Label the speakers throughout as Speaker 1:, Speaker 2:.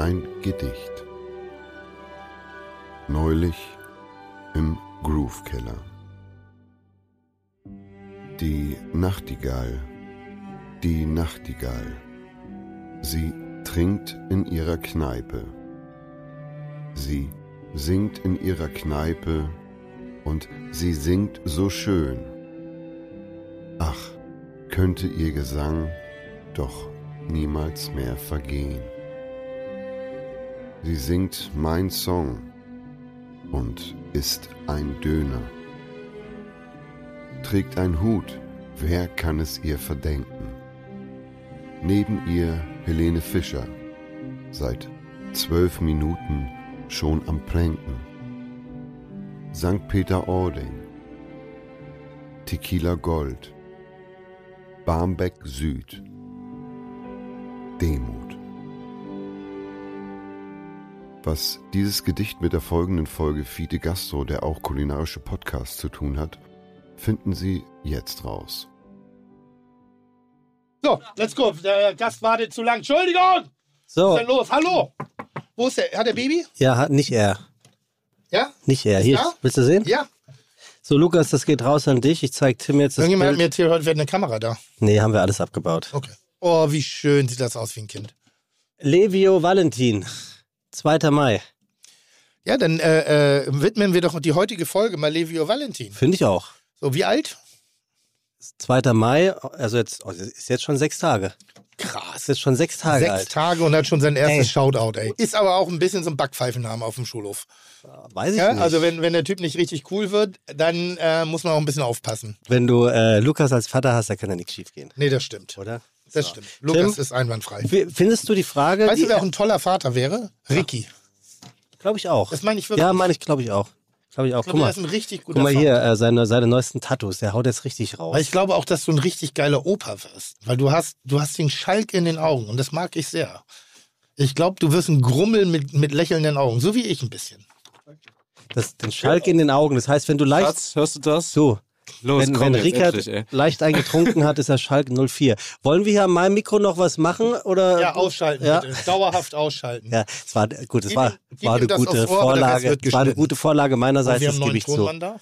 Speaker 1: ein Gedicht. Neulich im Groove-Keller. Die Nachtigall, die Nachtigall, sie trinkt in ihrer Kneipe. Sie singt in ihrer Kneipe und sie singt so schön. Ach, könnte ihr Gesang doch niemals mehr vergehen. Sie singt mein Song und ist ein Döner. Trägt ein Hut, wer kann es ihr verdenken? Neben ihr Helene Fischer, seit zwölf Minuten schon am Pränken. St. Peter-Ording, Tequila Gold, Barmbek Süd, Demut. Was dieses Gedicht mit der folgenden Folge Fide Gastro, der auch kulinarische Podcast zu tun hat, finden Sie jetzt raus.
Speaker 2: So, let's go. Der Gast wartet zu lang. Entschuldigung!
Speaker 3: So.
Speaker 2: Was ist denn los? Hallo! Wo ist der? Hat der Baby?
Speaker 3: Ja, hat nicht er.
Speaker 2: Ja?
Speaker 3: Nicht er. Hier,
Speaker 2: da?
Speaker 3: willst du sehen?
Speaker 2: Ja.
Speaker 3: So, Lukas, das geht raus an dich. Ich zeig Tim jetzt das
Speaker 2: Irgendjemand hat mir
Speaker 3: Bild.
Speaker 2: erzählt, heute wäre eine Kamera da.
Speaker 3: Nee, haben wir alles abgebaut.
Speaker 2: Okay. Oh, wie schön sieht das aus wie ein Kind.
Speaker 3: Levio Valentin, 2. Mai.
Speaker 2: Ja, dann äh, äh, widmen wir doch die heutige Folge mal Levio Valentin.
Speaker 3: Finde ich auch.
Speaker 2: So, wie alt?
Speaker 3: 2. Mai, also jetzt, oh, ist jetzt schon sechs Tage.
Speaker 2: Krass.
Speaker 3: Ist jetzt schon sechs Tage
Speaker 2: Sechs
Speaker 3: alt.
Speaker 2: Tage und hat schon sein erstes
Speaker 3: Ey.
Speaker 2: Shoutout, ey. Ist aber auch ein bisschen so ein Backpfeifenname auf dem Schulhof.
Speaker 3: Weiß ich
Speaker 2: Ja,
Speaker 3: nicht.
Speaker 2: also wenn, wenn der Typ nicht richtig cool wird, dann äh, muss man auch ein bisschen aufpassen.
Speaker 3: Wenn du äh, Lukas als Vater hast, da kann ja nichts schief gehen,
Speaker 2: Nee, das stimmt.
Speaker 3: oder?
Speaker 2: Das
Speaker 3: So.
Speaker 2: stimmt. Lukas
Speaker 3: Tim?
Speaker 2: ist einwandfrei.
Speaker 3: Findest du die Frage?
Speaker 2: Weißt
Speaker 3: die,
Speaker 2: du, wer auch ein toller Vater wäre? Ricky.
Speaker 3: Glaube ich auch.
Speaker 2: Das meine ich wirklich.
Speaker 3: Ja, meine ich, glaube ich auch. Glaube ich auch.
Speaker 2: Ich
Speaker 3: Guck
Speaker 2: glaube,
Speaker 3: mal,
Speaker 2: ist ein richtig guter
Speaker 3: guck mal hier, äh, seine, seine neuesten Tattoos, der haut jetzt richtig raus.
Speaker 2: Weil ich glaube auch, dass du ein richtig geiler Opa wirst. Weil du hast, du hast den Schalk in den Augen und das mag ich sehr. Ich glaube, du wirst ein Grummel mit, mit lächelnden Augen, so wie ich ein bisschen.
Speaker 3: Das, den Schalk in den Augen. Das heißt, wenn du leicht.
Speaker 4: Schatz, hörst du das?
Speaker 3: So.
Speaker 4: Los,
Speaker 3: wenn
Speaker 4: komm
Speaker 3: wenn Rickard
Speaker 4: endlich,
Speaker 3: leicht eingetrunken hat, ist er Schalk 04. Wollen wir hier an meinem Mikro noch was machen? Oder?
Speaker 2: Ja, ausschalten
Speaker 3: Ja.
Speaker 2: bitte. Dauerhaft ausschalten.
Speaker 3: Ja, es war gut, es
Speaker 2: Gib
Speaker 3: war, war eine
Speaker 2: das
Speaker 3: gute Vorlage. war eine gute Vorlage
Speaker 2: Und
Speaker 3: meinerseits, das gebe ich zu.
Speaker 2: Da.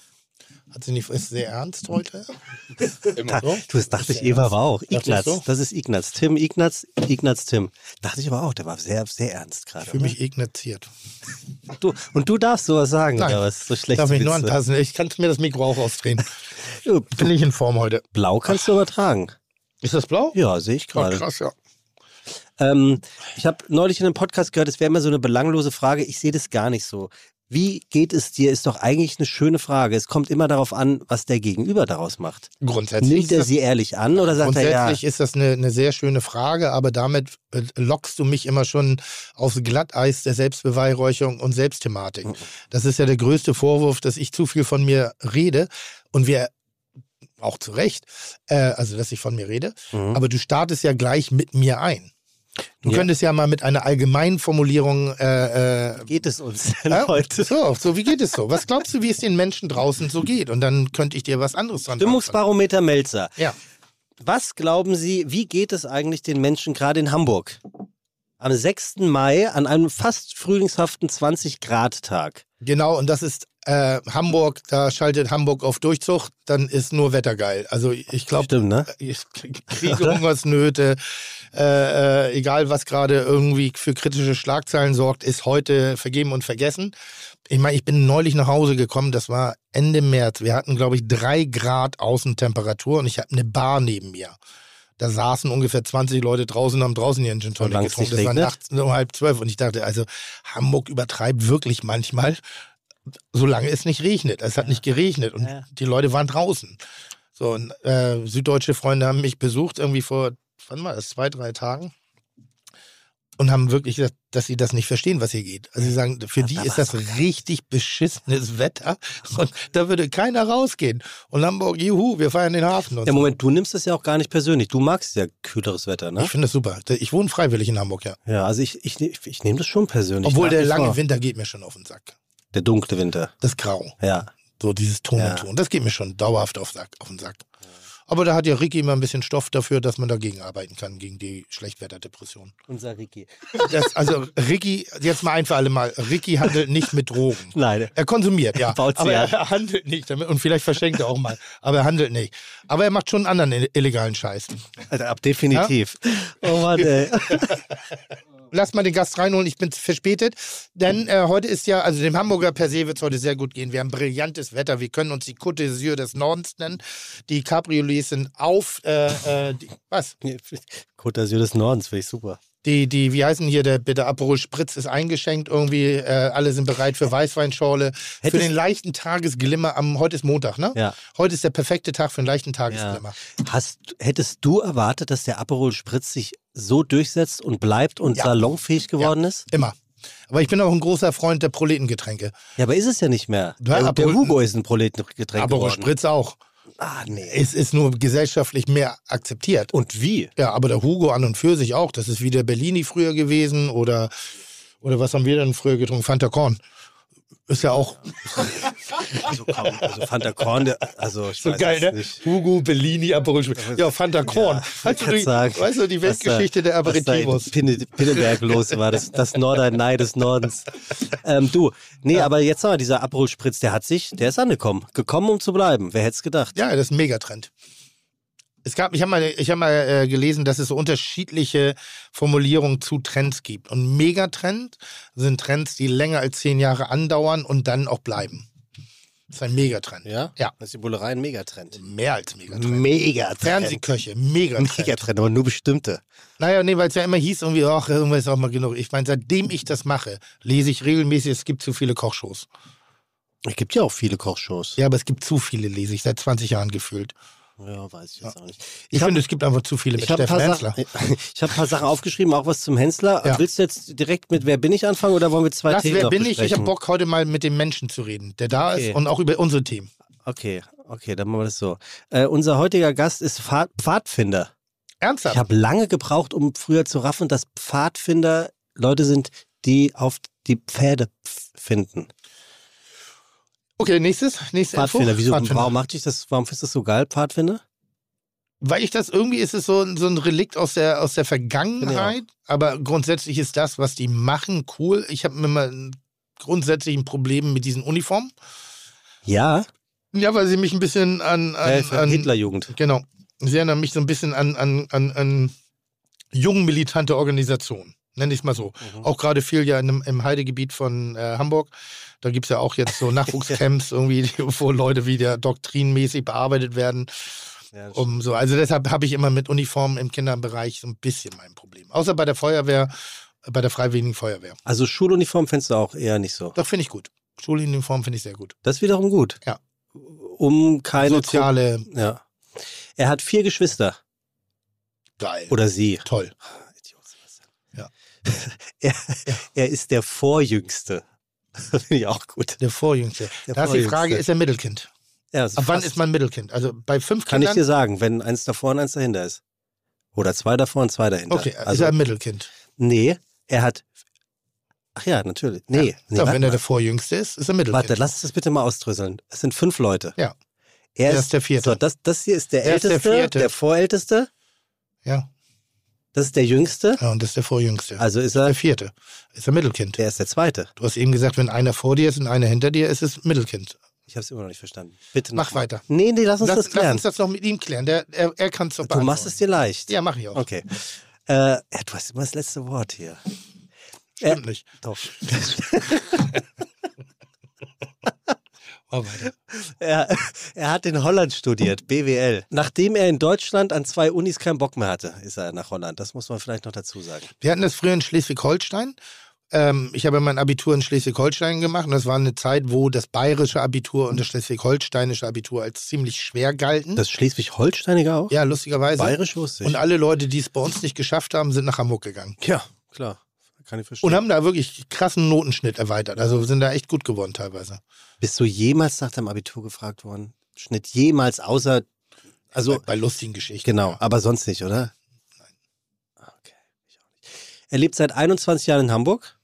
Speaker 2: Hat sie nicht, ist sehr ernst heute?
Speaker 3: Da,
Speaker 2: So?
Speaker 3: du, das dachte ich, Eva war auch. Ignaz,
Speaker 2: du?
Speaker 3: das ist Ignaz. Tim, Ignaz, Ignaz, Tim. Dachte ich aber auch, der war sehr, sehr ernst gerade.
Speaker 2: Ich fühle mich ignotiert.
Speaker 3: oder? Du, und du darfst sowas sagen,
Speaker 2: Nein,
Speaker 3: oder was? So schlecht
Speaker 2: Darf mich nur anpassen. Ich kann mir das Mikro auch ausdrehen.
Speaker 3: Du,
Speaker 2: Bin nicht in Form heute.
Speaker 3: Blau kannst du übertragen.
Speaker 2: Ist das blau?
Speaker 3: Ja, sehe ich
Speaker 2: Oh,
Speaker 3: gerade.
Speaker 2: krass, ja.
Speaker 3: Ähm, ich habe neulich in einem Podcast gehört, es wäre immer so eine belanglose Frage. Ich sehe das gar nicht so. Wie geht es dir? Ist doch eigentlich eine schöne Frage. Es kommt immer darauf an, was der Gegenüber daraus macht.
Speaker 2: Grundsätzlich,
Speaker 3: Nimmt er sie ehrlich an oder sagt er ja?
Speaker 2: grundsätzlich ist das eine, eine sehr schöne Frage, aber damit äh, lockst du mich immer schon aufs Glatteis der Selbstbeweihräucherung und Selbstthematik.
Speaker 3: Mhm.
Speaker 2: Das ist ja der größte Vorwurf, dass ich zu viel von mir rede und wir auch zu Recht, äh, also dass ich von mir rede,
Speaker 3: Mhm.
Speaker 2: aber du startest ja gleich mit mir ein. Du
Speaker 3: Ja.
Speaker 2: könntest ja mal mit einer allgemeinen Formulierung äh, äh,
Speaker 3: Geht es uns denn
Speaker 2: ja,
Speaker 3: heute?
Speaker 2: so, so, wie geht es so? Was glaubst du, wie es den Menschen draußen so geht? Und dann könnte ich dir was anderes dran sagen.
Speaker 3: Stimmungsbarometer Melzer.
Speaker 2: Ja.
Speaker 3: Was glauben Sie, wie geht es eigentlich den Menschen gerade in Hamburg? Am 6. Mai an einem fast frühlingshaften 20-Grad-Tag.
Speaker 2: Genau, und das ist äh, Hamburg, da schaltet Hamburg auf Durchzug, dann ist nur Wetter geil. Also ich glaube,
Speaker 3: ne?
Speaker 2: Kriege, Hungersnöte, äh, äh, egal was gerade irgendwie für kritische Schlagzeilen sorgt, ist heute vergeben und vergessen. Ich meine, ich bin neulich nach Hause gekommen, das war Ende März. Wir hatten, glaube ich, drei Grad Außentemperatur und ich habe eine Bar neben mir. Da saßen ungefähr 20 Leute draußen, haben draußen ihren Gin Tonic getrunken. Das war nachts um halb zwölf und ich dachte, also Hamburg übertreibt wirklich manchmal, solange es nicht regnet. Es hat nicht geregnet und
Speaker 3: Ja.
Speaker 2: die Leute waren draußen. So, und, äh, süddeutsche Freunde haben mich besucht, irgendwie vor, wann war das, zwei, drei Tagen. Und haben wirklich gesagt, dass sie das nicht verstehen, was hier geht. Also sie sagen, für die ist das richtig beschissenes Wetter und da würde keiner rausgehen. Und Hamburg, juhu, wir feiern den Hafen. Und
Speaker 3: Ja,
Speaker 2: so.
Speaker 3: Moment, du nimmst das ja auch gar nicht persönlich. Du magst ja kühleres Wetter, ne?
Speaker 2: Ich finde das super. Ich wohne freiwillig in Hamburg, ja.
Speaker 3: Ja, also ich, ich, ich, ich nehme das schon persönlich.
Speaker 2: Obwohl der lange
Speaker 3: vor.
Speaker 2: Winter geht mir schon auf den Sack.
Speaker 3: Der dunkle Winter.
Speaker 2: Das Grau.
Speaker 3: Ja.
Speaker 2: So dieses Ton
Speaker 3: Ja.
Speaker 2: und Ton. Das geht mir schon dauerhaft auf, Sack, auf den Sack. Aber da hat ja Ricky immer ein bisschen Stoff dafür, dass man dagegen arbeiten kann, gegen die Schlechtwetterdepression.
Speaker 3: Unser Ricky.
Speaker 2: Das, also Ricky, jetzt mal ein für alle Mal, Ricky handelt nicht mit Drogen.
Speaker 3: Nein.
Speaker 2: Er konsumiert, ja.
Speaker 3: Baut sie
Speaker 2: aber
Speaker 3: an.
Speaker 2: er handelt nicht damit und vielleicht verschenkt er auch mal. Aber er handelt nicht. Aber er macht schon anderen illegalen Scheiß.
Speaker 3: Also, ab definitiv. Oh Mann, ey.
Speaker 2: Lass mal den Gast reinholen, ich bin verspätet. Denn äh, heute ist ja, also dem Hamburger per se wird es heute sehr gut gehen. Wir haben brillantes Wetter. Wir können uns die Côte d'Azur des Nordens nennen. Die Cabriolets sind auf, äh, äh, die, was?
Speaker 3: Côte d'Azur des Nordens, finde ich super.
Speaker 2: Die, die, wie heißen hier, der bitte Aperol Spritz ist eingeschenkt irgendwie. Äh, alle sind bereit für Weißweinschorle. für
Speaker 3: Hättest-
Speaker 2: den leichten Tagesglimmer am, heute ist Montag, ne?
Speaker 3: Ja.
Speaker 2: Heute ist der perfekte Tag für einen leichten Tagesglimmer.
Speaker 3: Hast, hättest du erwartet, dass der Aperol Spritz sich so durchsetzt und bleibt und
Speaker 2: Ja.
Speaker 3: salonfähig geworden ist?
Speaker 2: Immer. Aber ich bin auch ein großer Freund der Proletengetränke.
Speaker 3: Ja, aber ist es ja nicht mehr.
Speaker 2: Ja,
Speaker 3: Der, der Hugo ist ein Proletengetränk
Speaker 2: Aperol
Speaker 3: geworden.
Speaker 2: Spritz auch.
Speaker 3: Ah, nee.
Speaker 2: Es ist nur gesellschaftlich mehr akzeptiert.
Speaker 3: Und wie?
Speaker 2: Ja, aber der Hugo an und für sich auch. Das ist wie der Bellini früher gewesen oder, oder was haben wir denn früher getrunken? Fanta Korn. Ist ja auch
Speaker 3: Also, komm, also Fanta Korn, der- also ich
Speaker 2: so
Speaker 3: weiß
Speaker 2: geil, ne?
Speaker 3: nicht.
Speaker 2: Hugo, Bellini, Aperol. Ja, Fanta Korn.
Speaker 3: Ja, kannst
Speaker 2: die,
Speaker 3: sagen,
Speaker 2: weißt du, die
Speaker 3: da-
Speaker 2: Weltgeschichte der Aperitivos?
Speaker 3: Pinne, Pinneberg los war, das, das Norderney des Nordens. Ähm, du, nee, aber jetzt mal, dieser Aperol Spritz, der hat sich, der ist angekommen. Gekommen, um zu bleiben. Wer hätte es gedacht?
Speaker 2: Ja, das ist ein Megatrend. Es gab, ich habe mal, ich hab mal äh, gelesen, dass es so unterschiedliche Formulierungen zu Trends gibt. Und Megatrend sind Trends, die länger als zehn Jahre andauern und dann auch bleiben. Das ist ein Megatrend.
Speaker 3: Ja?
Speaker 2: Ja.
Speaker 3: Das ist die Bullerei ein Megatrend.
Speaker 2: Mehr als Megatrend.
Speaker 3: Megatrend.
Speaker 2: Fernsehköche, Megatrend.
Speaker 3: Megatrend, aber nur bestimmte.
Speaker 2: Naja, nee, weil es ja immer hieß, irgendwie, ach, irgendwas ist auch mal genug. Ich meine, seitdem ich das mache, lese ich regelmäßig, es gibt zu viele Kochshows.
Speaker 3: Es gibt ja auch viele Kochshows.
Speaker 2: Ja, aber es gibt zu viele, lese ich seit 20 Jahren gefühlt.
Speaker 3: Ja, weiß ich jetzt auch nicht.
Speaker 2: Ich,
Speaker 3: hab-
Speaker 2: finde, es gibt einfach zu viele mit
Speaker 3: Ich habe
Speaker 2: Steffen
Speaker 3: paar
Speaker 2: Hensler.
Speaker 3: Sachen- ich hab ein paar Sachen aufgeschrieben, auch was zum Hensler.
Speaker 2: Ja.
Speaker 3: Willst du jetzt direkt mit Wer bin ich anfangen oder wollen wir zwei
Speaker 2: Das,
Speaker 3: Themen
Speaker 2: wer bin ich? Ich
Speaker 3: besprechen?
Speaker 2: habe Bock, heute mal mit dem Menschen zu reden, der da
Speaker 3: Okay.
Speaker 2: ist und auch über unsere Themen.
Speaker 3: Okay, okay, dann machen wir das so. Äh, unser heutiger Gast ist Pfad Pfadfinder.
Speaker 2: Ernsthaft?
Speaker 3: Ich habe lange gebraucht, um früher zu raffen, dass Pfadfinder Leute sind, die auf die Pferde pf- finden.
Speaker 2: Okay, nächstes. Nächste
Speaker 3: Pfadfinder, wieso,
Speaker 2: Pfadfinder.
Speaker 3: warum macht dich das, warum findest du das so geil, Pfadfinder?
Speaker 2: Weil ich das irgendwie ist es so, ein- so ein Relikt aus der, aus der Vergangenheit, aber grundsätzlich ist das, was die machen, cool. Ich habe immer grundsätzlich ein Problem mit diesen Uniformen.
Speaker 3: Ja,
Speaker 2: Ja, weil sie mich ein bisschen an, an,
Speaker 3: äh,
Speaker 2: an
Speaker 3: Hitlerjugend.
Speaker 2: Genau. Sie erinnern mich so ein bisschen an, an, an, an jung militante Organisationen. Nenne ich es mal so.
Speaker 3: Mhm.
Speaker 2: Auch gerade viel ja in, im Heidegebiet von äh, Hamburg. Da gibt es ja auch jetzt so Nachwuchscamps, irgendwie, wo Leute wieder doktrinmäßig bearbeitet werden.
Speaker 3: Ja,
Speaker 2: Um so. Also deshalb habe ich immer mit Uniformen im Kinderbereich so ein bisschen mein Problem. Außer bei der Feuerwehr, bei der Freiwilligen Feuerwehr.
Speaker 3: Also Schuluniform findest du auch eher nicht so.
Speaker 2: Doch finde ich gut. Schuluniform finde ich sehr gut.
Speaker 3: Das ist wiederum gut.
Speaker 2: Ja.
Speaker 3: Um keine
Speaker 2: Soziale,
Speaker 3: Gru- Ja. Er hat vier Geschwister.
Speaker 2: geil.
Speaker 3: Oder sie.
Speaker 2: Toll.
Speaker 3: Er, er ist der Vorjüngste. Finde ich auch gut.
Speaker 2: Der Vorjüngste.
Speaker 3: Der
Speaker 2: da ist die Frage, ist er Mittelkind?
Speaker 3: Ja, also
Speaker 2: Ab wann ist man Mittelkind? Also bei fünf
Speaker 3: Kann ich
Speaker 2: Kindern?
Speaker 3: dir sagen, wenn eins davor und eins dahinter ist. Oder zwei davor und zwei dahinter.
Speaker 2: Okay, ist
Speaker 3: also,
Speaker 2: er ein Mittelkind?
Speaker 3: nee, er hat. Ach ja, natürlich. Nee,
Speaker 2: Ja.
Speaker 3: nee
Speaker 2: so, wenn er der Vorjüngste ist, ist er Mittelkind.
Speaker 3: warte, lass uns das bitte mal ausdrüsseln. Es sind fünf Leute.
Speaker 2: Ja.
Speaker 3: Er,
Speaker 2: Er ist der Vierte.
Speaker 3: So, das, das hier ist der
Speaker 2: Er ist der
Speaker 3: Älteste,
Speaker 2: Vierte.
Speaker 3: der Vorälteste,
Speaker 2: Ja.
Speaker 3: Das ist der Jüngste.
Speaker 2: ja, und das ist der Vorjüngste.
Speaker 3: Also ist er,
Speaker 2: der Vierte. Ist er Mittelkind.
Speaker 3: der ist der Zweite.
Speaker 2: Du hast eben gesagt, wenn einer vor dir ist und einer hinter dir, ist es Mittelkind.
Speaker 3: Ich habe es immer noch nicht verstanden. Bitte
Speaker 2: Mach
Speaker 3: noch mal.
Speaker 2: weiter.
Speaker 3: Nee, nee, lass uns
Speaker 2: Lass,
Speaker 3: das
Speaker 2: lass
Speaker 3: klären.
Speaker 2: uns das noch mit ihm klären. Der, er er kann es doch
Speaker 3: du machst es dir leicht.
Speaker 2: Ja, mach ich auch.
Speaker 3: Okay. Äh, ja, du hast immer das letzte Wort hier.
Speaker 2: Stimmt nicht.
Speaker 3: Doch. Er, er hat in Holland studiert, BWL. Nachdem er in Deutschland an zwei Unis keinen Bock mehr hatte, ist er nach Holland. Das muss man vielleicht noch dazu sagen.
Speaker 2: Wir hatten das früher in Schleswig-Holstein. Ähm, ich habe mein Abitur in Schleswig-Holstein gemacht und das war eine Zeit, wo das bayerische Abitur und das schleswig-holsteinische Abitur als ziemlich schwer galten.
Speaker 3: Das Schleswig-Holsteinige auch?
Speaker 2: ja, lustigerweise.
Speaker 3: Bayerisch wusste ich.
Speaker 2: Und alle Leute, die es bei uns nicht geschafft haben, sind nach Hamburg gegangen.
Speaker 3: ja, klar. Kann ich verstehen.
Speaker 2: Und haben da wirklich krassen Notenschnitt erweitert. Also sind da echt gut geworden teilweise.
Speaker 3: Bist du jemals nach deinem Abitur gefragt worden? Schnitt jemals außer, also
Speaker 2: bei, bei lustigen Geschichten.
Speaker 3: genau, aber sonst nicht, oder? Nein. Okay, ich auch nicht. Er lebt seit 21 Jahren in Hamburg.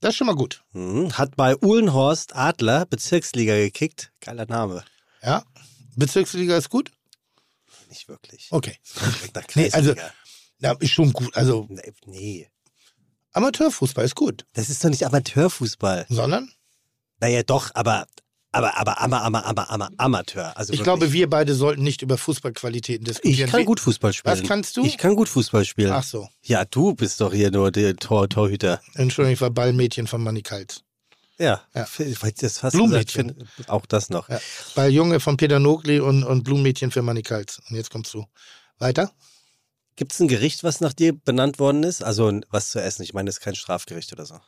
Speaker 2: Das ist schon mal gut.
Speaker 3: Mhm. Hat bei Uhlenhorst Adler Bezirksliga gekickt. Geiler Name.
Speaker 2: Ja. Bezirksliga ist gut.
Speaker 3: nicht wirklich.
Speaker 2: Okay. Nee, also-. Ja, ist schon gut. Also
Speaker 3: Nee, nee.
Speaker 2: Amateurfußball ist gut.
Speaker 3: Das ist doch nicht Amateurfußball.
Speaker 2: Sondern?
Speaker 3: Naja, doch, aber, aber, aber, aber, aber, aber, aber Amateur. Also
Speaker 2: Ich
Speaker 3: wirklich.
Speaker 2: glaube, wir beide sollten nicht über Fußballqualitäten
Speaker 3: ich
Speaker 2: diskutieren.
Speaker 3: kann
Speaker 2: Wie-
Speaker 3: gut Fußball spielen.
Speaker 2: Was kannst du?
Speaker 3: Ich kann gut Fußball spielen.
Speaker 2: Ach so.
Speaker 3: Ja, du bist doch hier nur der Tor Torhüter.
Speaker 2: Entschuldigung, ich war Ballmädchen von Manny Kalt.
Speaker 3: Ja,
Speaker 2: Ja.
Speaker 3: ich weiß das fast
Speaker 2: Blumenmädchen.
Speaker 3: gesagt, auch das noch.
Speaker 2: Ja. Balljunge von Peter Nogli und, und Blumenmädchen für Manny Kalt. Und jetzt kommst du. Weiter?
Speaker 3: Gibt es ein Gericht, was nach dir benannt worden ist? Also was zu essen? Ich meine, das ist kein Strafgericht oder so.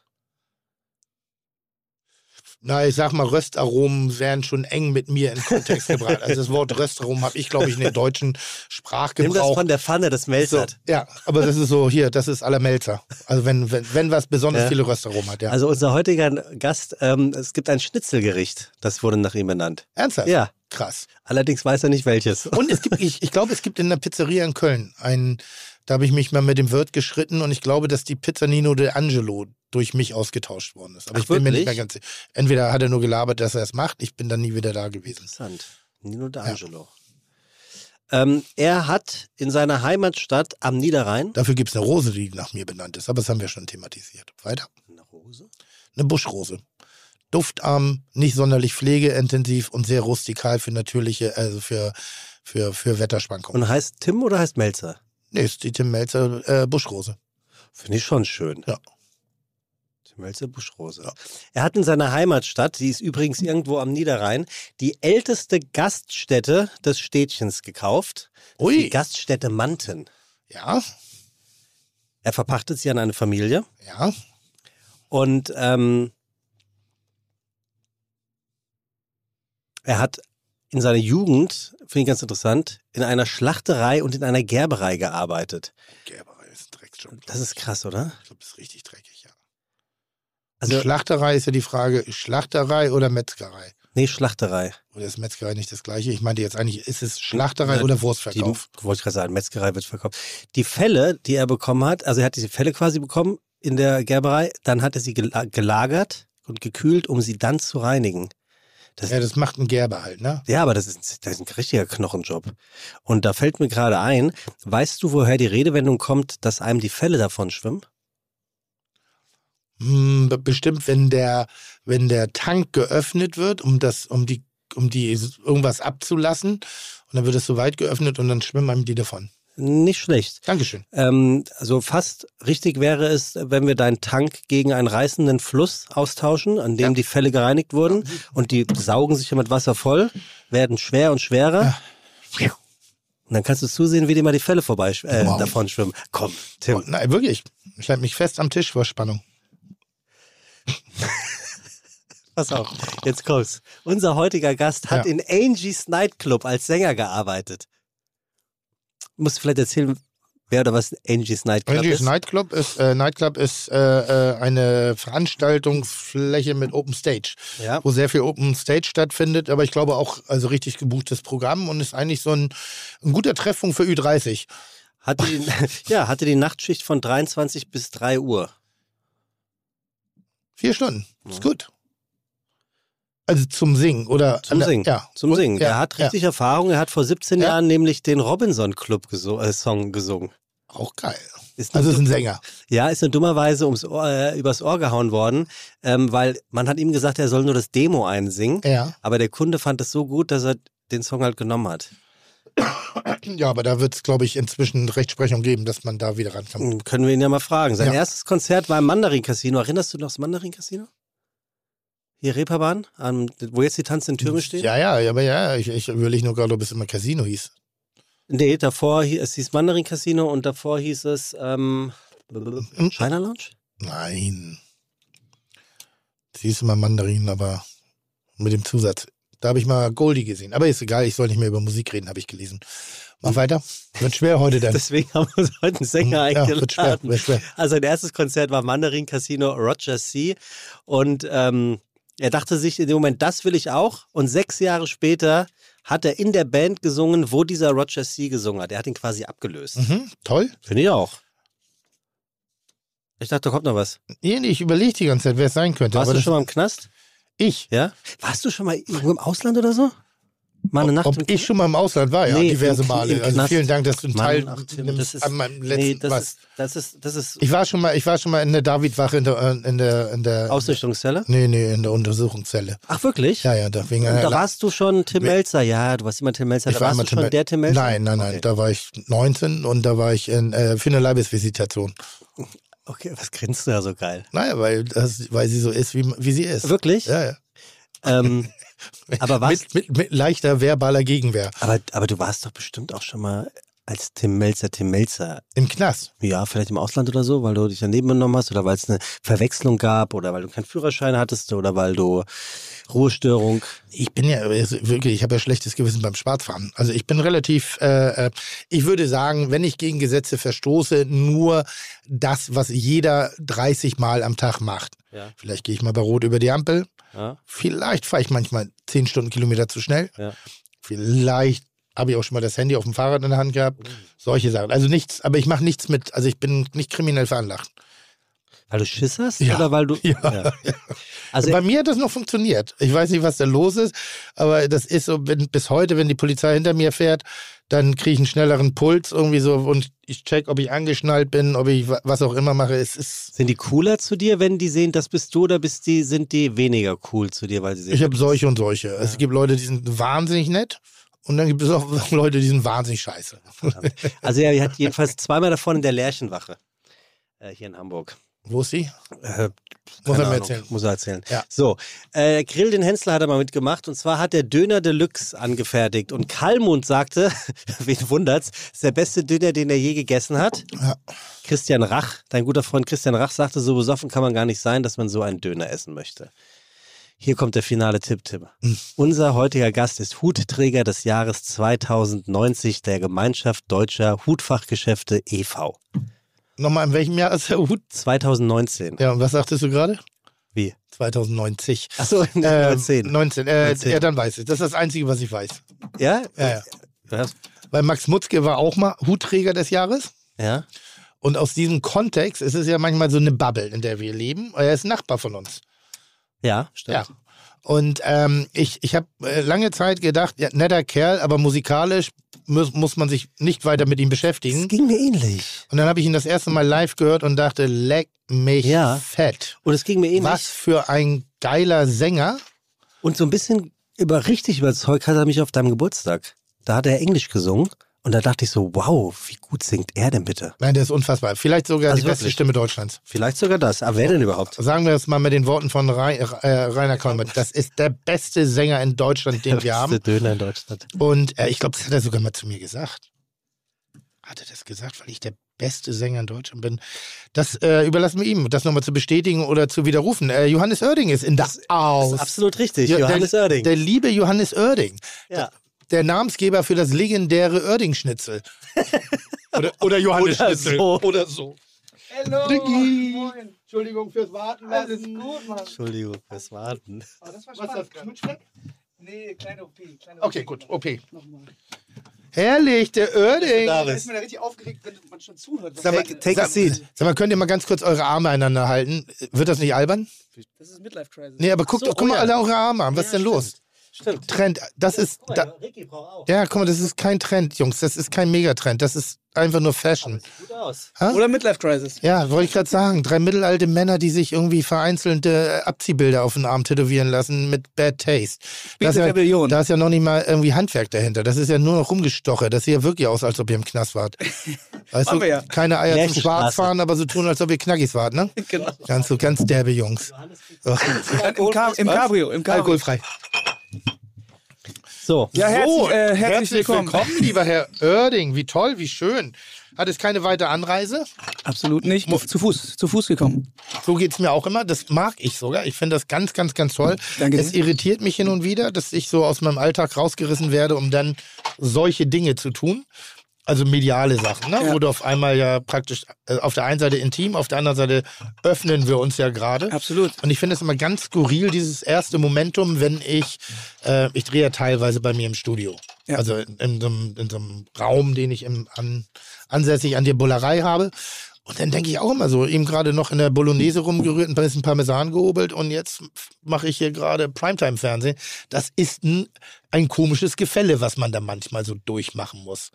Speaker 2: Na, ich sag mal, Röstaromen wären schon eng mit mir in Kontext gebracht. Also das Wort Röstaromen habe ich, glaube ich, in den deutschen
Speaker 3: Nimm das
Speaker 2: Sprachgebrauch.
Speaker 3: von der Pfanne, das
Speaker 2: so,
Speaker 3: melzert.
Speaker 2: ja, aber das ist so, hier, das ist aller Melzer. Also wenn, wenn, wenn was besonders
Speaker 3: Ja.
Speaker 2: viele Röstaromen hat, ja.
Speaker 3: Also unser heutiger Gast, ähm, es gibt ein Schnitzelgericht, das wurde nach ihm benannt.
Speaker 2: Ernsthaft?
Speaker 3: Ja,
Speaker 2: Krass.
Speaker 3: allerdings weiß er nicht welches.
Speaker 2: Und es gibt, ich, ich glaube, es gibt in der Pizzeria in Köln ein, da habe ich mich mal mit dem Wirt geschritten und ich glaube, dass die Pizza Nino D'Angelo durch mich ausgetauscht worden ist. Aber
Speaker 3: Ach,
Speaker 2: ich bin mir nicht mehr ganz sicher. Entweder hat er nur gelabert, dass er es macht, ich bin dann nie wieder da gewesen.
Speaker 3: Interessant. Nino D'Angelo. Ähm, er hat in seiner Heimatstadt am Niederrhein
Speaker 2: Dafür gibt es eine Rose, die nach mir benannt ist, aber das haben wir schon thematisiert. Weiter.
Speaker 3: eine Rose.
Speaker 2: Eine Buschrose. Duftarm, nicht sonderlich pflegeintensiv und sehr rustikal für natürliche, also für, für, für Wetterschwankungen.
Speaker 3: Und heißt Tim oder heißt Melzer?
Speaker 2: Nee, ist die Tim Melzer äh, Buschrose.
Speaker 3: Finde ich schon schön.
Speaker 2: Ja.
Speaker 3: Tim Melzer Buschrose. Er hat in seiner Heimatstadt, die ist übrigens irgendwo am Niederrhein, die älteste Gaststätte des Städtchens gekauft. Die
Speaker 2: Ui.
Speaker 3: Gaststätte Manten.
Speaker 2: Ja,
Speaker 3: Er verpachtet sie an eine Familie
Speaker 2: ja.
Speaker 3: und ähm, er hat in seiner Jugend, finde ich ganz interessant, in einer Schlachterei und in einer Gerberei gearbeitet.
Speaker 2: Gerberei ist ein Drecksjob.
Speaker 3: Das ist krass, oder?
Speaker 2: Ich glaube, das ist richtig dreckig, ja.
Speaker 3: Also,
Speaker 2: Schlachterei ist ja die Frage, Schlachterei oder Metzgerei?
Speaker 3: nee, Schlachterei.
Speaker 2: Oder ist Metzgerei nicht das gleiche? Ich meinte jetzt eigentlich, ist es Schlachterei
Speaker 3: Ja,
Speaker 2: oder
Speaker 3: Die,
Speaker 2: Wurstverkauf?
Speaker 3: wollte ich gerade sagen, Metzgerei wird verkauft. Die Felle, die er bekommen hat, also er hat diese Felle quasi bekommen in der Gerberei, dann hat er sie gela- gelagert und gekühlt, um sie dann zu reinigen. Das,
Speaker 2: Ja, das macht ein Gerber halt, ne?
Speaker 3: ja, aber das ist, das ist ein richtiger Knochenjob. Und da fällt mir gerade ein, weißt du, woher die Redewendung kommt, dass einem die Felle davon schwimmen?
Speaker 2: Hm, be- bestimmt, wenn der, wenn der Tank geöffnet wird, um das, um die, um die irgendwas abzulassen, und dann wird es so weit geöffnet und dann schwimmen einem die davon.
Speaker 3: Nicht schlecht.
Speaker 2: Dankeschön.
Speaker 3: Ähm, also fast richtig wäre es, wenn wir deinen Tank gegen einen reißenden Fluss austauschen, an dem
Speaker 2: Ja.
Speaker 3: die Fälle gereinigt wurden und die saugen sich ja mit Wasser voll, werden schwer und schwerer. Und dann kannst du zusehen, wie dir mal die Fälle vorbei äh,
Speaker 2: Wow.
Speaker 3: davon schwimmen. Komm,
Speaker 2: Oh,
Speaker 3: Tim.
Speaker 2: nein, wirklich. Ich halte mich fest am Tisch vor Spannung.
Speaker 3: Pass auf, jetzt kommt's. Unser heutiger Gast hat
Speaker 2: Ja.
Speaker 3: in Angie's Nightclub als Sänger gearbeitet. Musst du vielleicht erzählen, wer oder was Angie's Nightclub
Speaker 2: Angie's
Speaker 3: ist?
Speaker 2: Nightclub ist, äh, Nightclub ist äh, äh, eine Veranstaltungsfläche mit Open Stage,
Speaker 3: ja.
Speaker 2: wo sehr viel Open Stage stattfindet, aber ich glaube auch also richtig gebuchtes Programm und ist eigentlich so ein, ein guter Treffpunkt für Ü30.
Speaker 3: Hatte die, ja, hatte die Nachtschicht von 23 bis 3 Uhr.
Speaker 2: Vier Stunden. Ist gut. Also zum Singen oder
Speaker 3: Zum Singen.
Speaker 2: Ja.
Speaker 3: Zum Singen.
Speaker 2: Ja,
Speaker 3: er hat richtig Erfahrung. Er hat vor 17
Speaker 2: Ja.
Speaker 3: Jahren nämlich den Robinson Club geso äh, Song gesungen.
Speaker 2: Ja, auch geil.
Speaker 3: Ist
Speaker 2: Also ist ein Sänger.
Speaker 3: ja, ist nur dummerweise ums Ohr, äh, übers Ohr gehauen worden, ähm, weil man hat ihm gesagt, er soll nur das Demo einsingen.
Speaker 2: Ja.
Speaker 3: Aber der Kunde fand es so gut, dass er den Song halt genommen hat.
Speaker 2: Ja, aber da wird es, glaube ich, inzwischen Rechtsprechung geben, dass man da wieder rankommt.
Speaker 3: Hm, Können wir ihn ja mal fragen. Sein
Speaker 2: Ja.
Speaker 3: erstes Konzert war im Mandarin Casino. Erinnerst du noch das Mandarin Casino? Hier Reeperbahn, am- wo jetzt die tanzenden Türme stehen?
Speaker 2: Ja, ja, aber ja, ich, ich überlege nur gerade, ob es immer Casino hieß.
Speaker 3: Nee, davor hi- es hieß Mandarin Casino und davor hieß es ähm, China Lounge?
Speaker 2: Nein. Es hieß immer Mandarin, aber mit dem Zusatz. Da habe ich mal Goldie gesehen. Aber ist egal, ich soll nicht mehr über Musik reden, habe ich gelesen. Mach weiter. Wird schwer heute dann.
Speaker 3: Deswegen haben wir uns heute einen Sänger
Speaker 2: ja, wird schwer,
Speaker 3: eingeladen.
Speaker 2: wird schwer.
Speaker 3: Also sein erstes Konzert war Mandarin Casino Roger C. Und ähm, er dachte sich in dem Moment, das will ich auch. Und sechs Jahre später hat er in der Band gesungen, wo dieser Roger C. gesungen hat. Er hat ihn quasi abgelöst.
Speaker 2: Mhm, toll.
Speaker 3: Finde ich auch. Ich dachte, da kommt noch was.
Speaker 2: Nee, ich überlege die ganze Zeit, wer es sein könnte.
Speaker 3: Warst du schon mal im Knast?
Speaker 2: ich.
Speaker 3: Ja? Warst du schon mal irgendwo im Ausland oder so? Mal eine Nacht
Speaker 2: Ob ich schon mal im Ausland war, ja,
Speaker 3: Nee,
Speaker 2: diverse
Speaker 3: im-
Speaker 2: Male.
Speaker 3: im
Speaker 2: Also vielen Dank, dass du einen Teil nimmst an meinem letzten
Speaker 3: nee, das
Speaker 2: was.
Speaker 3: ist, das ist, das ist
Speaker 2: Ich war schon mal, ich war schon mal in der Davidwache in der, in der, in der
Speaker 3: Ausrichtungszelle.
Speaker 2: Nee, nee, in der Untersuchungszelle.
Speaker 3: Ach, wirklich?
Speaker 2: Ja, ja, da wegen
Speaker 3: Und da warst du schon Tim Melzer, ja, du warst immer Tim Melzer,
Speaker 2: ich
Speaker 3: da
Speaker 2: war
Speaker 3: warst du schon
Speaker 2: Tim-
Speaker 3: der Tim Melzer?
Speaker 2: Nein, nein, nein,
Speaker 3: Okay.
Speaker 2: da war ich 19 und da war ich in, äh, für eine Leibesvisitation.
Speaker 3: okay, was grinst du da so geil?
Speaker 2: Naja, weil, das, weil sie so ist, wie, wie sie ist.
Speaker 3: Wirklich?
Speaker 2: Ja, ja.
Speaker 3: Ähm, aber was?
Speaker 2: Mit, mit, mit leichter verbaler Gegenwehr.
Speaker 3: Aber, aber du warst doch bestimmt auch schon mal als Tim Melzer, Tim Melzer.
Speaker 2: Im Knast.
Speaker 3: Ja, vielleicht im Ausland oder so, weil du dich daneben genommen hast oder weil es eine Verwechslung gab oder weil du keinen Führerschein hattest oder weil du Ruhestörung.
Speaker 2: Ich bin ja also wirklich, ich habe ja schlechtes Gewissen beim Schwarzfahren. Also ich bin relativ, äh, äh, ich würde sagen, wenn ich gegen Gesetze verstoße, nur das, was jeder 30 Mal am Tag macht.
Speaker 3: Ja.
Speaker 2: Vielleicht gehe ich mal bei Rot über die Ampel.
Speaker 3: Ja.
Speaker 2: Vielleicht fahre ich manchmal 10 Stundenkilometer zu schnell.
Speaker 3: Ja.
Speaker 2: Vielleicht habe ich auch schon mal das Handy auf dem Fahrrad in der Hand gehabt. Solche Sachen. Also nichts, aber ich mache nichts mit, also ich bin nicht kriminell veranlagt.
Speaker 3: Weil du Schiss hast
Speaker 2: Ja.
Speaker 3: oder weil du.
Speaker 2: Ja.
Speaker 3: Also
Speaker 2: Bei mir hat das noch funktioniert. Ich weiß nicht, was da los ist, aber das ist so, wenn, bis heute, wenn die Polizei hinter mir fährt, dann kriege ich einen schnelleren Puls irgendwie so und ich check, ob ich angeschnallt bin, ob ich wa- was auch immer mache. Es ist,
Speaker 3: sind die cooler zu dir, wenn die sehen, das bist du, oder bist die, sind die weniger cool zu dir, weil sie sehen?
Speaker 2: ich habe solche und solche. Es gibt Leute, die sind wahnsinnig nett und dann gibt es auch Leute, die sind wahnsinnig scheiße.
Speaker 3: Also er hat jedenfalls zweimal davon in der Lerchenwache. Äh, hier in Hamburg.
Speaker 2: Wo ist sie?
Speaker 3: Äh,
Speaker 2: Muss er mir erzählen.
Speaker 3: Muss er erzählen.
Speaker 2: Ja.
Speaker 3: So, äh, Grill den Hensler hat er mal mitgemacht und zwar hat der Döner Deluxe angefertigt und Kalmund sagte, wen wundert's, ist der beste Döner, den er je gegessen hat.
Speaker 2: Ja.
Speaker 3: Christian Rach, dein guter Freund Christian Rach sagte, so besoffen kann man gar nicht sein, dass man so einen Döner essen möchte. Hier kommt der finale Tipp, Tim.
Speaker 2: Hm.
Speaker 3: Unser heutiger Gast ist Hutträger des Jahres 2090 der Gemeinschaft Deutscher Hutfachgeschäfte e.V.
Speaker 2: Nochmal, in welchem Jahr ist der Hut?
Speaker 3: 2019.
Speaker 2: Ja, und was sagtest du gerade?
Speaker 3: Wie?
Speaker 2: 2090.
Speaker 3: Achso,
Speaker 2: Äh,
Speaker 3: 19.
Speaker 2: 19. Äh,
Speaker 3: 19.
Speaker 2: Ja, dann weiß ich. Das ist das Einzige, was ich weiß.
Speaker 3: Ja?
Speaker 2: Ja, ja.
Speaker 3: Ja.
Speaker 2: Weil Max Mutzke war auch mal Hutträger des Jahres.
Speaker 3: ja.
Speaker 2: Und aus diesem Kontext ist es ja manchmal so eine Bubble, in der wir leben. Er ist Nachbar von uns.
Speaker 3: Ja, stimmt.
Speaker 2: Ja. Und ähm, ich, ich habe äh, lange Zeit gedacht, ja, netter Kerl, aber musikalisch muss, muss man sich nicht weiter mit ihm
Speaker 3: Das
Speaker 2: beschäftigen.
Speaker 3: ging mir ähnlich.
Speaker 2: Und dann habe ich ihn das erste Mal live gehört und dachte, leck mich
Speaker 3: Ja.
Speaker 2: fett.
Speaker 3: Und es ging mir ähnlich.
Speaker 2: Was für ein geiler Sänger.
Speaker 3: Und so ein bisschen über richtig überzeugt hat er mich auf deinem Geburtstag. Da hat er Englisch gesungen. Und da dachte ich so, wow, wie gut singt er denn bitte?
Speaker 2: Nein, der ist unfassbar. Vielleicht sogar
Speaker 3: Also
Speaker 2: die beste
Speaker 3: wirklich?
Speaker 2: Stimme Deutschlands.
Speaker 3: Vielleicht sogar das. Aber wer denn überhaupt?
Speaker 2: Sagen wir es mal mit den Worten von äh, Rainer Kolmer. Das ist der beste Sänger in Deutschland, den wir haben.
Speaker 3: Beste Döner in Deutschland.
Speaker 2: Und äh, ich glaube, das hat er sogar mal zu mir gesagt. Hat er das gesagt, weil ich der beste Sänger in Deutschland bin? Das äh, überlassen wir ihm, das nochmal zu bestätigen oder zu widerrufen. Äh, Johannes Oerding ist in das
Speaker 3: Das
Speaker 2: Aus.
Speaker 3: ist absolut richtig.
Speaker 2: Ja,
Speaker 3: Johannes
Speaker 2: der,
Speaker 3: Oerding.
Speaker 2: Der liebe Johannes Oerding.
Speaker 3: ja.
Speaker 2: Der Namensgeber für das legendäre Oerding-Schnitzel. Oder, oder Johannes
Speaker 3: Oder
Speaker 2: Schnitzel.
Speaker 3: so.
Speaker 2: Oder so.
Speaker 4: Hallo,
Speaker 2: Diggi.
Speaker 4: moin.
Speaker 2: Entschuldigung fürs Warten
Speaker 4: Alles gut, Mann.
Speaker 3: Entschuldigung fürs Warten.
Speaker 4: Oh, das war
Speaker 2: Was ist das,
Speaker 4: spannend.
Speaker 2: Knutschfleck?
Speaker 4: Nee, kleine OP. Kleine OP.
Speaker 2: Okay, gut, OP.
Speaker 4: Nochmal.
Speaker 2: Herrlich, der Oerding.
Speaker 3: Da
Speaker 4: Da ist man ja richtig aufgeregt, wenn man schon zuhört. Was
Speaker 2: Sag mal,
Speaker 4: Take-
Speaker 2: sag,
Speaker 3: seat.
Speaker 2: sag mal, könnt ihr mal ganz kurz eure Arme einander halten? Wird das nicht albern?
Speaker 4: Das ist Midlife Crisis.
Speaker 2: Nee, aber guckt
Speaker 3: so,
Speaker 2: doch, guck
Speaker 3: oh
Speaker 2: mal
Speaker 3: ja.
Speaker 2: alle eure Arme an. Was
Speaker 3: Ja,
Speaker 2: ist denn
Speaker 3: stimmt.
Speaker 2: los?
Speaker 3: Stimmt.
Speaker 2: Trend, das ist.
Speaker 3: Guck
Speaker 2: Da,
Speaker 3: mal, Ricky braucht auch.
Speaker 2: ja, guck mal, das ist kein Trend, Jungs. Das ist kein Megatrend. Das ist einfach nur Fashion.
Speaker 3: Gut aus.
Speaker 4: Oder Midlife Crisis.
Speaker 2: Ja, wollte ich gerade sagen. Drei mittelalte Männer, die sich irgendwie vereinzelte äh, Abziehbilder auf den Arm tätowieren lassen mit Bad Taste. Da ist, ja,
Speaker 4: Rebellion.
Speaker 2: da ist ja noch nicht mal irgendwie Handwerk dahinter. Das ist ja nur noch rumgestoche. Das sieht ja wirklich aus, als ob ihr im Knast wart. Weißt du,
Speaker 4: wir ja.
Speaker 2: keine Eier zum
Speaker 3: Märchenstraße.
Speaker 2: Schwarzfahren, aber so tun, als ob ihr Knackis wart, ne?
Speaker 4: Genau.
Speaker 2: Ganz so, ganz derbe Jungs. So.
Speaker 4: Im, Cab Im Cabrio. Im Cabrio.
Speaker 2: Alkoholfrei.
Speaker 3: So.
Speaker 4: Ja, herzlich,
Speaker 2: so,
Speaker 4: äh, herzlich willkommen.
Speaker 2: lieber Herr Oerding. Wie toll, wie schön. Hat es keine weite Anreise?
Speaker 4: Absolut nicht. Zu Fuß. Zu Fuß gekommen.
Speaker 2: So geht's mir auch immer. Das mag ich sogar. Ich finde das ganz, ganz, ganz toll.
Speaker 4: Danke
Speaker 2: Es irritiert mich hin und wieder, dass ich so aus meinem Alltag rausgerissen werde, um dann solche Dinge zu tun. Also mediale Sachen, ne?
Speaker 4: Ja.
Speaker 2: wo du auf einmal ja praktisch äh, auf der einen Seite intim, auf der anderen Seite öffnen wir uns ja gerade.
Speaker 4: Absolut.
Speaker 2: Und ich finde es immer ganz skurril, dieses erste Momentum, wenn ich, äh, ich drehe ja teilweise bei mir im Studio.
Speaker 4: Ja.
Speaker 2: Also in, in, so einem, in so einem Raum, den ich im, an, ansässig an der Bullerei habe. Und dann denke ich auch immer so, eben gerade noch in der Bolognese rumgerührt, ein bisschen Parmesan gehobelt und jetzt mache ich hier gerade Primetime-Fernsehen. Das ist ein, ein komisches Gefälle, was man da manchmal so durchmachen muss.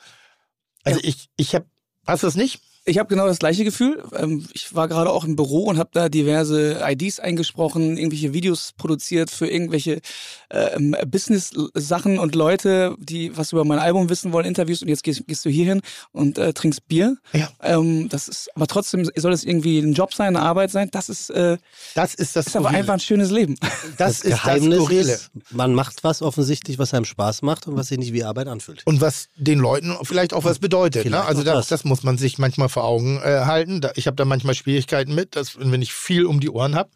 Speaker 2: Also ja. ich, ich habe, hast du das nicht?
Speaker 4: Ich habe genau das gleiche Gefühl. Ähm, ich war gerade auch im Büro und habe da diverse IDs eingesprochen, irgendwelche Videos produziert für irgendwelche ähm, Business-Sachen und Leute, die was über mein Album wissen wollen, Interviews. Und jetzt gehst, gehst du hier hin und äh, trinkst Bier.
Speaker 2: Ja.
Speaker 4: Ähm, das ist, aber trotzdem soll es irgendwie ein Job sein, eine Arbeit sein. Das ist, äh,
Speaker 2: das ist das.
Speaker 4: Ist aber einfach ein schönes Leben.
Speaker 3: Das, das ist Geheimnis das Skurrile. Ist, man macht was offensichtlich, was einem Spaß macht und was sich nicht wie Arbeit anfühlt.
Speaker 2: Und was den Leuten vielleicht auch was bedeutet. Ne? Also das, das muss man sich manchmal vor Augen äh, halten. ich habe da manchmal Schwierigkeiten mit, dass wenn ich viel um die Ohren habe,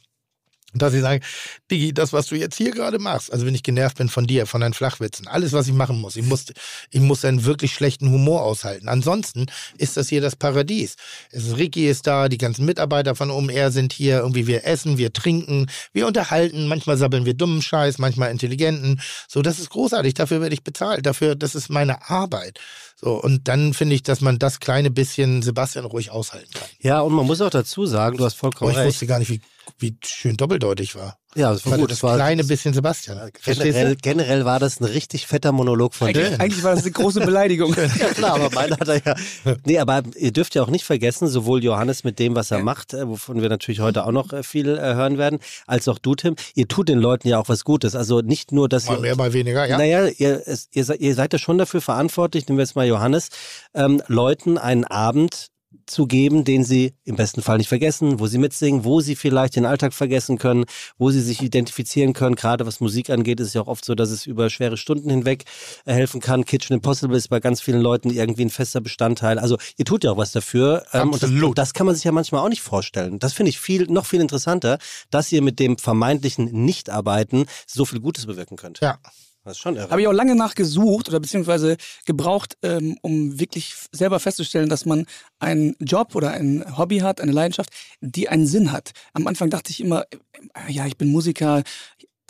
Speaker 2: dass ich sage, Digi, das, was du jetzt hier gerade machst, also wenn ich genervt bin von dir, von deinen Flachwitzen, alles, was ich machen muss, ich muss, ich muss einen wirklich schlechten Humor aushalten. Ansonsten ist das hier das Paradies. Es, Ricky ist da, die ganzen Mitarbeiter von OMR sind hier, irgendwie wir essen, wir trinken, wir unterhalten, manchmal sabbeln wir dummen Scheiß, manchmal intelligenten. So, das ist großartig, dafür werde ich bezahlt, dafür, das ist meine Arbeit. So, und dann finde ich, dass man das kleine bisschen Sebastian ruhig aushalten kann.
Speaker 3: Ja, und man muss auch dazu sagen, du hast vollkommen ich
Speaker 2: recht. wusste gar nicht, wie wie schön doppeldeutig war.
Speaker 3: Ja, das war
Speaker 2: gut. Das, war kleine bisschen Sebastian.
Speaker 3: Generell, generell, war das ein richtig fetter Monolog von
Speaker 4: dir. Eigentlich war das eine große Beleidigung.
Speaker 3: ja klar, aber meiner hat er ja. Nee, aber ihr dürft ja auch nicht vergessen, sowohl Johannes mit dem, was er ja. macht, äh, wovon wir natürlich heute auch noch äh, viel äh, hören werden, als auch du, Tim. Ihr tut den Leuten ja auch was Gutes. Also nicht nur, dass
Speaker 2: mal
Speaker 3: ihr.
Speaker 2: mehr, mal weniger, ja.
Speaker 3: Naja, ihr, ihr, ihr seid ja schon dafür verantwortlich, nehmen wir jetzt mal Johannes, ähm, Leuten einen Abend zu geben, den sie im besten Fall nicht vergessen, wo sie mitsingen, wo sie vielleicht den Alltag vergessen können, wo sie sich identifizieren können. Gerade was Musik angeht, ist es ja auch oft so, dass es über schwere Stunden hinweg äh, helfen kann. Kitchen Impossible ist bei ganz vielen Leuten irgendwie ein fester Bestandteil. Also ihr tut ja auch was dafür.
Speaker 2: Ähm, und,
Speaker 3: das, und das kann man sich ja manchmal auch nicht vorstellen. Das finde ich viel, noch viel interessanter, dass ihr mit dem vermeintlichen Nichtarbeiten so viel Gutes bewirken könnt.
Speaker 2: Ja.
Speaker 4: Das ist schon irre. Habe ich auch lange nachgesucht oder beziehungsweise gebraucht, ähm, um wirklich selber festzustellen, dass man einen Job oder ein Hobby hat, eine Leidenschaft, die einen Sinn hat. Am Anfang dachte ich immer, äh, ja, ich bin Musiker,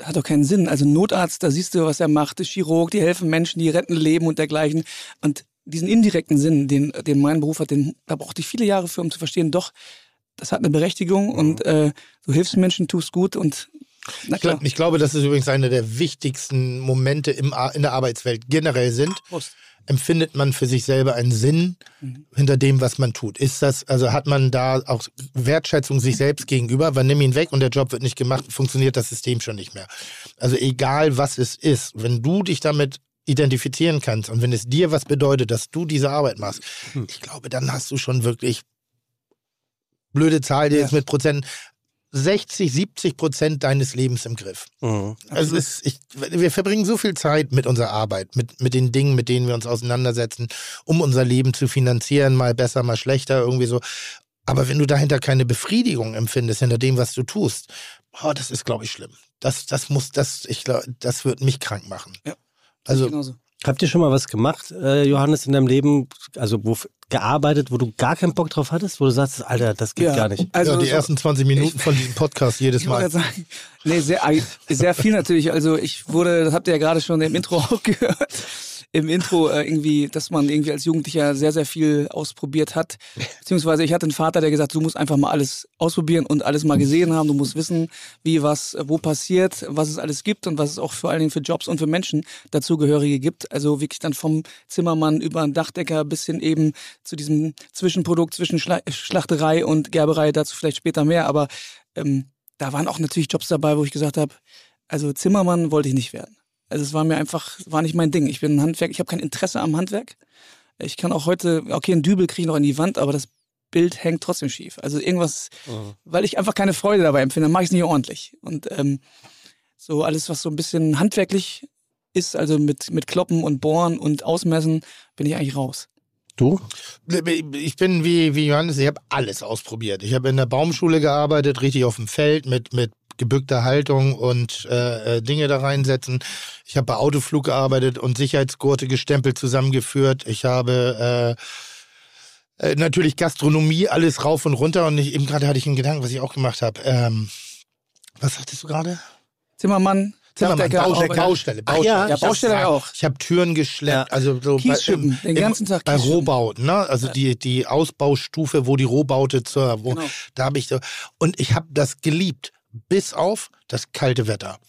Speaker 4: hat doch keinen Sinn. Also Notarzt, da siehst du, was er macht, ist Chirurg, die helfen Menschen, die retten Leben und dergleichen. Und diesen indirekten Sinn, den, den mein Beruf hat, den, da brauchte ich viele Jahre für, um zu verstehen, doch, das hat eine Berechtigung und äh, du hilfst Menschen, tust gut und
Speaker 2: ich, glaub, ich, glaube, dass es übrigens einer der wichtigsten Momente im, in der Arbeitswelt generell sind. Prost. Empfindet man für sich selber einen Sinn mhm. hinter dem, was man tut? Ist das, also hat man da auch Wertschätzung sich selbst gegenüber? Weil nimm ihn weg und der Job wird nicht gemacht, funktioniert das System schon nicht mehr. Also egal was es ist, wenn du dich damit identifizieren kannst und wenn es dir was bedeutet, dass du diese Arbeit machst, hm. ich glaube, dann hast du schon wirklich blöde Zahl die ja. jetzt mit Prozent, 60, 70 Prozent deines Lebens im Griff. Mhm. Also ist, ich, wir verbringen so viel Zeit mit unserer Arbeit, mit, mit den Dingen, mit denen wir uns auseinandersetzen, um unser Leben zu finanzieren, mal besser, mal schlechter, irgendwie so. Aber wenn du dahinter keine Befriedigung empfindest, hinter dem, was du tust, oh, das ist, glaube ich, schlimm. Das, das muss, das, ich glaube, das wird mich krank machen.
Speaker 4: Ja.
Speaker 3: Also, genauso. Habt ihr schon mal was gemacht, äh, Johannes, in deinem Leben, also wo gearbeitet, wo du gar keinen Bock drauf hattest, wo du sagst, Alter, das geht ja, gar nicht?
Speaker 2: Also ja, die so, ersten 20 Minuten ich, von diesem Podcast jedes Mal.
Speaker 4: Sagen, nee, sehr, sehr viel natürlich. Also ich wurde, das habt ihr ja gerade schon im Intro auch gehört im Intro äh, irgendwie, dass man irgendwie als Jugendlicher sehr, sehr viel ausprobiert hat. Beziehungsweise ich hatte einen Vater, der gesagt, du musst einfach mal alles ausprobieren und alles mal gesehen haben. Du musst wissen, wie was, wo passiert, was es alles gibt und was es auch vor allen Dingen für Jobs und für Menschen dazugehörige gibt. Also wirklich dann vom Zimmermann über einen Dachdecker bis hin eben zu diesem Zwischenprodukt zwischen Schla Schlachterei und Gerberei, dazu vielleicht später mehr. Aber ähm, da waren auch natürlich Jobs dabei, wo ich gesagt habe, also Zimmermann wollte ich nicht werden. Also es war mir einfach, war nicht mein Ding. Ich bin ein Handwerk, ich habe kein Interesse am Handwerk. Ich kann auch heute, okay, einen Dübel kriege ich noch in die Wand, aber das Bild hängt trotzdem schief. Also irgendwas, mhm. weil ich einfach keine Freude dabei empfinde, mache ich es nicht ordentlich. Und ähm, so alles, was so ein bisschen handwerklich ist, also mit, mit Kloppen und Bohren und Ausmessen, bin ich eigentlich raus.
Speaker 3: Du?
Speaker 2: Ich bin wie, wie Johannes, ich habe alles ausprobiert. Ich habe in der Baumschule gearbeitet, richtig auf dem Feld mit, mit gebückter Haltung und äh, äh, Dinge da reinsetzen. Ich habe bei Autoflug gearbeitet und Sicherheitsgurte gestempelt zusammengeführt. Ich habe äh, äh, natürlich Gastronomie, alles rauf und runter. Und ich, eben gerade hatte ich einen Gedanken, was ich auch gemacht habe. Ähm, was sagtest du gerade?
Speaker 4: Zimmermann.
Speaker 2: Zimmermann, Baustelle,
Speaker 4: ja.
Speaker 2: Baustelle,
Speaker 3: Ach
Speaker 2: Baustelle.
Speaker 3: ja,
Speaker 4: Ja,
Speaker 2: Ich hab-
Speaker 4: Baustelle auch.
Speaker 2: Ich habe Türen geschleppt,
Speaker 3: Ja.
Speaker 2: also so
Speaker 4: Kiesschippen, den ganzen Tag
Speaker 2: bei
Speaker 4: Kiesschippen.
Speaker 2: Rohbauten, ne? Also die die Ausbaustufe, wo die Rohbaute zur, wo,
Speaker 4: Genau.
Speaker 2: da habe ich so und ich habe das geliebt, bis auf das kalte Wetter.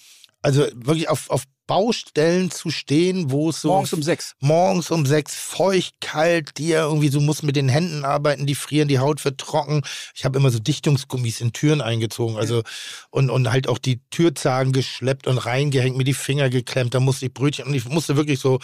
Speaker 2: Also wirklich auf auf Baustellen zu stehen, wo es so
Speaker 4: Morgens um sechs.
Speaker 2: morgens um sechs feucht, kalt, dir irgendwie, du musst mit den Händen arbeiten, die frieren, die Haut wird trocken. Ich habe immer so Dichtungsgummis in Türen eingezogen, also und, und halt auch die Türzagen geschleppt und reingehängt, mir die Finger geklemmt, da musste ich Brötchen und ich musste wirklich so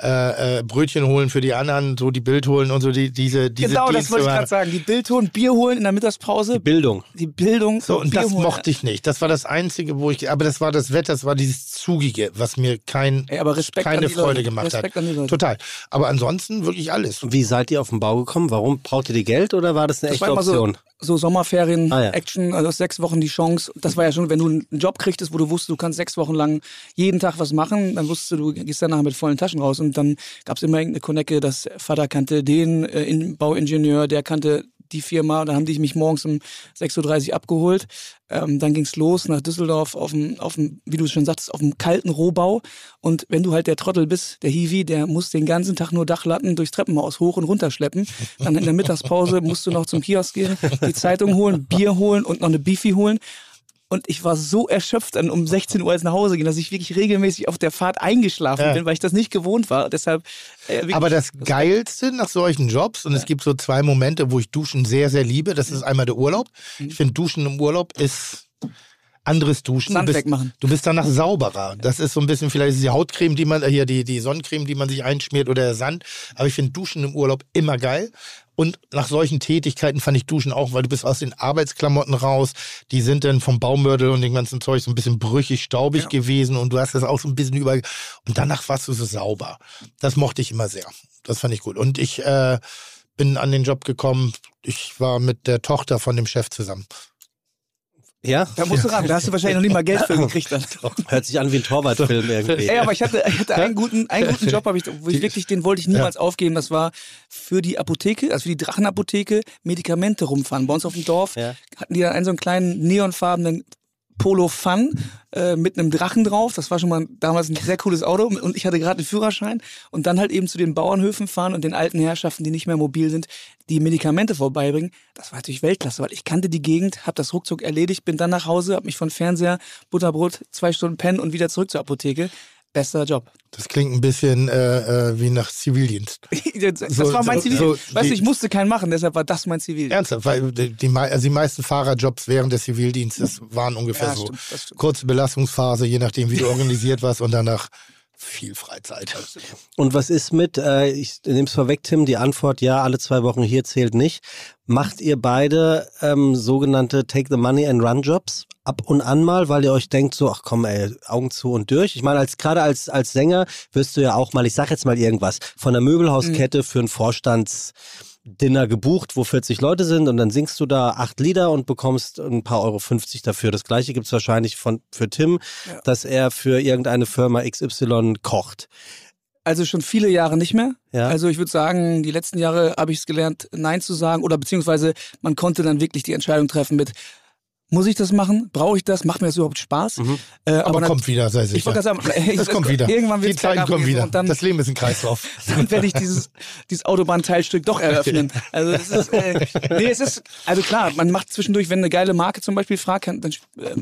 Speaker 2: äh, äh, Brötchen holen für die anderen, so die Bild holen und so die, diese, diese
Speaker 4: Genau, das
Speaker 2: Dienste
Speaker 4: wollte ich gerade sagen. Die Bild holen, Bier holen in der Mittagspause,
Speaker 3: Bildung.
Speaker 4: die Bildung.
Speaker 2: So, und
Speaker 4: Bier
Speaker 2: das
Speaker 4: holen.
Speaker 2: mochte ich nicht. Das war das Einzige, wo ich, aber das war das Wetter, das war dieses Zugige, was mir kein,
Speaker 4: Ey, aber Respekt
Speaker 2: keine Freude
Speaker 4: Leute.
Speaker 2: gemacht
Speaker 4: Respekt
Speaker 2: hat.
Speaker 4: an die Leute.
Speaker 2: Total. Aber ansonsten wirklich alles.
Speaker 3: Wie seid ihr auf den Bau gekommen? Warum braucht ihr die Geld oder war das eine
Speaker 4: Das
Speaker 3: echte
Speaker 4: war immer so,
Speaker 3: Option?
Speaker 4: so Sommerferien,
Speaker 3: Ah, ja.
Speaker 4: Action, also sechs Wochen die Chance. Das war ja schon, wenn du einen Job kriegtest, wo du wusstest, du kannst sechs Wochen lang jeden Tag was machen, dann wusstest du, du gehst danach mit vollen Taschen raus. Und dann gab es immer irgendeine Konecke, dass Vater kannte den äh, in- Bauingenieur, der kannte die Firma. Da haben die mich morgens um 6.30 Uhr abgeholt. Ähm, dann ging's los nach Düsseldorf auf dem, auf dem, wie du schon sagtest, auf dem kalten Rohbau. Und wenn du halt der Trottel bist, der Hiwi, der muss den ganzen Tag nur Dachlatten durchs Treppenhaus hoch und runter schleppen. Dann in der Mittagspause musst du noch zum Kiosk gehen, die Zeitung holen, Bier holen und noch eine Beefy holen. Und ich war so erschöpft dann um 16 Uhr als nach Hause gehen, dass ich wirklich regelmäßig auf der Fahrt eingeschlafen
Speaker 2: Ja.
Speaker 4: bin, weil ich das nicht gewohnt war. Deshalb äh,
Speaker 2: Aber das Geilste nach solchen Jobs, und es gibt so zwei Momente, wo ich Duschen sehr, sehr liebe, das ist einmal der Urlaub. Ich finde, Duschen im Urlaub ist anderes Duschen.
Speaker 4: Sand
Speaker 2: du bist,
Speaker 4: wegmachen.
Speaker 2: Du bist danach sauberer. Das ist so ein bisschen, vielleicht ist die Hautcreme, die man, äh, hier die, die Sonnencreme, die man sich einschmiert oder der Sand. Aber ich finde Duschen im Urlaub immer geil. Und nach solchen Tätigkeiten fand ich Duschen auch, weil du bist aus den Arbeitsklamotten raus. Die sind dann vom Baumördel und dem ganzen Zeug so ein bisschen brüchig, staubig gewesen und du hast das auch so ein bisschen über. Und danach warst du so sauber. Das mochte ich immer sehr. Das fand ich gut. Und ich äh, bin an den Job gekommen. Ich war mit der Tochter von dem Chef zusammen.
Speaker 3: Ja?
Speaker 4: da musst du ran. Da hast du wahrscheinlich noch nicht mal Geld für gekriegt. Dann.
Speaker 3: Hört sich an wie ein Torwartfilm irgendwie.
Speaker 4: Ey, aber ich hatte, ich hatte einen guten, einen guten Job, hab ich, wo ich wirklich, den wollte ich niemals aufgeben. Das war für die Apotheke, also für die Drachenapotheke, Medikamente rumfahren. Bei uns auf dem Dorf
Speaker 3: Ja.
Speaker 4: hatten die dann einen so einen kleinen neonfarbenen Polo Fun äh, mit einem Drachen drauf. Das war schon mal damals ein sehr cooles Auto und ich hatte gerade einen Führerschein und dann halt eben zu den Bauernhöfen fahren und den alten Herrschaften, die nicht mehr mobil sind, die Medikamente vorbeibringen. Das war natürlich Weltklasse, weil ich kannte die Gegend, habe das ruckzuck erledigt, bin dann nach Hause, habe mich von Fernseher, Butterbrot, zwei Stunden pennen und wieder zurück zur Apotheke. Bester Job.
Speaker 2: Das klingt ein bisschen äh, äh, wie nach Zivildienst.
Speaker 4: Das
Speaker 2: So-
Speaker 4: war mein
Speaker 2: so-
Speaker 4: Zivil.
Speaker 2: so
Speaker 4: weißt du, ich musste keinen machen, deshalb war das mein Zivil.
Speaker 2: Ernsthaft, weil die, die, also die meisten Fahrerjobs während des Zivildienstes waren ungefähr
Speaker 4: Ja,
Speaker 2: so.
Speaker 4: stimmt, stimmt.
Speaker 2: Kurze Belastungsphase, je nachdem, wie du organisiert warst und danach viel Freizeit.
Speaker 3: Und was ist mit, äh, ich nehme es vorweg, Tim, die Antwort ja, alle zwei Wochen hier zählt nicht. Macht ihr beide ähm, sogenannte Take the Money and Run Jobs ab und an mal, weil ihr euch denkt so, ach komm ey, Augen zu und durch. Ich meine, als gerade als, als Sänger wirst du ja auch mal, ich sag jetzt mal irgendwas, von der Möbelhauskette für ein Vorstands... Dinner gebucht, wo 40 Leute sind und dann singst du da acht Lieder und bekommst ein paar Euro 50 dafür. Das gleiche gibt's wahrscheinlich von, für Tim, dass er für irgendeine Firma XY kocht.
Speaker 4: Also schon viele Jahre nicht mehr.
Speaker 3: Ja.
Speaker 4: Also ich würde sagen, die letzten Jahre habe ich es gelernt, Nein zu sagen oder beziehungsweise man konnte dann wirklich die Entscheidung treffen mit, muss ich das machen? Brauche ich das? Macht mir das überhaupt Spaß?
Speaker 3: Mhm.
Speaker 4: Äh,
Speaker 2: Aber,
Speaker 4: dann-
Speaker 2: kommt wieder, sei sicher.
Speaker 4: Ich wollte sagen, ey,
Speaker 2: das kommt wieder.
Speaker 4: Irgendwann
Speaker 2: Die
Speaker 4: wird's
Speaker 2: Zeiten kommen wieder.
Speaker 4: Und dann,
Speaker 2: das Leben ist ein Kreislauf.
Speaker 4: dann werde ich dieses, dieses Autobahnteilstück doch eröffnen. Also das ist, äh, nee, es ist, also klar, man macht zwischendurch, wenn eine geile Marke zum Beispiel fragt, dann, äh,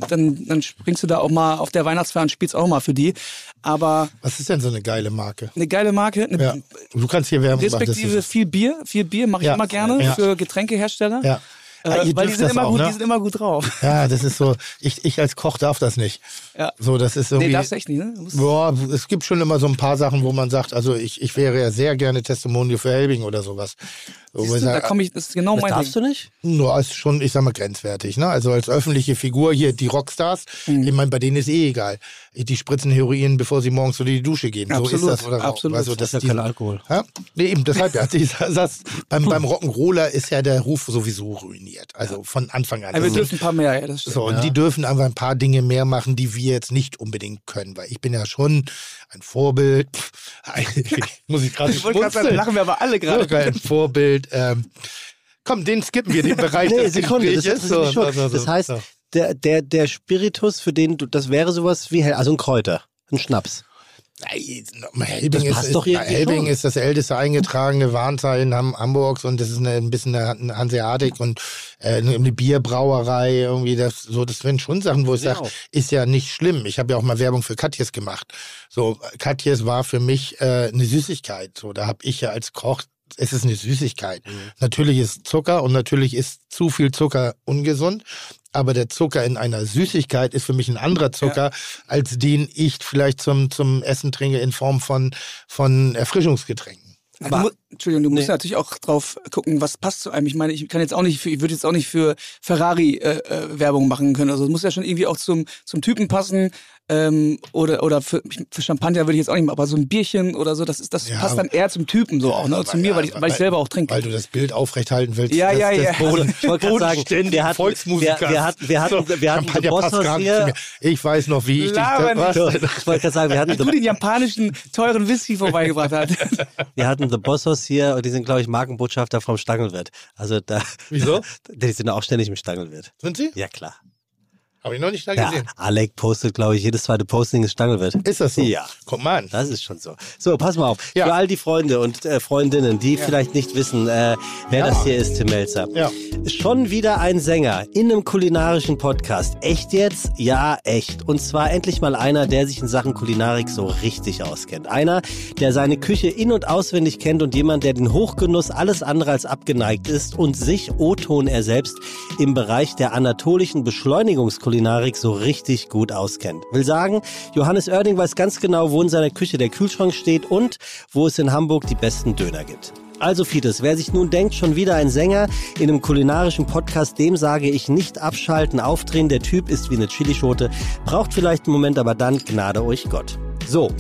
Speaker 4: dann, dann springst du da auch mal auf der Weihnachtsfeier und spielst auch mal für die. Aber
Speaker 2: Was ist denn so eine geile Marke?
Speaker 4: eine geile Marke, eine,
Speaker 2: Ja. Du kannst hier Werbung machen.
Speaker 4: respektive viel Bier, viel Bier mache ich
Speaker 2: Ja.
Speaker 4: immer gerne
Speaker 2: Ja.
Speaker 4: für Getränkehersteller.
Speaker 2: Ja.
Speaker 4: Äh, weil die sind, immer
Speaker 2: auch,
Speaker 4: gut,
Speaker 2: ne?
Speaker 4: die sind immer gut drauf.
Speaker 2: Ja, das ist so. Ich, ich als Koch darf das nicht.
Speaker 4: Ja.
Speaker 2: So, das ist irgendwie.
Speaker 4: Nee, darfst echt nicht, ne?
Speaker 2: Boah, es gibt schon immer so ein paar Sachen, wo man sagt, also ich, ich wäre ja sehr gerne Testimonial für Helbing oder sowas. So,
Speaker 4: Siehst du, da komme ich, das ist genau
Speaker 3: Das
Speaker 4: mein
Speaker 3: darfst
Speaker 4: Ding.
Speaker 3: du nicht?
Speaker 2: nur als schon, ich sag mal, grenzwertig. Ne? Also als öffentliche Figur hier, die Rockstars,
Speaker 4: Mhm.
Speaker 2: ich meine, bei denen ist eh egal. Die spritzen Heroin, bevor sie morgens unter die Dusche gehen. So
Speaker 4: Absolut,
Speaker 2: ist das. Oder
Speaker 4: absolut.
Speaker 2: Also, das,
Speaker 3: Das ist ja kein Alkohol.
Speaker 2: ja? Nee, eben, deshalb ja. Dieser Satz, beim, beim Rock'n'Roller ist ja der Ruf sowieso ruiniert. Also von Anfang an.
Speaker 4: Aber wir
Speaker 2: Also-
Speaker 4: dürfen ein paar mehr, ja, das stimmt.
Speaker 2: so, und die dürfen einfach ein paar Dinge mehr machen, die wir jetzt nicht unbedingt können, weil ich bin ja schon ein Vorbild. Muss ich gerade
Speaker 4: Ich wollte gerade sagen,
Speaker 2: schmunzeln.
Speaker 4: lachen wir aber alle gerade.
Speaker 2: Sogar ein Vorbild. Ähm, komm, den skippen wir, den Bereich
Speaker 3: Nee, Sekunde, das mich schon.
Speaker 2: so, so,
Speaker 3: Das heißt,
Speaker 2: so.
Speaker 3: der, der, der Spiritus, für den du, das wäre sowas wie, Hel- also ein Kräuter, ein Schnaps.
Speaker 2: Helbing, ist, ist, Helbing ist das älteste eingetragene Warnzeichen Ham Hamburgs und das ist eine, ein bisschen eine Hanseatik und äh, eine Bierbrauerei irgendwie das so das sind schon Sachen wo ich sage ist ja nicht schlimm ich habe ja auch mal Werbung für Katjes gemacht so Katjes war für mich äh, eine Süßigkeit so da habe ich ja als Koch es ist eine Süßigkeit.
Speaker 3: Mhm.
Speaker 2: Natürlich ist Zucker und natürlich ist zu viel Zucker ungesund. Aber der Zucker in einer Süßigkeit ist für mich ein anderer Zucker, als den ich vielleicht zum, zum Essen trinke in Form von, von Erfrischungsgetränken.
Speaker 4: Du mu- Entschuldigung, du musst
Speaker 3: Nee.
Speaker 4: natürlich auch drauf gucken, was passt zu einem. Ich meine, ich kann jetzt auch nicht, für, ich würde jetzt auch nicht für Ferrari äh, äh, Werbung machen können. Also es muss ja schon irgendwie auch zum zum Typen passen. Ähm, oder oder für, für Champagner würde ich jetzt auch nicht machen, aber so ein Bierchen oder so, das ist das
Speaker 2: Ja,
Speaker 4: passt dann eher zum Typen so auch, ne? Zu mir, weil ich, weil ich selber auch trinke.
Speaker 2: Weil du das Bild aufrechthalten willst.
Speaker 4: Ja,
Speaker 2: das,
Speaker 4: ja, ja.
Speaker 2: Boden,
Speaker 3: Also, ich wollte gerade sagen, wir hatten-
Speaker 2: Volksmusikers.
Speaker 3: wir- wir hatten- wir hatten-
Speaker 2: So,
Speaker 3: wir hatten
Speaker 2: Champagner
Speaker 3: The Boss
Speaker 2: passt gar nicht
Speaker 3: hier.
Speaker 2: zu mir. Ich weiß noch, wie ich
Speaker 4: Laber
Speaker 2: dich... Was?
Speaker 3: Ich wollte gerade sagen, wir hatten,
Speaker 4: du den japanischen teuren Whisky vorbeigebracht hast.
Speaker 3: wir hatten The Bossos hier und die sind, glaube ich, Markenbotschafter vom Stangelwirt. Also da.
Speaker 2: Wieso?
Speaker 3: Die sind auch ständig im Stangelwirt.
Speaker 2: Sind sie?
Speaker 3: Ja, klar.
Speaker 2: Habe ich noch nicht da
Speaker 3: Ja,
Speaker 2: gesehen.
Speaker 3: Alec postet, glaube ich, jedes zweite Posting ist Stangelwirt.
Speaker 2: Ist das so?
Speaker 3: Ja.
Speaker 2: Guck mal an.
Speaker 3: Das ist schon so. So, pass mal auf.
Speaker 2: Ja.
Speaker 3: Für all die Freunde und äh, Freundinnen, die vielleicht nicht wissen, äh, wer
Speaker 2: Ja.
Speaker 3: das hier ist, Tim Melzer.
Speaker 2: Ja.
Speaker 3: Schon wieder ein Sänger in einem kulinarischen Podcast. Echt jetzt? Ja, echt. Und zwar endlich mal einer, der sich in Sachen Kulinarik so richtig auskennt. Einer, der seine Küche in- und auswendig kennt und jemand, der den Hochgenuss alles andere als abgeneigt ist und sich, O-Ton er selbst, im Bereich der anatolischen Beschleunigungskulinarik so richtig gut auskennt. Will sagen, Johannes Oerding weiß ganz genau, wo in seiner Küche der Kühlschrank steht und wo es in Hamburg die besten Döner gibt. Also Fides, wer sich nun denkt, schon wieder ein Sänger in einem kulinarischen Podcast, dem sage ich nicht abschalten, aufdrehen, der Typ ist wie eine Chilischote, braucht vielleicht einen Moment, aber dann gnade euch Gott. So,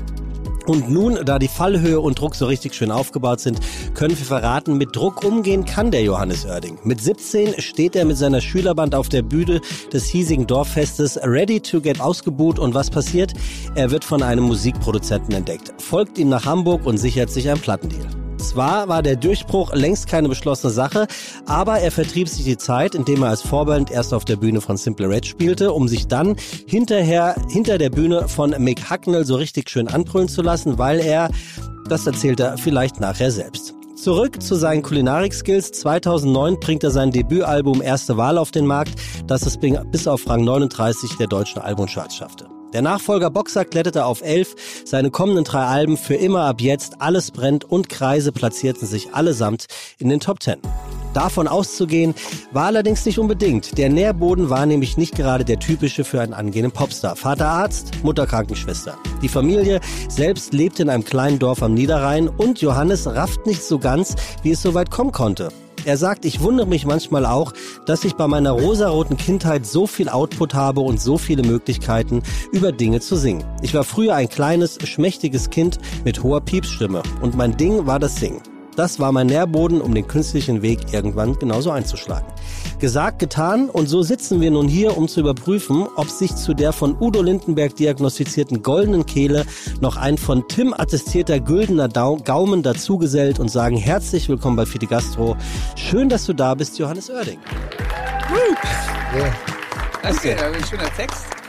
Speaker 3: und nun, da die Fallhöhe und Druck so richtig schön aufgebaut sind, können wir verraten, mit Druck umgehen kann der Johannes Oerding. Mit 17 steht er mit seiner Schülerband auf der Bühne des hiesigen Dorffestes, ready to get ausgebuht und was passiert? Er wird von einem Musikproduzenten entdeckt, folgt ihm nach Hamburg und sichert sich einen Plattendeal. Zwar war der Durchbruch längst keine beschlossene Sache, aber er vertrieb sich die Zeit, indem er als Vorband erst auf der Bühne von Simple Red spielte, um sich dann hinterher hinter der Bühne von Mick Hacknell so richtig schön anbrüllen zu lassen, weil er, das erzählt er vielleicht nachher selbst. Zurück zu seinen Kulinarik-Skills. 2009 bringt er sein Debütalbum Erste Wahl auf den Markt, das es bis auf Rang 39 der deutschen Albumcharts schaffte. Der Nachfolger Boxer kletterte auf 11. Seine kommenden drei Alben für immer ab jetzt, Alles brennt und Kreise platzierten sich allesamt in den Top 10. Davon auszugehen war allerdings nicht unbedingt. Der Nährboden war nämlich nicht gerade der typische für einen angehenden Popstar. Vater Arzt, Mutter Krankenschwester. Die Familie selbst lebte in einem kleinen Dorf am Niederrhein und Johannes rafft nicht so ganz, wie es so weit kommen konnte. Er sagt, ich wundere mich manchmal auch, dass ich bei meiner rosaroten Kindheit so viel Output habe und so viele Möglichkeiten, über Dinge zu singen. Ich war früher ein kleines, schmächtiges Kind mit hoher Piepsstimme und mein Ding war das Singen. Das war mein Nährboden, um den künstlichen Weg irgendwann genauso einzuschlagen. Gesagt, getan und so sitzen wir nun hier, um zu überprüfen, ob sich zu der von Udo Lindenberg diagnostizierten goldenen Kehle noch ein von Tim attestierter güldener Gaumen dazugesellt und sagen herzlich willkommen bei Fide Gastro. Schön, dass du da bist, Johannes Oerding.
Speaker 2: Ja.
Speaker 4: Das ist ja ein schöner Text.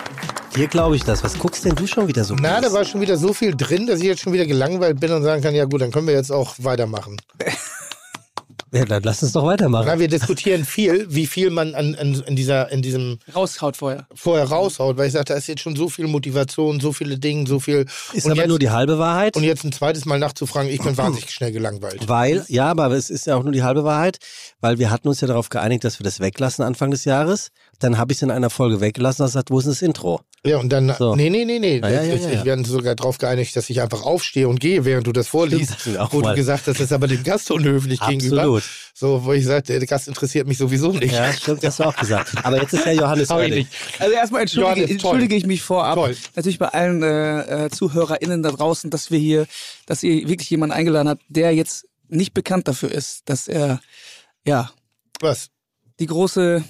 Speaker 3: Dir glaube ich das. Was guckst denn du schon wieder so?
Speaker 2: Na, da war schon wieder so viel drin, dass ich jetzt schon wieder gelangweilt bin und sagen kann, ja gut, dann können wir jetzt auch weitermachen.
Speaker 3: ja, dann lass uns doch weitermachen.
Speaker 2: Na, wir diskutieren viel, wie viel man an, an, in, dieser, in diesem
Speaker 4: Raushaut vorher.
Speaker 2: vorher raushaut, weil ich sage, da ist jetzt schon so viel Motivation, so viele Dinge, so viel.
Speaker 3: Ist
Speaker 2: und,
Speaker 3: aber
Speaker 2: jetzt,
Speaker 3: nur die halbe Wahrheit.
Speaker 2: und jetzt ein zweites Mal nachzufragen, ich bin wahnsinnig schnell gelangweilt.
Speaker 3: Weil, ja, aber es ist ja auch nur die halbe Wahrheit, weil wir hatten uns ja darauf geeinigt, dass wir das weglassen Anfang des Jahres. Dann habe ich es in einer Folge weggelassen und gesagt, wo ist denn das Intro?
Speaker 2: Ja, und dann,
Speaker 3: So.
Speaker 2: nee, nee, nee, nee.
Speaker 3: Ah, ja, ja,
Speaker 2: ich,
Speaker 3: ja, ja.
Speaker 2: wir hatten sogar darauf geeinigt, dass ich einfach aufstehe und gehe, während du das vorliest.
Speaker 3: Das ist auch
Speaker 2: wo
Speaker 3: mal-
Speaker 2: du gesagt hast, das ist aber dem Gast unhöflich gegenüber.
Speaker 3: Absolut.
Speaker 2: So, wo ich sagte, der Gast interessiert mich sowieso nicht.
Speaker 3: Ja, stimmt, das hast du auch gesagt. Aber jetzt ist ja Johannes
Speaker 2: nicht.
Speaker 4: Also erstmal entschuldige,
Speaker 2: Johannes,
Speaker 4: entschuldige ich mich vorab.
Speaker 2: Toll.
Speaker 4: Natürlich bei allen äh, äh, ZuhörerInnen da draußen, dass wir hier, dass ihr wirklich jemanden eingeladen habt, der jetzt nicht bekannt dafür ist, dass er ja
Speaker 2: Was?
Speaker 4: die große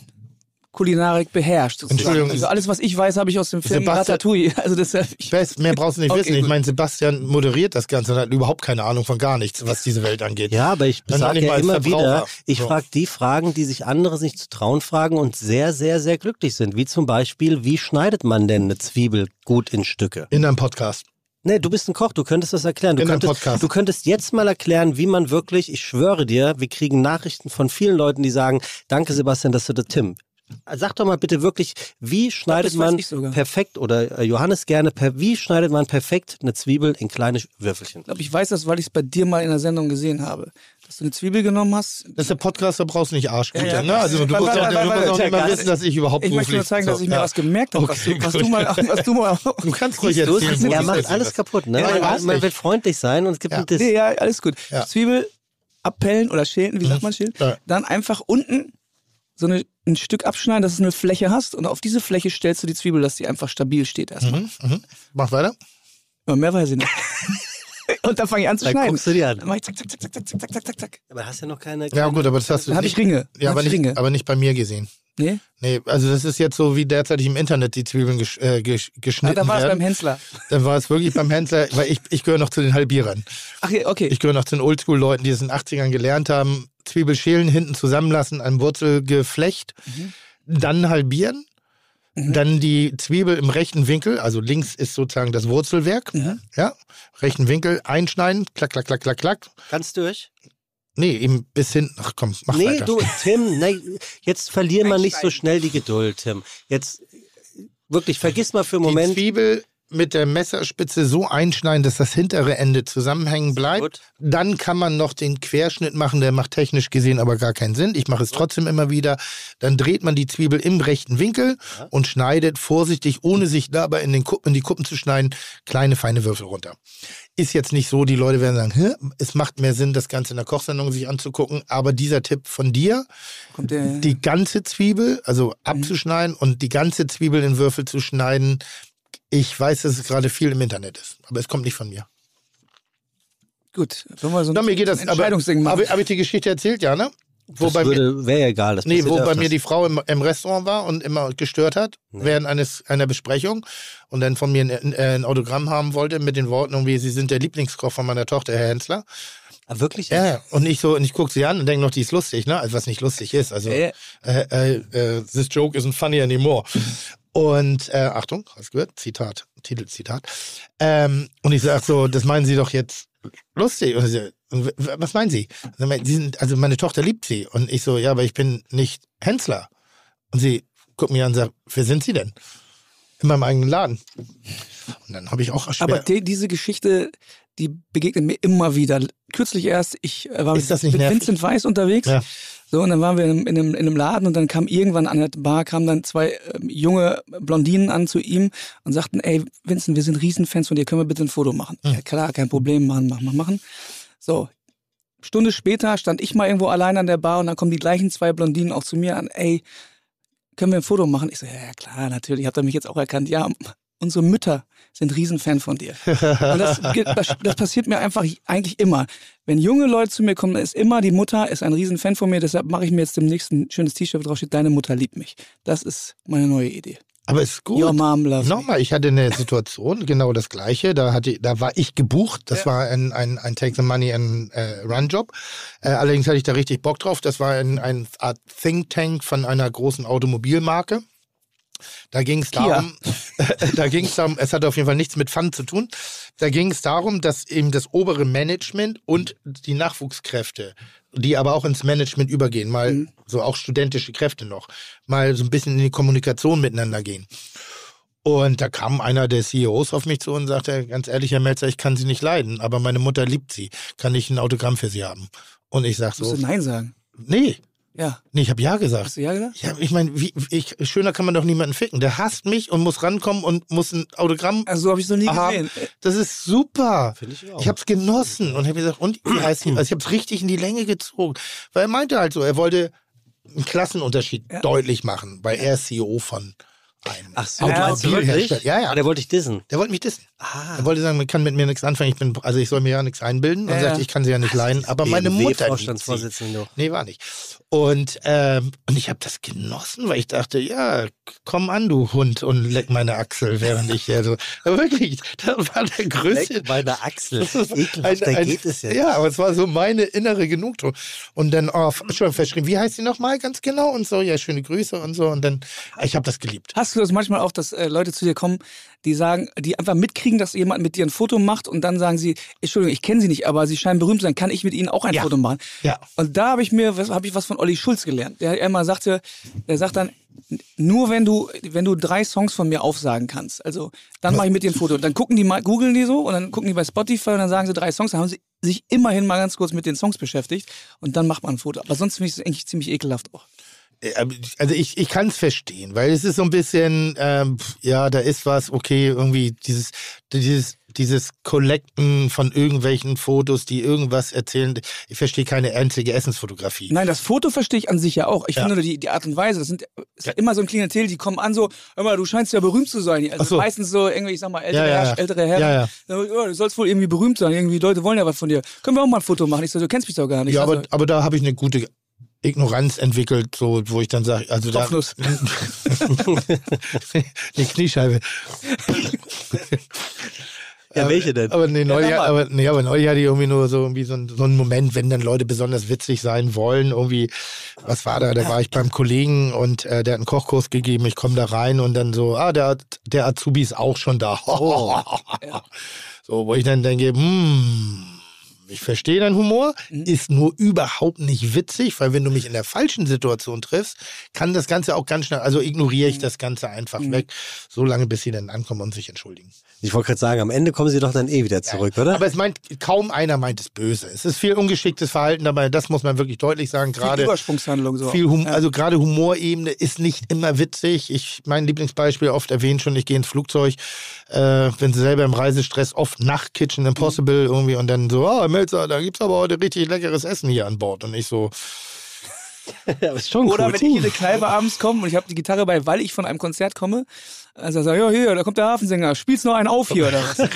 Speaker 4: Kulinarik beherrscht. sozusagen.
Speaker 2: Entschuldigung,
Speaker 4: Also alles, was ich weiß, habe ich aus dem Film
Speaker 2: Sebastian-
Speaker 4: Ratatouille. Also deshalb, ich,
Speaker 2: Best, mehr brauchst du nicht
Speaker 4: Okay,
Speaker 2: wissen. Ich meine, Sebastian moderiert das Ganze und hat überhaupt keine Ahnung von gar nichts, was diese Welt angeht.
Speaker 3: Ja, aber ich sage ja immer wieder, ich
Speaker 2: So.
Speaker 3: frage die Fragen, die sich andere nicht zu trauen fragen und sehr, sehr, sehr glücklich sind. Wie zum Beispiel, wie schneidet man denn eine Zwiebel gut in Stücke?
Speaker 2: In einem Podcast.
Speaker 3: Nee, du bist ein Koch, du könntest das erklären. Du,
Speaker 2: In einem
Speaker 3: könntest,
Speaker 2: Podcast.
Speaker 3: du könntest jetzt mal erklären, wie man wirklich, ich schwöre dir, wir kriegen Nachrichten von vielen Leuten, die sagen, danke Sebastian, dass du das Tim. Sag doch mal bitte wirklich, wie schneidet man
Speaker 4: ich
Speaker 3: perfekt oder äh, Johannes gerne, per, wie schneidet man perfekt eine Zwiebel in kleine Würfelchen?
Speaker 4: glaube, ich weiß das, weil ich es bei dir mal in der Sendung gesehen habe. Dass du eine Zwiebel genommen hast.
Speaker 2: Das ist der Podcast, da brauchst du nicht Arschgute.
Speaker 4: Ja, ja.
Speaker 2: ne? Also du musst auch, du musst auch nicht mal wissen, dass ich überhaupt
Speaker 4: Ich möchte nur zeigen, dass ich mir
Speaker 2: ja.
Speaker 4: was gemerkt habe, was,
Speaker 2: Okay,
Speaker 4: du, was, du mal, was du mal.
Speaker 2: Du kannst ruhig erzählen.
Speaker 3: er macht alles kaputt, ne?
Speaker 2: Ja, ich
Speaker 3: man, will freundlich sein und es gibt
Speaker 2: Ja.
Speaker 3: einen Diss.
Speaker 4: Nee, ja, alles gut. Zwiebel abpellen oder schälen, wie sagt man schälen? Dann einfach unten so eine, ein Stück abschneiden, dass du eine Fläche hast und auf diese Fläche stellst du die Zwiebel, dass die einfach stabil steht erstmal.
Speaker 2: Mhm, mhm. Mach weiter.
Speaker 4: Ja, mehr weiß ich nicht. und dann fange ich an zu
Speaker 3: dann
Speaker 4: schneiden.
Speaker 3: Guckst du die an.
Speaker 4: Dann mach ich zack, zack, zack, zack, zack, zack, zack, zack.
Speaker 3: Aber hast ja noch keine.
Speaker 2: Ja gut, aber das hast du.
Speaker 4: Habe ich Ringe.
Speaker 2: Ja, aber nicht,
Speaker 4: Ringe.
Speaker 2: aber nicht bei mir gesehen.
Speaker 4: Nee?
Speaker 2: Nee, also das ist jetzt so wie derzeitig im Internet die Zwiebeln gesch äh, gesch geschnitten werden.
Speaker 4: Ah, da war es beim Hensler.
Speaker 2: Da war es wirklich beim Hensler, weil ich, ich gehöre noch zu den Halbierern.
Speaker 4: Ach, okay.
Speaker 2: Ich gehöre noch zu den Oldschool-Leuten, die es in den 80ern gelernt haben, Zwiebel schälen, hinten zusammenlassen, ein Wurzelgeflecht,
Speaker 4: Mhm.
Speaker 2: dann halbieren, dann die Zwiebel im rechten Winkel, also links ist sozusagen das Wurzelwerk,
Speaker 4: Mhm.
Speaker 2: ja, rechten Winkel einschneiden, klack, klack, klack, klack, klack.
Speaker 3: Ganz durch?
Speaker 2: Nee, eben bis hinten. Ach komm, mach
Speaker 3: nee,
Speaker 2: weiter.
Speaker 3: du, Tim, nee, jetzt verlier mal nicht so schnell die Geduld, Tim. Jetzt wirklich, vergiss mal für einen
Speaker 2: Die
Speaker 3: Moment.
Speaker 2: Zwiebel mit der Messerspitze so einschneiden, dass das hintere Ende zusammenhängen bleibt.
Speaker 3: Gut.
Speaker 2: Dann kann man noch den Querschnitt machen, der macht technisch gesehen aber gar keinen Sinn. Ich mache es trotzdem immer wieder. Dann dreht man die Zwiebel im rechten Winkel und schneidet vorsichtig, ohne sich dabei in, den Kuppen, in die Kuppen zu schneiden, kleine feine Würfel runter. Ist jetzt nicht so, die Leute werden sagen, Hä? es macht mehr Sinn, das Ganze in der Kochsendung sich anzugucken. Aber dieser Tipp von dir,
Speaker 4: Kommt der,
Speaker 2: die ganze Zwiebel, also abzuschneiden und die ganze Zwiebel in Würfel zu schneiden. Ich weiß, dass es gerade viel im Internet ist, aber es kommt nicht von mir.
Speaker 4: gut, wenn wir so ein
Speaker 2: Na, mir geht das, aber
Speaker 4: Entscheidungsding machen.
Speaker 2: habe hab ich die Geschichte erzählt, ja, ne? Wo
Speaker 3: Das
Speaker 2: bei mir,
Speaker 3: würde, wäre ja egal. Das
Speaker 2: nee, wo bei mir die Frau im, im Restaurant war und immer gestört hat während eines einer Besprechung und dann von mir ein, ein Autogramm haben wollte mit den Worten irgendwie, Sie sind der Lieblingskoch von meiner Tochter, Herr Hensler.
Speaker 3: Ah, wirklich?
Speaker 2: Ja, ja. Und ich so, und ich gucke sie an und denke noch, die ist lustig, ne? Also was nicht lustig ist. Also äh, äh, äh, this joke isn't funny anymore. Und äh, Achtung, hast du gehört? Zitat, Titelzitat. Ähm, und ich sag so, das meinen Sie doch jetzt lustig. Und sie, was meinen Sie? Mal, Sie sind, also meine Tochter liebt Sie. Und ich so, ja, aber ich bin nicht Hensler. Und sie guckt mich an und sagt, wer sind Sie denn? In meinem eigenen Laden. Und dann habe ich auch schwer,
Speaker 4: Aber die, diese Geschichte, die begegnet mir immer wieder. Kürzlich erst, ich äh, war mit,
Speaker 2: das nicht
Speaker 4: mit
Speaker 2: nervig?
Speaker 4: Vincent Weiss unterwegs.
Speaker 2: Ja.
Speaker 4: So, und dann waren wir in, in, einem, in einem Laden und dann kam irgendwann an der Bar, kamen dann zwei ähm, junge Blondinen an zu ihm und sagten, ey, Vincent, wir sind Riesenfans von dir, können wir bitte ein Foto machen?
Speaker 2: Hm.
Speaker 4: Ja, klar, kein Problem, machen, machen, machen, machen. So, Stunde später stand ich mal irgendwo allein an der Bar und dann kommen die gleichen zwei Blondinen auch zu mir an, ey, können wir ein Foto machen? Ich so, ja klar, natürlich, habt ihr mich jetzt auch erkannt. Ja, unsere Mütter sind Riesenfan von dir. Und das, das, das passiert mir einfach eigentlich immer. Wenn junge Leute zu mir kommen, ist immer die Mutter, ist ein Riesenfan von mir, deshalb mache ich mir jetzt demnächst ein schönes T-Shirt, drauf steht, deine Mutter liebt mich. Das ist meine neue Idee.
Speaker 2: aber ist gut.
Speaker 4: Your mom loves me.
Speaker 2: Nochmal, ich hatte eine Situation, genau das gleiche. Da, hatte, da war ich gebucht. Das
Speaker 4: Ja.
Speaker 2: war ein, ein, ein Take the Money and äh, Run Job. Äh, allerdings hatte ich da richtig Bock drauf. Das war ein, ein Art Think Tank von einer großen Automobilmarke. Da ging es darum, da ging es darum, es hatte auf jeden Fall nichts mit Fun zu tun. Da ging es darum, dass eben das obere Management und die Nachwuchskräfte, die aber auch ins Management übergehen, mal
Speaker 4: Mhm.
Speaker 2: so auch studentische Kräfte noch, mal so ein bisschen in die Kommunikation miteinander gehen. Und da kam einer der CEOs auf mich zu und sagte, ganz ehrlich, Herr Melzer, ich kann Sie nicht leiden, aber meine Mutter liebt Sie. Kann ich ein Autogramm für Sie haben? Und ich sag
Speaker 4: Musst
Speaker 2: so,
Speaker 4: du Nein sagen?
Speaker 2: nee,
Speaker 4: Ja.
Speaker 2: nee, ich habe ja gesagt.
Speaker 4: Hast du ja gesagt?
Speaker 2: Ja, ich meine, wie, ich, schöner kann man doch niemanden ficken. Der hasst mich und muss rankommen und muss ein Autogramm
Speaker 4: Also so habe ich es noch nie
Speaker 2: haben.
Speaker 4: gesehen.
Speaker 2: Das ist super.
Speaker 3: Finde ich auch.
Speaker 2: Ich habe es genossen und habe gesagt, und wie heißt sie? Also ich habe es richtig in die Länge gezogen. Weil er meinte halt so, er wollte einen Klassenunterschied
Speaker 4: Ja.
Speaker 2: deutlich machen, weil er ist CEO von einem
Speaker 3: Ach so,
Speaker 2: Automobilhersteller.
Speaker 3: wirklich?
Speaker 2: Ja, ja.
Speaker 3: Ah, der wollte ich dissen.
Speaker 2: Der wollte mich dissen.
Speaker 3: Ah.
Speaker 2: Er wollte sagen, man kann mit mir nichts anfangen. Ich bin, also ich soll mir ja nichts einbilden. Und
Speaker 4: Ja,
Speaker 2: sagt,
Speaker 4: ja.
Speaker 2: ich kann sie ja nicht leiden. Aber meine Mutter.
Speaker 3: Vorstandsvorsitzende.
Speaker 2: Nee, war nicht. Und, ähm, und ich habe das genossen, weil ich dachte, ja, komm an, du Hund, und leck meine Achsel, während ich ja so. Aber wirklich, das war der größte.
Speaker 3: Leck meine Achsel.
Speaker 2: Das ist
Speaker 3: Ekelhaft, da
Speaker 2: ein-
Speaker 3: geht es ja.
Speaker 2: Ja, aber es war so meine innere Genugtuung. Und dann oh, schon verschrieben, wie heißt sie nochmal ganz genau? Und so, ja, schöne Grüße und so. Und dann, ich habe das geliebt.
Speaker 4: Hast du das manchmal auch, dass äh, Leute zu dir kommen, die sagen, die einfach mitkriegen, dass jemand mit dir ein Foto macht und dann sagen sie, Entschuldigung, ich kenne sie nicht, aber sie scheinen berühmt zu sein, kann ich mit ihnen auch ein
Speaker 2: Ja.
Speaker 4: Foto machen?
Speaker 2: Ja.
Speaker 4: Und da habe ich mir, was- habe ich was von Olli Schulz gelernt. Der immer sagte, der sagt dann, nur wenn du, wenn du drei Songs von mir aufsagen kannst, also dann mache ich mit dir ein Foto. Und dann gucken die mal, googeln die so und dann gucken die bei Spotify und dann sagen sie drei Songs, dann haben sie sich immerhin mal ganz kurz mit den Songs beschäftigt und dann macht man ein Foto. Aber sonst finde ich es eigentlich ziemlich ekelhaft auch.
Speaker 2: Äh, Also ich, ich kann es verstehen, weil es ist so ein bisschen, ähm, ja, da ist was, okay, irgendwie dieses, dieses, dieses Collecten von irgendwelchen Fotos, die irgendwas erzählen. Ich verstehe keine einzige Essensfotografie.
Speaker 4: Nein, das Foto verstehe ich an sich ja auch. Ich
Speaker 2: Ja.
Speaker 4: finde nur die, die Art und Weise, das sind ist immer so ein Klientel, die kommen an so, mal, du scheinst ja berühmt zu sein. Also
Speaker 2: so.
Speaker 4: meistens so irgendwie, ich sag mal, ältere,
Speaker 2: Ja, ja, ja.
Speaker 4: ältere Herren.
Speaker 2: Ja, ja.
Speaker 4: Dann, ja, du sollst wohl irgendwie berühmt sein. Irgendwie Leute wollen ja was von dir. Können wir auch mal ein Foto machen? Ich so, du kennst mich doch gar nicht.
Speaker 2: Ja, aber,
Speaker 4: also,
Speaker 2: aber da habe ich eine gute Ignoranz entwickelt, so, wo ich dann sage, also da. Die Kniescheibe.
Speaker 3: Ja, welche denn?
Speaker 2: Aber nee, neulich,
Speaker 4: mal.
Speaker 2: aber, nee, aber neulich hatte ich irgendwie nur so, irgendwie so, ein, so einen Moment, wenn dann Leute besonders witzig sein wollen. Irgendwie, was war da? Da war ich beim Kollegen und äh, der hat einen Kochkurs gegeben. Ich komme da rein und dann so, ah, der, der Azubi ist auch schon da. So, wo ich dann denke, hm, ich verstehe deinen Humor, ist nur überhaupt nicht witzig, weil wenn du mich in der falschen Situation triffst, kann das Ganze auch ganz schnell, also ignoriere ich das Ganze einfach weg, so lange bis sie dann ankommen und sich entschuldigen.
Speaker 3: Ich wollte gerade sagen, am Ende kommen sie doch dann eh wieder zurück, oder?
Speaker 2: Aber es meint, kaum einer meint es böse. Es ist viel ungeschicktes Verhalten dabei, das muss man wirklich deutlich sagen. Gerade
Speaker 4: Übersprungshandlung so.
Speaker 2: viel hum also gerade Humorebene ist nicht immer witzig. Ich mein Lieblingsbeispiel oft erwähnt schon, ich gehe ins Flugzeug, äh, bin selber im Reisestress, oft nach Kitchen Impossible irgendwie und dann so, ah, Melzer, da gibt's aber heute richtig leckeres Essen hier an Bord. Und ich so,
Speaker 3: ja, ist schon
Speaker 4: Oder
Speaker 3: gut.
Speaker 4: wenn ich in eine Kneipe abends komme und ich habe die Gitarre bei, weil ich von einem Konzert komme, also sag ich, ja, hier, da kommt der Hafensänger, spielst noch einen auf hier oder was? ja,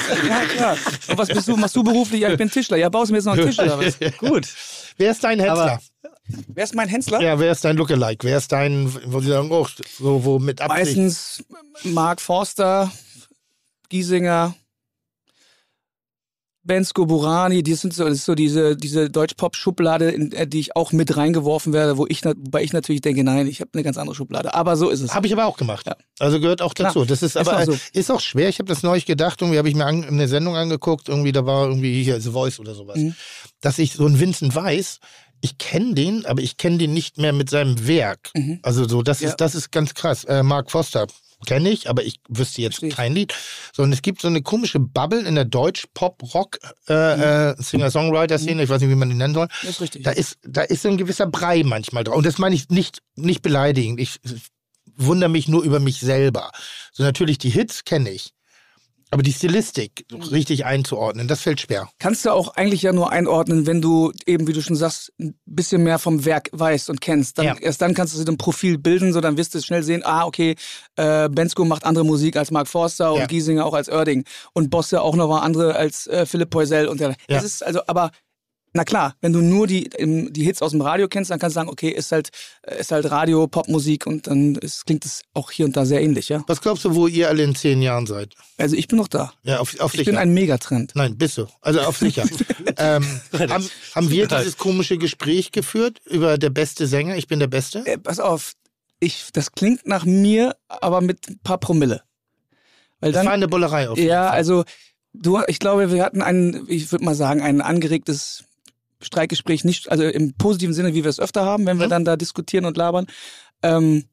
Speaker 4: klar. Und was bist du, machst du beruflich? Ja, ich bin Tischler. Ja, baust du mir jetzt noch einen Tisch oder was?
Speaker 3: gut.
Speaker 2: wer ist dein?
Speaker 3: Aber-
Speaker 4: Wer ist mein Hensler?
Speaker 2: ja, wer ist dein Lookalike? Wer ist dein, wo sie sagen, oh, so, wo mit Absicht.
Speaker 4: Meistens Mark Forster, Giesinger, Bensko Burani, die sind so, das ist so diese, diese Deutsch-Pop-Schublade, in äh, die ich auch mit reingeworfen werde, wo ich, wobei ich natürlich denke, nein, ich habe eine ganz andere Schublade. Aber so ist es.
Speaker 2: Habe ich aber auch gemacht.
Speaker 4: Ja.
Speaker 2: Also gehört auch dazu.
Speaker 4: Klar.
Speaker 2: Das ist
Speaker 4: Ist
Speaker 2: aber
Speaker 4: auch so.
Speaker 2: ist auch schwer. Ich habe das neulich gedacht, irgendwie habe ich mir an, eine Sendung angeguckt, irgendwie da war irgendwie hier The Voice oder sowas,
Speaker 4: Mhm.
Speaker 2: dass ich so einen Vincent Weiss, ich kenne den, aber ich kenne den nicht mehr mit seinem Werk.
Speaker 4: Mhm.
Speaker 2: Also so, das
Speaker 4: Ja.
Speaker 2: ist das ist ganz krass. Äh, Mark Foster kenne ich, aber ich wüsste jetzt
Speaker 4: Verstehe
Speaker 2: kein Lied. So, und es gibt so eine komische Bubble in der Deutsch-Pop-Rock äh, äh, Singer-Songwriter-Szene, ich weiß nicht, wie man die nennen soll.
Speaker 4: Das ist richtig.
Speaker 2: Da ist, da ist so ein gewisser Brei manchmal drauf. Und das meine ich nicht, nicht beleidigend. Ich wundere mich nur über mich selber. So natürlich die Hits kenne ich. Aber die Stilistik richtig einzuordnen, das fällt schwer.
Speaker 4: Kannst du auch eigentlich ja nur einordnen, wenn du eben, wie du schon sagst, ein bisschen mehr vom Werk weißt und kennst. Dann,
Speaker 2: Ja.
Speaker 4: Erst dann kannst du so ein Profil bilden, so dann wirst du schnell sehen, ah, okay, äh, Bensko macht andere Musik als Mark Forster und
Speaker 2: Ja.
Speaker 4: Giesinger auch als Oerding und Bosse auch noch mal andere als äh, Philipp Poisel und der.
Speaker 2: Ja.
Speaker 4: Das ist also, aber na klar, wenn du nur die, die Hits aus dem Radio kennst, dann kannst du sagen, okay, ist halt, äh, ist halt Radio, Popmusik und dann ist, klingt es auch hier und da sehr ähnlich, ja.
Speaker 2: Was glaubst du, wo ihr alle in zehn Jahren seid?
Speaker 4: Also ich bin noch da.
Speaker 2: Ja, auf, auf
Speaker 4: Ich
Speaker 2: sicher.
Speaker 4: bin ein Megatrend.
Speaker 2: Nein, bist du. Also auf sicher. ähm, haben, haben wir dieses komische Gespräch geführt über der beste Sänger? Ich bin der Beste?
Speaker 4: Äh, pass auf, ich, das klingt nach mir, aber mit ein paar Promille. Weil
Speaker 2: Das war
Speaker 4: dann,
Speaker 2: eine Bullerei auf jeden
Speaker 4: ja,
Speaker 2: Fall.
Speaker 4: also du, ich glaube, wir hatten ein, ich würde mal sagen, ein angeregtes Streitgespräch, nicht, also im positiven Sinne, wie wir es öfter haben, wenn wir
Speaker 2: Mhm.
Speaker 4: dann da diskutieren und labern. Ähm,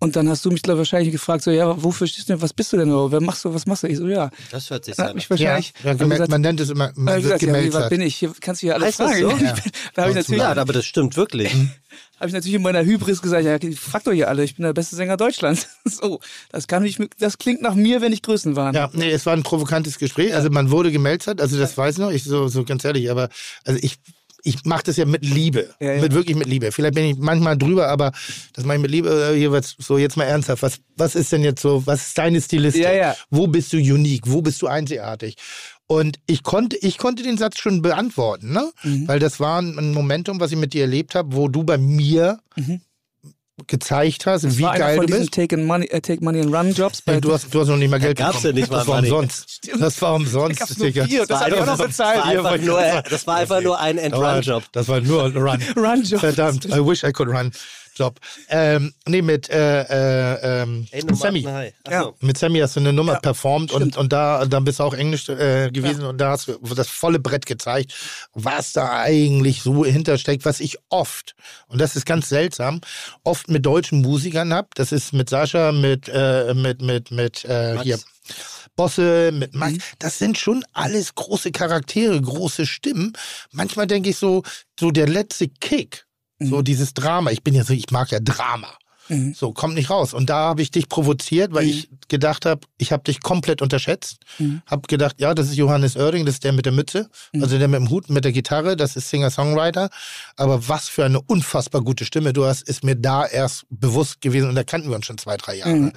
Speaker 4: und dann hast du mich, glaube ich, wahrscheinlich gefragt, so, ja, wofür stehst du denn, was bist du denn, oder wer machst du, was machst du? Ich so, ja.
Speaker 3: Das hört sich
Speaker 4: Dann
Speaker 3: an.
Speaker 4: mich
Speaker 2: ja,
Speaker 4: wahrscheinlich,
Speaker 2: ja, gemerkt,
Speaker 4: gesagt,
Speaker 2: man nennt es immer, man
Speaker 4: ich
Speaker 2: wird
Speaker 4: gesagt, ja, wie, was
Speaker 2: gemeldet.
Speaker 4: bin ich? Hier kannst du ja alles
Speaker 3: Heißt das
Speaker 4: fragen.
Speaker 3: so?
Speaker 4: Ja.
Speaker 2: Ja.
Speaker 4: Da habe ich natürlich,
Speaker 3: Ja, aber das stimmt wirklich.
Speaker 4: habe ich natürlich in meiner Hybris gesagt, ja, fragt doch hier alle, ich bin der beste Sänger Deutschlands. so, das kann ich, das klingt nach mir, wenn ich Größen waren.
Speaker 2: Ja, nee, es war ein provokantes Gespräch. Also man wurde gemeldet, also das weiß ich noch, ich so, so ganz ehrlich, aber also ich, ich mache das ja mit Liebe.
Speaker 4: Ja, ja.
Speaker 2: Mit wirklich mit Liebe. Vielleicht bin ich manchmal drüber, aber das mache ich mit Liebe. Äh, Hier was, so jetzt mal ernsthaft. Was, was ist denn jetzt so, was ist deine Stilistik?
Speaker 4: Ja, ja.
Speaker 2: Wo bist du unique? Wo bist du einzigartig? Und ich konnte, ich konnte den Satz schon beantworten, ne?
Speaker 4: Mhm.
Speaker 2: Weil das war ein Momentum, was ich mit dir erlebt habe, wo du bei mir
Speaker 4: Mhm.
Speaker 2: Gezeigt hast,
Speaker 4: Das
Speaker 2: wie
Speaker 4: war einer
Speaker 2: geil
Speaker 4: von
Speaker 2: du bist.
Speaker 4: Take, money, äh, Take Money and Run Jobs. Bei
Speaker 2: Ja, du, hast, du hast noch nicht mal Geld
Speaker 3: gab's
Speaker 2: bekommen.
Speaker 3: ja nicht mal
Speaker 2: das war
Speaker 3: Money.
Speaker 2: umsonst. Das war umsonst.
Speaker 4: nur
Speaker 2: Digga.
Speaker 4: vier, das
Speaker 3: war
Speaker 4: hat
Speaker 3: einfach-
Speaker 4: noch bezahlt.
Speaker 3: Das war einfach nur, das war einfach nur ein End-Run-Job.
Speaker 2: Das war nur ein Run.
Speaker 4: Run Job.
Speaker 2: Verdammt, I wish I could run. Job. Ähm, nee, mit äh, äh, ähm,
Speaker 3: Nummer
Speaker 2: Sammy.
Speaker 4: Ja.
Speaker 2: Mit Sammy hast du eine Nummer
Speaker 4: Ja,
Speaker 2: performt und,
Speaker 4: stimmt.
Speaker 2: und da dann bist du auch Englisch äh, gewesen und da hast du das volle Brett gezeigt, was da eigentlich so hintersteckt, was ich oft, und das ist ganz seltsam, oft mit deutschen Musikern hab. Das ist mit Sascha, mit, äh, mit, mit, mit äh, hier. Bosse, mit Max,
Speaker 4: Mhm.
Speaker 2: das sind schon alles große Charaktere, große Stimmen. Manchmal denke ich so, so der letzte Kick, so dieses Drama. Ich bin ja so, ich mag ja Drama.
Speaker 4: Mhm.
Speaker 2: So, kommt nicht raus. Und da habe ich dich provoziert, weil
Speaker 4: Mhm.
Speaker 2: ich gedacht habe, ich habe dich komplett unterschätzt.
Speaker 4: Mhm.
Speaker 2: Hab gedacht, ja, das ist Johannes Oerding, das ist der mit der Mütze,
Speaker 4: Mhm.
Speaker 2: also der mit dem Hut, mit der Gitarre, das ist Singer-Songwriter. Aber was für eine unfassbar gute Stimme du hast, ist mir da erst bewusst gewesen und da kannten wir uns schon zwei, drei Jahre.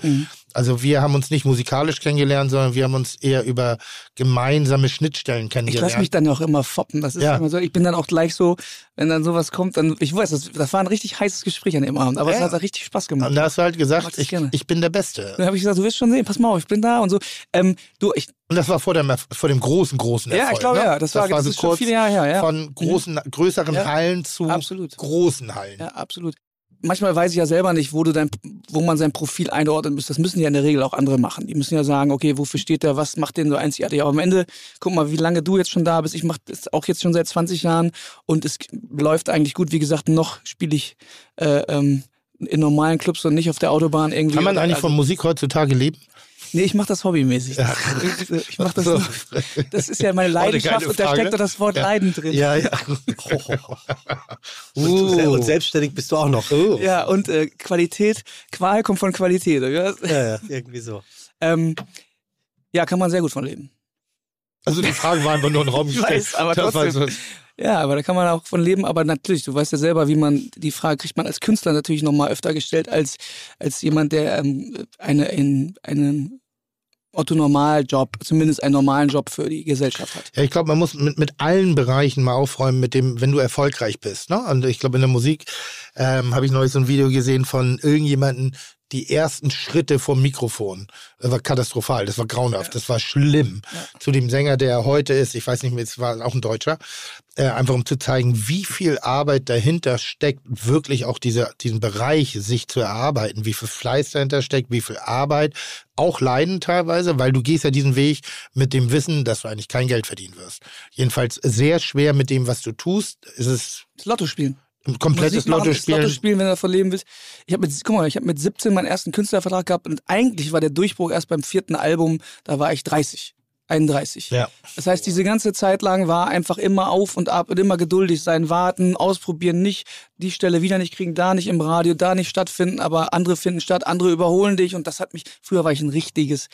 Speaker 4: Mhm. Mhm.
Speaker 2: Also wir haben uns nicht musikalisch kennengelernt, sondern wir haben uns eher über gemeinsame Schnittstellen
Speaker 4: Ich
Speaker 2: kennengelernt.
Speaker 4: lasse mich dann auch immer foppen. Das ist
Speaker 2: Ja.
Speaker 4: immer so. Ich bin dann auch gleich so, wenn dann sowas kommt, dann, ich weiß, das, das war ein richtig heißes Gespräch an dem Abend, aber es
Speaker 2: Ja.
Speaker 4: hat richtig Spaß gemacht.
Speaker 2: und da hast du halt gesagt,
Speaker 4: das
Speaker 2: ich, ich bin der Beste.
Speaker 4: Dann habe ich gesagt, du wirst schon sehen, pass mal auf, ich bin da und so. Ähm, du, ich,
Speaker 2: Und das war vor dem, vor dem großen, großen Erfolg.
Speaker 4: ja, ich glaube
Speaker 2: ne?
Speaker 4: ja, das, war, das
Speaker 2: so kurz
Speaker 4: viele Jahre her, ja.
Speaker 2: von großen, größeren
Speaker 4: Ja.
Speaker 2: Hallen zu
Speaker 4: Absolut.
Speaker 2: großen Hallen.
Speaker 4: Ja, absolut. Manchmal weiß ich ja selber nicht, wo, du dein, wo man sein Profil einordnen muss. Das müssen ja in der Regel auch andere machen. Die müssen ja sagen, okay, wofür steht der, was macht den so einzigartig. Aber am Ende, guck mal, wie lange du jetzt schon da bist. Ich mache das auch jetzt schon seit 20 Jahren und es läuft eigentlich gut. Wie gesagt, noch spiele ich äh, ähm, in normalen Clubs und nicht auf der Autobahn irgendwie.
Speaker 2: Kann man eigentlich
Speaker 4: also,
Speaker 2: von Musik heutzutage leben?
Speaker 4: Nee, ich mache das hobbymäßig. Ich, ich mache das,
Speaker 2: So.
Speaker 4: das ist ja meine Leidenschaft und da steckt doch das Wort
Speaker 2: Ja.
Speaker 4: Leiden drin.
Speaker 2: Ja, ja.
Speaker 3: Und,
Speaker 2: Uh.
Speaker 3: und selbstständig bist du auch noch.
Speaker 4: Ja, und äh, Qualität, Qual kommt von Qualität. Ja?
Speaker 3: Ja, ja, irgendwie so.
Speaker 4: Ähm, ja, kann man sehr gut von leben.
Speaker 2: Also die Frage war einfach nur in den Raum gestellt.
Speaker 4: weiß, aber
Speaker 2: Das
Speaker 4: trotzdem. Ja, aber da kann man auch von leben. Aber natürlich, du weißt ja selber, wie man, die Frage kriegt man als Künstler natürlich nochmal öfter gestellt, als, als jemand, der ähm, eine, ein, einen Otto-Normal-Job, zumindest einen normalen Job für die Gesellschaft hat.
Speaker 2: Ja, ich glaube, man muss mit, mit allen Bereichen mal aufräumen, mit dem, wenn du erfolgreich bist. Ne? Und ich glaube, in der Musik ähm, habe ich neulich so ein Video gesehen von irgendjemanden, die ersten Schritte vom Mikrofon. Das war katastrophal, das war grauenhaft, das war schlimm. Zu dem Sänger, der heute ist, ich weiß nicht mehr, es war auch ein Deutscher, äh, einfach um zu zeigen, wie viel Arbeit dahinter steckt, wirklich auch diese, diesen Bereich sich zu erarbeiten, wie viel Fleiß dahinter steckt, wie viel Arbeit, auch Leiden teilweise, weil du gehst ja diesen Weg mit dem Wissen, dass du eigentlich kein Geld verdienen wirst. Jedenfalls sehr schwer mit dem, was du tust. Es ist
Speaker 4: Das Lotto spielen.
Speaker 2: ein komplettes Lotto
Speaker 4: das Lotto
Speaker 2: spielen.
Speaker 4: spielen, wenn du davon leben willst. Ich habe mit, guck mal, ich habe mit 17 meinen ersten Künstlervertrag gehabt und eigentlich war der Durchbruch erst beim vierten Album, da war ich 30. 31.
Speaker 2: Ja.
Speaker 4: Das heißt, diese ganze Zeit lang war einfach immer auf und ab und immer geduldig sein, warten, ausprobieren, nicht die Stelle wieder nicht kriegen, da nicht im Radio, da nicht stattfinden, aber andere finden statt, andere überholen dich und das hat mich, früher war ich ein richtiges,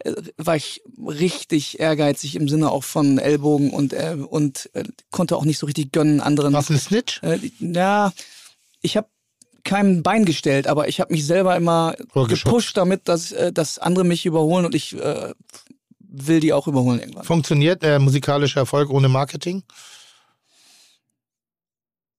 Speaker 4: äh, war ich richtig ehrgeizig im Sinne auch von Ellbogen und, äh, und äh, konnte auch nicht so richtig gönnen anderen.
Speaker 2: Was ein Snitch?
Speaker 4: Äh, ja, ich habe kein Bein gestellt, aber ich habe mich selber immer gepusht damit, dass, äh, dass andere mich überholen und ich äh, will die auch überholen irgendwann.
Speaker 2: Funktioniert äh, musikalischer Erfolg ohne Marketing?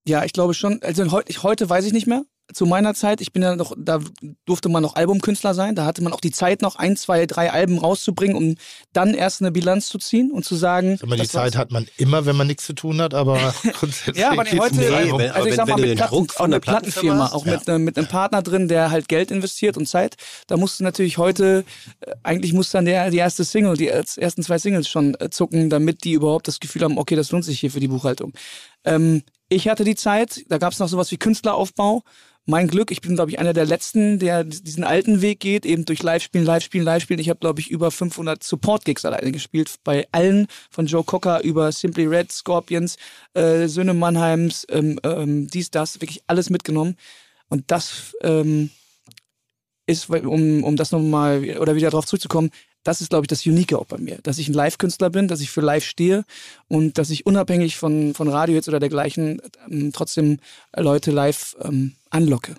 Speaker 4: Ja, ich glaube schon. Also heute, heute weiß ich nicht mehr. Zu meiner Zeit, ich bin ja noch, da durfte man noch Albumkünstler sein. Da hatte man auch die Zeit, noch ein, zwei, drei Alben rauszubringen, um dann erst eine Bilanz zu ziehen und zu sagen.
Speaker 2: Sag mal, die. Zeit hat man immer, wenn man nichts zu tun hat, aber grundsätzlich.
Speaker 4: Ja, aber heute,
Speaker 3: Nee,
Speaker 2: Album.
Speaker 3: wenn-
Speaker 4: also ich
Speaker 3: wenn-
Speaker 4: sag mal, mit, Platten,
Speaker 3: von der
Speaker 4: mit Plattenfirma,
Speaker 3: Plattenfirma
Speaker 4: auch
Speaker 2: hast,
Speaker 4: mit, äh, mit einem Partner drin, der halt Geld investiert und Zeit, da musst du natürlich heute, äh, eigentlich muss dann der, die erste Single, die erst- ersten zwei Singles schon äh, zucken, damit die überhaupt das Gefühl haben, okay, das lohnt sich hier für die Buchhaltung. Ähm, ich hatte die Zeit, da gab es noch sowas wie Künstleraufbau. Mein Glück, ich bin, glaube ich, einer der Letzten, der diesen alten Weg geht, eben durch Live-Spielen, Live-Spielen, Live-Spielen. Ich habe, glaube ich, über 500 Support-Gigs alleine gespielt, bei allen, von Joe Cocker über Simply Red, Scorpions, äh, Söhne Mannheims, ähm, ähm, dies, das, wirklich alles mitgenommen. Und das ähm, ist, um, um das nochmal, oder wieder darauf zurückzukommen, das ist, glaube ich, das Unique auch bei mir, dass ich ein Live-Künstler bin, dass ich für Live stehe und dass ich unabhängig von, von Radiohits oder dergleichen ähm, trotzdem Leute live ähm, anlocke.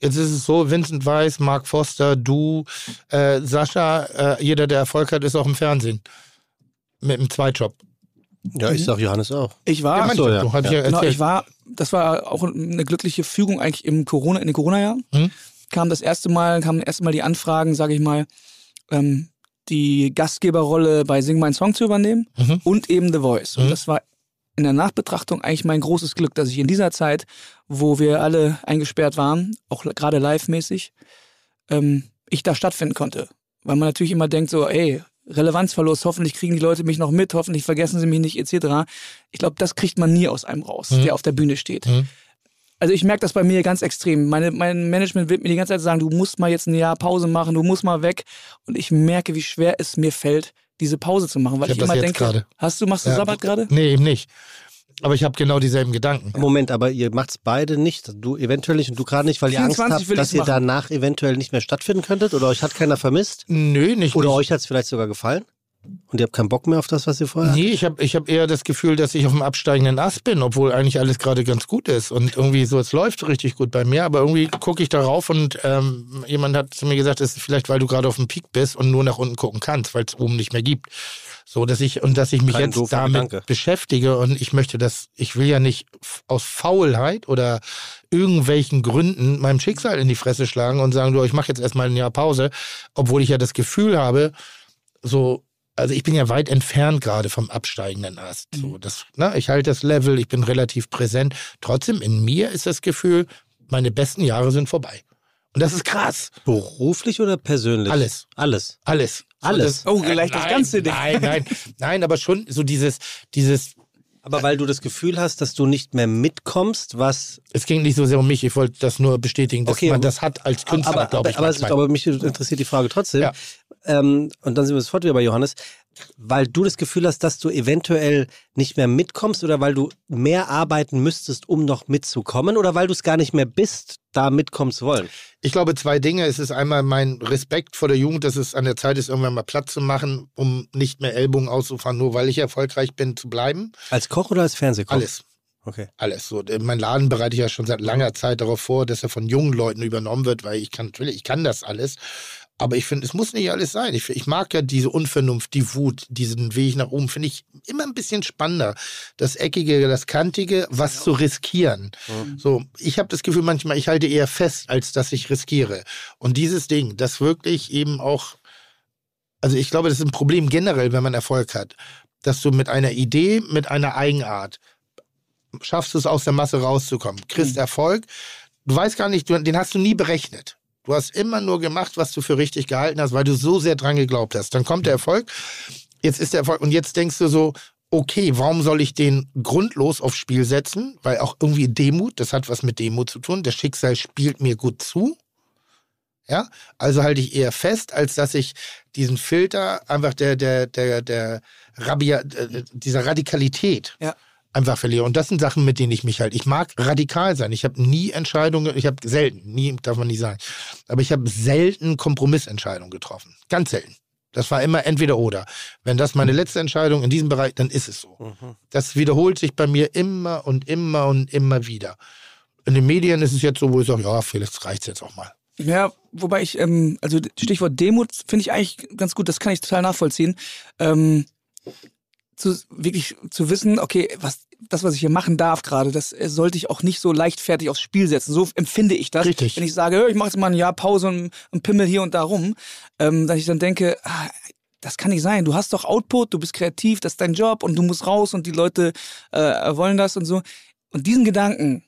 Speaker 2: Jetzt ist es so, Vincent Weiss, Mark Foster, du, äh, Sascha, äh, jeder, der Erfolg hat, ist auch im Fernsehen. Mit einem Zweitjob.
Speaker 3: Ja, ich sag Johannes auch.
Speaker 4: Ich war,
Speaker 2: ja,
Speaker 3: so, ja.
Speaker 2: Du, ja
Speaker 4: genau, ich war, das war auch eine glückliche Fügung eigentlich im Corona, in den Corona-Jahren.
Speaker 2: Mhm.
Speaker 4: Kam das erste Mal, kamen das erste Mal die Anfragen, sage ich mal, ähm, die Gastgeberrolle bei Sing Mein Song zu übernehmen
Speaker 2: Mhm.
Speaker 4: und eben The Voice. Und
Speaker 2: Mhm.
Speaker 4: das war in der Nachbetrachtung eigentlich mein großes Glück, dass ich in dieser Zeit, wo wir alle eingesperrt waren, auch gerade live-mäßig, ähm, ich da stattfinden konnte. Weil man natürlich immer denkt so, ey, Relevanzverlust, hoffentlich kriegen die Leute mich noch mit, hoffentlich vergessen sie mich nicht, etc. Ich glaube, das kriegt man nie aus einem raus,
Speaker 2: Mhm.
Speaker 4: der auf der Bühne steht. Also ich merke das bei mir ganz extrem. Meine, mein Management wird mir die ganze Zeit sagen, du musst mal jetzt ein Jahr Pause machen, du musst mal weg. Und ich merke, wie schwer es mir fällt, diese Pause zu machen, weil
Speaker 2: Ich
Speaker 4: ich, immer denke,
Speaker 2: gerade.
Speaker 4: hast du, machst du
Speaker 2: Ja.
Speaker 4: Sabbat gerade?
Speaker 2: Nee, eben nicht. Aber ich habe genau dieselben Gedanken.
Speaker 3: Moment, aber ihr macht's beide nicht. Du eventuell nicht und du gerade nicht, weil ihr Angst
Speaker 4: 24
Speaker 3: habt, dass ihr
Speaker 4: machen.
Speaker 3: danach eventuell nicht mehr stattfinden könntet oder euch hat keiner vermisst
Speaker 2: Nö, nicht.
Speaker 3: oder
Speaker 2: nicht.
Speaker 3: euch hat's vielleicht sogar gefallen und ihr habt keinen Bock mehr auf das, was ihr vorher
Speaker 2: Nee, ich habe ich hab eher das Gefühl, dass ich auf dem absteigenden Ast bin, obwohl eigentlich alles gerade ganz gut ist. Und irgendwie so, es läuft richtig gut bei mir, aber irgendwie gucke ich darauf und ähm, jemand hat zu mir gesagt, es ist vielleicht, weil du gerade auf dem Peak bist und nur nach unten gucken kannst, weil es oben nicht mehr gibt. So, dass ich, und dass ich mich
Speaker 3: Kein
Speaker 2: jetzt damit
Speaker 3: Gedanke.
Speaker 2: beschäftige und ich möchte das, ich will ja nicht aus Faulheit oder irgendwelchen Gründen meinem Schicksal in die Fresse schlagen und sagen, du, ich mache jetzt erstmal ein Jahr Pause, obwohl ich ja das Gefühl habe, so, also ich bin ja weit entfernt gerade vom absteigenden Ast. So, das, ne, ich halte das Level, ich bin relativ präsent. Trotzdem, in mir ist das Gefühl, meine besten Jahre sind vorbei. Und das ist krass.
Speaker 3: Beruflich oder persönlich?
Speaker 2: Alles.
Speaker 3: Alles.
Speaker 2: Alles.
Speaker 3: Alles.
Speaker 4: Oh, gleich das ganze Ding.
Speaker 2: Nein, nein, nein, aber schon so dieses, dieses,
Speaker 3: Aber weil du das Gefühl hast, dass du nicht mehr mitkommst, was.
Speaker 2: es ging nicht so sehr um mich, ich wollte das nur bestätigen, dass
Speaker 3: Okay,
Speaker 2: man das hat als Künstler, glaube ich.
Speaker 3: aber, aber, aber mich interessiert die Frage trotzdem.
Speaker 2: Ja.
Speaker 3: Ähm, und dann sind wir sofort wieder bei Johannes. Weil du das Gefühl hast, dass du eventuell nicht mehr mitkommst oder weil du mehr arbeiten müsstest, um noch mitzukommen oder weil du es gar nicht mehr bist, da mitkommen zu wollen?
Speaker 2: Ich glaube, zwei Dinge. Es ist einmal mein Respekt vor der Jugend, dass es an der Zeit ist, irgendwann mal Platz zu machen, um nicht mehr Ellbogen auszufahren, nur weil ich erfolgreich bin, zu bleiben.
Speaker 3: Als Koch oder als Fernsehkoch?
Speaker 2: Alles.
Speaker 3: Okay.
Speaker 2: Alles so. Mein Laden bereite ich ja schon seit langer Zeit darauf vor, dass er von jungen Leuten übernommen wird, weil ich kann natürlich, ich kann das alles. Aber ich finde, es muss nicht alles sein. Ich, ich mag ja diese Unvernunft, die Wut, diesen Weg nach oben, finde ich immer ein bisschen spannender. Das Eckige, das Kantige, was zu riskieren. So, ich habe das Gefühl manchmal, ich halte eher fest, als dass ich riskiere. Und dieses Ding, das wirklich eben auch, also ich glaube, das ist ein Problem generell, wenn man Erfolg hat, dass du mit einer Idee, mit einer Eigenart schaffst du es aus der Masse rauszukommen, kriegst Erfolg. Du weißt gar nicht, den hast du nie berechnet. Du hast immer nur gemacht, was du für richtig gehalten hast, weil du so sehr dran geglaubt hast. Dann kommt der Erfolg, jetzt ist der Erfolg und jetzt denkst du so, okay, warum soll ich den grundlos aufs Spiel setzen? Weil auch irgendwie Demut, das hat was mit Demut zu tun. Das Schicksal spielt mir gut zu. Ja, also halte ich eher fest, als dass ich diesen Filter einfach der, der, der, der Rabia, äh, dieser Radikalität
Speaker 4: Ja.
Speaker 2: Einfach verliere. Und das sind Sachen, mit denen ich mich halt, ich mag radikal sein. Ich habe nie Entscheidungen, ich habe selten, nie darf man nicht sagen, aber ich habe selten Kompromissentscheidungen getroffen. Ganz selten. Das war immer entweder oder. Wenn das meine letzte Entscheidung in diesem Bereich, dann ist es so.
Speaker 3: Mhm.
Speaker 2: Das wiederholt sich bei mir immer und immer und immer wieder. In den Medien ist es jetzt so, wo ich sage, ja, vielleicht reicht es jetzt auch mal.
Speaker 4: Ja, wobei ich, ähm, also Stichwort Demut finde ich eigentlich ganz gut, das kann ich total nachvollziehen. Ähm, zu, wirklich zu wissen, okay, was, das, was ich hier machen darf gerade, das äh, sollte ich auch nicht so leichtfertig aufs Spiel setzen. So empfinde ich das.
Speaker 2: Richtig.
Speaker 4: Wenn ich sage, "Ja, ich mache jetzt mal ein Jahr Pause und, und pimmel hier und da rum, ähm, dass ich dann denke, ah, das kann nicht sein. Du hast doch Output, du bist kreativ, das ist dein Job und du musst raus und die Leute äh, wollen das und so. Und diesen Gedanken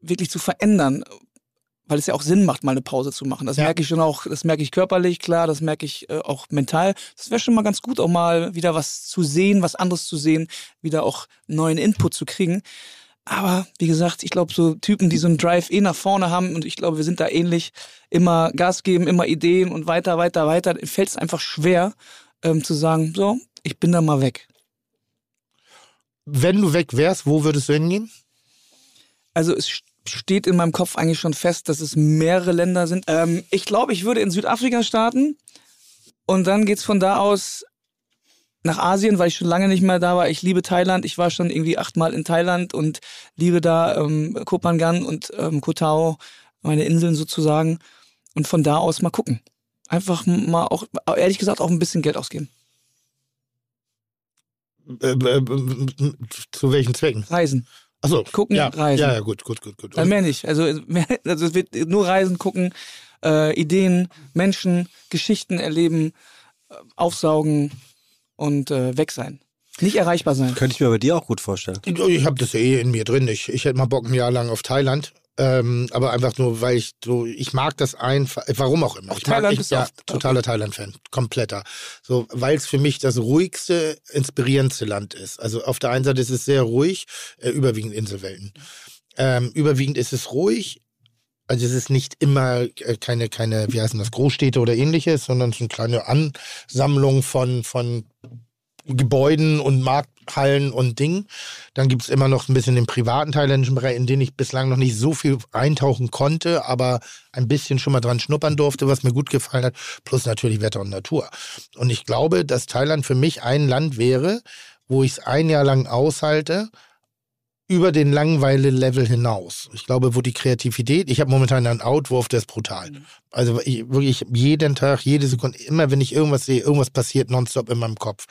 Speaker 4: wirklich zu verändern, weil es ja auch Sinn macht, mal eine Pause zu machen. Das
Speaker 2: Ja.
Speaker 4: merke ich schon auch, das merke ich körperlich, klar, das merke ich äh, auch mental. Das wäre schon mal ganz gut, auch mal wieder was zu sehen, was anderes zu sehen, wieder auch neuen Input zu kriegen. Aber wie gesagt, ich glaube, so Typen, die so einen Drive eh nach vorne haben, und ich glaube, wir sind da ähnlich, immer Gas geben, immer Ideen und weiter, weiter, weiter, fällt es einfach schwer ähm, zu sagen, so, ich bin da mal weg.
Speaker 2: Wenn du weg wärst, wo würdest du hingehen?
Speaker 4: Also es st- steht in meinem Kopf eigentlich schon fest, dass es mehrere Länder sind. Ähm, ich glaube, ich würde in Südafrika starten, Und dann geht's von da aus nach Asien, weil ich schon lange nicht mehr da war. Ich liebe Thailand. Ich war schon irgendwie achtmal in Thailand und liebe da ähm, Koh Phangan und ähm, Koh Tao, meine Inseln sozusagen. Und von da aus mal gucken. Einfach mal auch, ehrlich gesagt, auch ein bisschen Geld ausgeben.
Speaker 2: Äh, äh, zu welchen Zwecken?
Speaker 4: Reisen.
Speaker 2: Achso,
Speaker 4: Gucken,
Speaker 2: ja,
Speaker 4: reisen.
Speaker 2: Ja, ja, gut, gut, gut, gut.
Speaker 4: Mehr nicht. Also, mehr, also es wird nur Reisen, gucken, äh, Ideen, Menschen, Geschichten erleben, äh, aufsaugen und äh, weg sein. Nicht erreichbar sein.
Speaker 3: Könnte ich mir bei dir auch gut vorstellen.
Speaker 2: Ich habe das ja eh in mir drin. Ich, ich hätte mal Bock ein Jahr lang auf Thailand. Ähm, aber einfach nur, weil ich so, ich mag das einfach, warum auch immer.
Speaker 4: Auch
Speaker 2: ich mag,
Speaker 4: Thailand
Speaker 2: ich, ja,
Speaker 4: auch-
Speaker 2: totaler Thailand-Fan, kompletter. So, weil es für mich das ruhigste, inspirierendste Land ist. Also auf der einen Seite ist es sehr ruhig, äh, überwiegend Inselwelten. Ähm, überwiegend ist es ruhig. Also es ist nicht immer äh, keine, keine, wie heißen das, Großstädte oder ähnliches, sondern es sind kleine Ansammlungen von, von Gebäuden und Markthallen und Dingen. Dann gibt es immer noch ein bisschen den privaten thailändischen Bereich, in den ich bislang noch nicht so viel eintauchen konnte, aber ein bisschen schon mal dran schnuppern durfte, was mir gut gefallen hat. Plus natürlich Wetter und Natur. Und ich glaube, dass Thailand für mich ein Land wäre, wo ich es ein Jahr lang aushalte, über den Langweile-Level hinaus. Ich glaube, wo die Kreativität, ich habe momentan einen Outwurf, der ist brutal. Also ich, wirklich jeden Tag, jede Sekunde, immer wenn ich irgendwas sehe, irgendwas passiert nonstop in meinem Kopf.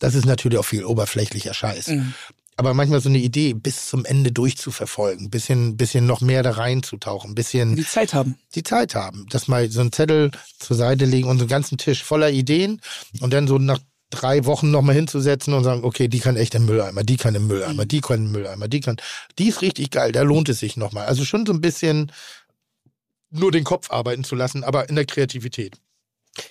Speaker 2: Das ist natürlich auch viel oberflächlicher Scheiß.
Speaker 4: Mhm.
Speaker 2: Aber manchmal so eine Idee bis zum Ende durchzuverfolgen, bisschen, bisschen noch mehr da reinzutauchen, bisschen
Speaker 4: Die Zeit haben.
Speaker 2: die Zeit haben, dass mal so einen Zettel zur Seite legen und so einen ganzen Tisch voller Ideen und dann so nach drei Wochen nochmal hinzusetzen und sagen, okay, die kann echt im Mülleimer, die kann im Mülleimer, die kann im Mülleimer, die kann, die ist richtig geil, da lohnt es sich nochmal. Also schon so ein bisschen nur den Kopf arbeiten zu lassen, aber in der Kreativität.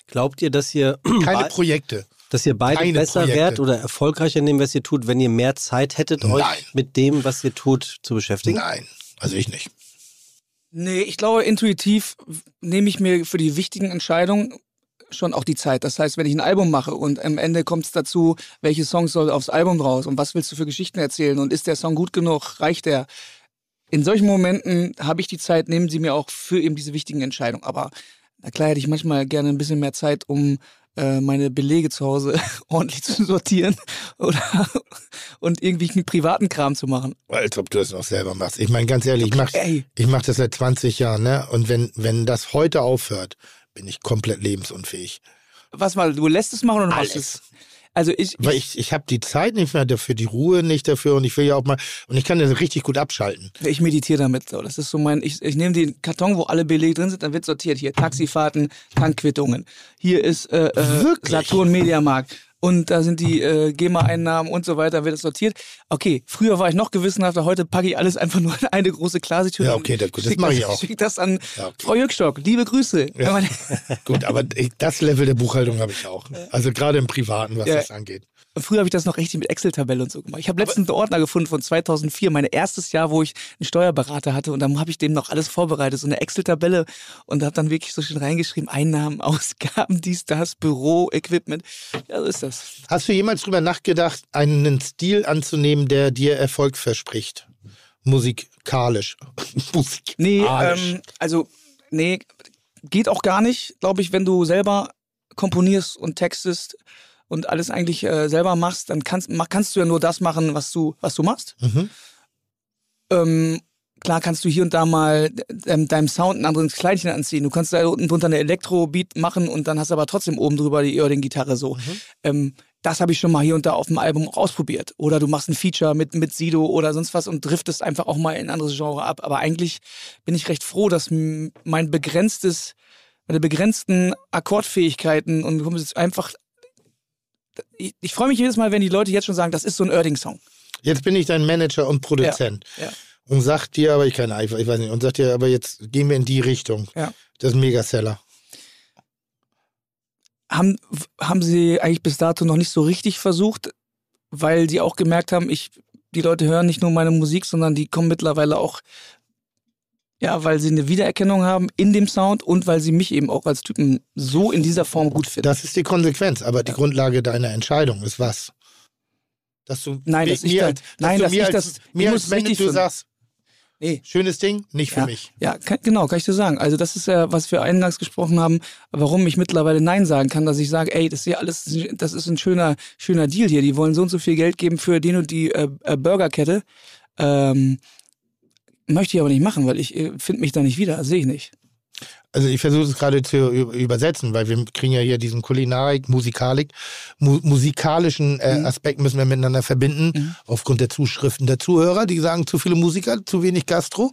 Speaker 3: Glaubt ihr, dass ihr,
Speaker 2: Keine Projekte.
Speaker 3: dass ihr beide
Speaker 2: keine
Speaker 3: besser
Speaker 2: Projekte.
Speaker 3: wärt oder erfolgreicher in dem, was ihr tut, wenn ihr mehr Zeit hättet, euch
Speaker 2: Nein.
Speaker 3: mit dem, was ihr tut, zu beschäftigen?
Speaker 2: Nein, also ich nicht.
Speaker 4: Nee, ich glaube, intuitiv nehme ich mir für die wichtigen Entscheidungen schon auch die Zeit. Das heißt, wenn ich ein Album mache und am Ende kommt es dazu, welche Songs soll aufs Album raus und was willst du für Geschichten erzählen und ist der Song gut genug, reicht der? In solchen Momenten habe ich die Zeit, nehmen sie mir auch für eben diese wichtigen Entscheidungen. Aber na klar hätte ich manchmal gerne ein bisschen mehr Zeit, um äh, meine Belege zu Hause ordentlich zu sortieren oder und irgendwie einen privaten Kram zu machen.
Speaker 2: Als ob du es noch selber machst. Ich meine, ganz ehrlich, ich mache ich mach das seit 20 Jahren, ne? Und wenn, wenn das heute aufhört, bin ich komplett lebensunfähig.
Speaker 4: Was mal, du lässt es machen oder machst es? Also ich,
Speaker 2: Weil ich, ich habe die Zeit nicht mehr dafür, die Ruhe nicht dafür und ich will ja auch mal, und ich kann das richtig gut abschalten.
Speaker 4: Ich meditiere damit. So. Das ist so mein, ich, ich nehme den Karton, wo alle Belege drin sind, dann wird sortiert. Hier Taxifahrten, Tankquittungen. Hier ist äh, äh,
Speaker 2: Wirklich?
Speaker 4: Saturn Mediamarkt. Und da sind die äh, GEMA-Einnahmen und so weiter, wird es sortiert. Okay, früher war ich noch gewissenhafter, heute packe ich alles einfach nur in eine große Klasetür.
Speaker 2: Ja, okay, das- das
Speaker 4: Schick
Speaker 2: mach ich auch.
Speaker 4: Schick das an
Speaker 2: Ja, okay.
Speaker 4: Frau Jückstock. Liebe Grüße.
Speaker 2: Ja. Gut, aber ich- das Level der Buchhaltung habe ich auch. Also gerade im Privaten, was
Speaker 4: Ja.
Speaker 2: das angeht.
Speaker 4: Früher habe ich das noch richtig mit Excel-Tabelle und so gemacht. Ich habe letztens einen Ordner gefunden von 2004, mein erstes Jahr, wo ich einen Steuerberater hatte und dann habe ich dem noch alles vorbereitet, so eine Excel-Tabelle und habe dann wirklich so schön reingeschrieben, Einnahmen, Ausgaben, dies, das, Büro, Equipment. Ja, so ist das.
Speaker 2: Hast du jemals drüber nachgedacht, einen Stil anzunehmen, der dir Erfolg verspricht? Musikalisch. Musikalisch.
Speaker 4: Nee, ähm, also, nee, geht auch gar nicht, glaube ich, wenn du selber komponierst und textest und alles eigentlich äh, selber machst, dann kannst, mach- kannst du ja nur das machen, was du, was du machst.
Speaker 2: Mhm.
Speaker 4: Ähm, klar kannst du hier und da mal ähm, deinem Sound ein anderes Kleidchen anziehen. Du kannst da unten drunter eine Elektro-Beat machen und dann hast du aber trotzdem oben drüber die Earring-Gitarre so. Ähm, das habe ich schon mal hier und da auf dem Album auch ausprobiert. Oder du machst ein Feature mit, mit Sido oder sonst was und driftest einfach auch mal in ein anderes Genre ab. Aber eigentlich bin ich recht froh, dass mein begrenztes, meine begrenzten Akkordfähigkeiten und einfach. Ich, ich freue mich jedes Mal, wenn die Leute jetzt schon sagen, das ist so ein Erding-Song.
Speaker 2: Jetzt bin ich dein Manager und Produzent.
Speaker 4: Ja.
Speaker 2: Und sag dir, aber ich keine Ahnung, ich weiß nicht, und sag dir, aber jetzt gehen wir in die Richtung.
Speaker 4: Ja.
Speaker 2: Das ist ein Megaseller.
Speaker 4: haben, haben sie eigentlich bis dato noch nicht so richtig versucht, weil die auch gemerkt haben, ich, die Leute hören nicht nur meine Musik, sondern die kommen mittlerweile auch, ja, weil sie eine Wiedererkennung haben in dem Sound und weil sie mich eben auch als Typen so in dieser Form gut finden.
Speaker 2: Das ist die Konsequenz, aber die Grundlage deiner Entscheidung ist was? Dass du
Speaker 4: Nein, dass ich
Speaker 2: mir,
Speaker 4: da-
Speaker 2: als-
Speaker 4: nein,
Speaker 2: du
Speaker 4: dass
Speaker 2: mir
Speaker 4: ich
Speaker 2: als,
Speaker 4: das- ich
Speaker 2: mir
Speaker 4: muss
Speaker 2: als Manager du sagst,
Speaker 4: Nee.
Speaker 2: Schönes Ding, nicht für
Speaker 4: ja,
Speaker 2: mich.
Speaker 4: Ja, kann, genau, kann ich dir sagen. Also das ist ja, was wir eingangs gesprochen haben, warum ich mittlerweile Nein sagen kann, dass ich sage, ey, das ist ja alles, das ist ein schöner, schöner Deal hier. Die wollen so und so viel Geld geben für den und die äh, äh, Burgerkette. Ähm, möchte ich aber nicht machen, weil ich äh, finde mich da nicht wieder, sehe ich nicht.
Speaker 2: Also ich versuche es gerade zu übersetzen, weil wir kriegen ja hier diesen Kulinarik, Musikalik, mu musikalischen äh, mhm. Aspekt müssen wir miteinander verbinden, mhm. aufgrund der Zuschriften der Zuhörer, die sagen zu viele Musiker, zu wenig Gastro.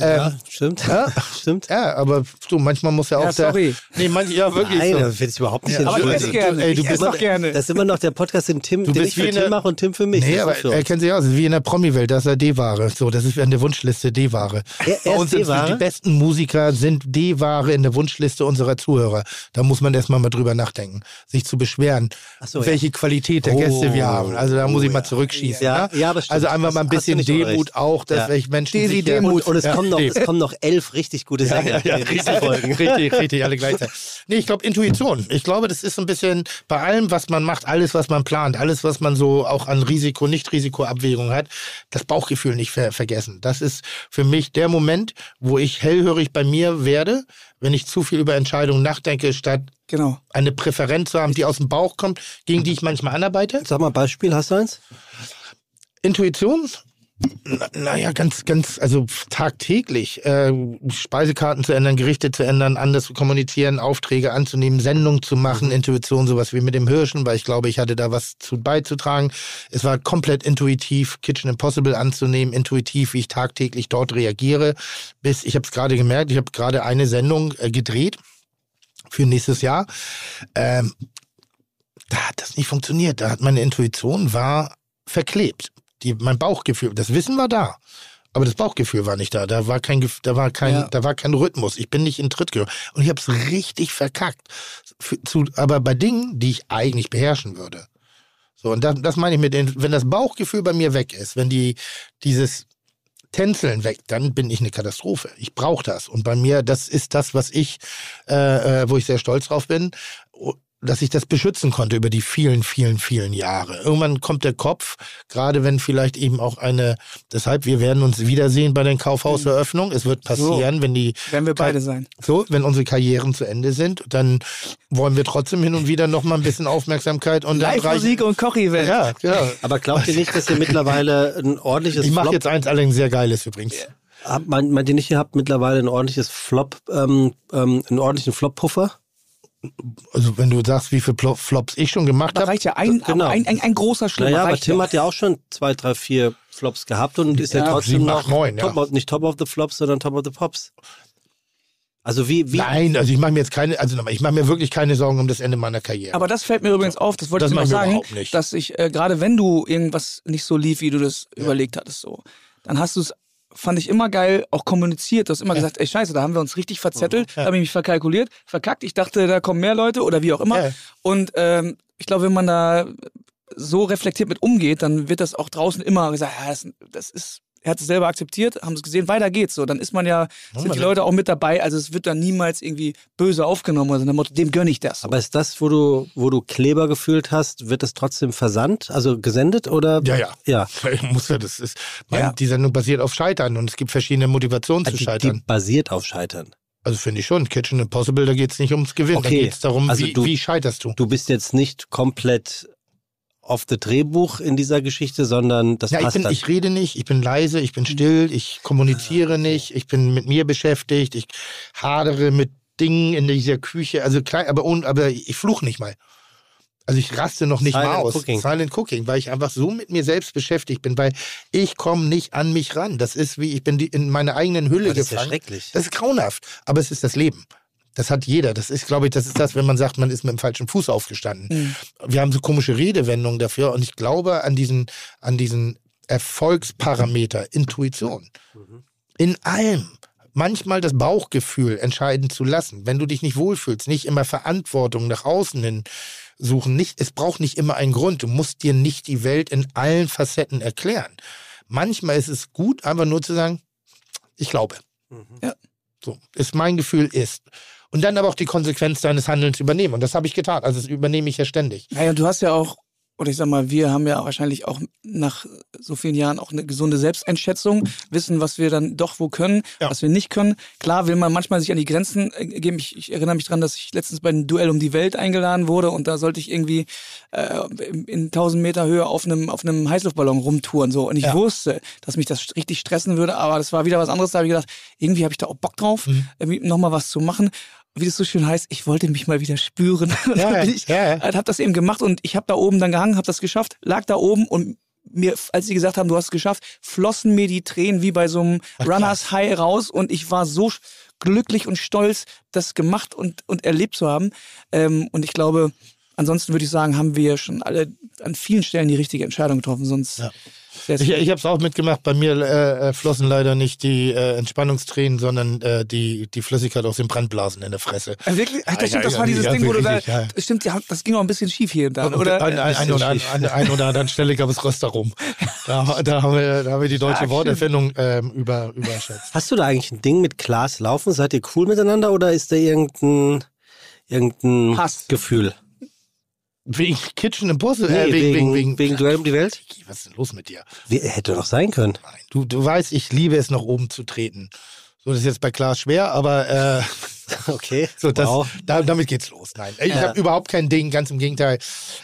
Speaker 3: Ja, ähm, stimmt.
Speaker 2: Ja, stimmt. Ja, aber du, manchmal muss ja auch ja,
Speaker 4: sorry.
Speaker 2: Der, nee, manch, ja, wirklich
Speaker 3: Nein,
Speaker 2: so.
Speaker 3: das will ich überhaupt nicht ja,
Speaker 4: aber du bist gerne. Ey, du bist doch gerne.
Speaker 3: Das ist immer noch der Podcast, den Tim, du den ich für Tim mache und Tim für mich.
Speaker 2: Nee, aber er kennt sich aus, wie in der Promi-Welt, das ist ja D-Ware. So, das ist an der Wunschliste D-Ware. Bei uns sind die besten Musiker sind D-Ware in der Wunschliste Liste unserer Zuhörer. Da muss man erstmal mal drüber nachdenken, sich zu beschweren, so, welche ja. Qualität der oh, Gäste wir haben. Also da muss oh, ich mal zurückschießen. Ja,
Speaker 3: ja, ja aber stimmt.
Speaker 2: Also einfach mal ein bisschen Demut auch, dass ja. Menschen
Speaker 3: Desi Demut. Und, und es, kommen noch, es kommen noch elf richtig gute Sänger
Speaker 2: ja, ja, richtig, Folgen. richtig, richtig, alle gleichzeitig. Nee, ich glaube Intuition. Ich glaube, das ist so ein bisschen bei allem, was man macht, alles, was man plant, alles, was man so auch an Risiko, Nicht-Risikoabwägung hat, das Bauchgefühl nicht ver vergessen. Das ist für mich der Moment, wo ich hellhörig bei mir werde, wenn ich zu viel über Entscheidungen nachdenke, statt genau. eine Präferenz zu haben, die aus dem Bauch kommt, gegen die ich manchmal anarbeite.
Speaker 3: Sag mal Beispiel, hast du eins?
Speaker 2: Intuition? Naja, ganz, ganz, also tagtäglich. Äh, Speisekarten zu ändern, Gerichte zu ändern, anders zu kommunizieren, Aufträge anzunehmen, Sendungen zu machen. Intuition, sowas wie mit dem Hirschen, weil ich glaube, ich hatte da was zu beizutragen. Es war komplett intuitiv, Kitchen Impossible anzunehmen, intuitiv, wie ich tagtäglich dort reagiere. Bis, ich habe es gerade gemerkt, ich habe gerade eine Sendung äh, gedreht für nächstes Jahr. Ähm, da hat das nicht funktioniert. Da hat meine Intuition war verklebt die, mein Bauchgefühl, das Wissen war da. Aber das Bauchgefühl war nicht da. Da war kein, da war kein, ja. da war kein Rhythmus. Ich bin nicht in Tritt gekommen. Und ich habe es richtig verkackt. Für, zu, aber bei Dingen, die ich eigentlich beherrschen würde. So, und das, das meine ich mit den, wenn das Bauchgefühl bei mir weg ist, wenn die, dieses Tänzeln weg, dann bin ich eine Katastrophe. Ich brauche das. Und bei mir, das ist das, was ich, äh, äh wo ich sehr stolz drauf bin dass ich das beschützen konnte über die vielen, vielen, vielen Jahre. Irgendwann kommt der Kopf, gerade wenn vielleicht eben auch eine, deshalb, wir werden uns wiedersehen bei den Kaufhauseröffnungen. Es wird passieren, so, wenn die.
Speaker 4: Werden wir beide sein.
Speaker 2: So, wenn unsere Karrieren zu Ende sind, dann wollen wir trotzdem hin und wieder noch mal ein bisschen Aufmerksamkeit und
Speaker 4: Live-Musik und Koch-Event.
Speaker 3: Ja, ja. Aber glaubt ihr nicht, dass ihr mittlerweile ein ordentliches
Speaker 2: Ich mache jetzt eins allerdings sehr geiles übrigens.
Speaker 3: Meint, meint ihr nicht, ihr habt mittlerweile ein ordentliches Flop, ähm, ähm, einen ordentlichen Flop-Puffer?
Speaker 2: Also wenn du sagst, wie viele Flops ich schon gemacht habe.
Speaker 4: reicht ja ein, genau. ein, ein, ein, großer Schlimmer.
Speaker 3: Naja, aber Tim ja. hat ja auch schon zwei, drei, vier Flops gehabt und ist ja, ja trotzdem sieben, noch acht, neun, top ja. of, nicht Top of the Flops, sondern Top of the Pops. Also wie, wie?
Speaker 2: Nein, also ich mache mir jetzt keine, also ich mache mir wirklich keine Sorgen um das Ende meiner Karriere.
Speaker 4: Aber das fällt mir übrigens auf, das wollte das ich noch sagen, dass ich, äh, gerade wenn du irgendwas nicht so lief, wie du das überlegt hattest, so, dann hast du es fand ich immer geil, auch kommuniziert. Du hast immer ja. gesagt, ey Scheiße, da haben wir uns richtig verzettelt, ja. habe ich mich verkalkuliert, verkackt. Ich dachte, da kommen mehr Leute oder wie auch immer. Ja. Und ähm, ich glaube, wenn man da so reflektiert mit umgeht, dann wird das auch draußen immer gesagt, ja, das, das ist er hat es selber akzeptiert, haben es gesehen, weiter geht's so. Dann ist man ja, sind die Leute auch mit dabei, also es wird dann niemals irgendwie böse aufgenommen oder so, dem gönne ich das. So.
Speaker 3: Aber ist das, wo du, wo du Kleber gefühlt hast, wird das trotzdem versandt, also gesendet oder?
Speaker 2: Ja, ja.
Speaker 3: Ja.
Speaker 2: Muss ja, das ist, ja. die Sendung basiert auf Scheitern und es gibt verschiedene Motivationen also zu scheitern. Die
Speaker 3: basiert auf Scheitern.
Speaker 2: Also finde ich schon. Kitchen Impossible, da geht es nicht ums Gewinnen, okay. da geht es darum, also wie, du, wie scheiterst du.
Speaker 3: Du bist jetzt nicht komplett auf das Drehbuch in dieser Geschichte, sondern das
Speaker 2: ja,
Speaker 3: passt
Speaker 2: ich,
Speaker 3: bin,
Speaker 2: ich rede nicht, ich bin leise, ich bin still, ich kommuniziere nicht, ich bin mit mir beschäftigt, ich hadere mit Dingen in dieser Küche, also klein, aber, un, aber ich fluche nicht mal. Also ich raste noch nicht Silent mal aus. Cooking. Silent Cooking, weil ich einfach so mit mir selbst beschäftigt bin, weil ich komme nicht an mich ran. Das ist wie, ich bin die, in meiner eigenen Hülle
Speaker 3: das
Speaker 2: gefangen.
Speaker 3: Das ist ja schrecklich.
Speaker 2: Das ist grauenhaft, aber es ist das Leben. Das hat jeder. Das ist, glaube ich, das ist das, wenn man sagt, man ist mit dem falschen Fuß aufgestanden. Mhm. Wir haben so komische Redewendungen dafür und ich glaube an diesen, an diesen Erfolgsparameter, Intuition. Mhm. In allem. Manchmal das Bauchgefühl entscheiden zu lassen. Wenn du dich nicht wohlfühlst, nicht immer Verantwortung nach außen hin suchen. Nicht, es braucht nicht immer einen Grund. Du musst dir nicht die Welt in allen Facetten erklären. Manchmal ist es gut, einfach nur zu sagen, ich glaube. Mhm. Ja. So, ist mein Gefühl ist und dann aber auch die Konsequenz deines Handelns übernehmen. Und das habe ich getan. Also das übernehme ich ja ständig.
Speaker 4: Naja, du hast ja auch oder ich sag mal, wir haben ja wahrscheinlich auch nach so vielen Jahren auch eine gesunde Selbsteinschätzung, wissen, was wir dann doch wo können,
Speaker 2: Ja.
Speaker 4: was wir nicht können. Klar will man manchmal sich an die Grenzen äh, geben. Ich, ich erinnere mich dran, dass ich letztens bei einem Duell um die Welt eingeladen wurde und da sollte ich irgendwie äh, in, in 1000 Meter Höhe auf einem, auf einem Heißluftballon rumtouren. So. Und ich
Speaker 2: Ja.
Speaker 4: wusste, dass mich das richtig stressen würde, aber das war wieder was anderes. Da habe ich gedacht, irgendwie habe ich da auch Bock drauf,
Speaker 2: Mhm.
Speaker 4: nochmal was zu machen. Wie das so schön heißt, ich wollte mich mal wieder spüren.
Speaker 2: Ja, ja,
Speaker 4: ich,
Speaker 2: ja, ja.
Speaker 4: habe das eben gemacht und ich habe da oben dann gehangen, habe das geschafft, lag da oben und mir, als sie gesagt haben, du hast es geschafft, flossen mir die Tränen wie bei so einem Runners High raus und ich war so glücklich und stolz, das gemacht und, und erlebt zu haben. Ähm, und ich glaube, ansonsten würde ich sagen, haben wir schon alle an vielen Stellen die richtige Entscheidung getroffen, sonst
Speaker 2: Ja. Ich, ich habe es auch mitgemacht. Bei mir äh, äh, flossen leider nicht die äh, Entspannungstränen, sondern äh, die, die Flüssigkeit aus den Brandblasen in der Fresse.
Speaker 4: Äh, Wirklich? Ach,
Speaker 2: Ja,
Speaker 4: das stimmt,
Speaker 2: ja,
Speaker 4: das war
Speaker 2: ja,
Speaker 4: dieses
Speaker 2: ja,
Speaker 4: Ding, wo du da.
Speaker 2: ja.
Speaker 4: Stimmt, ja, das ging auch ein bisschen schief hier und da, oder?
Speaker 2: an, an, an, oder an, an der einen oder anderen Stelle gab es Röstarom. Da, da, haben wir, da haben wir die deutsche
Speaker 4: Stark,
Speaker 2: Worterfindung ähm, über, überschätzt.
Speaker 3: Hast du da eigentlich ein Ding mit Klaas laufen? Seid ihr cool miteinander oder ist da irgendein, irgendein
Speaker 4: Hass.
Speaker 3: Gefühl?
Speaker 2: Wegen Kitchen Impossible?
Speaker 3: Nee,
Speaker 2: äh,
Speaker 3: wegen, wegen, wegen Duell um die Welt?
Speaker 2: Was ist denn los mit dir?
Speaker 3: Wie, hätte doch sein können.
Speaker 2: Nein, du, du weißt, ich liebe es, nach oben zu treten. So, das ist jetzt bei Klaas schwer, aber äh,
Speaker 3: Okay.
Speaker 2: so, das,
Speaker 3: wow.
Speaker 2: da, damit geht's los. Nein, ich
Speaker 3: Ja.
Speaker 2: habe überhaupt kein Ding, ganz im Gegenteil.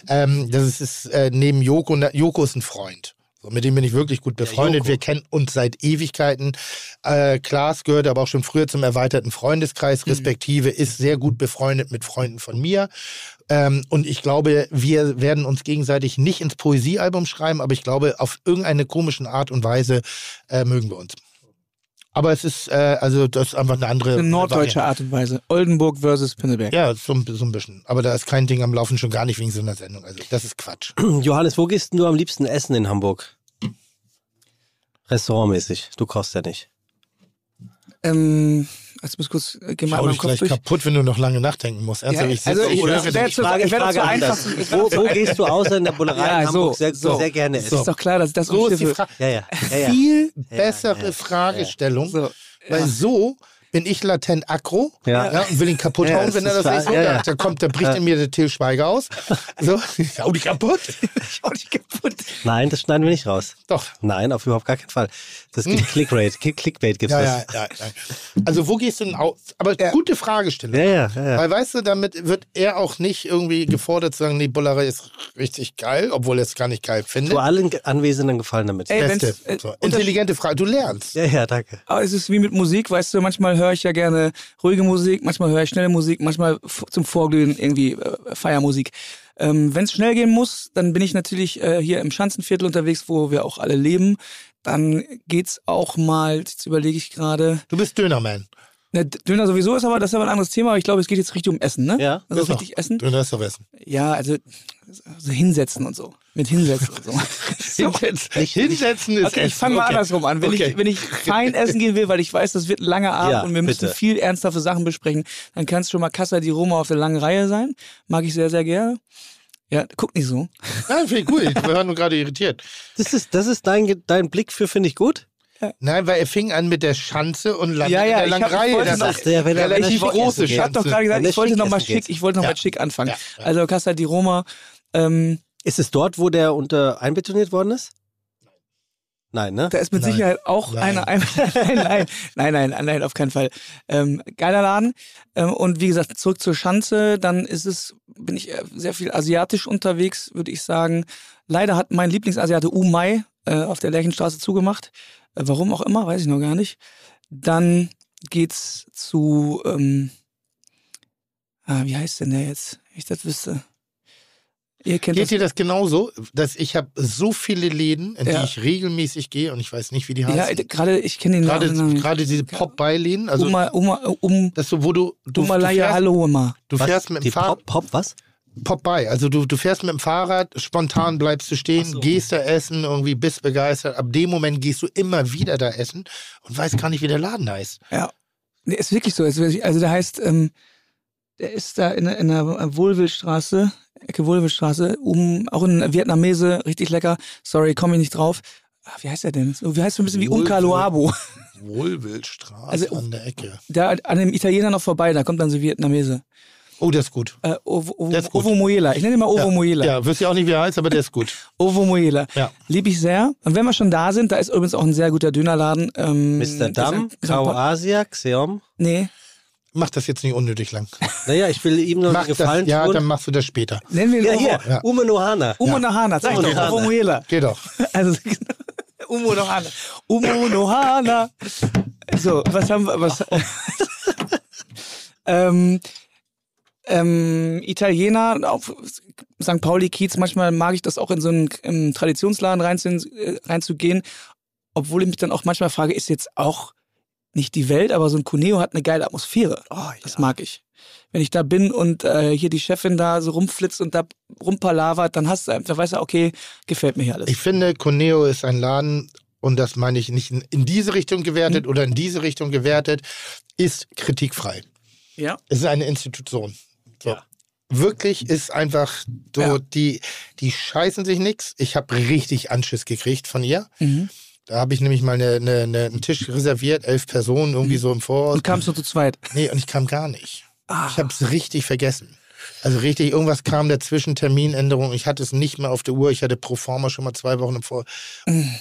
Speaker 2: Ähm, das ist, ist äh, neben Joko, Joko ist ein Freund. So, mit dem bin ich wirklich gut befreundet.
Speaker 3: Joko.
Speaker 2: Wir kennen uns seit Ewigkeiten. Äh, Klaas gehörte aber auch schon früher zum erweiterten Freundeskreis, respektive ist sehr gut befreundet mit Freunden von mir. Ähm, und ich glaube, wir werden uns gegenseitig nicht ins Poesiealbum schreiben, aber ich glaube, auf irgendeine komischen Art und Weise äh, mögen wir uns. Aber es ist, äh, also das ist einfach eine andere.
Speaker 4: Eine norddeutsche
Speaker 2: Variante.
Speaker 4: Art und Weise. Oldenburg versus Pinneberg.
Speaker 2: Ja, so, ein- so ein bisschen. Aber da ist kein Ding am Laufen, schon gar nicht wegen so einer Sendung. Also das ist Quatsch.
Speaker 3: Johannes, wo gehst denn du am liebsten essen in Hamburg? Restaurantmäßig. Du kochst ja nicht.
Speaker 4: Ähm, jetzt muss ich kurz, äh, mal
Speaker 2: Schau dich gleich
Speaker 4: durch.
Speaker 2: kaputt, wenn du noch lange nachdenken musst. Ernsthaft,
Speaker 4: Ja,
Speaker 2: ich
Speaker 4: also ich-
Speaker 2: Röhre.
Speaker 4: das wäre zu-
Speaker 3: Frage,
Speaker 4: ich werde
Speaker 3: Frage
Speaker 4: zu einfach. Ich
Speaker 3: Wo,
Speaker 4: werde
Speaker 3: wo gehst du außer in der Bullerei
Speaker 4: Ja,
Speaker 3: in Hamburg
Speaker 4: so,
Speaker 3: sehr,
Speaker 4: so.
Speaker 3: sehr gerne essen?
Speaker 2: So.
Speaker 4: Ist doch klar, dass ich das
Speaker 2: so ist die. Frage.
Speaker 3: Ja, ja. ja, ja.
Speaker 2: Viel
Speaker 3: Ja,
Speaker 2: bessere
Speaker 3: ja,
Speaker 2: Fragestellung,
Speaker 4: So,
Speaker 2: weil
Speaker 4: ja.
Speaker 2: so bin ich latent aggro
Speaker 3: Ja.
Speaker 2: und will ihn kaputt
Speaker 3: Ja,
Speaker 2: hauen, wenn er
Speaker 3: ist
Speaker 2: das nicht so
Speaker 3: wahr. Ja, ja.
Speaker 2: Da kommt, da bricht in mir der Till Schweiger aus. So, ich hau dich kaputt.
Speaker 4: Schau dich kaputt.
Speaker 3: Nein, das schneiden wir nicht raus.
Speaker 2: Doch.
Speaker 3: Nein, auf überhaupt gar keinen Fall. Das gibt Clickbait. Click- Clickbait gibt's
Speaker 2: Ja,
Speaker 3: das.
Speaker 2: ja, ja, ja. Also wo gehst du denn aus? Aber gute Fragestellung.
Speaker 3: Ja, ja, ja. ja.
Speaker 2: Weil weißt du, damit wird er auch nicht irgendwie gefordert zu sagen, nee, Bullerei ist richtig geil, obwohl er es gar nicht geil findet.
Speaker 3: Tu allen Anwesenden gefallen damit.
Speaker 4: Ey,
Speaker 2: Beste.
Speaker 4: äh,
Speaker 2: intelligente Frage. Du lernst.
Speaker 3: Ja, ja, danke.
Speaker 4: Aber es ist wie mit Musik, weißt du, manchmal höre ich ja gerne ruhige Musik, manchmal höre ich schnelle Musik, manchmal zum Vorglühen irgendwie äh, Feiermusik. Ähm, Wenn es schnell gehen muss, dann bin ich natürlich äh, hier im Schanzenviertel unterwegs, wo wir auch alle leben. Dann geht's auch mal, jetzt überlege ich gerade,
Speaker 2: Du bist Dönerman.
Speaker 4: Ne, Döner sowieso ist aber, das ist aber ein anderes Thema, aber ich glaube, es geht jetzt richtig um Essen, ne?
Speaker 3: Ja.
Speaker 4: Also
Speaker 2: Ist
Speaker 4: richtig Essen?
Speaker 2: Döner ist doch Essen.
Speaker 4: Ja, also so hinsetzen und so. Mit hinsetzen und so. so.
Speaker 2: Hinsetzen, hinsetzen ist
Speaker 4: Okay, ich
Speaker 2: Essen.
Speaker 4: fange mal
Speaker 2: Okay.
Speaker 4: andersrum an. Wenn,
Speaker 2: Okay.
Speaker 4: ich, wenn ich fein essen gehen will, weil ich weiß, das wird ein langer Abend
Speaker 3: Ja,
Speaker 4: und wir müssen
Speaker 3: bitte.
Speaker 4: viel ernsthafte Sachen besprechen, dann kann es schon mal Casa di Roma auf der langen Reihe sein. Mag ich sehr, sehr gerne. Ja, guck nicht so.
Speaker 2: Ja, finde ich gut. Wir waren nur gerade irritiert.
Speaker 3: Das ist, das ist dein, dein Blick für, finde ich gut.
Speaker 2: Nein, weil er fing an mit der Schanze und landete
Speaker 4: Ja, ja,
Speaker 2: in der
Speaker 4: ich hab-
Speaker 2: langen
Speaker 4: ich
Speaker 2: Reihe.
Speaker 4: wollte
Speaker 2: Das
Speaker 4: noch-
Speaker 2: ist
Speaker 3: Ja, er- er
Speaker 2: relativ
Speaker 3: schick
Speaker 2: große
Speaker 4: Ich habe doch
Speaker 2: Schanze.
Speaker 4: gerade gesagt, ich wollte
Speaker 3: schick
Speaker 4: noch mal
Speaker 3: essen
Speaker 4: schick,
Speaker 3: geht.
Speaker 4: ich wollte noch
Speaker 2: Ja.
Speaker 4: mal schick anfangen. Also Casa di Roma, ähm,
Speaker 3: Ist es dort, wo der unter einbetoniert worden ist? Nein, ne?
Speaker 4: da ist mit
Speaker 2: Nein.
Speaker 4: Sicherheit auch
Speaker 2: Nein.
Speaker 4: eine, ein, nein, nein, nein, nein, nein, auf keinen Fall. Ähm, geiler Laden. Ähm, und wie gesagt, zurück zur Schanze, dann ist es, bin ich äh, sehr viel asiatisch unterwegs, würde ich sagen. Leider hat mein Lieblingsasiate Umai äh, auf der Lerchenstraße zugemacht. Äh, warum auch immer, weiß ich noch gar nicht. Dann geht's zu, ähm, ah, wie heißt denn der jetzt? Wenn Ich das wüsste. Ihr kennt
Speaker 2: Geht
Speaker 4: das.
Speaker 2: dir das genauso, dass ich habe so viele Läden, in
Speaker 4: Ja.
Speaker 2: die ich regelmäßig gehe und ich weiß nicht, wie die
Speaker 4: Ja,
Speaker 2: heißen.
Speaker 4: äh, gerade, ich kenne den
Speaker 2: gerade,
Speaker 4: Namen.
Speaker 2: gerade diese Pop-Bei-Läden, also
Speaker 4: Uma, Uma, um,
Speaker 2: das so, wo du du, du
Speaker 4: Umalaya
Speaker 2: fährst,
Speaker 4: Aloha.
Speaker 2: du
Speaker 3: Was?
Speaker 2: fährst mit dem Fahrrad
Speaker 3: Pop, Pop, was?
Speaker 2: Pop-By, also du, du fährst mit dem Fahrrad, spontan bleibst du stehen,
Speaker 3: Ach so.
Speaker 2: gehst da essen, irgendwie bist begeistert. Ab dem Moment gehst du immer wieder da essen und weißt gar nicht, wie der Laden heißt.
Speaker 4: Ja. Nee, ist wirklich so. Also der heißt, ähm, der ist da in, der- in der Wohlwildstraße, Ecke Wohlwildstraße, um, auch ein Vietnamese, richtig lecker. Sorry, komme ich nicht drauf. Ah, wie heißt der denn? So, wie heißt so ein bisschen wie
Speaker 2: Wohlwild-
Speaker 4: Unka Loabo.
Speaker 2: Wohlwildstraße
Speaker 4: Also-
Speaker 2: an der Ecke.
Speaker 4: Da an dem Italiener noch vorbei, da kommt dann so Vietnamese.
Speaker 2: Oh, der ist gut.
Speaker 4: Äh, Ovo, Ovo,
Speaker 2: Der ist gut.
Speaker 4: Ovo Moela. Ich nenne ihn mal Ovo
Speaker 2: ja.
Speaker 4: Moela.
Speaker 2: Ja, wirst ja auch nicht, wie er heißt, aber der ist gut.
Speaker 4: Ovo Moela.
Speaker 2: Ja.
Speaker 4: Liebe ich sehr. Und wenn wir schon da sind, da ist übrigens auch ein sehr guter Dönerladen. Ähm,
Speaker 3: Mr. Damm, Grau Asia, Xeom.
Speaker 4: Nee.
Speaker 2: Mach das jetzt nicht unnötig lang.
Speaker 3: Naja, ich will ihm nur
Speaker 2: Mach
Speaker 3: einen Gefallen
Speaker 2: das, ja,
Speaker 3: tun.
Speaker 2: dann machst du das später.
Speaker 4: Nennen wir ihn
Speaker 3: ja,
Speaker 4: Ovo.
Speaker 3: hier,
Speaker 2: Ja.
Speaker 3: Ume Nohana.
Speaker 4: Umo Nohana. Sag
Speaker 3: Umo
Speaker 4: doch.
Speaker 3: Nohana.
Speaker 4: Ovo Moela.
Speaker 2: Geh doch.
Speaker 4: Also, Umo Nohana. Umo Nohana. So, was haben wir, was, ähm, ähm, Italiener auf St. Pauli Kiez, manchmal mag ich das auch in so einen Traditionsladen reinzu, äh, reinzugehen, obwohl ich mich dann auch manchmal frage, ist jetzt auch nicht die Welt, aber so ein Cuneo hat eine geile Atmosphäre.
Speaker 3: Oh,
Speaker 4: Das mag ich. Wenn ich da bin und äh, hier die Chefin da so rumflitzt und da rumpalavert, dann hast du einfach, weißt du, okay, gefällt mir hier alles.
Speaker 2: Ich finde, Coneo ist ein Laden, und das meine ich nicht in, diese Richtung gewertet
Speaker 4: Mhm.
Speaker 2: oder in diese Richtung gewertet, ist kritikfrei.
Speaker 4: ja.
Speaker 2: Es ist eine Institution. So.
Speaker 3: Ja.
Speaker 2: Wirklich ist einfach so,
Speaker 4: Ja.
Speaker 2: die, die scheißen sich nix. Ich habe richtig Anschiss gekriegt von ihr.
Speaker 4: Mhm.
Speaker 2: Da habe ich nämlich mal eine, eine, eine, einen Tisch reserviert, elf Personen, irgendwie so im Voraus.
Speaker 4: Und kamst du zu zweit.
Speaker 2: Nee, und ich kam gar nicht.
Speaker 4: Ah.
Speaker 2: Ich habe es richtig vergessen. Also richtig, irgendwas kam dazwischen, Terminänderung. Ich hatte es nicht mehr auf der Uhr. Ich hatte pro forma schon mal zwei Wochen im Vor.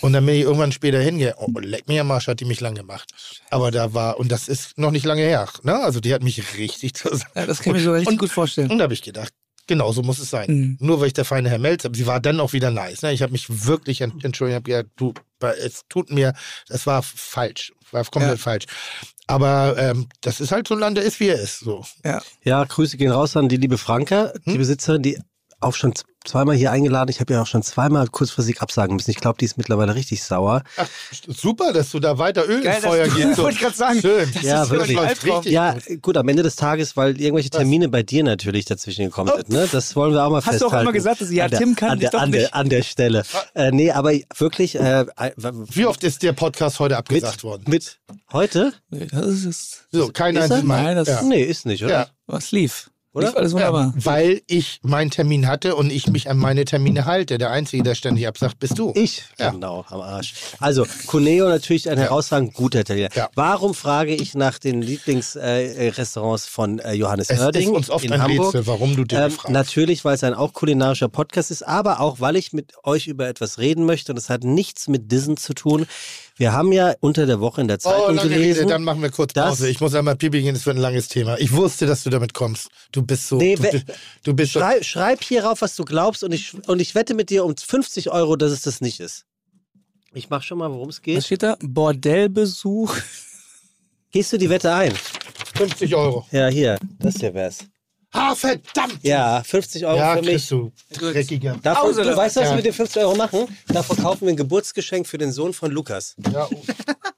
Speaker 2: Und dann bin ich irgendwann später hingegangen. Oh, leck mir am Arsch, hat die mich lang gemacht. Aber da war, und das ist noch nicht lange her. Ne? Also die hat mich richtig zusammen.
Speaker 4: Ja, das kann ich mir so richtig
Speaker 2: und,
Speaker 4: gut vorstellen.
Speaker 2: Und da habe ich gedacht, genau so muss es sein.
Speaker 4: Mhm.
Speaker 2: Nur weil ich der feine Herr Melz, aber sie war dann auch wieder nice. Ne? Ich habe mich wirklich ent- entschuldigt, habe gesagt, du, es tut mir, das war falsch, war komplett
Speaker 4: Ja.
Speaker 2: falsch. Aber ähm, das ist halt so ein Land, der ist wie er ist. So.
Speaker 4: Ja.
Speaker 3: Ja, Grüße gehen raus an die liebe Franka,
Speaker 2: Hm?
Speaker 3: die Besitzerin, die z- zweimal hier eingeladen. Ich habe ja auch schon zweimal kurzfristig absagen müssen. Ich glaube, die ist mittlerweile richtig sauer.
Speaker 2: Ach, super, dass du da weiter Öl
Speaker 4: Geil,
Speaker 2: ins Feuer gibst. So.
Speaker 4: wollte ich grad sagen.
Speaker 2: Schön.
Speaker 4: Das
Speaker 3: Ja,
Speaker 4: ist
Speaker 3: wirklich.
Speaker 2: richtig
Speaker 3: Ja,
Speaker 2: gut.
Speaker 3: am Ende des Tages, weil irgendwelche Termine bei dir natürlich dazwischen gekommen sind. Ne? Das wollen wir auch mal
Speaker 4: Hast du auch
Speaker 3: festhalten.
Speaker 4: immer gesagt, dass ja,
Speaker 3: An der-
Speaker 4: Tim kann
Speaker 3: an
Speaker 4: dich
Speaker 3: der,
Speaker 4: doch
Speaker 3: an
Speaker 4: nicht.
Speaker 3: Der, an der Stelle. Äh, nee, aber wirklich, äh,
Speaker 2: Wie oft ist der Podcast heute
Speaker 3: mit,
Speaker 2: abgesagt worden?
Speaker 3: mit heute?
Speaker 4: Nee, Das ist,
Speaker 2: So, kein einziges Mal.
Speaker 4: Nein, das-
Speaker 2: ja.
Speaker 3: Nee, ist nicht, oder?
Speaker 2: Ja.
Speaker 4: was lief?
Speaker 3: Oder?
Speaker 4: Lief alles wunderbar.
Speaker 2: Ja, weil ich meinen Termin hatte und ich mich an meine Termine halte. Der Einzige, der ständig absagt, bist du.
Speaker 3: Ich,
Speaker 2: Ja.
Speaker 3: genau, am Arsch. Also, Cuneo natürlich ein herausragend guter Italiener.
Speaker 2: Ja.
Speaker 3: Warum frage ich nach den Lieblingsrestaurants äh, von äh, Johannes
Speaker 2: Es
Speaker 3: Oerding
Speaker 2: ist uns oft
Speaker 3: in
Speaker 2: ein
Speaker 3: Hamburg?
Speaker 2: Rätsel, warum du den
Speaker 3: Ähm,
Speaker 2: fragst.
Speaker 3: natürlich, weil es ein auch kulinarischer Podcast ist, aber auch, weil ich mit euch über etwas reden möchte und es hat nichts mit Dissen zu tun. Wir haben ja unter der Woche in der
Speaker 2: Oh,
Speaker 3: Zeitung
Speaker 2: lange
Speaker 3: gelesen.
Speaker 2: Rede, dann machen wir kurz Pause. Ich muss einmal Pipi gehen, es wird ein langes Thema. Ich wusste, dass du damit kommst. Du bist so.
Speaker 3: Nee,
Speaker 2: du, du, bist so.
Speaker 3: Schrei, schreib hier rauf, was du glaubst und ich, und ich wette mit dir um 50 Euro, dass es das nicht ist. Ich mach schon mal, worum es
Speaker 4: Was
Speaker 3: geht.
Speaker 4: steht da? Bordellbesuch.
Speaker 3: Gehst du die Wette ein?
Speaker 2: 50 Euro.
Speaker 3: Ja, hier, das hier wär's.
Speaker 2: Ah, verdammt!
Speaker 3: Ja, 50 Euro
Speaker 2: ja,
Speaker 3: für mich.
Speaker 2: du. Dreckiger.
Speaker 3: Davon, du weißt, was
Speaker 2: ja.
Speaker 3: wir mit den 50 Euro machen? Davon kaufen wir ein Geburtsgeschenk für den Sohn von Lukas.
Speaker 2: Ja,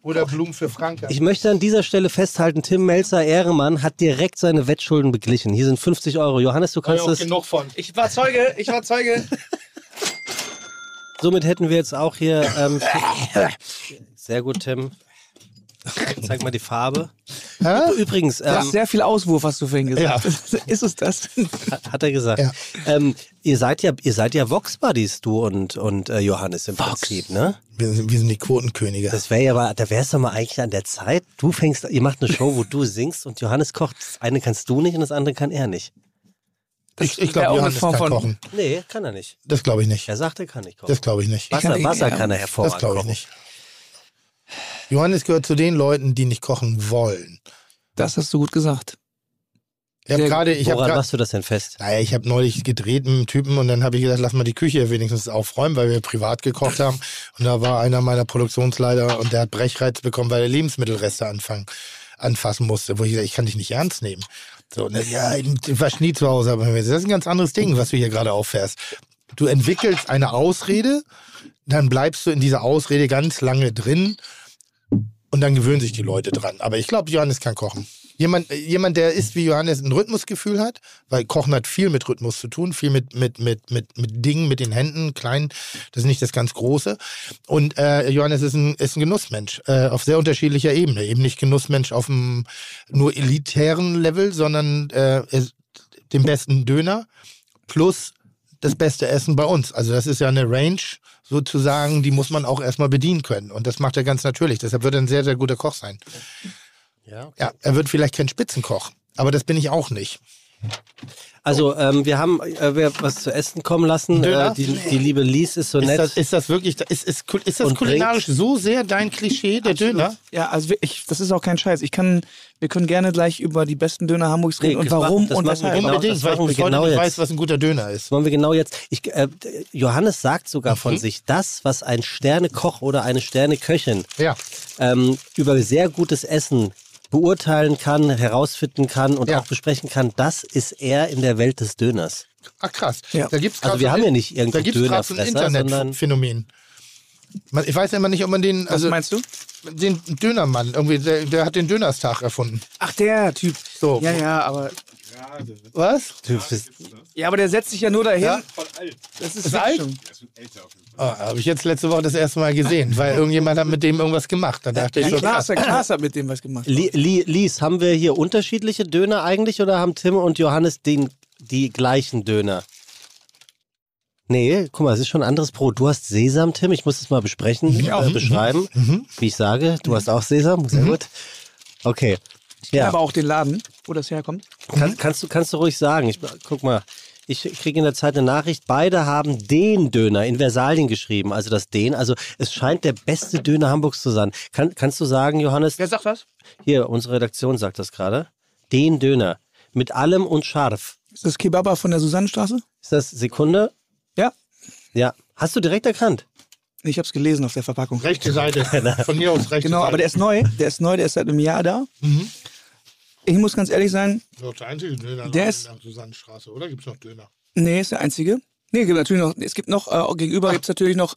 Speaker 2: oder Blumen für Franka.
Speaker 3: Ich möchte an dieser Stelle festhalten, Tim Melzer Ehremann hat direkt seine Wettschulden beglichen. Hier sind 50 Euro. Johannes, du kannst
Speaker 2: auch
Speaker 3: es.
Speaker 2: genug von.
Speaker 4: Ich war Zeuge, ich war Zeuge.
Speaker 3: Somit hätten wir jetzt auch hier. Ähm, sehr gut, Tim. Zeig mal die Farbe.
Speaker 2: Hä?
Speaker 3: Übrigens, ähm,
Speaker 4: Sehr viel Auswurf hast du vorhin gesagt. Ist es das?
Speaker 3: hat er gesagt.
Speaker 2: Ja.
Speaker 3: Ähm, ihr seid ja, ihr seid ja Vox Buddies, du und, und äh, Johannes im Prinzip, ne?
Speaker 2: Wir sind, wir sind die Quotenkönige.
Speaker 3: Das wäre ja mal, da wäre es doch mal eigentlich an der Zeit. Du fängst, ihr macht eine Show, wo du singst und Johannes kocht. Das eine kannst du nicht und das andere kann er nicht.
Speaker 2: ich ich
Speaker 4: auch
Speaker 2: glaube, Johannes kann
Speaker 4: von-
Speaker 2: kochen.
Speaker 3: Nee, kann er nicht.
Speaker 2: Das glaube ich nicht.
Speaker 3: Er sagt, er kann nicht kochen.
Speaker 2: Das glaube ich nicht.
Speaker 3: Wasser,
Speaker 4: kann-
Speaker 3: Wasser
Speaker 4: ja,
Speaker 3: kann er
Speaker 2: Das
Speaker 3: hervorragend
Speaker 2: glaube ich
Speaker 3: kochen.
Speaker 2: nicht. Johannes gehört zu den Leuten, die nicht kochen wollen.
Speaker 4: Das hast du gut gesagt.
Speaker 2: Ich habe gerade, ich habe
Speaker 3: Woran
Speaker 2: gerade,
Speaker 3: machst du das denn fest?
Speaker 2: naja, ich habe neulich gedreht mit einem Typen und dann habe ich gesagt, lass mal die Küche wenigstens aufräumen, weil wir privat gekocht haben. Und da war einer meiner Produktionsleiter und der hat Brechreiz bekommen, weil er Lebensmittelreste anfangen, anfassen musste, wo ich gesagt, ich kann dich nicht ernst nehmen. So, ne, ja, ich war nie zu Hause, aber das ist ein ganz anderes Ding, was du hier gerade auffährst. Du entwickelst eine Ausrede, dann bleibst du in dieser Ausrede ganz lange drin und dann gewöhnen sich die Leute dran. Aber ich glaube, Johannes kann kochen. Jemand, jemand, der ist wie Johannes ein Rhythmusgefühl hat, weil Kochen hat viel mit Rhythmus zu tun, viel mit, mit, mit, mit, mit Dingen, mit den Händen, klein, das ist nicht das ganz Große. Und äh, Johannes ist ein, ist ein Genussmensch äh, auf sehr unterschiedlicher Ebene. Eben nicht Genussmensch auf einem nur elitären Level, sondern äh, den besten Döner plus das beste Essen bei uns. Also das ist ja eine Range sozusagen, die muss man auch erstmal bedienen können. Und das macht er ganz natürlich. Deshalb wird er ein sehr, sehr guter Koch sein.
Speaker 3: Ja.
Speaker 2: Ja, er wird vielleicht kein Spitzenkoch, aber das bin ich auch nicht.
Speaker 3: Also ähm, wir haben äh, wir was zu essen kommen lassen. Äh, die, die liebe Lies ist so
Speaker 2: Ist
Speaker 3: nett.
Speaker 2: das, ist das wirklich, ist, ist, ist das
Speaker 3: Und
Speaker 2: kulinarisch so sehr dein Klischee, der Döner?
Speaker 4: Ja, also ich, das ist auch kein Scheiß. Ich kann, wir können gerne gleich über die besten Döner Hamburgs reden
Speaker 3: Nee,
Speaker 4: und warum
Speaker 3: das
Speaker 4: und weshalb.
Speaker 3: genau.
Speaker 2: Unbedingt,
Speaker 3: das
Speaker 2: weil ich
Speaker 3: genau
Speaker 2: nicht
Speaker 3: jetzt.
Speaker 2: weiß, was ein guter Döner ist.
Speaker 3: Das wollen wir genau jetzt. Ich, äh, Johannes sagt sogar von
Speaker 2: Mhm.
Speaker 3: sich, das, was ein Sternekoch oder eine Sterneköchin
Speaker 2: Ja.
Speaker 3: ähm, über sehr gutes Essen beurteilen kann, herausfinden kann und
Speaker 2: Ja.
Speaker 3: auch besprechen kann, das ist er in der Welt des Döners.
Speaker 2: Ach krass.
Speaker 4: Ja.
Speaker 2: Da gibt's
Speaker 3: Also wir
Speaker 2: so
Speaker 3: haben ja nicht irgendwie
Speaker 2: Da gibt es gerade so ein
Speaker 3: Dönerfresser, sondern-
Speaker 2: Internetphänomen. Man- Ich weiß ja immer nicht, ob man den,
Speaker 4: Was
Speaker 2: also
Speaker 4: meinst du?
Speaker 2: den Dönermann, irgendwie, der, der hat den Dönerstag erfunden.
Speaker 4: Ach, der Typ.
Speaker 2: So.
Speaker 4: Ja, ja, aber.
Speaker 2: Was?
Speaker 3: Du bist,
Speaker 4: Ja, aber der setzt sich ja nur dahin.
Speaker 2: Ja?
Speaker 4: Das ist,
Speaker 2: Ist alt?
Speaker 4: schon.
Speaker 2: Oh, habe ich jetzt letzte Woche das erste Mal gesehen, weil irgendjemand hat mit dem irgendwas gemacht. Da dachte ich so,
Speaker 4: Klaas, der Klaas hat mit dem was gemacht.
Speaker 3: Li, Li, Lies, haben wir hier unterschiedliche Döner eigentlich oder haben Tim und Johannes den, die gleichen Döner? Nee, guck mal, es ist schon ein anderes Brot. Du hast Sesam, Tim, ich muss es mal besprechen, äh, beschreiben, wie ich sage. Du hast auch Sesam, sehr gut. Okay. Ja,
Speaker 4: Aber auch den Laden, wo das herkommt.
Speaker 3: kann, kannst, du, kannst du ruhig sagen. Ich, guck mal, ich kriege in der Zeit eine Nachricht, beide haben den Döner in Versalien geschrieben, also das den. Also es scheint der beste Döner Hamburgs zu sein. Kann, kannst du sagen, Johannes,
Speaker 4: Wer sagt das?
Speaker 3: hier, unsere Redaktion sagt das gerade, den Döner mit allem und scharf.
Speaker 4: Ist das Kebaba von der Susannenstraße?
Speaker 3: Ist das Sekunde?
Speaker 4: Ja.
Speaker 3: Ja. Hast du direkt erkannt?
Speaker 4: Ich habe es gelesen auf der Verpackung.
Speaker 2: Rechte Seite. Von mir aus rechte
Speaker 4: Genau,
Speaker 2: Seite.
Speaker 4: aber der ist neu. Der ist neu, der ist seit einem Jahr da. Ich muss ganz ehrlich sein,
Speaker 2: Das ist auch der einzige Döner
Speaker 4: Der ist-
Speaker 2: der Susannenstraße, oder? Gibt es noch Döner?
Speaker 4: nee, ist der einzige. Nee, gibt natürlich noch, es gibt noch, äh, gegenüber gibt es natürlich noch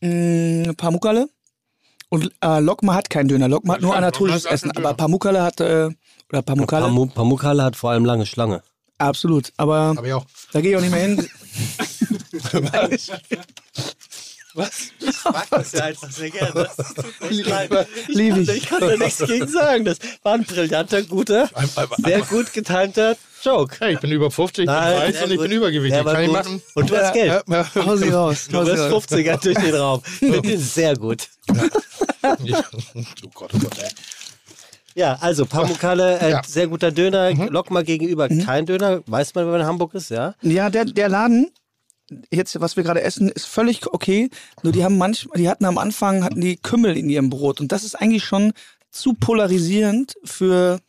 Speaker 4: mh, Pamukkale. Und äh, Lokma hat keinen Döner. Lokma hat nur anatolisches Essen. Aber Pamukkale hat, äh, oder Pamukkale,
Speaker 3: Pamu Pamukale hat vor allem lange Schlange.
Speaker 4: absolut. Aber
Speaker 2: Aber
Speaker 4: da gehe ich auch nicht mehr hin.
Speaker 3: Was? Ich mag das ja einfach sehr gerne.
Speaker 4: Lieb ich.
Speaker 3: Ich kann da nichts gegen sagen. Das war ein brillanter, guter, sehr gut getimter Joke.
Speaker 2: Hey, ich bin über 50, ich bin weiß und ich bin übergewichtig. Kann ich machen?
Speaker 3: Und du hast Geld.
Speaker 2: Ja, ja.
Speaker 4: Hau sie raus.
Speaker 3: Du wirst
Speaker 4: raus.
Speaker 3: 50er durch den Raum. Finde ich sehr gut.
Speaker 2: oh Gott, oh Gott, ey.
Speaker 3: Ja, also Pamukale, äh,
Speaker 2: Ja.
Speaker 3: sehr guter Döner. Lokma gegenüber kein Döner. Weiß man, wenn man in Hamburg ist, ja?
Speaker 4: Ja, der, der Laden, jetzt, was wir gerade essen, ist völlig okay. Nur die haben manchmal, die hatten am Anfang, hatten die Kümmel in ihrem Brot. Und das ist eigentlich schon zu polarisierend für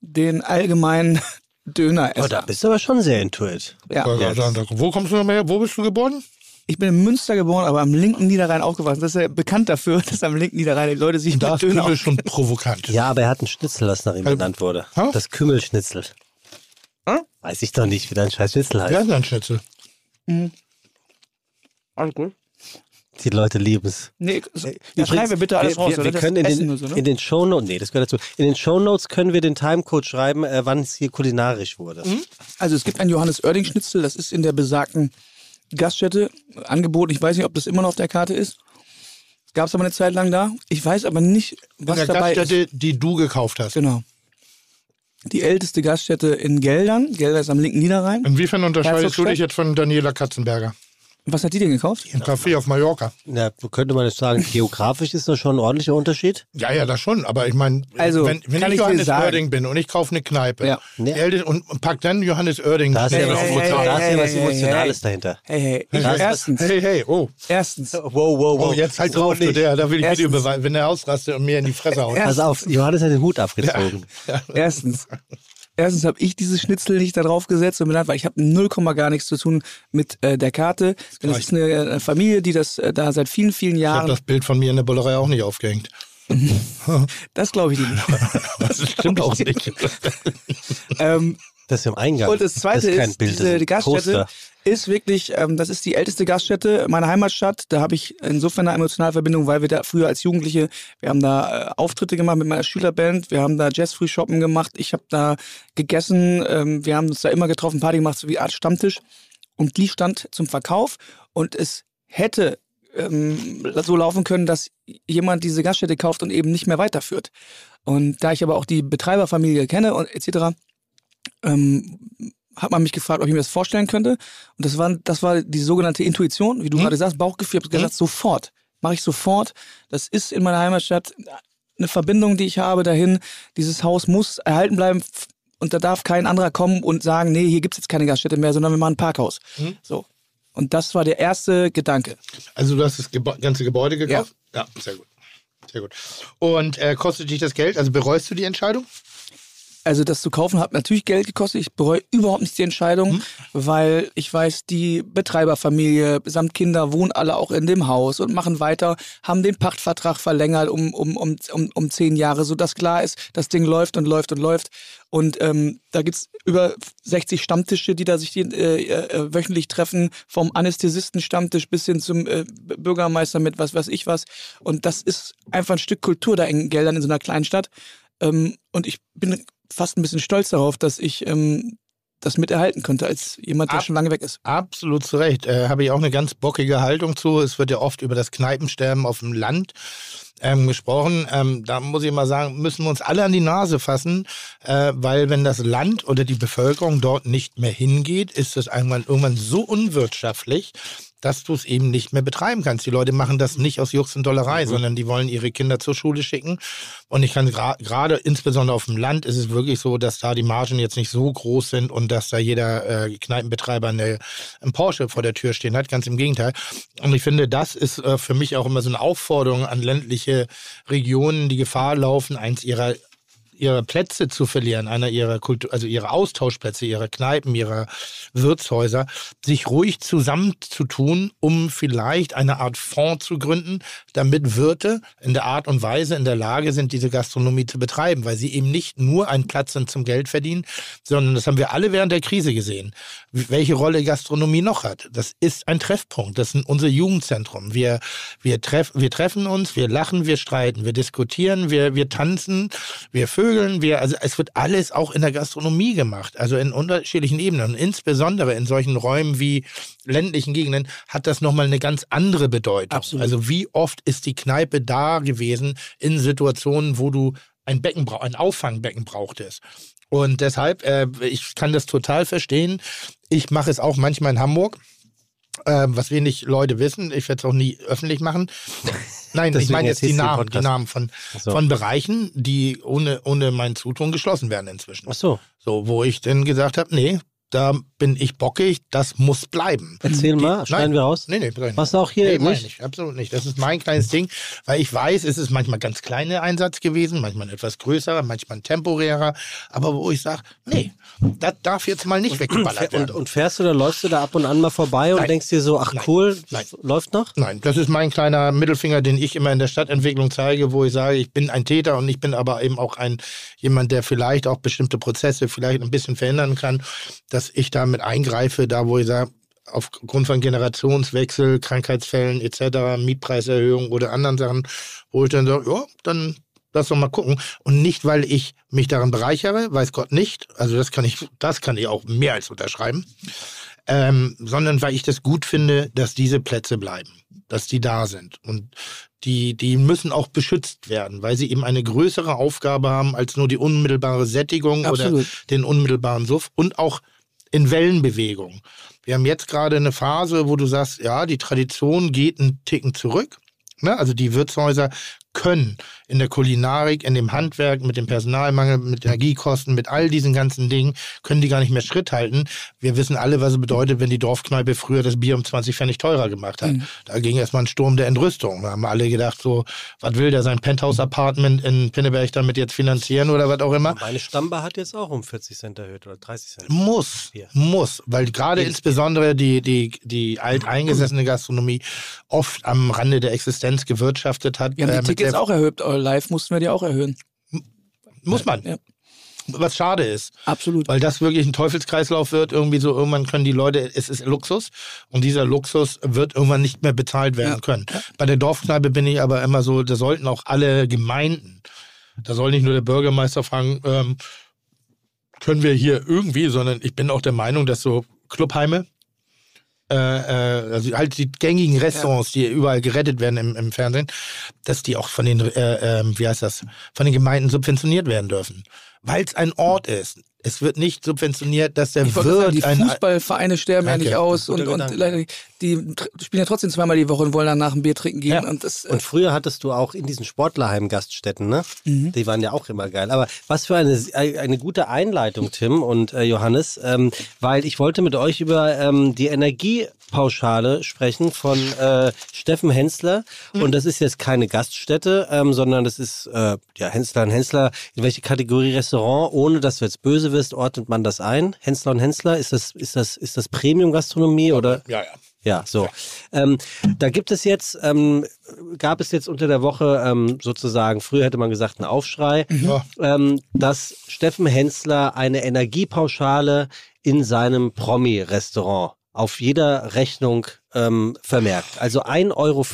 Speaker 4: den allgemeinen Döner.
Speaker 3: Oh, da bist du aber schon sehr intuit.
Speaker 4: ja.
Speaker 2: Wo kommst du nochmal her? Wo bist du geboren?
Speaker 4: Ich bin in Münster geboren, aber am linken Niederrhein aufgewachsen. Das ist ja bekannt dafür, dass am linken Niederrhein die Leute sich
Speaker 2: Da
Speaker 4: mit
Speaker 2: ist
Speaker 4: Döner
Speaker 2: Kümmel schon provokant.
Speaker 3: Ja, aber er hat ein Schnitzel, das nach ihm benannt wurde.
Speaker 2: Hä?
Speaker 3: Das Kümmelschnitzel.
Speaker 4: Hä?
Speaker 3: Weiß ich doch nicht, wie dein scheiß Schnitzel heißt.
Speaker 2: Wer ist denn ein Schnitzel?
Speaker 4: Alles gut.
Speaker 3: Die Leute lieben es.
Speaker 4: Nee, so, ja, schreiben wir bitte alles
Speaker 3: wir,
Speaker 4: raus.
Speaker 3: Wir,
Speaker 4: oder?
Speaker 3: wir können in den,
Speaker 4: so, ne?
Speaker 3: in den Shownotes, nee, das gehört dazu. In den Shownotes können wir den Timecode schreiben, äh, wann es hier kulinarisch wurde.
Speaker 4: Also es gibt ein Johannes Oerding Schnitzel, das ist in der besagten Gaststätte angeboten. Ich weiß nicht, ob das immer noch auf der Karte ist. Gab es aber eine Zeit lang da. Ich weiß aber nicht,
Speaker 2: In
Speaker 4: was
Speaker 2: der
Speaker 4: dabei ist.
Speaker 2: Gaststätte, die du gekauft hast.
Speaker 4: Genau. Die älteste Gaststätte in Geldern. Gelder ist am linken Niederrhein.
Speaker 2: Inwiefern unterscheidest du dich jetzt von Daniela Katzenberger?
Speaker 4: Was hat die denn gekauft?
Speaker 2: Ein Café auf Mallorca.
Speaker 3: Ja, könnte man jetzt sagen, geografisch ist das schon ein ordentlicher Unterschied.
Speaker 2: Ja, ja, das schon. Aber ich meine,
Speaker 4: Also,
Speaker 2: wenn, wenn ich
Speaker 4: ich
Speaker 2: Johannes Oerding bin und ich kaufe eine Kneipe
Speaker 4: Ja.
Speaker 2: Älteste- und pack dann Johannes Oerding.
Speaker 3: Da ist ja was,
Speaker 4: hey,
Speaker 3: ja was
Speaker 4: hey, hey,
Speaker 3: Emotionales
Speaker 4: hey.
Speaker 3: dahinter.
Speaker 4: Hey, hey, ich,
Speaker 3: Das
Speaker 4: erstens,
Speaker 2: Hey, hey, oh.
Speaker 4: erstens,
Speaker 3: Wow, wow, wow.
Speaker 2: Oh, jetzt halt drauf, du, der, da will ich Video beweisen, wenn er ausrastet und mir in die Fresse haut.
Speaker 3: Pass auf, Johannes hat den Hut abgezogen.
Speaker 4: erstens, erstens habe ich dieses Schnitzel nicht da drauf gesetzt und benannt, weil ich habe 0, gar nichts zu tun mit äh, der Karte. Denn es ist eine äh, Familie, die das äh, da seit vielen, vielen
Speaker 2: Ich habe
Speaker 4: Jahren.
Speaker 2: das Bild von mir in der Bullerei auch nicht aufgehängt.
Speaker 4: Das glaube ich nicht.
Speaker 2: Das stimmt auch nicht.
Speaker 4: ähm,
Speaker 3: Das ist im Eingang.
Speaker 4: Und das zweite
Speaker 3: das ist, kein
Speaker 4: ist,
Speaker 3: Bild,
Speaker 4: diese
Speaker 3: das ein
Speaker 4: Gaststätte
Speaker 3: Poster.
Speaker 4: Ist wirklich, ähm, das ist die älteste Gaststätte meiner Heimatstadt. Da habe ich insofern eine emotionale Verbindung, weil wir da früher als Jugendliche, wir haben da äh, Auftritte gemacht mit meiner Schülerband, wir haben da Jazzfrühshoppen gemacht, ich habe da gegessen, ähm, wir haben uns da immer getroffen, Party gemacht, so wie Art Stammtisch. Und die stand zum Verkauf und es hätte ähm, so laufen können, dass jemand diese Gaststätte kauft und eben nicht mehr weiterführt. Und da ich aber auch die Betreiberfamilie kenne und etc., ähm, hat man mich gefragt, ob ich mir das vorstellen könnte. Und das war, das war die sogenannte Intuition, wie du gerade sagst, Bauchgefühl. Ich habe gesagt, sofort. Mache ich sofort. Das ist in meiner Heimatstadt eine Verbindung, die ich habe dahin. Dieses Haus muss erhalten bleiben. Und da darf kein anderer kommen und sagen, nee, hier gibt's jetzt keine Gaststätte mehr, sondern wir machen ein Parkhaus.
Speaker 2: Mhm.
Speaker 4: So. Und das war der erste Gedanke.
Speaker 2: Also du hast das Gebo ganze Gebäude gekauft? Ja. sehr gut. Sehr gut. Und äh, kostet dich das Geld? Also bereust du die Entscheidung?
Speaker 4: Also das zu kaufen hat natürlich Geld gekostet. Ich bereue überhaupt nicht die Entscheidung,
Speaker 2: Mhm.
Speaker 4: weil ich weiß, die Betreiberfamilie samt Kinder wohnen alle auch in dem Haus und machen weiter, haben den Pachtvertrag verlängert um, um, um, um, um zehn Jahre, sodass klar ist, das Ding läuft und läuft und läuft. Und ähm, da gibt's über 60 Stammtische, die da sich die, äh, äh, wöchentlich treffen, vom Anästhesisten-Stammtisch bis hin zum äh, Bürgermeister mit was weiß ich was. Und das ist einfach ein Stück Kultur da in Geldern in so einer kleinen Stadt. Ähm, und ich bin fast ein bisschen stolz darauf, dass ich ähm, das miterhalten könnte als jemand, der
Speaker 2: Ab-
Speaker 4: schon lange weg ist.
Speaker 2: Absolut zu Recht. Äh, Habe ich auch eine ganz bockige Haltung zu. Es wird ja oft über das Kneipensterben auf dem Land ähm, gesprochen. Ähm, da muss ich mal sagen, müssen wir uns alle an die Nase fassen, äh, weil wenn das Land oder die Bevölkerung dort nicht mehr hingeht, ist es irgendwann, irgendwann so unwirtschaftlich, dass du es eben nicht mehr betreiben kannst. Die Leute machen das nicht aus Jux und Dollerei, sondern die wollen ihre Kinder zur Schule schicken. Und ich kann gra- gerade, insbesondere auf dem Land, ist es wirklich so, dass da die Margen jetzt nicht so groß sind und dass da jeder äh, Kneipenbetreiber eine, einen Porsche vor der Tür stehen hat. Ganz im Gegenteil. Und ich finde, das ist äh, für mich auch immer so eine Aufforderung an ländliche Regionen, die Gefahr laufen, eins ihrer ihre Plätze zu verlieren, einer ihrer Kultur, also ihre Austauschplätze, ihre Kneipen, ihre Wirtshäuser, sich ruhig zusammenzutun, um vielleicht eine Art Fonds zu gründen, damit Wirte in der Art und Weise in der Lage sind, diese Gastronomie zu betreiben, weil sie eben nicht nur einen Platz sind zum Geld verdienen, sondern das haben wir alle während der Krise gesehen, welche Rolle Gastronomie noch hat. Das ist ein Treffpunkt, das ist unser Jugendzentrum. Wir, wir, treff, wir treffen uns, wir lachen, wir streiten, wir diskutieren, wir, wir tanzen, wir vögeln, wir, also es wird alles auch in der Gastronomie gemacht, also in unterschiedlichen Ebenen. Und insbesondere in solchen Räumen wie ländlichen Gegenden hat das nochmal eine ganz andere Bedeutung.
Speaker 4: Absolut.
Speaker 2: Also wie oft ist die Kneipe da gewesen in Situationen, wo du ein Becken brauch, ein Auffangbecken brauchtest. Und deshalb, äh, ich kann das total verstehen. Ich mache es auch manchmal in Hamburg. Äh, was wenig Leute wissen, ich werde es auch nie öffentlich machen. Nein, ich meine jetzt die Namen, die. Namen von,
Speaker 3: so.
Speaker 2: von Bereichen, die ohne, ohne mein Zutun geschlossen werden inzwischen.
Speaker 3: Ach so,
Speaker 2: So, wo ich dann gesagt habe, nee, da bin ich bockig, das muss bleiben.
Speaker 3: erzähl
Speaker 2: Die-
Speaker 3: mal, schneiden
Speaker 2: Nein.
Speaker 3: wir raus.
Speaker 2: Nee, nee.
Speaker 3: Was auch hier
Speaker 2: nee,
Speaker 3: nicht?
Speaker 2: ich, absolut nicht. Das ist mein kleines Ding, weil ich weiß, es ist manchmal ganz kleiner Einsatz gewesen, manchmal etwas größerer, manchmal temporärer, aber wo ich sage, nee, das darf jetzt mal nicht weggeballert
Speaker 3: Und,
Speaker 2: werden.
Speaker 3: und fährst du oder läufst du da ab und an mal vorbei und
Speaker 2: Nein.
Speaker 3: denkst dir so, ach
Speaker 2: Nein.
Speaker 3: cool, läuft noch?
Speaker 2: Nein, das ist mein kleiner Mittelfinger, den ich immer in der Stadtentwicklung zeige, wo ich sage, ich bin ein Täter und ich bin aber eben auch ein jemand, der vielleicht auch bestimmte Prozesse vielleicht ein bisschen verändern kann, dass ich damit eingreife, da wo ich sage, aufgrund von Generationswechsel, Krankheitsfällen etc., Mietpreiserhöhung oder anderen Sachen, wo ich dann sage, ja, dann lass doch mal gucken. Und nicht, weil ich mich daran bereichere, weiß Gott nicht. Also das kann ich, das kann ich auch mehr als unterschreiben ähm, sondern weil ich das gut finde, dass diese Plätze bleiben, dass die da sind. Und die, die müssen auch beschützt werden, weil sie eben eine größere Aufgabe haben als nur die unmittelbare Sättigung oder
Speaker 4: Absolut.
Speaker 2: den unmittelbaren Suff und auch in Wellenbewegung. Wir haben jetzt gerade eine Phase, wo du sagst, ja, die Tradition geht einen Ticken zurück. Ne? Also die Wirtshäuser können in der Kulinarik, in dem Handwerk, mit dem Personalmangel, mit Energiekosten, mit all diesen ganzen Dingen, können die gar nicht mehr Schritt halten. Wir wissen alle, was es bedeutet, wenn die Dorfkneipe früher das Bier um 20 Pfennig teurer gemacht hat. Da ging erstmal ein Sturm der Entrüstung. Da haben alle gedacht, so, was will der sein Penthouse-Apartment in Pinneberg damit jetzt finanzieren oder was auch immer.
Speaker 3: Meine Stammbar hat jetzt auch um 40 Cent erhöht oder 30 Cent.
Speaker 2: Muss,
Speaker 3: Bier.
Speaker 2: muss, weil gerade insbesondere die, die, die alteingesessene Gastronomie oft am Rande der Existenz gewirtschaftet hat.
Speaker 4: Wir haben
Speaker 2: äh,
Speaker 4: die
Speaker 2: mit
Speaker 4: Tickets auch erhöht, aber live mussten wir die auch erhöhen.
Speaker 2: Muss man.
Speaker 4: Ja.
Speaker 2: Was schade ist.
Speaker 4: Absolut.
Speaker 2: Weil das wirklich ein Teufelskreislauf wird, irgendwie so, irgendwann können die Leute, es ist Luxus und dieser Luxus wird irgendwann nicht mehr bezahlt werden
Speaker 4: Ja.
Speaker 2: können. Bei der Dorfkneipe bin ich aber immer so, da sollten auch alle Gemeinden, da soll nicht nur der Bürgermeister fragen, ähm, können wir hier irgendwie, sondern ich bin auch der Meinung, dass so Clubheime, äh, äh, also halt die gängigen Restaurants, die überall gerettet werden im, im Fernsehen, dass die auch von den, äh, ähm, wie heißt das, von den Gemeinden subventioniert werden dürfen. Weil es ein Ort ist. Es wird nicht subventioniert, dass der
Speaker 4: Ich wollte sagen,
Speaker 2: Wirt
Speaker 4: die
Speaker 2: ein
Speaker 4: Fußballvereine sterben ja nicht aus und, und leider, die spielen ja trotzdem zweimal die Woche und wollen danach ein Bier trinken gehen.
Speaker 3: Ja.
Speaker 4: Und das, äh,
Speaker 3: Und früher hattest du auch in diesen Sportlerheim-Gaststätten, ne?
Speaker 4: Mhm.
Speaker 3: Die waren ja auch immer geil. Aber was für eine, eine gute Einleitung, Tim und äh, Johannes, ähm, weil ich wollte mit euch über ähm, die Energiepauschale sprechen von äh, Steffen Hensler.
Speaker 2: Mhm.
Speaker 3: Und das ist jetzt keine Gaststätte, ähm, sondern das ist äh, ja Hensler und Hensler. In welche Kategorie Restaurant, ohne dass du jetzt böse wirst, ordnet man das ein? Hensler und Hensler, ist das, ist das, ist das Premium-Gastronomie oder?
Speaker 2: Ja, ja.
Speaker 3: Ja, so. Ähm, da gibt es jetzt, ähm, gab es jetzt unter der Woche ähm, sozusagen, früher hätte man gesagt, einen Aufschrei,
Speaker 2: Ja.
Speaker 3: ähm, dass Steffen Hensler eine Energiepauschale in seinem Promi-Restaurant auf jeder Rechnung ähm, vermerkt. Also 1,50 Euro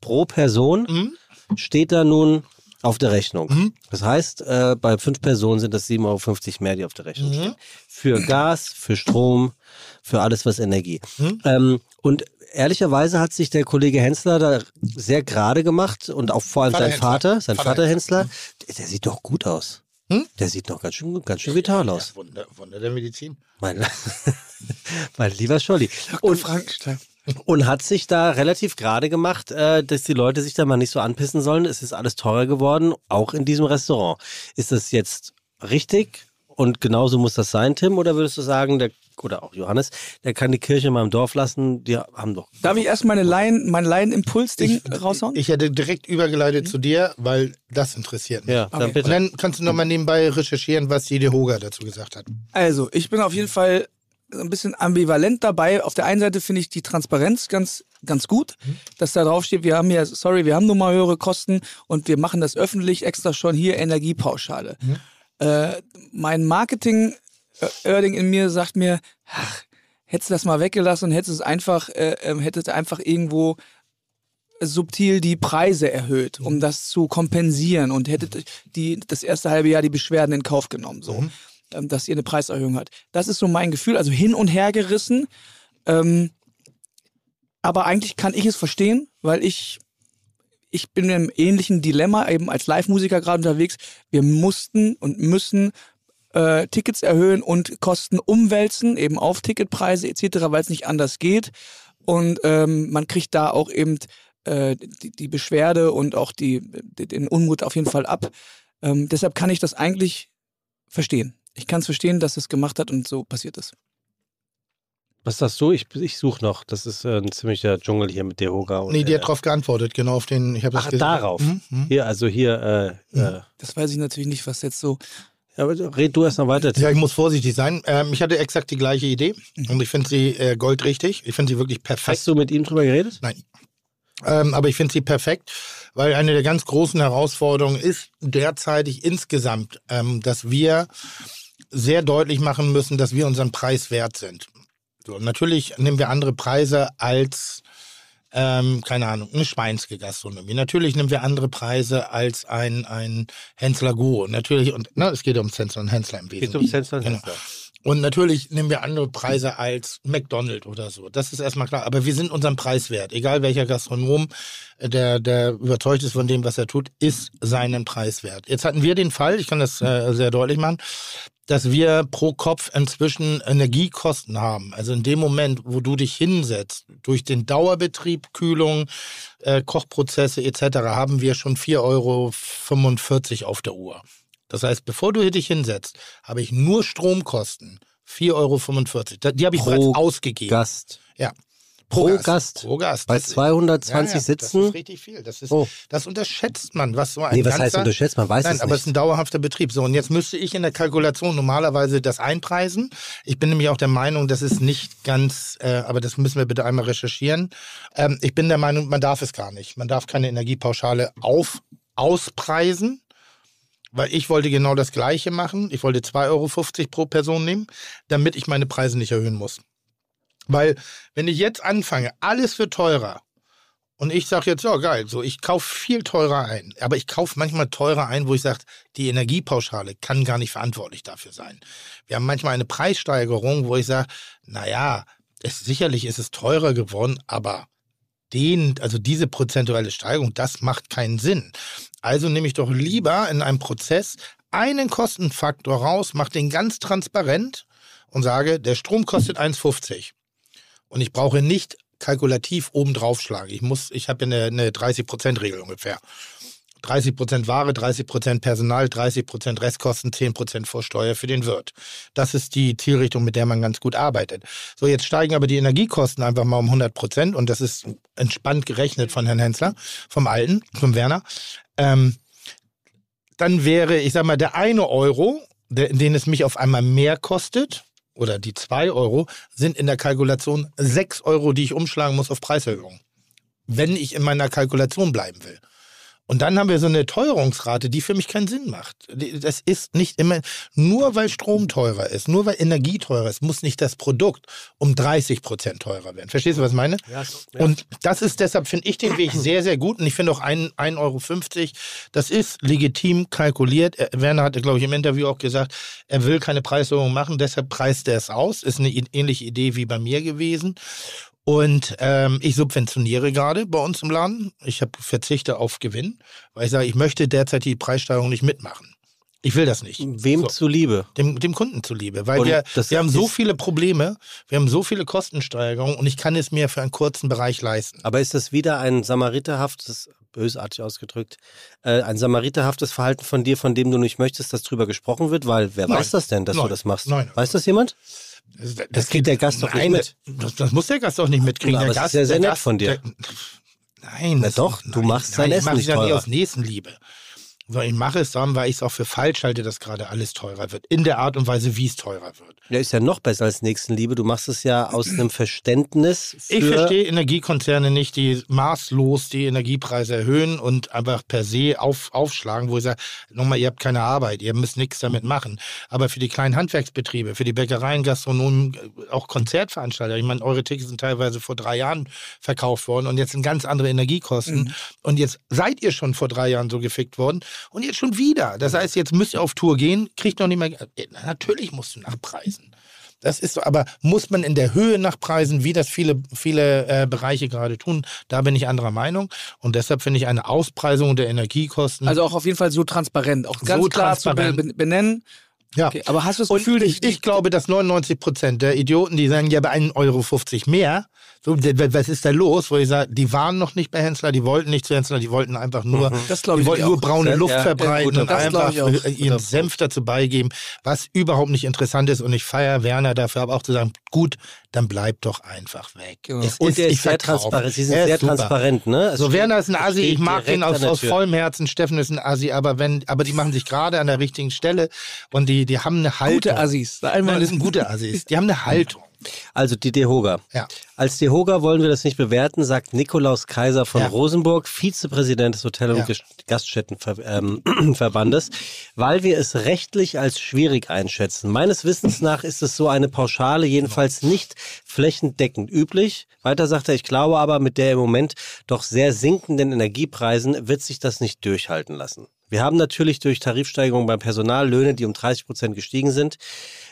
Speaker 3: pro Person
Speaker 2: Mhm.
Speaker 3: steht da nun auf der Rechnung. Das heißt, äh, bei fünf Personen sind das 7,50 Euro mehr, die auf der Rechnung stehen. Für Gas, für Strom, für alles, was Energie. Ähm, und ehrlicherweise hat sich der Kollege Hensler da sehr gerade gemacht und auch vor allem
Speaker 2: Vater
Speaker 3: sein
Speaker 2: Hensler.
Speaker 3: Vater, sein
Speaker 2: Vater
Speaker 3: Vater, Hensler, der, der sieht doch gut aus.
Speaker 2: Hm?
Speaker 3: Der sieht doch ganz schön, ganz schön vital aus.
Speaker 2: Wunder, Wunder der Medizin.
Speaker 3: Mein, mein lieber Scholli. Und, und hat sich da relativ gerade gemacht, äh, dass die Leute sich da mal nicht so anpissen sollen. Es ist alles teurer geworden, auch in diesem Restaurant. Ist das jetzt richtig und genauso muss das sein, Tim? Oder würdest du sagen, der, oder auch Johannes, der kann die Kirche mal im Dorf lassen? Die haben doch.
Speaker 4: Darf ich erst meine Laien, mein Laien-Impuls-Ding raushauen?
Speaker 2: ich hätte direkt übergeleitet zu dir, weil das interessiert mich.
Speaker 3: Ja, dann
Speaker 4: Okay.
Speaker 2: Und
Speaker 3: bitte.
Speaker 2: dann kannst du nochmal nebenbei recherchieren, was Jede Hoga dazu gesagt hat.
Speaker 4: Also, ich bin auf jeden Fall ein bisschen ambivalent dabei. Auf der einen Seite finde ich die Transparenz ganz, ganz gut, dass da drauf steht, wir haben ja, sorry, wir haben nun mal höhere Kosten und wir machen das öffentlich extra schon hier Energiepauschale. Äh, mein Marketing Erding in mir sagt mir, ach, hättest du das mal weggelassen und hättest es einfach, äh, ähm, hättest einfach irgendwo subtil die Preise erhöht, um das zu kompensieren und hättet die das erste halbe Jahr die Beschwerden in Kauf genommen, so, ähm, dass ihr eine Preiserhöhung hat. Das ist so mein Gefühl, also hin und her gerissen. Ähm, aber eigentlich kann ich es verstehen, weil ich ich bin in einem ähnlichen Dilemma eben als Live-Musiker gerade unterwegs. Wir mussten und müssen äh, Tickets erhöhen und Kosten umwälzen, eben auf Ticketpreise etc., weil es nicht anders geht. Und ähm, man kriegt da auch eben äh, die, die Beschwerde und auch die, die, den Unmut auf jeden Fall ab. Ähm, deshalb kann ich das eigentlich verstehen. Ich kann es verstehen, dass es gemacht hat und so passiert ist.
Speaker 3: Was sagst du? Ich, ich suche noch. Das ist äh, ein ziemlicher Dschungel hier mit Dehoga. Und,
Speaker 2: Nee, die hat
Speaker 3: äh,
Speaker 2: drauf geantwortet, genau auf den, ich
Speaker 3: Ach, darauf.
Speaker 2: Mhm, mhm.
Speaker 3: Hier, also hier, äh, äh,
Speaker 4: Das weiß ich natürlich nicht, was jetzt so.
Speaker 3: Red du erst mal weiter.
Speaker 2: Ja, ich muss vorsichtig sein. Ähm, ich hatte exakt die gleiche Idee und ich finde sie äh, goldrichtig. Ich finde sie wirklich perfekt.
Speaker 3: Hast du mit ihm drüber geredet?
Speaker 2: Nein. Ähm, aber ich finde sie perfekt, weil eine der ganz großen Herausforderungen ist derzeitig insgesamt, ähm, dass wir sehr deutlich machen müssen, dass wir unseren Preis wert sind. So, natürlich nehmen wir andere Preise als, ähm, keine Ahnung, eine Schweinske Gastronomie. Natürlich nehmen wir andere Preise als ein, ein Hensler Go. Natürlich, und na, es geht ums Hensler und Hensler im
Speaker 3: Geht
Speaker 2: Wesentlichen.
Speaker 3: um Sensor und
Speaker 2: Genau.
Speaker 3: Hensler.
Speaker 2: Und natürlich nehmen wir andere Preise als McDonald's oder so. Das ist erstmal klar. Aber wir sind unseren Preis wert. Egal welcher Gastronom, äh, der, der überzeugt ist von dem, was er tut, ist seinen Preis wert. Jetzt hatten wir den Fall, ich kann das äh, sehr deutlich machen, dass wir pro Kopf inzwischen Energiekosten haben. Also in dem Moment, wo du dich hinsetzt, durch den Dauerbetrieb, Kühlung, äh, Kochprozesse etc., haben wir schon 4,45 Euro auf der Uhr. Das heißt, bevor du dich hinsetzt, habe ich nur Stromkosten. 4,45 Euro. Die habe ich
Speaker 3: Pro
Speaker 2: bereits ausgegeben.
Speaker 3: Gast.
Speaker 2: Ja.
Speaker 3: Pro Gast.
Speaker 2: Pro Gast.
Speaker 3: Bei
Speaker 2: Das-
Speaker 3: 220
Speaker 2: ja, ja, Das
Speaker 3: Sitzen.
Speaker 2: ist richtig viel. Das, ist,
Speaker 3: Oh.
Speaker 2: das unterschätzt man. Was so ein
Speaker 3: Nee, was heißt
Speaker 2: ganzer-
Speaker 3: unterschätzt? Man weiß
Speaker 2: Nein,
Speaker 3: es
Speaker 2: aber es ist
Speaker 3: nicht.
Speaker 2: ein dauerhafter Betrieb. So, und jetzt müsste ich in der Kalkulation normalerweise das einpreisen. Ich bin nämlich auch der Meinung, das ist nicht ganz, äh, aber das müssen wir bitte einmal recherchieren. Ähm, ich bin der Meinung, man darf es gar nicht. Man darf keine Energiepauschale auf, auspreisen. Weil ich wollte genau das Gleiche machen. Ich wollte 2,50 Euro pro Person nehmen, damit ich meine Preise nicht erhöhen muss. Weil, wenn ich jetzt anfange, alles wird teurer. Und ich sage jetzt, ja geil, so ich kaufe viel teurer ein. Aber ich kaufe manchmal teurer ein, wo ich sage, die Energiepauschale kann gar nicht verantwortlich dafür sein. Wir haben manchmal eine Preissteigerung, wo ich sage, naja, es, sicherlich ist es teurer geworden, aber den, also diese prozentuelle Steigerung, das macht keinen Sinn. Also nehme ich doch lieber in einem Prozess einen Kostenfaktor raus, mache den ganz transparent und sage, der Strom kostet 1,50 und ich brauche nicht kalkulativ oben drauf schlagen. Ich muss, ich habe eine, eine 30%-Regel ungefähr. 30% Ware, 30% Personal, 30% Restkosten, 10% Vorsteuer für den Wirt. Das ist die Zielrichtung, mit der man ganz gut arbeitet. So, jetzt steigen aber die Energiekosten einfach mal um 100% und das ist entspannt gerechnet von Herrn Hensler, vom Alten, vom Werner. Ähm, dann wäre, ich sag mal, der eine Euro, den es mich auf einmal mehr kostet, oder die zwei Euro, sind in der Kalkulation sechs Euro, die ich umschlagen muss auf Preiserhöhung. Wenn ich in meiner Kalkulation bleiben will. Und dann haben wir so eine Teuerungsrate, die für mich keinen Sinn macht. Das ist nicht immer, nur weil Strom teurer ist, nur weil Energie teurer ist, muss nicht das Produkt um 30 Prozent teurer werden. Verstehst du, was ich meine? Ja, ja. Und das ist, deshalb finde ich den Weg sehr, sehr gut. Und ich finde auch 1,50 Euro, das ist legitim kalkuliert. Werner hatte, glaube ich, im Interview auch gesagt, er will keine Preiserhöhung machen, deshalb preist er es aus. Ist eine ähnliche Idee wie bei mir gewesen. Und ähm, ich subventioniere gerade bei uns im Laden. Ich hab, verzichte auf Gewinn, weil ich sage, ich möchte derzeit die Preissteigerung nicht mitmachen. Ich will das nicht.
Speaker 3: Wem so. zuliebe?
Speaker 2: Dem, dem Kunden zuliebe. Weil wir, wir haben so viele Probleme, wir haben so viele Kostensteigerungen und ich kann es mir für einen kurzen Bereich leisten.
Speaker 3: Aber ist das wieder ein samariterhaftes, bösartig ausgedrückt, äh, ein samariterhaftes Verhalten von dir, von dem du nicht möchtest, dass drüber gesprochen wird? Weil wer Nein. weiß das denn, dass Nein. du das machst? Nein. Weiß das jemand?
Speaker 2: Das, das, das kriegt der Gast doch nicht mit. Das, das, muss der Gast doch nicht mitkriegen.
Speaker 3: Aber
Speaker 2: der
Speaker 3: das Gast, ist ja sehr nett Gast, von dir.
Speaker 2: Der, nein.
Speaker 3: Na doch, du machst sein
Speaker 2: nein,
Speaker 3: Essen nicht
Speaker 2: teurer.
Speaker 3: Ich mache
Speaker 2: es ja nie aus Nächstenliebe. So, ich mache es dann, weil ich es auch für falsch halte, dass gerade alles teurer wird. In der Art und Weise, wie es teurer wird.
Speaker 3: Ja, ist ja noch besser als Nächstenliebe. Du machst es ja aus einem Verständnis.
Speaker 2: ich verstehe Energiekonzerne nicht, die maßlos die Energiepreise erhöhen und einfach per se auf, aufschlagen, wo ich sage, nochmal, ihr habt keine Arbeit, ihr müsst nichts damit machen. Aber für die kleinen Handwerksbetriebe, für die Bäckereien, Gastronomen, auch Konzertveranstalter, ich meine, eure Tickets sind teilweise vor drei Jahren verkauft worden und jetzt sind ganz andere Energiekosten. Mhm. Und jetzt seid ihr schon vor drei Jahren so gefickt worden. Und jetzt schon wieder. Das heißt, jetzt müsst ihr auf Tour gehen, kriegt noch nicht mehr. Äh, natürlich musst du nachpreisen. Das ist so, aber muss man in der Höhe nachpreisen, wie das viele, viele äh, Bereiche gerade tun? Da bin ich anderer Meinung. Und deshalb finde ich eine Auspreisung der Energiekosten.
Speaker 4: Also auch auf jeden Fall so transparent, auch ganz so klar zu benennen.
Speaker 2: Ja. Okay, aber hast du das Gefühl, ich, ich glaube, dass 99 Prozent der Idioten, die sagen, ja, bei 1,50 Euro mehr, so, was ist da los? Wo ich sage, die waren noch nicht bei Hensler, die wollten nicht zu Hensler, die wollten einfach nur, mhm. das die wollten nur braune Luft ja, verbreiten ja, und einfach ihren Senf dazu beigeben, was überhaupt nicht interessant ist. Und ich feiere Werner dafür, aber auch zu sagen, gut, dann bleib doch einfach weg.
Speaker 3: Ja. und ist, der ist sehr transparent. Sie sind sehr super. transparent, ne?
Speaker 2: Also so, Werner ist ein Asi, ich mag ihn aus, aus vollem Herzen. Steffen ist ein Asi, aber wenn, aber die machen sich gerade an der richtigen Stelle und die, die haben eine Haltung.
Speaker 4: Gute Assis.
Speaker 2: Einmal Nein, das sind gute Assis. Die haben eine Haltung.
Speaker 3: Also die Dehoga. Ja. Als Dehoga wollen wir das nicht bewerten, sagt Nikolaus Kaiser von ja. Rosenburg, Vizepräsident des Hotel- und ja. Gaststättenverbandes, weil wir es rechtlich als schwierig einschätzen. Meines Wissens nach ist es so eine Pauschale jedenfalls nicht flächendeckend üblich. Weiter sagt er, ich glaube aber, mit der im Moment doch sehr sinkenden Energiepreisen wird sich das nicht durchhalten lassen. Wir haben natürlich durch Tarifsteigerungen beim Personal Löhne, die um 30 Prozent gestiegen sind.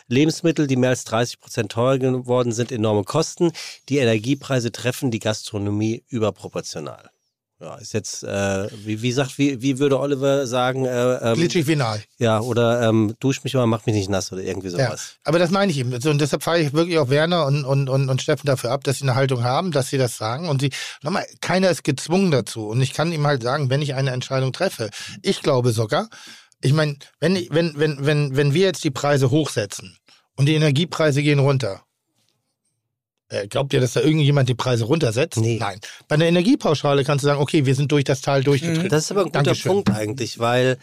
Speaker 3: Lebensmittel, die mehr als 30 Prozent teurer geworden sind, enorme Kosten. Die Energiepreise treffen die Gastronomie überproportional. Ja, ist jetzt, äh, wie, wie sagt, wie, wie würde Oliver sagen? Äh,
Speaker 2: ähm, Glitschig final.
Speaker 3: Ja, oder ähm, dusch mich mal, mach mich nicht nass oder irgendwie sowas.
Speaker 2: Ja, aber das meine ich eben. Und deshalb fahre ich wirklich auch Werner und, und, und, und Steffen dafür ab, dass sie eine Haltung haben, dass sie das sagen. Und sie, nochmal, keiner ist gezwungen dazu. Und ich kann ihm halt sagen, wenn ich eine Entscheidung treffe, ich glaube sogar, ich meine, wenn, wenn, wenn, wenn, wenn wir jetzt die Preise hochsetzen und die Energiepreise gehen runter, äh, glaubt ihr, dass da irgendjemand die Preise runtersetzt?
Speaker 3: Nee.
Speaker 2: Nein. Bei einer Energiepauschale kannst du sagen, okay, wir sind durch das Tal durchgetreten.
Speaker 3: Das ist aber ein guter Dankeschön. Punkt eigentlich, weil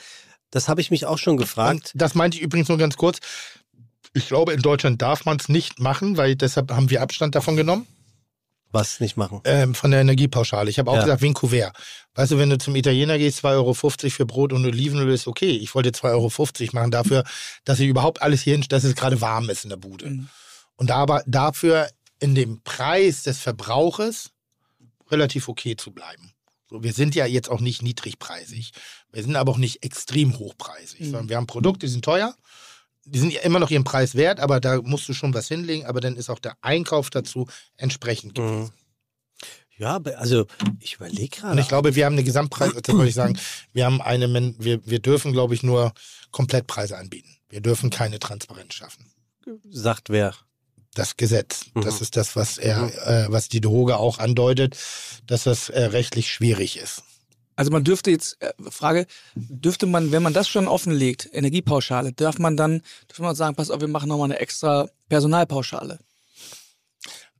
Speaker 3: das habe ich mich auch schon gefragt.
Speaker 2: Und das meinte ich übrigens nur ganz kurz. Ich glaube, in Deutschland darf man es nicht machen, weil deshalb haben wir Abstand davon genommen.
Speaker 3: Was nicht machen?
Speaker 2: Ähm, von der Energiepauschale. Ich habe auch ja. gesagt, wie ein Kuvert. Weißt du, wenn du zum Italiener gehst, 2,50 Euro für Brot und Olivenöl ist okay. Ich wollte 2,50 Euro machen dafür, dass ich überhaupt alles hier, dass es gerade warm ist in der Bude. Mhm. Und da aber dafür in dem Preis des Verbrauches relativ okay zu bleiben. So, wir sind ja jetzt auch nicht niedrigpreisig. Wir sind aber auch nicht extrem hochpreisig. Mhm. Sondern wir haben Produkte, die sind teuer. Die sind ja immer noch ihren Preis wert, aber da musst du schon was hinlegen. Aber dann ist auch der Einkauf dazu entsprechend mhm. gewesen. Mhm.
Speaker 3: Ja, also ich überlege gerade.
Speaker 2: Und ich glaube, wir haben eine Gesamtpreis, das wollte ich sagen, wir haben eine, wir, wir dürfen, glaube ich, nur Komplettpreise anbieten. Wir dürfen keine Transparenz schaffen.
Speaker 3: sagt wer.
Speaker 2: Das Gesetz, das
Speaker 3: Mhm.
Speaker 2: ist das, was er, äh, was die Droge auch andeutet, dass das äh, rechtlich schwierig ist.
Speaker 4: Also man dürfte jetzt, äh, Frage, dürfte man, wenn man das schon offenlegt, Energiepauschale, darf man dann, dürfte man sagen, pass auf, wir machen nochmal eine extra Personalpauschale?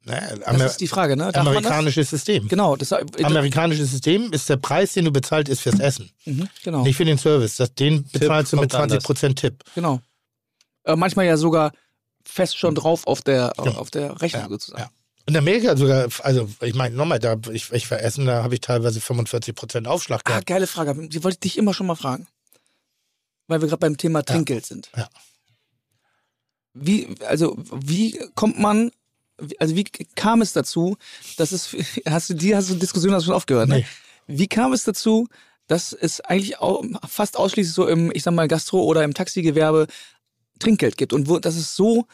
Speaker 2: Ne?
Speaker 4: Das
Speaker 2: Amer
Speaker 4: ist die Frage, ne? Darf
Speaker 2: amerikanisches System.
Speaker 4: Genau, das, äh,
Speaker 2: Amerikanisches System ist der Preis, den du bezahlt, ist fürs Essen.
Speaker 4: mhm, genau,
Speaker 2: Nicht für den Service. Das, den bezahlst du mit
Speaker 3: kommt anders.
Speaker 2: 20% Tipp.
Speaker 4: genau. Äh, manchmal ja sogar fest schon drauf auf der,
Speaker 2: Genau.
Speaker 4: auf der Rechnung
Speaker 2: Ja,
Speaker 4: sozusagen.
Speaker 2: ja. In Amerika sogar, also ich meine, nochmal, da ich, ich für Essen, da habe ich teilweise 45% Aufschlag
Speaker 4: Ah,
Speaker 2: gehabt.
Speaker 4: geile Frage. Die wollte ich dich immer schon mal fragen. Weil wir gerade beim Thema Trinkgeld sind.
Speaker 2: Ja.
Speaker 4: Wie, also, wie kommt man, also wie kam es dazu, dass es, hast du die, hast du Diskussion hast du schon aufgehört, ne?
Speaker 2: Nee.
Speaker 4: Wie kam es dazu, dass es eigentlich auch fast ausschließlich so im, ich sag mal, Gastro- oder im Taxigewerbe Trinkgeld gibt und wo, dass es so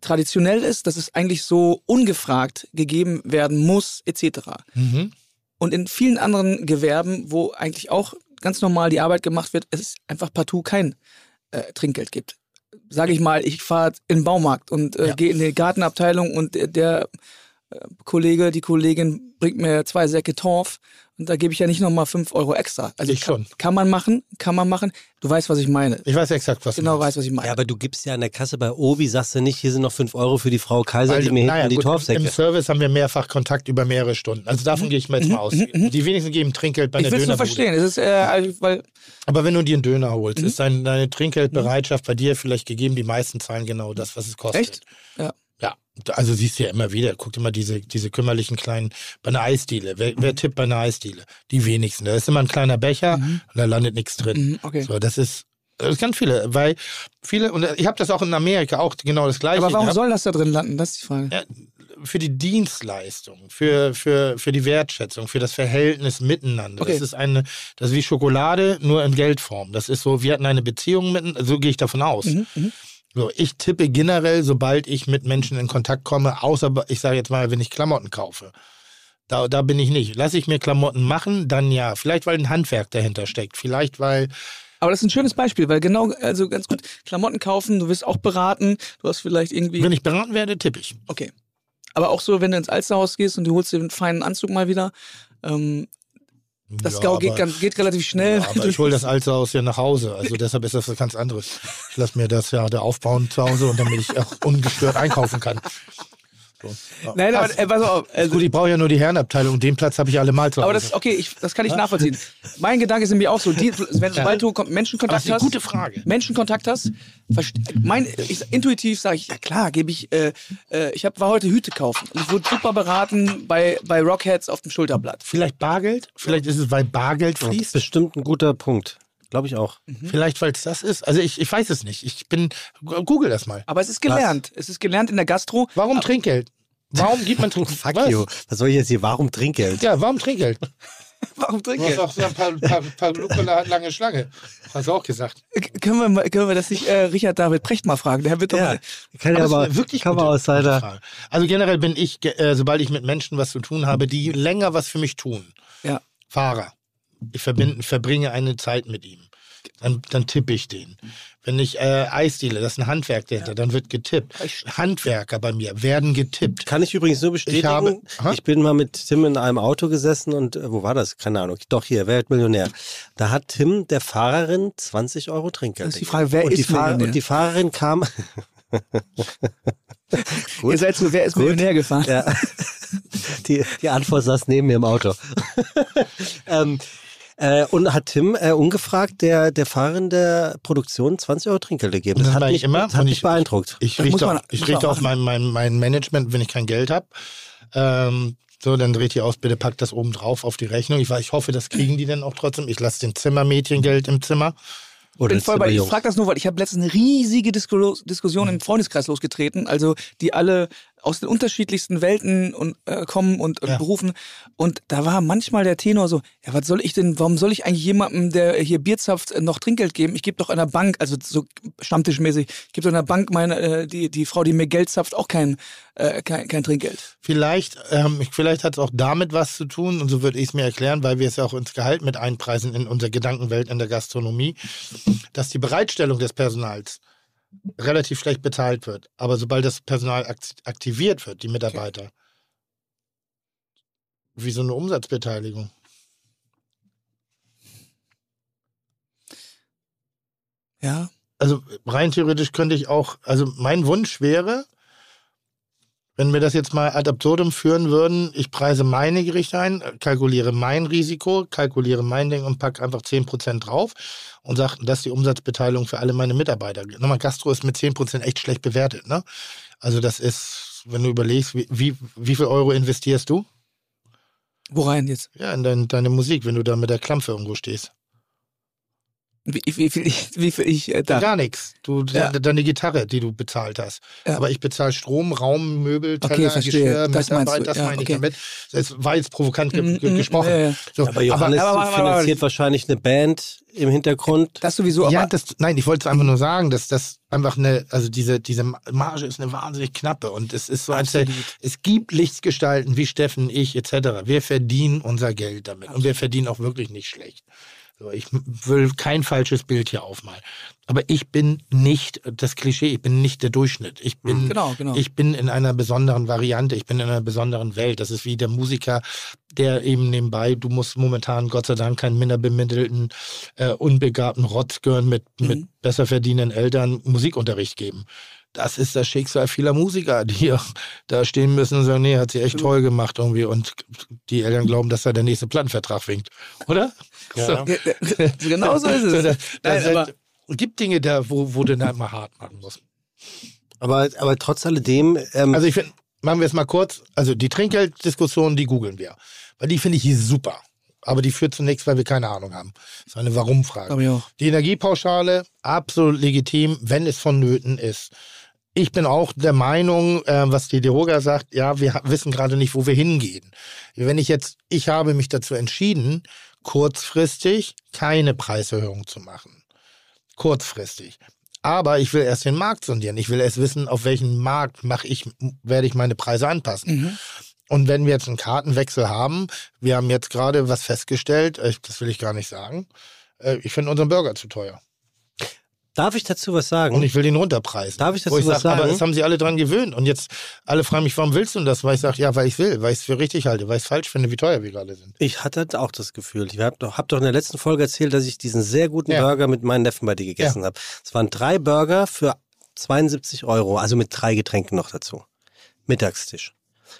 Speaker 4: traditionell ist, dass es eigentlich so ungefragt gegeben werden muss, etc.
Speaker 2: Mhm.
Speaker 4: Und in vielen anderen Gewerben, wo eigentlich auch ganz normal die Arbeit gemacht wird, es einfach partout kein äh, Trinkgeld gibt. Sage ich mal, ich fahre in den Baumarkt und äh,
Speaker 2: Ja.
Speaker 4: gehe in die Gartenabteilung und der, äh, Kollege, die Kollegin bringt mir zwei Säcke Torf und da gebe ich ja nicht nochmal fünf Euro extra. Also
Speaker 2: Ich
Speaker 4: kann,
Speaker 2: schon.
Speaker 4: kann man machen, kann man machen. Du weißt, was ich meine.
Speaker 2: Ich weiß exakt, was du
Speaker 4: Genau weißt, was ich meine.
Speaker 3: Ja, aber du gibst ja an der Kasse bei Obi, sagst du nicht, hier sind noch 5 Euro für die Frau Kaiser,
Speaker 2: Weil,
Speaker 3: die mir
Speaker 2: naja,
Speaker 3: hinten die Torfsäcke.
Speaker 2: Im Service haben wir mehrfach Kontakt über mehrere Stunden. Also davon gehe ich mal jetzt mal aus. Die wenigsten geben Trinkgeld bei
Speaker 4: Mhm, ich
Speaker 2: der
Speaker 4: will es nur
Speaker 2: Dönerbude.
Speaker 4: verstehen. Es ist, äh, weil
Speaker 2: Aber wenn du dir einen Döner holst,
Speaker 4: Mhm.
Speaker 2: ist dein, deine Trinkgeldbereitschaft bei dir vielleicht gegeben. Die meisten zahlen genau das, was es kostet.
Speaker 4: Echt? Ja.
Speaker 2: Ja, also siehst du ja immer wieder. Guck dir mal diese, diese kümmerlichen kleinen, bei einer Eisdiele. Wer, wer tippt bei einer Eisdiele? Die wenigsten. Da ist immer ein kleiner Becher und da landet nichts drin.
Speaker 4: Mhm, okay.
Speaker 2: So, das ist, das ist ganz viele, weil viele, und ich habe das auch in Amerika auch genau das gleiche
Speaker 4: Aber warum soll das da drin landen? Das ist die Frage.
Speaker 2: Für die Dienstleistung, für, für, für die Wertschätzung, für das Verhältnis miteinander.
Speaker 4: Okay.
Speaker 2: Das ist eine, das ist wie Schokolade, nur in Geldform. Das ist so, wir hatten eine Beziehung miteinander, so gehe ich davon aus.
Speaker 4: Mhm, mhm.
Speaker 2: So, ich tippe generell, sobald ich mit Menschen in Kontakt komme, außer ich sage jetzt mal, wenn ich Klamotten kaufe. Da, da bin ich nicht. Lasse ich mir Klamotten machen, dann ja. Vielleicht, weil ein Handwerk dahinter steckt. Vielleicht, weil
Speaker 4: Aber das ist ein schönes Beispiel, weil genau, also ganz gut, Klamotten kaufen, du wirst auch beraten, du hast vielleicht irgendwie.
Speaker 2: wenn ich beraten werde, tippe ich.
Speaker 4: Okay. Aber auch so, wenn du ins Alsterhaus gehst und du holst dir einen feinen Anzug mal wieder, ähm, das
Speaker 2: Ja,
Speaker 4: Gau geht, ganz, geht relativ schnell.
Speaker 2: Ja, aber ich hole das alte aus ja nach Hause. Also deshalb ist das was ganz anderes. Ich lasse mir das ja da aufbauen zu Hause und damit ich auch ungestört einkaufen kann. So.
Speaker 4: Nein, aber äh, pass auf. Also,
Speaker 2: Gut, ich brauche ja nur die Herrenabteilung. Den Platz habe ich alle mal zu Hause.
Speaker 4: aber das, okay, ich, das kann ich nachvollziehen. Mein Gedanke ist nämlich auch so, die, wenn, sobald du Menschenkontakt
Speaker 2: das ist eine
Speaker 4: hast,
Speaker 2: gute Frage.
Speaker 4: Menschenkontakt hast, mein, ich, intuitiv sage ich, ja klar, gebe ich, äh, äh, ich hab, war heute Hüte kaufen und ich wurde super beraten bei, bei Rockheads auf dem Schulterblatt.
Speaker 2: Vielleicht Bargeld? Vielleicht ist es, weil Bargeld
Speaker 3: Das ist
Speaker 2: fließt?
Speaker 3: bestimmt ein guter Punkt. Glaube ich auch.
Speaker 2: Vielleicht, weil es das ist? Also ich, ich weiß es nicht. Ich bin, google das mal.
Speaker 4: Aber es ist gelernt. Es ist gelernt in der Gastro.
Speaker 2: Warum Trinkgeld? Warum gibt man Trinkgeld?
Speaker 3: Fuck
Speaker 2: Was?
Speaker 3: you. Was soll ich jetzt hier? Warum Trinkgeld?
Speaker 2: Ja, warum Trinkgeld?
Speaker 4: Warum
Speaker 2: Du hast
Speaker 4: Trinkgeld?
Speaker 2: auch so ein paar, paar, paar Lukola hat lange Schlange. Hast du auch gesagt.
Speaker 4: Können wir, mal- können wir das nicht äh, Richard David Precht mal fragen? Der wird doch
Speaker 3: Ja,
Speaker 4: mal,
Speaker 3: kann aber
Speaker 2: eine wirklich Frage. Also generell bin ich, äh, sobald ich mit Menschen was zu tun habe, die länger was für mich tun,
Speaker 4: ja.
Speaker 2: Fahrer, ich verbind, verbringe eine Zeit mit ihm, dann, dann tippe ich den. Wenn ich äh, Eisdiele, das ist ein Handwerk dahinter, dann wird getippt. Handwerker bei mir werden getippt.
Speaker 3: Kann ich übrigens nur bestätigen.
Speaker 2: habe-
Speaker 3: Ich, bin mal mit Tim in einem Auto gesessen und äh, wo war das? Keine Ahnung. Doch hier, Weltmillionär. Da hat Tim der Fahrerin 20 Euro Trinkgeld.
Speaker 4: Das ist die. Frage, wer
Speaker 3: und
Speaker 4: ist
Speaker 3: die Fahr-
Speaker 4: Millionär?
Speaker 3: Und die Fahrerin kam. Gut.
Speaker 4: Ihr seid so, wer ist
Speaker 3: Gut.
Speaker 4: Millionär gefahren?
Speaker 3: Ja. Die, die Antwort saß neben mir im Auto. ähm, äh, und hat Tim äh, ungefragt der, der Fahrerin der Produktion 20 Euro Trinkgeld gegeben. Das
Speaker 2: dann
Speaker 3: hat
Speaker 2: ich
Speaker 3: mich,
Speaker 2: immer,
Speaker 3: das hat mich
Speaker 2: ich-
Speaker 3: beeindruckt.
Speaker 2: Ich
Speaker 4: Das muss
Speaker 2: richte,
Speaker 4: man-
Speaker 2: auf, ich richte auf mein, mein, mein Management, wenn ich kein Geld habe. Ähm, so, dann dreht die aus, bitte packt das oben drauf auf die Rechnung. Ich, ich hoffe, das kriegen die dann auch trotzdem. Ich lasse den Zimmermädchen Geld im Zimmer.
Speaker 4: Ich
Speaker 3: Oder
Speaker 4: bin
Speaker 3: ist
Speaker 4: voll bei, ich frage das nur, weil ich habe letztens eine riesige Disku Diskussion im Freundeskreis losgetreten, also die alle aus den unterschiedlichsten Welten und äh, kommen und, und
Speaker 2: Ja.
Speaker 4: Berufen. Und da war manchmal der Tenor so, ja, was soll ich denn, warum soll ich eigentlich jemandem, der hier Bier zapft, äh, noch Trinkgeld geben? Ich gebe doch einer Bank, also so stammtischmäßig, ich gebe doch einer Bank meine, äh, die, die Frau, die mir Geld zapft, auch kein, äh, kein, kein Trinkgeld.
Speaker 2: Vielleicht, ähm, vielleicht hat es auch damit was zu tun, und so würde ich es mir erklären, weil wir es ja auch ins Gehalt mit einpreisen in unserer Gedankenwelt in der Gastronomie, dass die Bereitstellung des Personals relativ schlecht bezahlt wird. Aber sobald das Personal akt aktiviert wird, die Mitarbeiter, wie so eine Umsatzbeteiligung.
Speaker 4: Ja.
Speaker 2: Also rein theoretisch könnte ich auch, also mein Wunsch wäre, wenn wir das jetzt mal ad absurdum führen würden, ich preise meine Gerichte ein, kalkuliere mein Risiko, kalkuliere mein Ding und packe einfach 10% drauf und sage, das ist die Umsatzbeteiligung für alle meine Mitarbeiter. Nochmal, Gastro ist mit 10% echt schlecht bewertet. Ne? Also das ist, wenn du überlegst, wie, wie, wie viel Euro investierst du?
Speaker 4: Worein jetzt?
Speaker 2: Ja, in dein, deine Musik, wenn du da mit der Klampfe irgendwo stehst.
Speaker 4: Wie, wie viel ich, wie viel ich äh, da.
Speaker 2: Gar nichts. Du,
Speaker 4: Ja.
Speaker 2: de- Deine Gitarre, die du bezahlt hast.
Speaker 4: Ja.
Speaker 2: Aber ich bezahle Strom, Raum, Möbel,
Speaker 4: Okay,
Speaker 2: Teller,
Speaker 4: verstehe.
Speaker 2: Geschirr,
Speaker 4: Das
Speaker 2: Mitarbeit, das
Speaker 4: Ja,
Speaker 2: meine ich
Speaker 4: okay.
Speaker 2: damit. Das war jetzt provokant ge
Speaker 4: Mm,
Speaker 2: ge
Speaker 4: mm,
Speaker 2: gesprochen.
Speaker 4: ja.
Speaker 2: So,
Speaker 3: Aber Johannes
Speaker 4: aber- aber- aber-
Speaker 3: finanziert wahrscheinlich eine Band im Hintergrund.
Speaker 4: Das sowieso, aber
Speaker 2: ja, das, nein, ich wollte es einfach nur sagen, dass das einfach eine, also diese, diese Marge ist eine wahnsinnig knappe und es ist so, als
Speaker 4: Absolut.
Speaker 2: es gibt Lichtgestalten wie Steffen, ich etc. Wir verdienen unser Geld damit und wir verdienen auch wirklich nicht schlecht. So, ich will kein falsches Bild hier aufmalen. Aber ich bin nicht das Klischee, ich bin nicht der Durchschnitt. Ich bin,
Speaker 4: Genau, genau.
Speaker 2: ich bin in einer besonderen Variante, ich bin in einer besonderen Welt. Das ist wie der Musiker, der eben nebenbei, du musst momentan Gott sei Dank keinen minderbemittelten, äh, unbegabten Rotzgirn mit, mit
Speaker 4: Mhm.
Speaker 2: besser verdienenden Eltern Musikunterricht geben. Das ist das Schicksal vieler Musiker, die hier da stehen müssen und sagen, nee, hat sie echt toll gemacht irgendwie und die Eltern glauben, dass da der nächste Plattenvertrag winkt. Oder?
Speaker 3: Ja.
Speaker 2: So.
Speaker 4: Ja, ja, genau so ist es.
Speaker 2: So, da, da
Speaker 4: Nein,
Speaker 2: sind-
Speaker 4: aber-
Speaker 2: es gibt Dinge da, wo, wo du dann mal hart machen musst.
Speaker 3: Aber, aber trotz alledem, ähm,
Speaker 2: Also ich finde, machen wir es mal kurz. Also die Trinkgelddiskussion, die googeln wir. Weil die finde ich super. Aber die führt zunächst, weil wir keine Ahnung haben. Das ist eine Warum-Frage. Die Energiepauschale, absolut legitim, wenn es vonnöten ist. Ich bin auch der Meinung, äh, was die Deroga sagt, ja, wir wissen gerade nicht, wo wir hingehen. Wenn ich jetzt, ich habe mich dazu entschieden, kurzfristig keine Preiserhöhung zu machen. Kurzfristig. Aber ich will erst den Markt sondieren. Ich will erst wissen, auf welchen Markt mache ich, werde ich meine Preise anpassen.
Speaker 4: Mhm.
Speaker 2: Und wenn wir jetzt einen Kartenwechsel haben, wir haben jetzt gerade was festgestellt, äh, das will ich gar nicht sagen. äh, Ich finde unseren Burger zu teuer.
Speaker 3: Darf ich dazu was sagen?
Speaker 2: Und ich will den runterpreisen.
Speaker 3: Darf ich dazu
Speaker 2: ich
Speaker 3: was
Speaker 2: sag, Aber
Speaker 3: sagen?
Speaker 2: das haben sie alle dran gewöhnt. Und jetzt alle fragen mich, warum willst du denn das? Weil ich sage, ja, weil ich will, weil ich es für richtig halte, weil ich es falsch finde, wie teuer wir gerade sind.
Speaker 3: Ich hatte auch das Gefühl. Ich habe doch, hab doch in der letzten Folge erzählt, dass ich diesen sehr guten
Speaker 2: Ja.
Speaker 3: Burger mit meinen Neffen bei dir gegessen habe. Es waren drei Burger für 72 Euro, also mit drei Getränken noch dazu. Mittagstisch.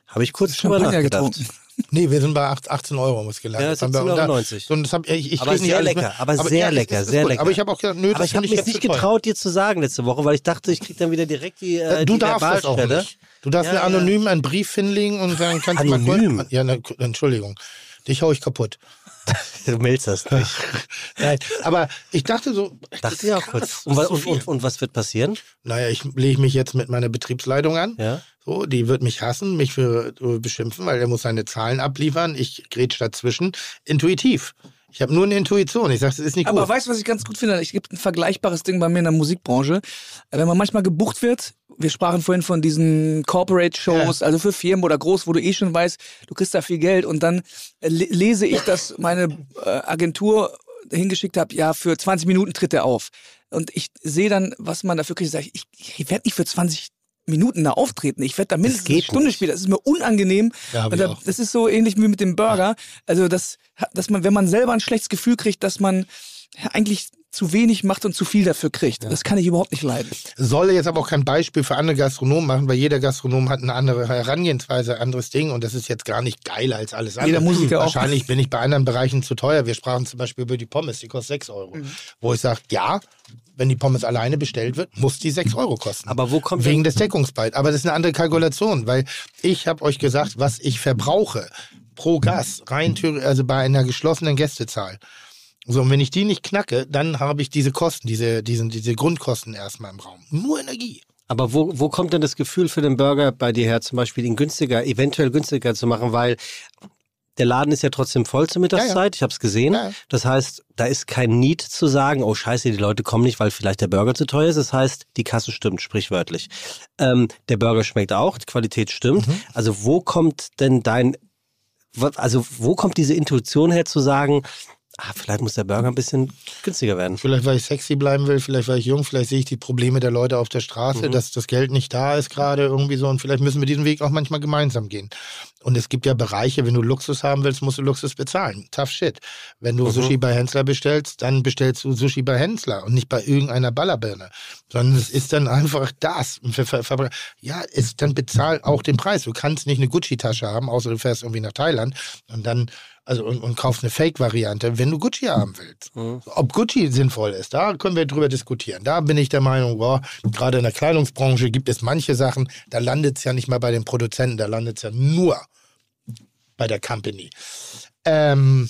Speaker 3: Habe ich kurz drüber nachgedacht.
Speaker 4: getrunken.
Speaker 2: Nee, wir sind bei 8, 18 Euro, muss gelandet.
Speaker 3: Ja,
Speaker 2: Das haben wir- da-
Speaker 3: 17,90
Speaker 2: so, und das hab, ich, ich
Speaker 3: Aber sehr lecker,
Speaker 2: mit.
Speaker 3: aber sehr
Speaker 2: ja,
Speaker 3: lecker,
Speaker 2: ist
Speaker 3: sehr
Speaker 2: gut.
Speaker 3: lecker.
Speaker 2: Aber ich habe auch gesagt, nö,
Speaker 3: Aber
Speaker 2: das
Speaker 3: ich habe mich nicht getraut, dir zu sagen letzte Woche, weil ich dachte, ich krieg dann wieder direkt die, äh,
Speaker 2: Du
Speaker 3: die
Speaker 2: darfst das auch nicht. Du darfst
Speaker 3: Ja,
Speaker 2: mir anonym einen Brief hinlegen und sagen, kannst du mal
Speaker 3: Anonym?
Speaker 2: kurz. Ja, ne, Entschuldigung. Dich hau ich kaputt.
Speaker 3: Du meldest das nicht.
Speaker 2: Nein, aber ich dachte so.
Speaker 3: Dachte ich auch kurz. Und, und, und, und was wird passieren?
Speaker 2: Naja, ich lege mich jetzt mit meiner Betriebsleitung an.
Speaker 3: Ja.
Speaker 2: So, die wird mich hassen, mich für äh, beschimpfen, weil er muss seine Zahlen abliefern. Ich grätsch dazwischen. Intuitiv. Ich habe nur eine Intuition. Ich sage, das ist nicht
Speaker 4: Aber
Speaker 2: gut.
Speaker 4: weißt du, was ich ganz gut finde? Es gibt ein vergleichbares Ding bei mir in der Musikbranche. Wenn man manchmal gebucht wird, wir sprachen vorhin von diesen Corporate-Shows, also für Firmen oder groß, wo du eh schon weißt, du kriegst da viel Geld und dann äh, le- lese ich, dass meine äh, Agentur hingeschickt hat, ja, für 20 Minuten tritt er auf. Und ich sehe dann, was man dafür kriegt. Sag ich, ich, ich werde nicht für 20 Minuten da auftreten. Ich werde da mindestens eine Stunde
Speaker 3: nicht.
Speaker 4: spielen. Das ist mir unangenehm.
Speaker 2: Ja,
Speaker 4: da, das ist so ähnlich wie mit dem Burger. Also, das, dass man, wenn man selber ein schlechtes Gefühl kriegt, dass man eigentlich zu wenig macht und zu viel dafür kriegt. Das kann ich überhaupt nicht leiden.
Speaker 2: Soll jetzt aber auch kein Beispiel für andere Gastronomen machen, weil jeder Gastronom hat eine andere Herangehensweise, ein anderes Ding und das ist jetzt gar nicht geiler als alles andere.
Speaker 4: Jeder Musiker auch.
Speaker 2: Wahrscheinlich bin ich bei anderen Bereichen zu teuer. Wir sprachen zum Beispiel über die Pommes, die kostet 6 Euro.
Speaker 4: Mhm.
Speaker 2: Wo ich sage, ja, wenn die Pommes alleine bestellt wird, muss die 6 Euro kosten.
Speaker 3: Aber wo kommt
Speaker 2: Wegen
Speaker 3: denn-
Speaker 2: des Deckungsbeitrags. Aber das ist eine andere Kalkulation, weil ich habe euch gesagt, was ich verbrauche pro Gast, rein also bei einer geschlossenen Gästezahl. So, und wenn ich die nicht knacke, dann habe ich diese Kosten, diese, diesen, diese Grundkosten erstmal im Raum. Nur Energie.
Speaker 3: Aber wo, wo kommt denn das Gefühl für den Burger bei dir her, zum Beispiel ihn günstiger, eventuell günstiger zu machen? Weil der Laden ist ja trotzdem voll zur Mittagszeit,
Speaker 2: Ja, ja.
Speaker 3: ich habe es gesehen.
Speaker 2: Ja.
Speaker 3: Das heißt, da ist kein Need zu sagen, oh scheiße, die Leute kommen nicht, weil vielleicht der Burger zu teuer ist. Das heißt, die Kasse stimmt, sprichwörtlich. Ähm, der Burger schmeckt auch, die Qualität stimmt.
Speaker 2: Mhm.
Speaker 3: Also wo kommt denn dein, also wo kommt diese Intuition her zu sagen, ah, vielleicht muss der Burger ein bisschen günstiger werden?
Speaker 2: Vielleicht, weil ich sexy bleiben will, vielleicht, weil ich jung, vielleicht sehe ich die Probleme der Leute auf der Straße, dass das Geld nicht da ist gerade irgendwie so und vielleicht müssen wir diesen Weg auch manchmal gemeinsam gehen. Und es gibt ja Bereiche, wenn du Luxus haben willst, musst du Luxus bezahlen. Tough shit. Wenn du Sushi bei Hensler bestellst, dann bestellst du Sushi bei Hensler und nicht bei irgendeiner Ballerbirne. Sondern es ist dann einfach das. Ja, es dann bezahl auch den Preis. Du kannst nicht eine Gucci-Tasche haben, außer du fährst irgendwie nach Thailand und dann also und, und kaufst eine Fake-Variante, wenn du Gucci haben willst. Ob Gucci sinnvoll ist, da können wir drüber diskutieren. Da bin ich der Meinung, boah, gerade in der Kleidungsbranche gibt es manche Sachen, da landet es ja nicht mal bei den Produzenten, da landet es ja nur bei der Company. Ähm,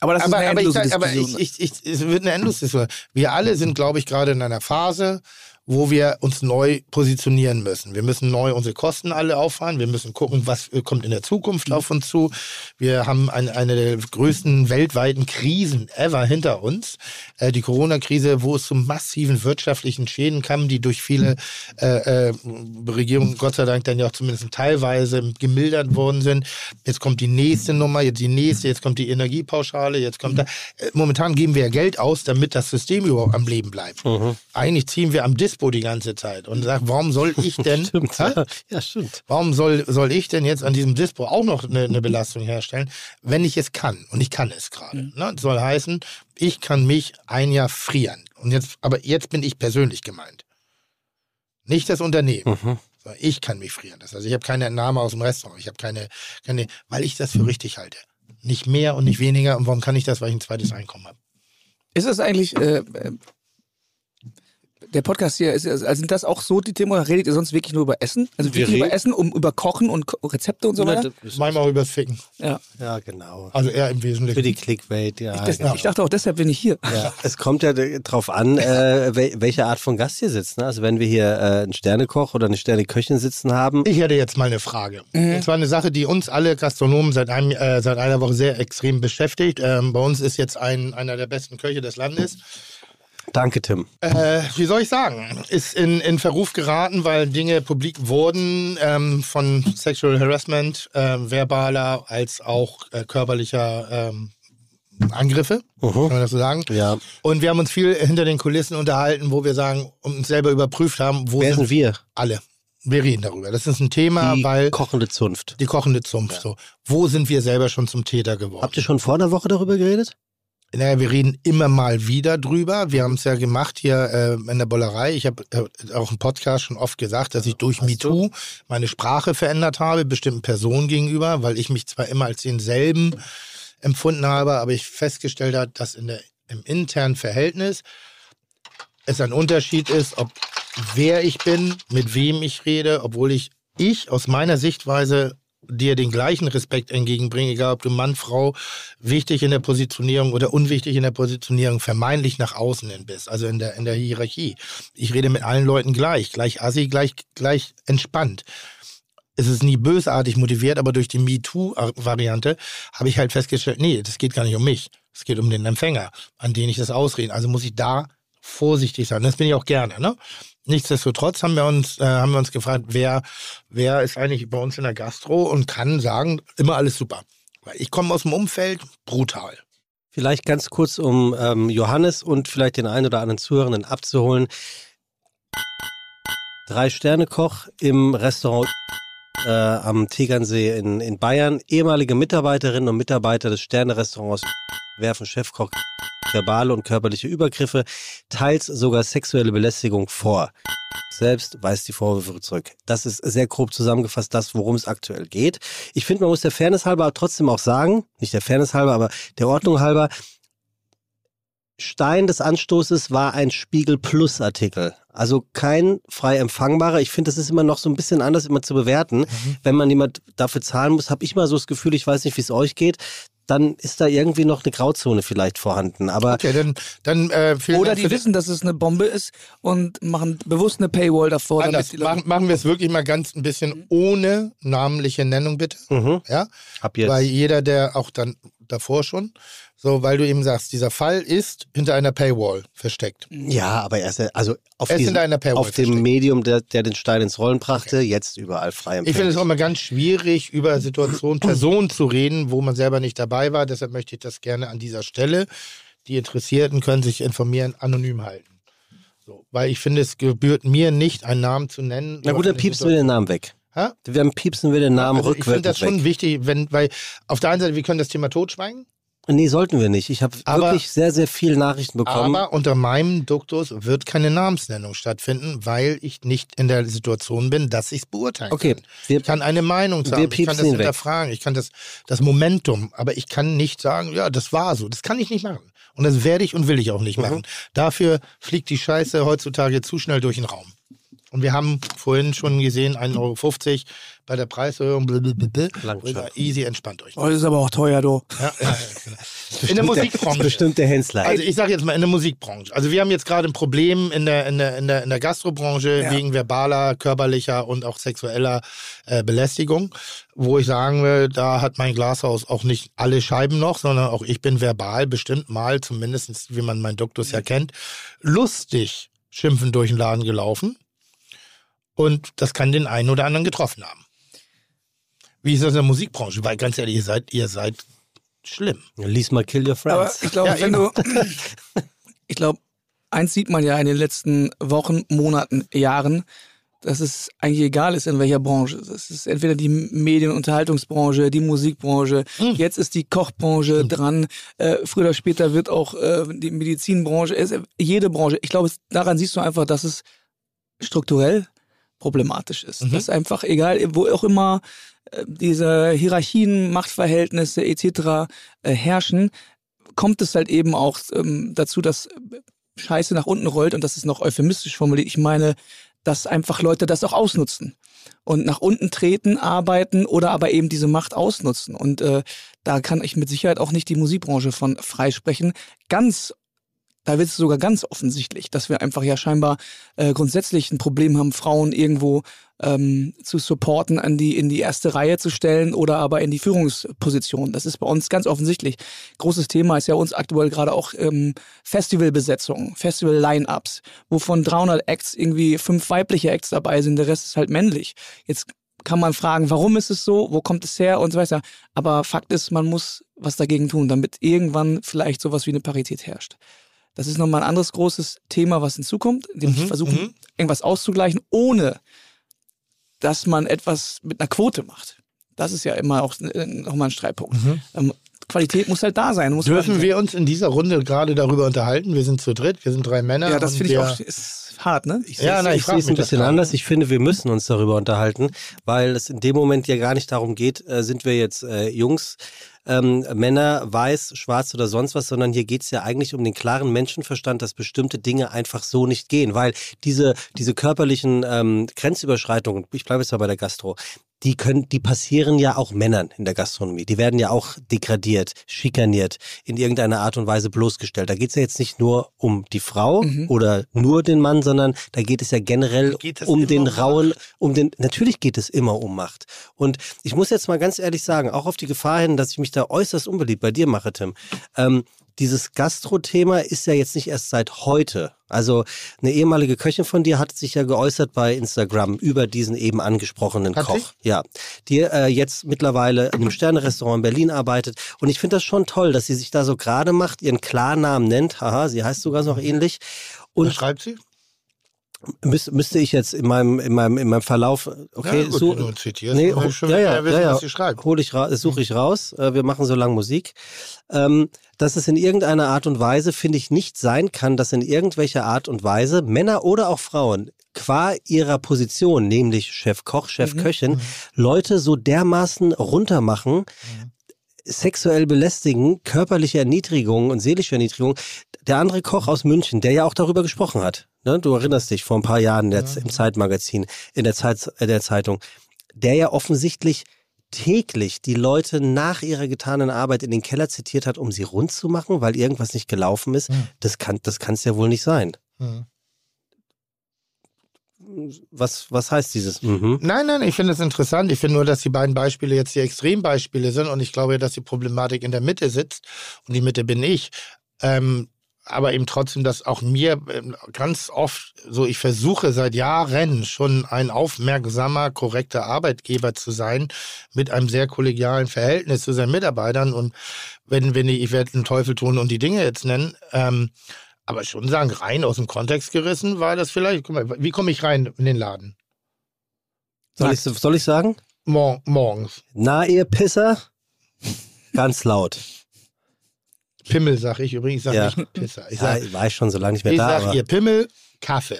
Speaker 4: Aber das ist
Speaker 2: aber,
Speaker 4: eine
Speaker 2: aber, ich,
Speaker 4: endlose
Speaker 2: aber
Speaker 4: Diskussion.
Speaker 2: ich, ich, ich, es wird eine Endlosdiskussion. Wir alle sind, glaube ich, gerade in einer Phase, wo wir uns neu positionieren müssen. Wir müssen neu unsere Kosten alle auffahren. Wir müssen gucken, was äh, kommt in der Zukunft auf uns zu. Wir haben ein, eine der größten weltweiten Krisen ever hinter uns. Äh, die Corona-Krise, wo es zu massiven wirtschaftlichen Schäden kam, die durch viele äh, äh, Regierungen Gott sei Dank dann ja auch zumindest teilweise gemildert worden sind. Jetzt kommt die nächste Nummer, jetzt die nächste, jetzt kommt die Energiepauschale, jetzt kommt da. Äh, momentan geben wir ja Geld aus, damit das System überhaupt am Leben bleibt. Eigentlich ziehen wir am Dispo die ganze Zeit und sagen, warum soll ich denn,
Speaker 3: Stimmt. Ja, stimmt.
Speaker 2: warum soll, soll ich denn jetzt an diesem Dispo auch noch eine, eine Belastung herstellen, wenn ich es kann? Und ich kann es gerade. Ne? Das soll heißen, ich kann mich ein Jahr frieren. Und jetzt, aber jetzt bin ich persönlich gemeint. Nicht das Unternehmen.
Speaker 3: Mhm.
Speaker 2: Ich kann mich frieren. Das heißt, ich habe keine Entnahme aus dem Restaurant. Ich habe keine, keine, weil ich das für richtig halte. Nicht mehr und nicht weniger. Und warum kann ich das? Weil ich ein zweites Einkommen habe.
Speaker 4: Ist es eigentlich, äh, äh, der Podcast hier, ist, also sind das auch so die Themen oder redet ihr sonst wirklich nur über Essen? Also
Speaker 3: Wir
Speaker 4: wirklich über Essen, um über Kochen und Ko Rezepte und so weiter?
Speaker 2: Manchmal auch übers Ficken.
Speaker 4: Ja.
Speaker 3: Ja, genau.
Speaker 2: Also eher im
Speaker 3: Für die
Speaker 2: Wesentlichen.
Speaker 3: Clickbait, ja.
Speaker 4: Das,
Speaker 3: genau.
Speaker 4: Ich dachte auch, deshalb bin ich hier.
Speaker 3: Ja, es kommt ja drauf an, äh, wel welche Art von Gast hier sitzt. Ne? Also wenn wir hier äh, einen Sternekoch oder eine Sterneköchin sitzen haben,
Speaker 2: Ich hätte jetzt mal eine Frage. Und zwar eine Sache, die uns alle Gastronomen seit, einem, äh, seit einer Woche sehr extrem beschäftigt. Ähm, bei uns ist jetzt ein, einer der besten Köche des Landes.
Speaker 3: Danke Tim.
Speaker 2: Äh, wie soll ich sagen? Ist in, in Verruf geraten, weil Dinge publik wurden ähm, von Sexual Harassment, äh, verbaler als auch äh, körperlicher ähm, Angriffe, kann man das so sagen?
Speaker 3: Ja.
Speaker 2: Und wir haben uns viel hinter den Kulissen unterhalten, wo wir sagen und uns selber überprüft haben, wo
Speaker 3: Wer
Speaker 2: sind
Speaker 3: wir?
Speaker 2: alle. Wir reden darüber. Das ist ein Thema,
Speaker 3: Die
Speaker 2: weil
Speaker 3: kochende Zunft.
Speaker 2: die kochende Zunft. So. Wo sind wir selber schon zum Täter geworden?
Speaker 3: Habt ihr schon vor der Woche darüber geredet?
Speaker 2: Naja, wir reden immer mal wieder drüber. Wir haben es ja gemacht hier äh, in der Bollerei. Ich habe äh, auch im Podcast schon oft gesagt, dass ich durch MeToo meine Sprache verändert habe, bestimmten Personen gegenüber, weil ich mich zwar immer als denselben empfunden habe, aber ich festgestellt habe, dass in der, im internen Verhältnis es ein Unterschied ist, ob wer ich bin, mit wem ich rede, obwohl ich ich aus meiner Sichtweise dir den gleichen Respekt entgegenbringe, egal ob du Mann, Frau, wichtig in der Positionierung oder unwichtig in der Positionierung, vermeintlich nach außen hin bist, also in der, in der Hierarchie. Ich rede mit allen Leuten gleich, gleich assi, gleich, gleich entspannt. Es ist nie bösartig motiviert, aber durch die MeToo-Variante habe ich halt festgestellt, nee, das geht gar nicht um mich. Es geht um den Empfänger, an den ich das ausrede. Also muss ich da vorsichtig sein. Das bin ich auch gerne. Ne? Nichtsdestotrotz haben wir uns, äh, haben wir uns gefragt, wer, wer ist eigentlich bei uns in der Gastro und kann sagen, immer alles super. Weil ich komme aus dem Umfeld, brutal.
Speaker 3: Vielleicht ganz kurz, um ähm, Johannes und vielleicht den einen oder anderen Zuhörenden abzuholen. Drei-Sterne-Koch im Restaurant äh, am Tegernsee in, in Bayern. Ehemalige Mitarbeiterinnen und Mitarbeiter des Sterne-Restaurants werfen Chefkoch verbale und körperliche Übergriffe, teils sogar sexuelle Belästigung vor. Selbst weist die Vorwürfe zurück. Das ist sehr grob zusammengefasst das, worum es aktuell geht. Ich finde, man muss der Fairness halber trotzdem auch sagen, nicht der Fairness halber, aber der Ordnung halber, Stein des Anstoßes war ein Spiegel Plus Artikel. Also kein frei empfangbarer. Ich finde, das ist immer noch so ein bisschen anders immer zu bewerten. Wenn man jemand dafür zahlen muss, habe ich mal so das Gefühl, ich weiß nicht, wie es euch geht, dann ist da irgendwie noch eine Grauzone vielleicht vorhanden. Aber
Speaker 2: Okay, dann, dann äh,
Speaker 4: Oder die wissen, dass es eine Bombe ist und machen bewusst eine Paywall davor.
Speaker 2: Anders.
Speaker 4: damit die Leute-
Speaker 2: Machen, machen wir es wirklich mal ganz ein bisschen ohne namentliche Nennung, bitte.
Speaker 3: mhm,
Speaker 2: Ja?
Speaker 3: ab jetzt.
Speaker 2: Weil jeder, der auch dann davor schon, so, weil du eben sagst, dieser Fall ist hinter einer Paywall versteckt.
Speaker 3: ja, aber er ist ja- also auf,
Speaker 2: Er Paywall
Speaker 3: auf dem
Speaker 2: versteckt.
Speaker 3: Medium, der, der den Stein ins Rollen brachte, jetzt überall frei
Speaker 2: Ich finde es
Speaker 3: empfänglich.
Speaker 2: auch immer ganz schwierig, über Situationen, Personen zu reden, wo man selber nicht dabei war. Deshalb möchte ich das gerne an dieser Stelle. Die Interessierten können sich informieren, anonym halten. So, weil ich finde, es gebührt mir nicht, einen Namen zu nennen.
Speaker 3: Na gut, dann piepsen wir den Namen weg.
Speaker 2: Hä?
Speaker 3: Wir piepsen wir den Namen
Speaker 2: Also ich finde
Speaker 3: rückwärts
Speaker 2: das schon
Speaker 3: weg.
Speaker 2: wichtig, wenn, weil auf der einen Seite, wir können das Thema totschweigen,
Speaker 3: Nee, sollten wir nicht. Ich habe wirklich sehr, sehr viele Nachrichten bekommen.
Speaker 2: aber unter meinem Duktus wird keine Namensnennung stattfinden, weil ich nicht in der Situation bin, dass ich es beurteilen
Speaker 3: Okay,
Speaker 2: kann.
Speaker 3: wir-
Speaker 2: ich kann eine Meinung sagen, ich kann das
Speaker 3: ihn weg.
Speaker 2: hinterfragen, ich kann das, das Momentum, aber ich kann nicht sagen, ja, das war so. Das kann ich nicht machen. Und das werde ich und will ich auch nicht
Speaker 3: Mhm.
Speaker 2: machen. Dafür fliegt die Scheiße heutzutage zu schnell durch den Raum. Und wir haben vorhin schon gesehen, 1,50 Euro bei der Preiserhöhung. Blablabla. Easy, entspannt euch.
Speaker 4: Oh, das ist aber auch teuer, du.
Speaker 2: Ja, ja, ja, genau. In der Musikbranche.
Speaker 3: Bestimmt der Hensler.
Speaker 2: Also ich sage jetzt mal in der Musikbranche. Also wir haben jetzt gerade ein Problem in der, in der, in der, in der Gastrobranche
Speaker 4: Ja.
Speaker 2: wegen verbaler, körperlicher und auch sexueller äh, Belästigung, wo ich sagen will, da hat mein Glashaus auch nicht alle Scheiben noch, sondern auch ich bin verbal bestimmt mal, zumindest wie man meinen Duktus ja kennt, lustig schimpfend durch den Laden gelaufen. Und das kann den einen oder anderen getroffen haben. Wie ist das in der Musikbranche? Weil ganz ehrlich, ihr seid, ihr seid schlimm.
Speaker 3: Lies mal Kill Your
Speaker 4: Aber
Speaker 3: Friends.
Speaker 4: ich glaube,
Speaker 2: Ja,
Speaker 4: wenn du. Ich glaube, eins sieht man ja in den letzten Wochen, Monaten, Jahren, dass es eigentlich egal ist, in welcher Branche. Es ist entweder die Medien- und Unterhaltungsbranche, die Musikbranche,
Speaker 2: Hm.
Speaker 4: jetzt ist die Kochbranche dran, äh, früher oder später wird auch äh, die Medizinbranche, es, jede Branche. Ich glaube, daran siehst du einfach, dass es strukturell problematisch ist.
Speaker 2: Mhm.
Speaker 4: Dass einfach, egal, wo auch immer diese Hierarchien, Machtverhältnisse etc. Äh, herrschen, kommt es halt eben auch ähm, dazu, dass äh, Scheiße nach unten rollt und das ist noch euphemistisch formuliert. Ich meine, dass einfach Leute das auch ausnutzen und nach unten treten, arbeiten oder aber eben diese Macht ausnutzen. Und äh, da kann ich mit Sicherheit auch nicht die Musikbranche von freisprechen. Ganz da wird es sogar ganz offensichtlich, dass wir einfach ja scheinbar äh, grundsätzlich ein Problem haben, Frauen irgendwo ähm, zu supporten, an die, in die erste Reihe zu stellen oder aber in die Führungsposition. Das ist bei uns ganz offensichtlich. Großes Thema ist ja uns aktuell gerade auch ähm, Festivalbesetzung, Festival-Line-Ups, wovon 300 Acts irgendwie fünf weibliche Acts dabei sind, der Rest ist halt männlich. Jetzt kann man fragen, warum ist es so, wo kommt es her und so weiter. Aber Fakt ist, man muss was dagegen tun, damit irgendwann vielleicht sowas wie eine Parität herrscht. Das ist nochmal ein anderes großes Thema, was hinzukommt, indem wir
Speaker 2: Mhm,
Speaker 4: versuchen,
Speaker 2: mhm.
Speaker 4: irgendwas auszugleichen, ohne dass man etwas mit einer Quote macht. Das ist ja immer auch äh, nochmal ein Streitpunkt. Ähm, Qualität muss halt da sein. Muss
Speaker 2: Mhm. Dürfen
Speaker 4: vorhanden
Speaker 2: wir uns in dieser Runde gerade darüber unterhalten? Wir sind zu dritt, wir sind drei Männer.
Speaker 4: Ja, das finde ich auch ist hart, ne?
Speaker 3: Ich
Speaker 2: Ja,
Speaker 3: sehe
Speaker 2: nein, ich
Speaker 3: ich sehe es ein bisschen anders. Ich finde, wir müssen uns darüber unterhalten, weil es in dem Moment ja gar nicht darum geht, äh, sind wir jetzt äh, Jungs, ähm, Männer, weiß, schwarz oder sonst was, sondern hier geht es ja eigentlich um den klaren Menschenverstand, dass bestimmte Dinge einfach so nicht gehen, weil diese, diese körperlichen ähm, Grenzüberschreitungen, ich bleibe jetzt mal bei der Gastro, die können, die passieren ja auch Männern in der Gastronomie. Die werden ja auch degradiert, schikaniert, in irgendeiner Art und Weise bloßgestellt. Da geht es ja jetzt nicht nur um die Frau
Speaker 4: Mhm.
Speaker 3: oder nur den Mann, sondern da geht es ja generell
Speaker 2: es
Speaker 3: um den
Speaker 2: um
Speaker 3: rauen, um den, natürlich geht es immer um Macht. Und ich muss jetzt mal ganz ehrlich sagen, auch auf die Gefahr hin, dass ich mich da äußerst unbeliebt bei dir mache, Tim. Ähm, dieses Gastro-Thema ist ja jetzt nicht erst seit heute. Also eine ehemalige Köchin von dir hat sich ja geäußert bei Instagram über diesen eben angesprochenen
Speaker 2: Hat
Speaker 3: Koch.
Speaker 2: sie?
Speaker 3: Ja, die äh, jetzt mittlerweile in einem Sterne-Restaurant in Berlin arbeitet. Und ich finde das schon toll, dass sie sich da so gerade macht, ihren Klarnamen nennt. Haha, sie heißt sogar noch ähnlich.
Speaker 2: Was
Speaker 3: Und
Speaker 2: schreibt sie?
Speaker 3: Müß, müsste ich jetzt in meinem, in meinem, in meinem Verlauf, okay,
Speaker 2: ja, gut,
Speaker 3: so,
Speaker 2: du zitierst,
Speaker 3: Nee, ho-
Speaker 2: schon
Speaker 3: ja, ja,
Speaker 2: wissen,
Speaker 3: ja, ja. ich suche ich raus. Äh, wir machen so lange Musik. Ähm, dass es in irgendeiner Art und Weise, finde ich, nicht sein kann, dass in irgendwelcher Art und Weise Männer oder auch Frauen qua ihrer Position, nämlich Chef Koch, Chef Köchin, Leute so dermaßen runtermachen, sexuell belästigen, körperliche Erniedrigung und seelische Erniedrigung. Der andere Koch aus München, der ja auch darüber gesprochen hat, ne? du erinnerst dich vor ein paar Jahren jetzt im Zeitmagazin, in der, Zeit, äh, der Zeitung, der ja offensichtlich täglich die Leute nach ihrer getanen Arbeit in den Keller zitiert hat, um sie rund zu machen, weil irgendwas nicht gelaufen ist,
Speaker 2: Hm.
Speaker 3: das kann das kann's ja wohl nicht sein.
Speaker 2: Mhm.
Speaker 3: Was, was heißt dieses? Mhm.
Speaker 2: Nein, nein, ich finde es interessant. Ich finde nur, dass die beiden Beispiele jetzt die Extrembeispiele sind und ich glaube, dass die Problematik in der Mitte sitzt und die Mitte bin ich. Ähm, aber eben trotzdem, dass auch mir ähm, ganz oft so, ich versuche seit Jahren schon ein aufmerksamer, korrekter Arbeitgeber zu sein, mit einem sehr kollegialen Verhältnis zu seinen Mitarbeitern. Und wenn, wenn ich, ich werde den Teufel tun und die Dinge jetzt nennen, ähm, aber schon sagen, rein aus dem Kontext gerissen war das vielleicht, guck mal, wie komme ich rein in den Laden?
Speaker 3: Soll, ich, soll ich sagen?
Speaker 2: Mor morgens.
Speaker 3: Na, ihr Pisser? Ganz laut.
Speaker 2: Pimmel, sag ich übrigens, ich sag
Speaker 3: Ja.
Speaker 2: nicht Pisser. Ich
Speaker 3: Ja,
Speaker 2: sag,
Speaker 3: ich war schon so lange nicht mehr
Speaker 2: ich
Speaker 3: da,
Speaker 2: sag
Speaker 3: aber
Speaker 2: ihr Pimmel, Kaffee.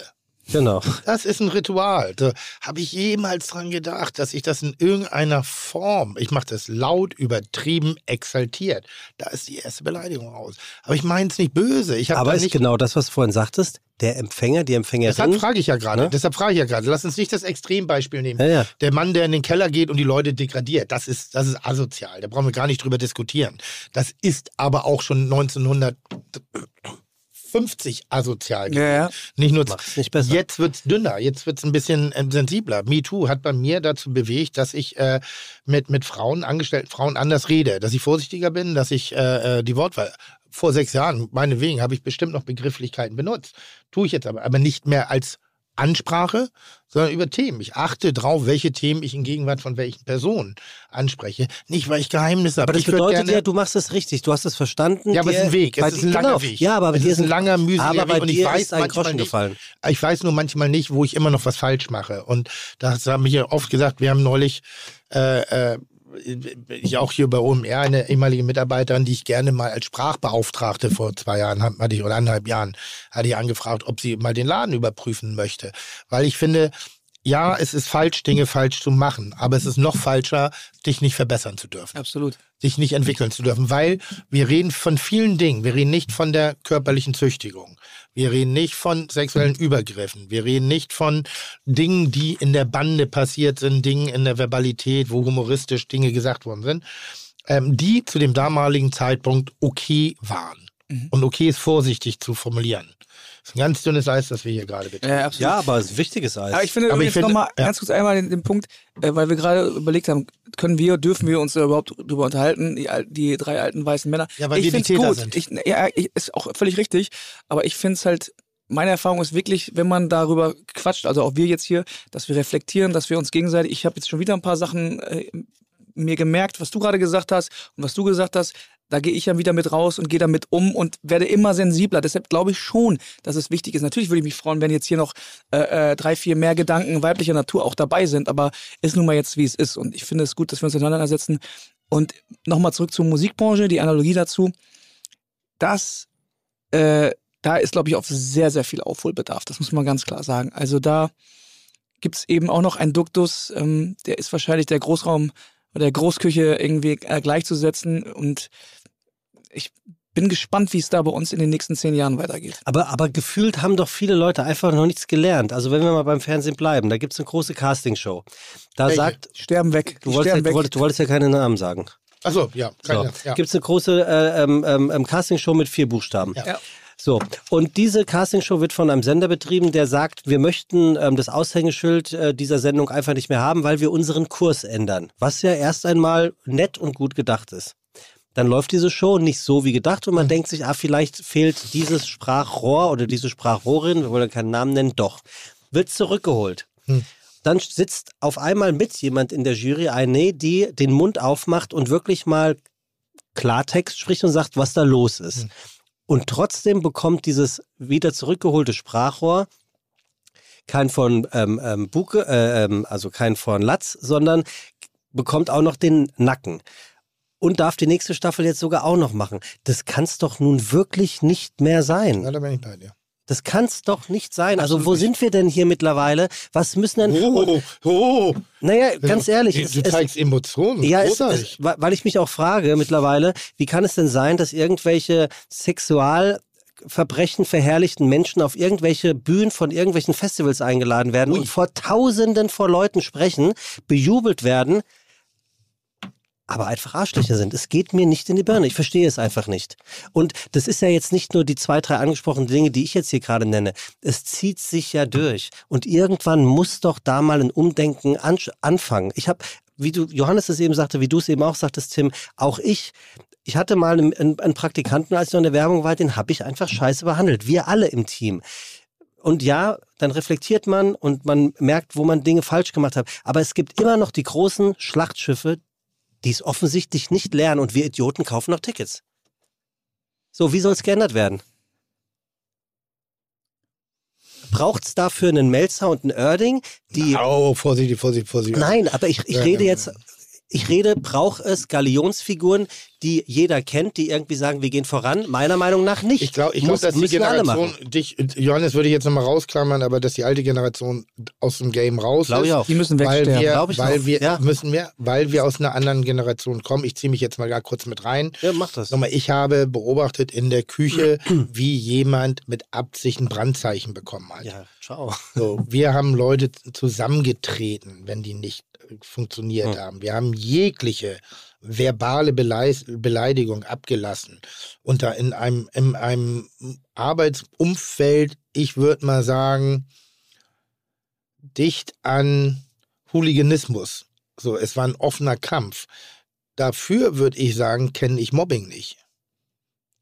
Speaker 3: Genau.
Speaker 2: Das ist ein Ritual. Da habe ich jemals dran gedacht, dass ich das in irgendeiner Form, ich mache das laut, übertrieben, exaltiert. Da ist die erste Beleidigung raus. Aber ich meine es nicht böse. Ich
Speaker 3: Aber ist
Speaker 2: nicht.
Speaker 3: genau das, was du vorhin sagtest, der Empfänger, die
Speaker 2: Deshalb
Speaker 3: Empfängerin.
Speaker 2: frage ich ja gerade.
Speaker 3: Ne?
Speaker 2: Deshalb frage ich ja gerade. Lass uns nicht das Extrembeispiel nehmen.
Speaker 3: Ja, ja.
Speaker 2: Der Mann, der in den Keller geht und die Leute degradiert, das ist, das ist asozial. Da brauchen wir gar nicht drüber diskutieren. Das ist aber auch schon 1950 asozial gewesen.
Speaker 4: Ja, ja.
Speaker 2: Nicht nur
Speaker 3: nicht.
Speaker 2: Jetzt wird's dünner, jetzt wird's ein bisschen ähm, sensibler. MeToo hat bei mir dazu bewegt, dass ich äh, mit, mit Frauen, angestellten Frauen anders rede, dass ich vorsichtiger bin, dass ich äh, äh, die Wortwahl. Vor sechs Jahren, meinetwegen, habe ich bestimmt noch Begrifflichkeiten benutzt. Tue ich jetzt aber, aber nicht mehr als Ansprache, sondern über Themen. Ich achte drauf, welche Themen ich in Gegenwart von welchen Personen anspreche. Nicht, weil ich Geheimnisse habe.
Speaker 3: Aber das
Speaker 2: ich
Speaker 3: bedeutet ja, du machst es richtig, du hast es verstanden.
Speaker 2: ja, aber es ist ein Weg. Es ist ein langer
Speaker 3: genau.
Speaker 2: Weg.
Speaker 3: Ja, aber
Speaker 2: es ist ein langer, mühseliger Weg und ich weiß
Speaker 3: ist ein Groschen
Speaker 2: nicht,
Speaker 3: gefallen.
Speaker 2: ich weiß nur manchmal nicht, wo ich immer noch was falsch mache. Und das haben wir oft gesagt. Wir haben neulich äh, äh, ich auch hier bei OMR eine ehemalige Mitarbeiterin, die ich gerne mal als Sprachbeauftragte vor zwei Jahren hatte ich oder anderthalb Jahren, hatte ich angefragt, ob sie mal den Laden überprüfen möchte. Weil ich finde, ja, es ist falsch, Dinge falsch zu machen, aber es ist noch falscher, dich nicht verbessern zu dürfen
Speaker 4: Absolut.
Speaker 2: sich nicht entwickeln zu dürfen, weil wir reden von vielen Dingen. Wir reden nicht von der körperlichen Züchtigung. Wir reden nicht von sexuellen Übergriffen. Wir reden nicht von Dingen, die in der Bande passiert sind, Dingen in der Verbalität, wo humoristisch Dinge gesagt worden sind, ähm, die zu dem damaligen Zeitpunkt okay waren. Und okay ist vorsichtig zu formulieren. Das ist ein ganz dünnes Eis, das wir hier gerade betreten.
Speaker 4: Ja, absolut.
Speaker 3: Ja, aber es ist wichtiges Eis.
Speaker 4: Aber ich finde
Speaker 2: Aber ich finde-
Speaker 4: nochmal
Speaker 2: ja.
Speaker 4: ganz kurz einmal den, den Punkt, äh, weil wir gerade überlegt haben, können wir, dürfen wir uns überhaupt drüber unterhalten, die, die drei alten weißen Männer.
Speaker 2: Ja, weil
Speaker 4: ich
Speaker 2: wir die Täter
Speaker 4: gut.
Speaker 2: sind.
Speaker 4: Ich, ja, ich, ist auch völlig richtig, aber ich finde es halt, meine Erfahrung ist wirklich, wenn man darüber quatscht, also auch wir jetzt hier, dass wir reflektieren, dass wir uns gegenseitig, ich habe jetzt schon wieder ein paar Sachen äh, mir gemerkt, was du gerade gesagt hast und was du gesagt hast, da gehe ich ja wieder mit raus und gehe damit um und werde immer sensibler. Deshalb glaube ich schon, dass es wichtig ist. Natürlich würde ich mich freuen, wenn jetzt hier noch äh, äh, drei, vier mehr Gedanken weiblicher Natur auch dabei sind, aber ist nun mal jetzt, wie es ist. Und ich finde es gut, dass wir uns auseinandersetzen. Und nochmal zurück zur Musikbranche, die Analogie dazu. Das, äh, da ist, glaube ich, auf sehr, sehr viel Aufholbedarf. Das muss man ganz klar sagen. Also da gibt es eben auch noch einen Duktus, ähm, der ist wahrscheinlich der Großraum oder der Großküche irgendwie äh, gleichzusetzen. Und ich bin gespannt, wie es da bei uns in den nächsten zehn Jahren weitergeht.
Speaker 3: Aber, aber gefühlt haben doch viele Leute einfach noch nichts gelernt. Also wenn wir mal beim Fernsehen bleiben, da gibt es eine große Castingshow. Da
Speaker 2: Welche?
Speaker 3: sagt,
Speaker 4: sterben weg.
Speaker 3: du wolltest, ja,
Speaker 4: sterben
Speaker 3: du,
Speaker 4: weg.
Speaker 3: wolltest, du wolltest ja keine Namen sagen.
Speaker 2: Achso, ja.
Speaker 3: So.
Speaker 2: Keine, ja.
Speaker 3: Gibt es eine große äh, ähm, ähm, Castingshow mit vier Buchstaben.
Speaker 2: Ja.
Speaker 4: Ja.
Speaker 3: So, und diese Castingshow wird von einem Sender betrieben, der sagt, wir möchten ähm, das Aushängeschild äh, dieser Sendung einfach nicht mehr haben, weil wir unseren Kurs ändern. Was ja erst einmal nett und gut gedacht ist. Dann läuft diese Show nicht so wie gedacht und man denkt sich, ah, vielleicht fehlt dieses Sprachrohr oder diese Sprachrohrin, wir wollen keinen Namen nennen, doch. Wird zurückgeholt. Dann sitzt auf einmal mit jemand in der Jury eine, die den Mund aufmacht und wirklich mal Klartext spricht und sagt, was da los ist. Und trotzdem bekommt dieses wieder zurückgeholte Sprachrohr kein von ähm, ähm, Buke, äh, ähm, also kein von Latz, sondern bekommt auch noch den Nacken. Und darf die nächste Staffel jetzt sogar auch noch machen. Das kann's doch nun wirklich nicht mehr sein.
Speaker 2: Ja, da bin ich bei dir.
Speaker 3: Das kann's doch nicht sein. Also wo sind wir denn hier mittlerweile? Was müssen denn...
Speaker 2: Oh, oh.
Speaker 3: Naja, ganz ehrlich.
Speaker 2: Du,
Speaker 3: es-
Speaker 2: du
Speaker 3: es-
Speaker 2: zeigst Emotionen.
Speaker 3: ja, es, es, weil ich mich auch frage mittlerweile, wie kann es denn sein, dass irgendwelche Sexualverbrechen verherrlichten Menschen auf irgendwelche Bühnen von irgendwelchen Festivals eingeladen werden
Speaker 2: Ui.
Speaker 3: und vor Tausenden vor Leuten sprechen, bejubelt werden. Aber einfach Arschlöcher sind. Es geht mir nicht in die Birne. Ich verstehe es einfach nicht. Und das ist ja jetzt nicht nur die zwei, drei angesprochenen Dinge, die ich jetzt hier gerade nenne. Es zieht sich ja durch. Und irgendwann muss doch da mal ein Umdenken anfangen. Ich habe, wie du, Johannes es eben sagte, wie du es eben auch sagtest, Tim, auch ich, ich hatte mal einen, einen Praktikanten, als ich noch in der Werbung war, den habe ich einfach scheiße behandelt. Wir alle im Team. Und ja, dann reflektiert man und man merkt, wo man Dinge falsch gemacht hat. Aber es gibt immer noch die großen Schlachtschiffe, die es offensichtlich nicht lernen und wir Idioten kaufen noch Tickets. So, wie soll es geändert werden? Braucht es dafür einen Melzer und einen Erding? Die
Speaker 2: oh, Vorsicht, Vorsicht, Vorsicht.
Speaker 3: Nein, aber ich, ich rede jetzt ich rede, braucht es Galionsfiguren, die jeder kennt, die irgendwie sagen, wir gehen voran? Meiner Meinung nach nicht.
Speaker 2: Ich glaube, ich glaub, dass die Generation, dich, Johannes würde ich jetzt nochmal rausklammern, aber dass die alte Generation aus dem Game raus
Speaker 3: glaub ist. Ich auch.
Speaker 4: Die müssen wegsterben.
Speaker 2: Weil wir, ich weil wir ja. müssen wir, weil wir aus einer anderen Generation kommen. Ich ziehe mich jetzt mal gar kurz mit rein.
Speaker 3: Ja, mach das.
Speaker 2: Nochmal, ich habe beobachtet in der Küche, wie jemand mit Absicht ein Brandzeichen bekommen hat.
Speaker 3: Ja, ciao.
Speaker 2: So, wir haben Leute zusammengetreten, wenn die nicht funktioniert haben. Wir haben jegliche verbale Beleidigung abgelassen. Und da in einem, in einem Arbeitsumfeld, ich würde mal sagen, dicht an Hooliganismus. So, es war ein offener Kampf. Dafür würde ich sagen, kenne ich Mobbing nicht.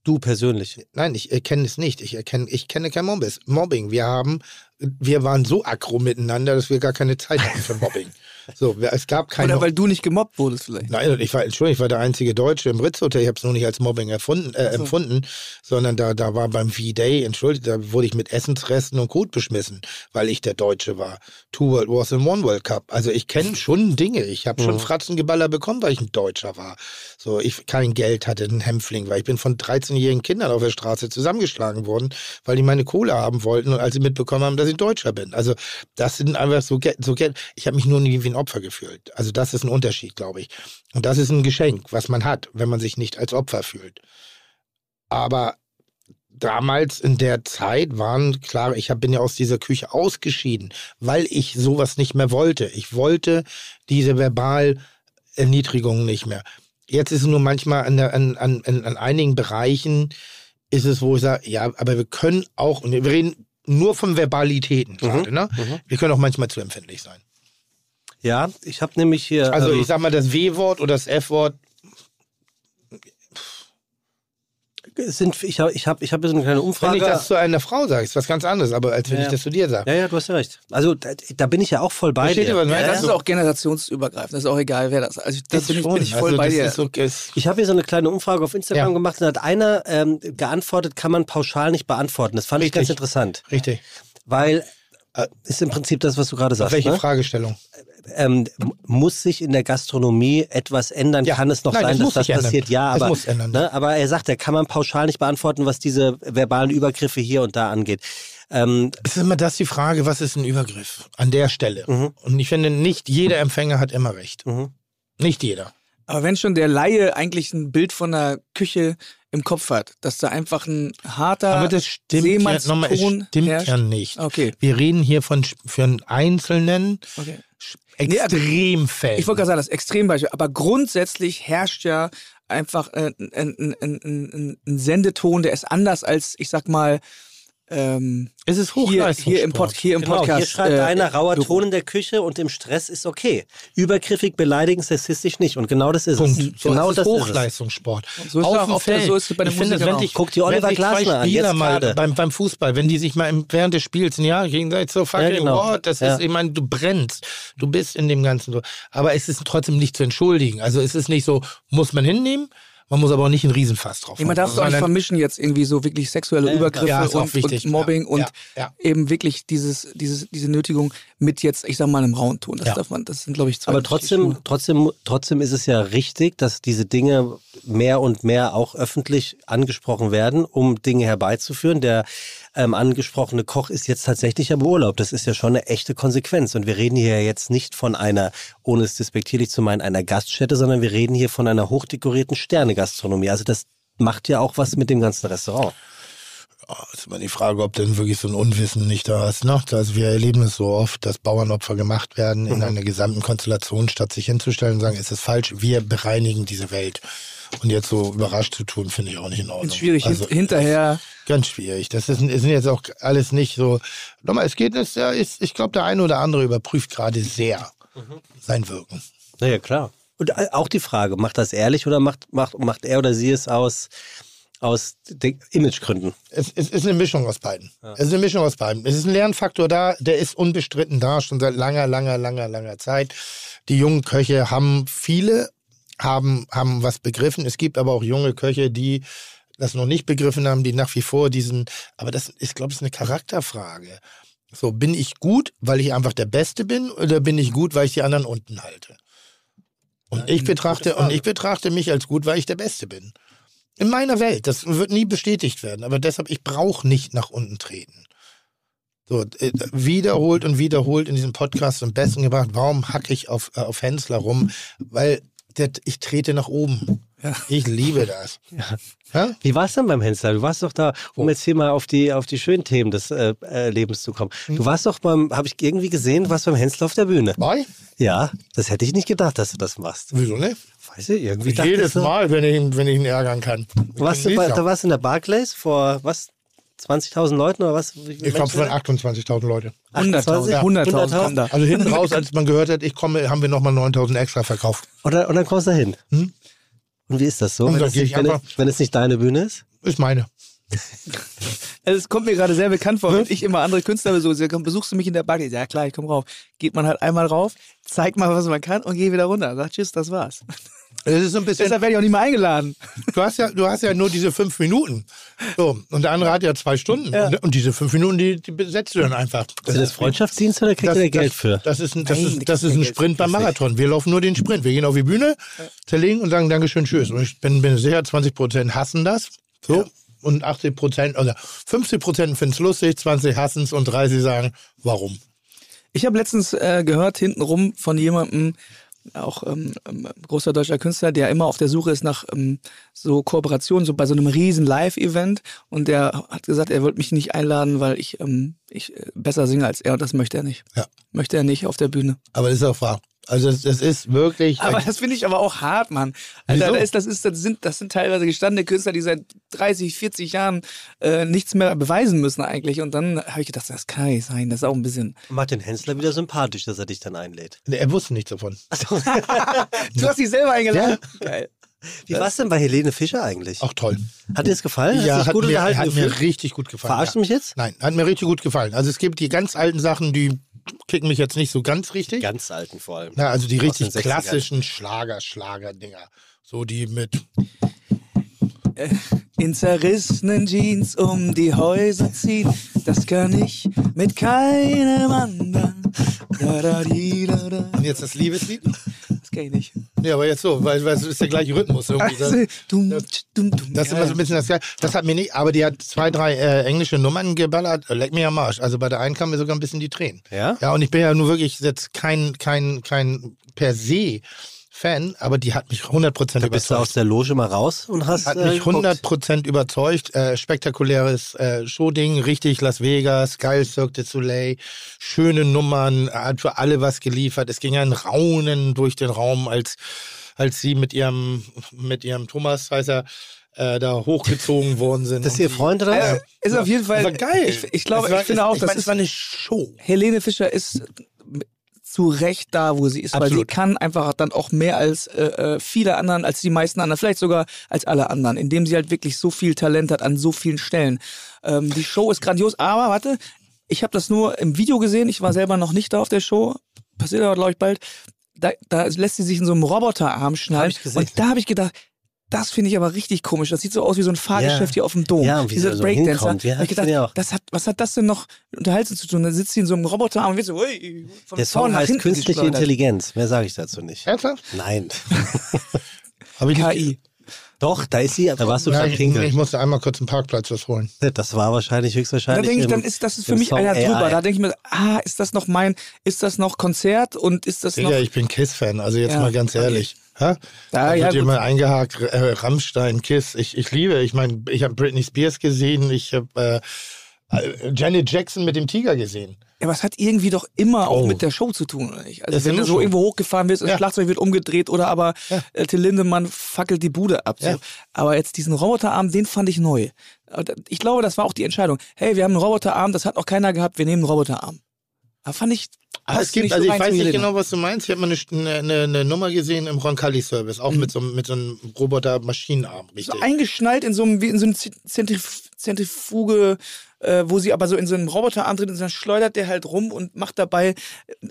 Speaker 3: Du persönlich?
Speaker 2: Nein, ich erkenne es nicht. Ich erkenne, ich kenne kein Mobbing. Wir haben, wir waren so aggro miteinander, dass wir gar keine Zeit hatten für Mobbing. So, es gab keine.
Speaker 4: Oder weil du nicht gemobbt wurdest vielleicht.
Speaker 2: Nein, ich war, Entschuldigung, ich war der einzige Deutsche im Ritz-Hotel. Ich habe es nur nicht als Mobbing erfunden, äh, so. empfunden, sondern da, da war beim V-Day, entschuldigt, da wurde ich mit Essensresten und Kot beschmissen, weil ich der Deutsche war. Two World Wars in One World Cup. Also ich kenne schon Dinge. Ich habe schon mhm. Fratzengeballer bekommen, weil ich ein Deutscher war. So, ich kein Geld hatte, ein Hämpfling, weil ich bin von 13-jährigen Kindern auf der Straße zusammengeschlagen worden, weil die meine Kohle haben wollten und als sie mitbekommen haben, dass ich Deutscher bin. Also das sind einfach so, so ich habe mich nur nie wie ein Opfer gefühlt. Also das ist ein Unterschied, glaube ich. Und das ist ein Geschenk, was man hat, wenn man sich nicht als Opfer fühlt. Aber damals in der Zeit waren klar, ich bin ja aus dieser Küche ausgeschieden, weil ich sowas nicht mehr wollte. Ich wollte diese Verbalerniedrigung nicht mehr. Jetzt ist es nur manchmal an, der, an, an, an einigen Bereichen ist es, wo ich sage, ja, aber wir können auch, wir reden nur von Verbalitäten mhm. gerade, ne? Mhm. Wir können auch manchmal zu empfindlich sein.
Speaker 3: Ja, ich habe nämlich hier.
Speaker 2: Also ähm, ich sag mal, das W-Wort oder das F-Wort
Speaker 3: sind, ich habe ich hab, ich hab so eine kleine Umfrage.
Speaker 2: Wenn ich das zu einer Frau sage, ist was ganz anderes, aber als wenn ja, ich das zu dir sage.
Speaker 3: Ja, ja, du hast ja recht. Also da, da bin ich ja auch voll bei dir.
Speaker 4: Ja, das ist auch generationsübergreifend, das ist auch egal, wer das ist. Also da bin, bin, ich voll also, bei dir. So,
Speaker 3: ich habe hier so eine kleine Umfrage auf Instagram ja. gemacht und hat einer ähm, geantwortet, kann man pauschal nicht beantworten. Das fand Richtig. ich ganz interessant.
Speaker 2: Richtig.
Speaker 3: Weil äh, ist im Prinzip das, was du gerade sagst.
Speaker 2: Welche
Speaker 3: ne?
Speaker 2: Fragestellung?
Speaker 3: Ähm, muss sich in der Gastronomie etwas ändern? Ja. Kann es noch Nein, sein, das dass das passiert?
Speaker 2: Ändern.
Speaker 3: Ja, aber,
Speaker 2: muss ändern.
Speaker 3: Ne, aber er sagt, er kann man pauschal nicht beantworten, was diese verbalen Übergriffe hier und da angeht. Ähm,
Speaker 2: es ist immer das die Frage, was ist ein Übergriff an der Stelle? Mhm. Und ich finde, nicht jeder Empfänger hat immer recht. Mhm. Nicht jeder.
Speaker 4: Aber wenn schon der Laie eigentlich ein Bild von der Küche im Kopf hat, dass da einfach ein harter
Speaker 2: Aber das stimmt ja, es stimmt herrscht. ja nicht. Okay. Wir reden hier von für einen einzelnen okay. Extremfällen.
Speaker 4: Ich wollte gerade sagen, das Extrembeispiel. Aber grundsätzlich herrscht ja einfach ein, ein, ein, ein, ein Sendeton, der ist anders als, ich sag mal, ähm,
Speaker 2: es ist Hochleistungssport.
Speaker 4: Hier, hier, im, Pod, hier im
Speaker 3: genau,
Speaker 4: Podcast.
Speaker 3: Hier schreibt äh, einer, rauer Ton in der Küche und im Stress ist okay. Übergriffig, beleidigend, sexistisch nicht. Und genau das ist
Speaker 2: Punkt.
Speaker 3: es.
Speaker 2: So
Speaker 3: genau
Speaker 2: ist
Speaker 3: das
Speaker 2: Hochleistungssport.
Speaker 3: Ist So ist
Speaker 2: Auf
Speaker 3: auch,
Speaker 2: Feld.
Speaker 3: So ist es bei den
Speaker 2: ich finde, wenn
Speaker 3: Guck dir Oliver Glasner an. Spieler
Speaker 2: mal beim, beim Fußball, wenn die sich mal im, während des Spiels, ja, gegenseitig so fucking, ja, genau. oh, das ja. ist, ich meine, du brennst. Du bist in dem Ganzen. Aber es ist trotzdem nicht zu entschuldigen. Also es ist nicht so, muss man hinnehmen. Man muss aber auch nicht einen Riesenfass drauf
Speaker 4: haben. Man darf es auch nicht vermischen jetzt irgendwie so wirklich sexuelle Übergriffe ja, und, und, Mobbing und eben wirklich dieses, dieses, diese Nötigung mit jetzt, ich sag mal, einem rauen Ton. Das darf man, das sind glaube ich zwei.
Speaker 3: Aber trotzdem, trotzdem, trotzdem ist es ja richtig, dass diese Dinge mehr und mehr auch öffentlich angesprochen werden, um Dinge herbeizuführen. Der ähm, angesprochene Koch ist jetzt tatsächlich am Urlaub. Das ist ja schon eine echte Konsequenz. Und wir reden hier jetzt nicht von einer, ohne es despektierlich zu meinen, einer Gaststätte, sondern wir reden hier von einer hochdekorierten Sternegastronomie. Also das macht ja auch was mit dem ganzen Restaurant.
Speaker 2: ist immer die Frage, ob denn wirklich so ein Unwissen nicht da ist. Ne? Also wir erleben es so oft, dass Bauernopfer gemacht werden in einer gesamten Konstellation, statt sich hinzustellen und sagen, es ist falsch, wir bereinigen diese Welt. Und jetzt so überrascht zu tun, finde ich auch nicht in Ordnung.
Speaker 4: Ist schwierig
Speaker 2: Also,
Speaker 4: hin- hinterher.
Speaker 2: Ganz schwierig. Das ist, ist jetzt auch alles nicht so. Nochmal, es geht, es ja, ist, ich glaube, der eine oder andere überprüft gerade sehr sein Wirken.
Speaker 3: Naja, klar. Und äh, auch die Frage, macht das ehrlich oder macht, macht, macht er oder sie es aus, aus den Imagegründen?
Speaker 2: Es, es ist eine Mischung aus beiden. Es ist eine Mischung aus beiden. Es ist ein Lernfaktor da, der ist unbestritten da, schon seit langer, langer, langer, langer Zeit. Die jungen Köche haben viele, haben, haben was begriffen. Es gibt aber auch junge Köche, die das noch nicht begriffen haben, die nach wie vor diesen, aber das ist, glaube ich, ist eine Charakterfrage. So, bin ich gut, weil ich einfach der Beste bin, oder bin ich gut, weil ich die anderen unten halte? Und ich betrachte, und ich betrachte mich als gut, weil ich der Beste bin. In meiner Welt. Das wird nie bestätigt werden. Aber deshalb, ich brauche nicht nach unten treten. So, äh, wiederholt und wiederholt in diesem Podcast am besten gebracht, warum hacke ich auf, äh, auf Hensler rum? Weil der, ich trete nach oben. Ich liebe das. Ja?
Speaker 3: Wie war es denn beim Hensler? Du warst doch da, um jetzt hier mal auf die, auf die schönen Themen des äh, äh, Lebens zu kommen.
Speaker 2: Hm.
Speaker 3: Du warst doch beim, habe ich irgendwie gesehen, du warst beim Hensler auf der Bühne.
Speaker 2: Bye?
Speaker 3: Ja, das hätte ich nicht gedacht, dass du das machst.
Speaker 2: Wieso nicht?
Speaker 3: Weiß ich, irgendwie
Speaker 2: Jedes
Speaker 3: ich so.
Speaker 2: Mal, wenn ich, ihn- wenn ich ihn ärgern kann.
Speaker 3: Du warst du, bei- da warst du in der Barclays vor, was, 20.000 Leuten oder was?
Speaker 2: Ich glaube, von
Speaker 3: sind
Speaker 2: 28.000 Leute.
Speaker 4: 100.000
Speaker 3: Ja.
Speaker 4: 100.000 kommen da.
Speaker 2: Also hinten raus, als man gehört hat, ich komme, haben wir nochmal 9.000 extra verkauft.
Speaker 3: Und dann, und dann kommst du da hin.
Speaker 2: Hm?
Speaker 3: Und wie ist das so,
Speaker 2: Und
Speaker 3: wenn es, nicht,
Speaker 2: ich
Speaker 3: wenn,
Speaker 2: einfach-
Speaker 3: es, wenn es nicht deine Bühne ist?
Speaker 2: Ist meine.
Speaker 4: Also es kommt mir gerade sehr bekannt vor, wenn ich immer andere Künstler besuche. Besuchst du mich in der Bar? Ja klar, ich komme rauf. Geht man halt einmal rauf, zeigt mal, was man kann und geht wieder runter. Sagt Tschüss, das war's.
Speaker 2: Es ist so ein bisschen,
Speaker 4: Deshalb werde ich auch nicht mehr eingeladen.
Speaker 2: du hast ja, du hast ja nur diese fünf Minuten. So, und der andere hat ja zwei Stunden. Und, und diese fünf Minuten, die, die besetzt du dann einfach.
Speaker 3: Sind das Freundschaftsdienst oder kriegt ihr da Geld
Speaker 2: das,
Speaker 3: für?
Speaker 2: Das ist ein, das
Speaker 4: Nein,
Speaker 2: ist,
Speaker 4: da
Speaker 2: das ist ein Sprint beim Marathon. Wir laufen nur den Sprint. Wir gehen auf die Bühne, zerlegen und sagen Dankeschön, tschüss. Und ich bin, bin sicher, 20 Prozent hassen das. So. Und 80 Prozent, oder 50 Prozent finden es lustig, 20 hassen es und 30 sagen, warum?
Speaker 4: Ich habe letztens äh, gehört, hintenrum von jemandem, auch ähm, ähm, großer deutscher Künstler, der immer auf der Suche ist nach ähm, so Kooperationen, so bei so einem riesen Live-Event. Und der hat gesagt, er wollte mich nicht einladen, weil ich, ähm, ich äh, besser singe als er. Und das möchte er nicht.
Speaker 2: Ja.
Speaker 4: Möchte er nicht auf der Bühne.
Speaker 2: Aber das ist auch wahr. Also das, das ist wirklich.
Speaker 4: Aber das finde ich aber auch hart, Mann. Alter,
Speaker 2: Wieso?
Speaker 4: das, ist, das, ist, das, sind, das sind teilweise gestandene Künstler, die seit 30, 40 Jahren äh, nichts mehr beweisen müssen eigentlich. Und dann habe ich gedacht, das kann ja nicht sein. Das ist auch ein bisschen.
Speaker 3: Macht den Hensler wieder sympathisch, dass er dich dann einlädt.
Speaker 2: er wusste nichts davon.
Speaker 4: Du hast dich selber eingeladen? Geil.
Speaker 3: Wie war es denn bei Helene Fischer eigentlich?
Speaker 2: Auch toll.
Speaker 3: Hat dir das gefallen?
Speaker 2: Ja, hat,
Speaker 3: gut
Speaker 2: mir,
Speaker 3: unterhalten
Speaker 2: hat mir richtig gut gefallen.
Speaker 3: Verarschst
Speaker 2: ja.
Speaker 3: du mich jetzt?
Speaker 2: Nein, hat mir richtig gut gefallen. Also es gibt die ganz alten Sachen, die kicken mich jetzt nicht so ganz richtig.
Speaker 3: Ganz alten vor allem.
Speaker 2: Ja, also die richtig
Speaker 3: den 60ern.
Speaker 2: klassischen Schlager, Schlager-Dinger. So die mit.
Speaker 4: In zerrissenen Jeans um die Häuser ziehen, das kann ich mit keinem anderen. Da, da, di, da, da.
Speaker 2: Und jetzt das Liebeslied?
Speaker 4: Das kann ich nicht.
Speaker 2: Ja, aber jetzt so, weil, weil es ist der gleiche Rhythmus. Irgendwie. Das,
Speaker 4: Also,
Speaker 2: das ist immer so ein bisschen das Geil. Das hat mir nicht, aber die hat zwei, drei äh, englische Nummern geballert. Leck mir am Arsch. Also bei der einen kamen mir sogar ein bisschen die Tränen.
Speaker 3: Ja?
Speaker 2: Ja, und ich bin ja nur wirklich jetzt kein, kein, kein per se Fan, aber die hat mich 100%
Speaker 3: Da bist du
Speaker 2: überzeugt.
Speaker 3: aus der Loge mal raus und hast.
Speaker 2: Hat
Speaker 3: äh,
Speaker 2: mich
Speaker 3: geguckt.
Speaker 2: 100% überzeugt. Äh, spektakuläres äh, Showding, richtig Las Vegas, geil Cirque du Soleil, schöne Nummern, hat für alle was geliefert. Es ging ein Raunen durch den Raum, als, als sie mit ihrem, mit ihrem Thomas, heißt er, äh, da hochgezogen worden sind.
Speaker 3: Das ist ihr Freund oder?
Speaker 4: Äh, ist auf jeden Fall.
Speaker 2: Das war geil.
Speaker 4: Ich, ich glaube, ich finde auch,
Speaker 2: ich
Speaker 4: das
Speaker 2: meine,
Speaker 4: ist
Speaker 2: es war eine Show.
Speaker 4: Helene Fischer ist zu Recht da, wo sie ist, weil sie
Speaker 2: Absolut.
Speaker 4: kann einfach dann auch mehr als äh, äh, viele anderen, als die meisten anderen, vielleicht sogar als alle anderen, indem sie halt wirklich so viel Talent hat an so vielen Stellen. Ähm, die Show ist grandios, aber warte, ich habe das nur im Video gesehen, ich war selber noch nicht da auf der Show, passiert aber glaube ich bald. Da, da lässt sie sich in so einem Roboterarm schnallen und da habe ich gedacht, das finde ich aber richtig komisch. Das sieht so aus wie so ein Fahrgeschäft
Speaker 3: Ja.
Speaker 4: hier auf dem Dom.
Speaker 3: Ja, und wie
Speaker 4: Dieser
Speaker 3: so
Speaker 4: Breakdancer.
Speaker 3: hinkommt. Ja,
Speaker 4: ich gedacht,
Speaker 3: auch.
Speaker 4: das hat, was hat das denn noch mit Unterhalten zu tun? Da sitzt sie in so einem Roboterarm und wird so, ui, von
Speaker 3: Der Song heißt Künstliche. Intelligenz. Mehr sage ich dazu nicht.
Speaker 2: Ernsthaft?
Speaker 3: Nein.
Speaker 2: Hab ich
Speaker 4: KI.
Speaker 3: Doch, da ist sie. Da warst du
Speaker 2: Ja,
Speaker 3: schon
Speaker 2: ich,
Speaker 3: pinkeln.
Speaker 2: ich musste einmal kurz einen Parkplatz was holen.
Speaker 3: Das war wahrscheinlich
Speaker 4: Da
Speaker 3: höchstwahrscheinlich.
Speaker 4: denke ich, dann ist das ist für mich
Speaker 3: Song
Speaker 4: einer
Speaker 3: AI.
Speaker 4: drüber. Da denke ich mir, ah, ist das noch mein, ist das noch Konzert und ist das noch.
Speaker 2: Ja, ich bin Kiss-Fan, also jetzt
Speaker 4: Ja,
Speaker 2: mal ganz
Speaker 4: okay.
Speaker 2: Ha?
Speaker 4: Da,
Speaker 2: da
Speaker 4: ja,
Speaker 2: wird immer eingehakt, äh, Rammstein, Kiss. Ich, ich liebe, ich meine, ich habe Britney Spears gesehen, ich habe äh, äh, Janet Jackson mit dem Tiger gesehen.
Speaker 4: Ja, aber es hat irgendwie doch immer auch
Speaker 2: Oh.
Speaker 4: mit der Show zu tun, oder nicht? Also
Speaker 2: Das
Speaker 4: wenn du so
Speaker 2: Show.
Speaker 4: irgendwo hochgefahren wirst, das
Speaker 2: Ja.
Speaker 4: Schlagzeug wird umgedreht oder aber
Speaker 2: Ja.
Speaker 4: äh, Till Lindemann fackelt die Bude ab. So.
Speaker 2: Ja.
Speaker 4: Aber jetzt diesen Roboterarm, den fand ich neu. Ich glaube, das war auch die Entscheidung. Hey, wir haben einen Roboterarm, das hat auch keiner gehabt, wir nehmen einen Roboterarm. Da fand ich.
Speaker 2: Aber es gibt, also
Speaker 4: so
Speaker 2: ich weiß nicht genau, was du meinst. Ich habe mal eine, eine, eine Nummer gesehen im Roncalli-Service, auch mit, so, einem- mit so einem Roboter-Maschinenarm, richtig.
Speaker 4: So eingeschnallt in so einem, wie in so einem Zentrif Zentrifuge, äh, wo sie aber so in so einem Roboterarm drin ist, dann schleudert der halt rum und macht dabei äh,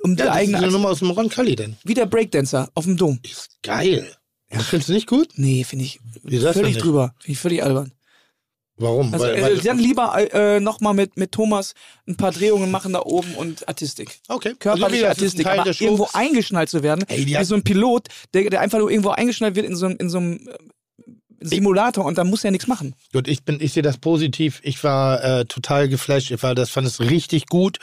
Speaker 4: um die
Speaker 2: ja, das ist
Speaker 4: eigene
Speaker 2: eine. Nummer aus dem Roncalli denn.
Speaker 4: Wie der Breakdancer auf dem Dom.
Speaker 2: Ist geil. Das findest du nicht gut?
Speaker 4: Nee, finde ich
Speaker 2: Wie
Speaker 4: völlig drüber. Finde ich völlig albern.
Speaker 2: Warum?
Speaker 4: Also,
Speaker 2: weil,
Speaker 4: äh,
Speaker 2: weil,
Speaker 4: dann lieber äh, nochmal mit, mit Thomas ein paar Drehungen machen da oben und Artistik.
Speaker 2: okay.
Speaker 4: Körperliche
Speaker 2: Also ist ein
Speaker 4: Artistik. Aber irgendwo eingeschnallt zu werden,
Speaker 2: Ey,
Speaker 4: wie so ein Pilot, der, der einfach nur irgendwo eingeschnallt wird in so, einem- in so einem äh, Simulator und dann muss er nichts machen.
Speaker 2: Gut, ich bin, ich sehe das positiv. Ich war äh, total geflasht. Ich war, das fand es richtig gut.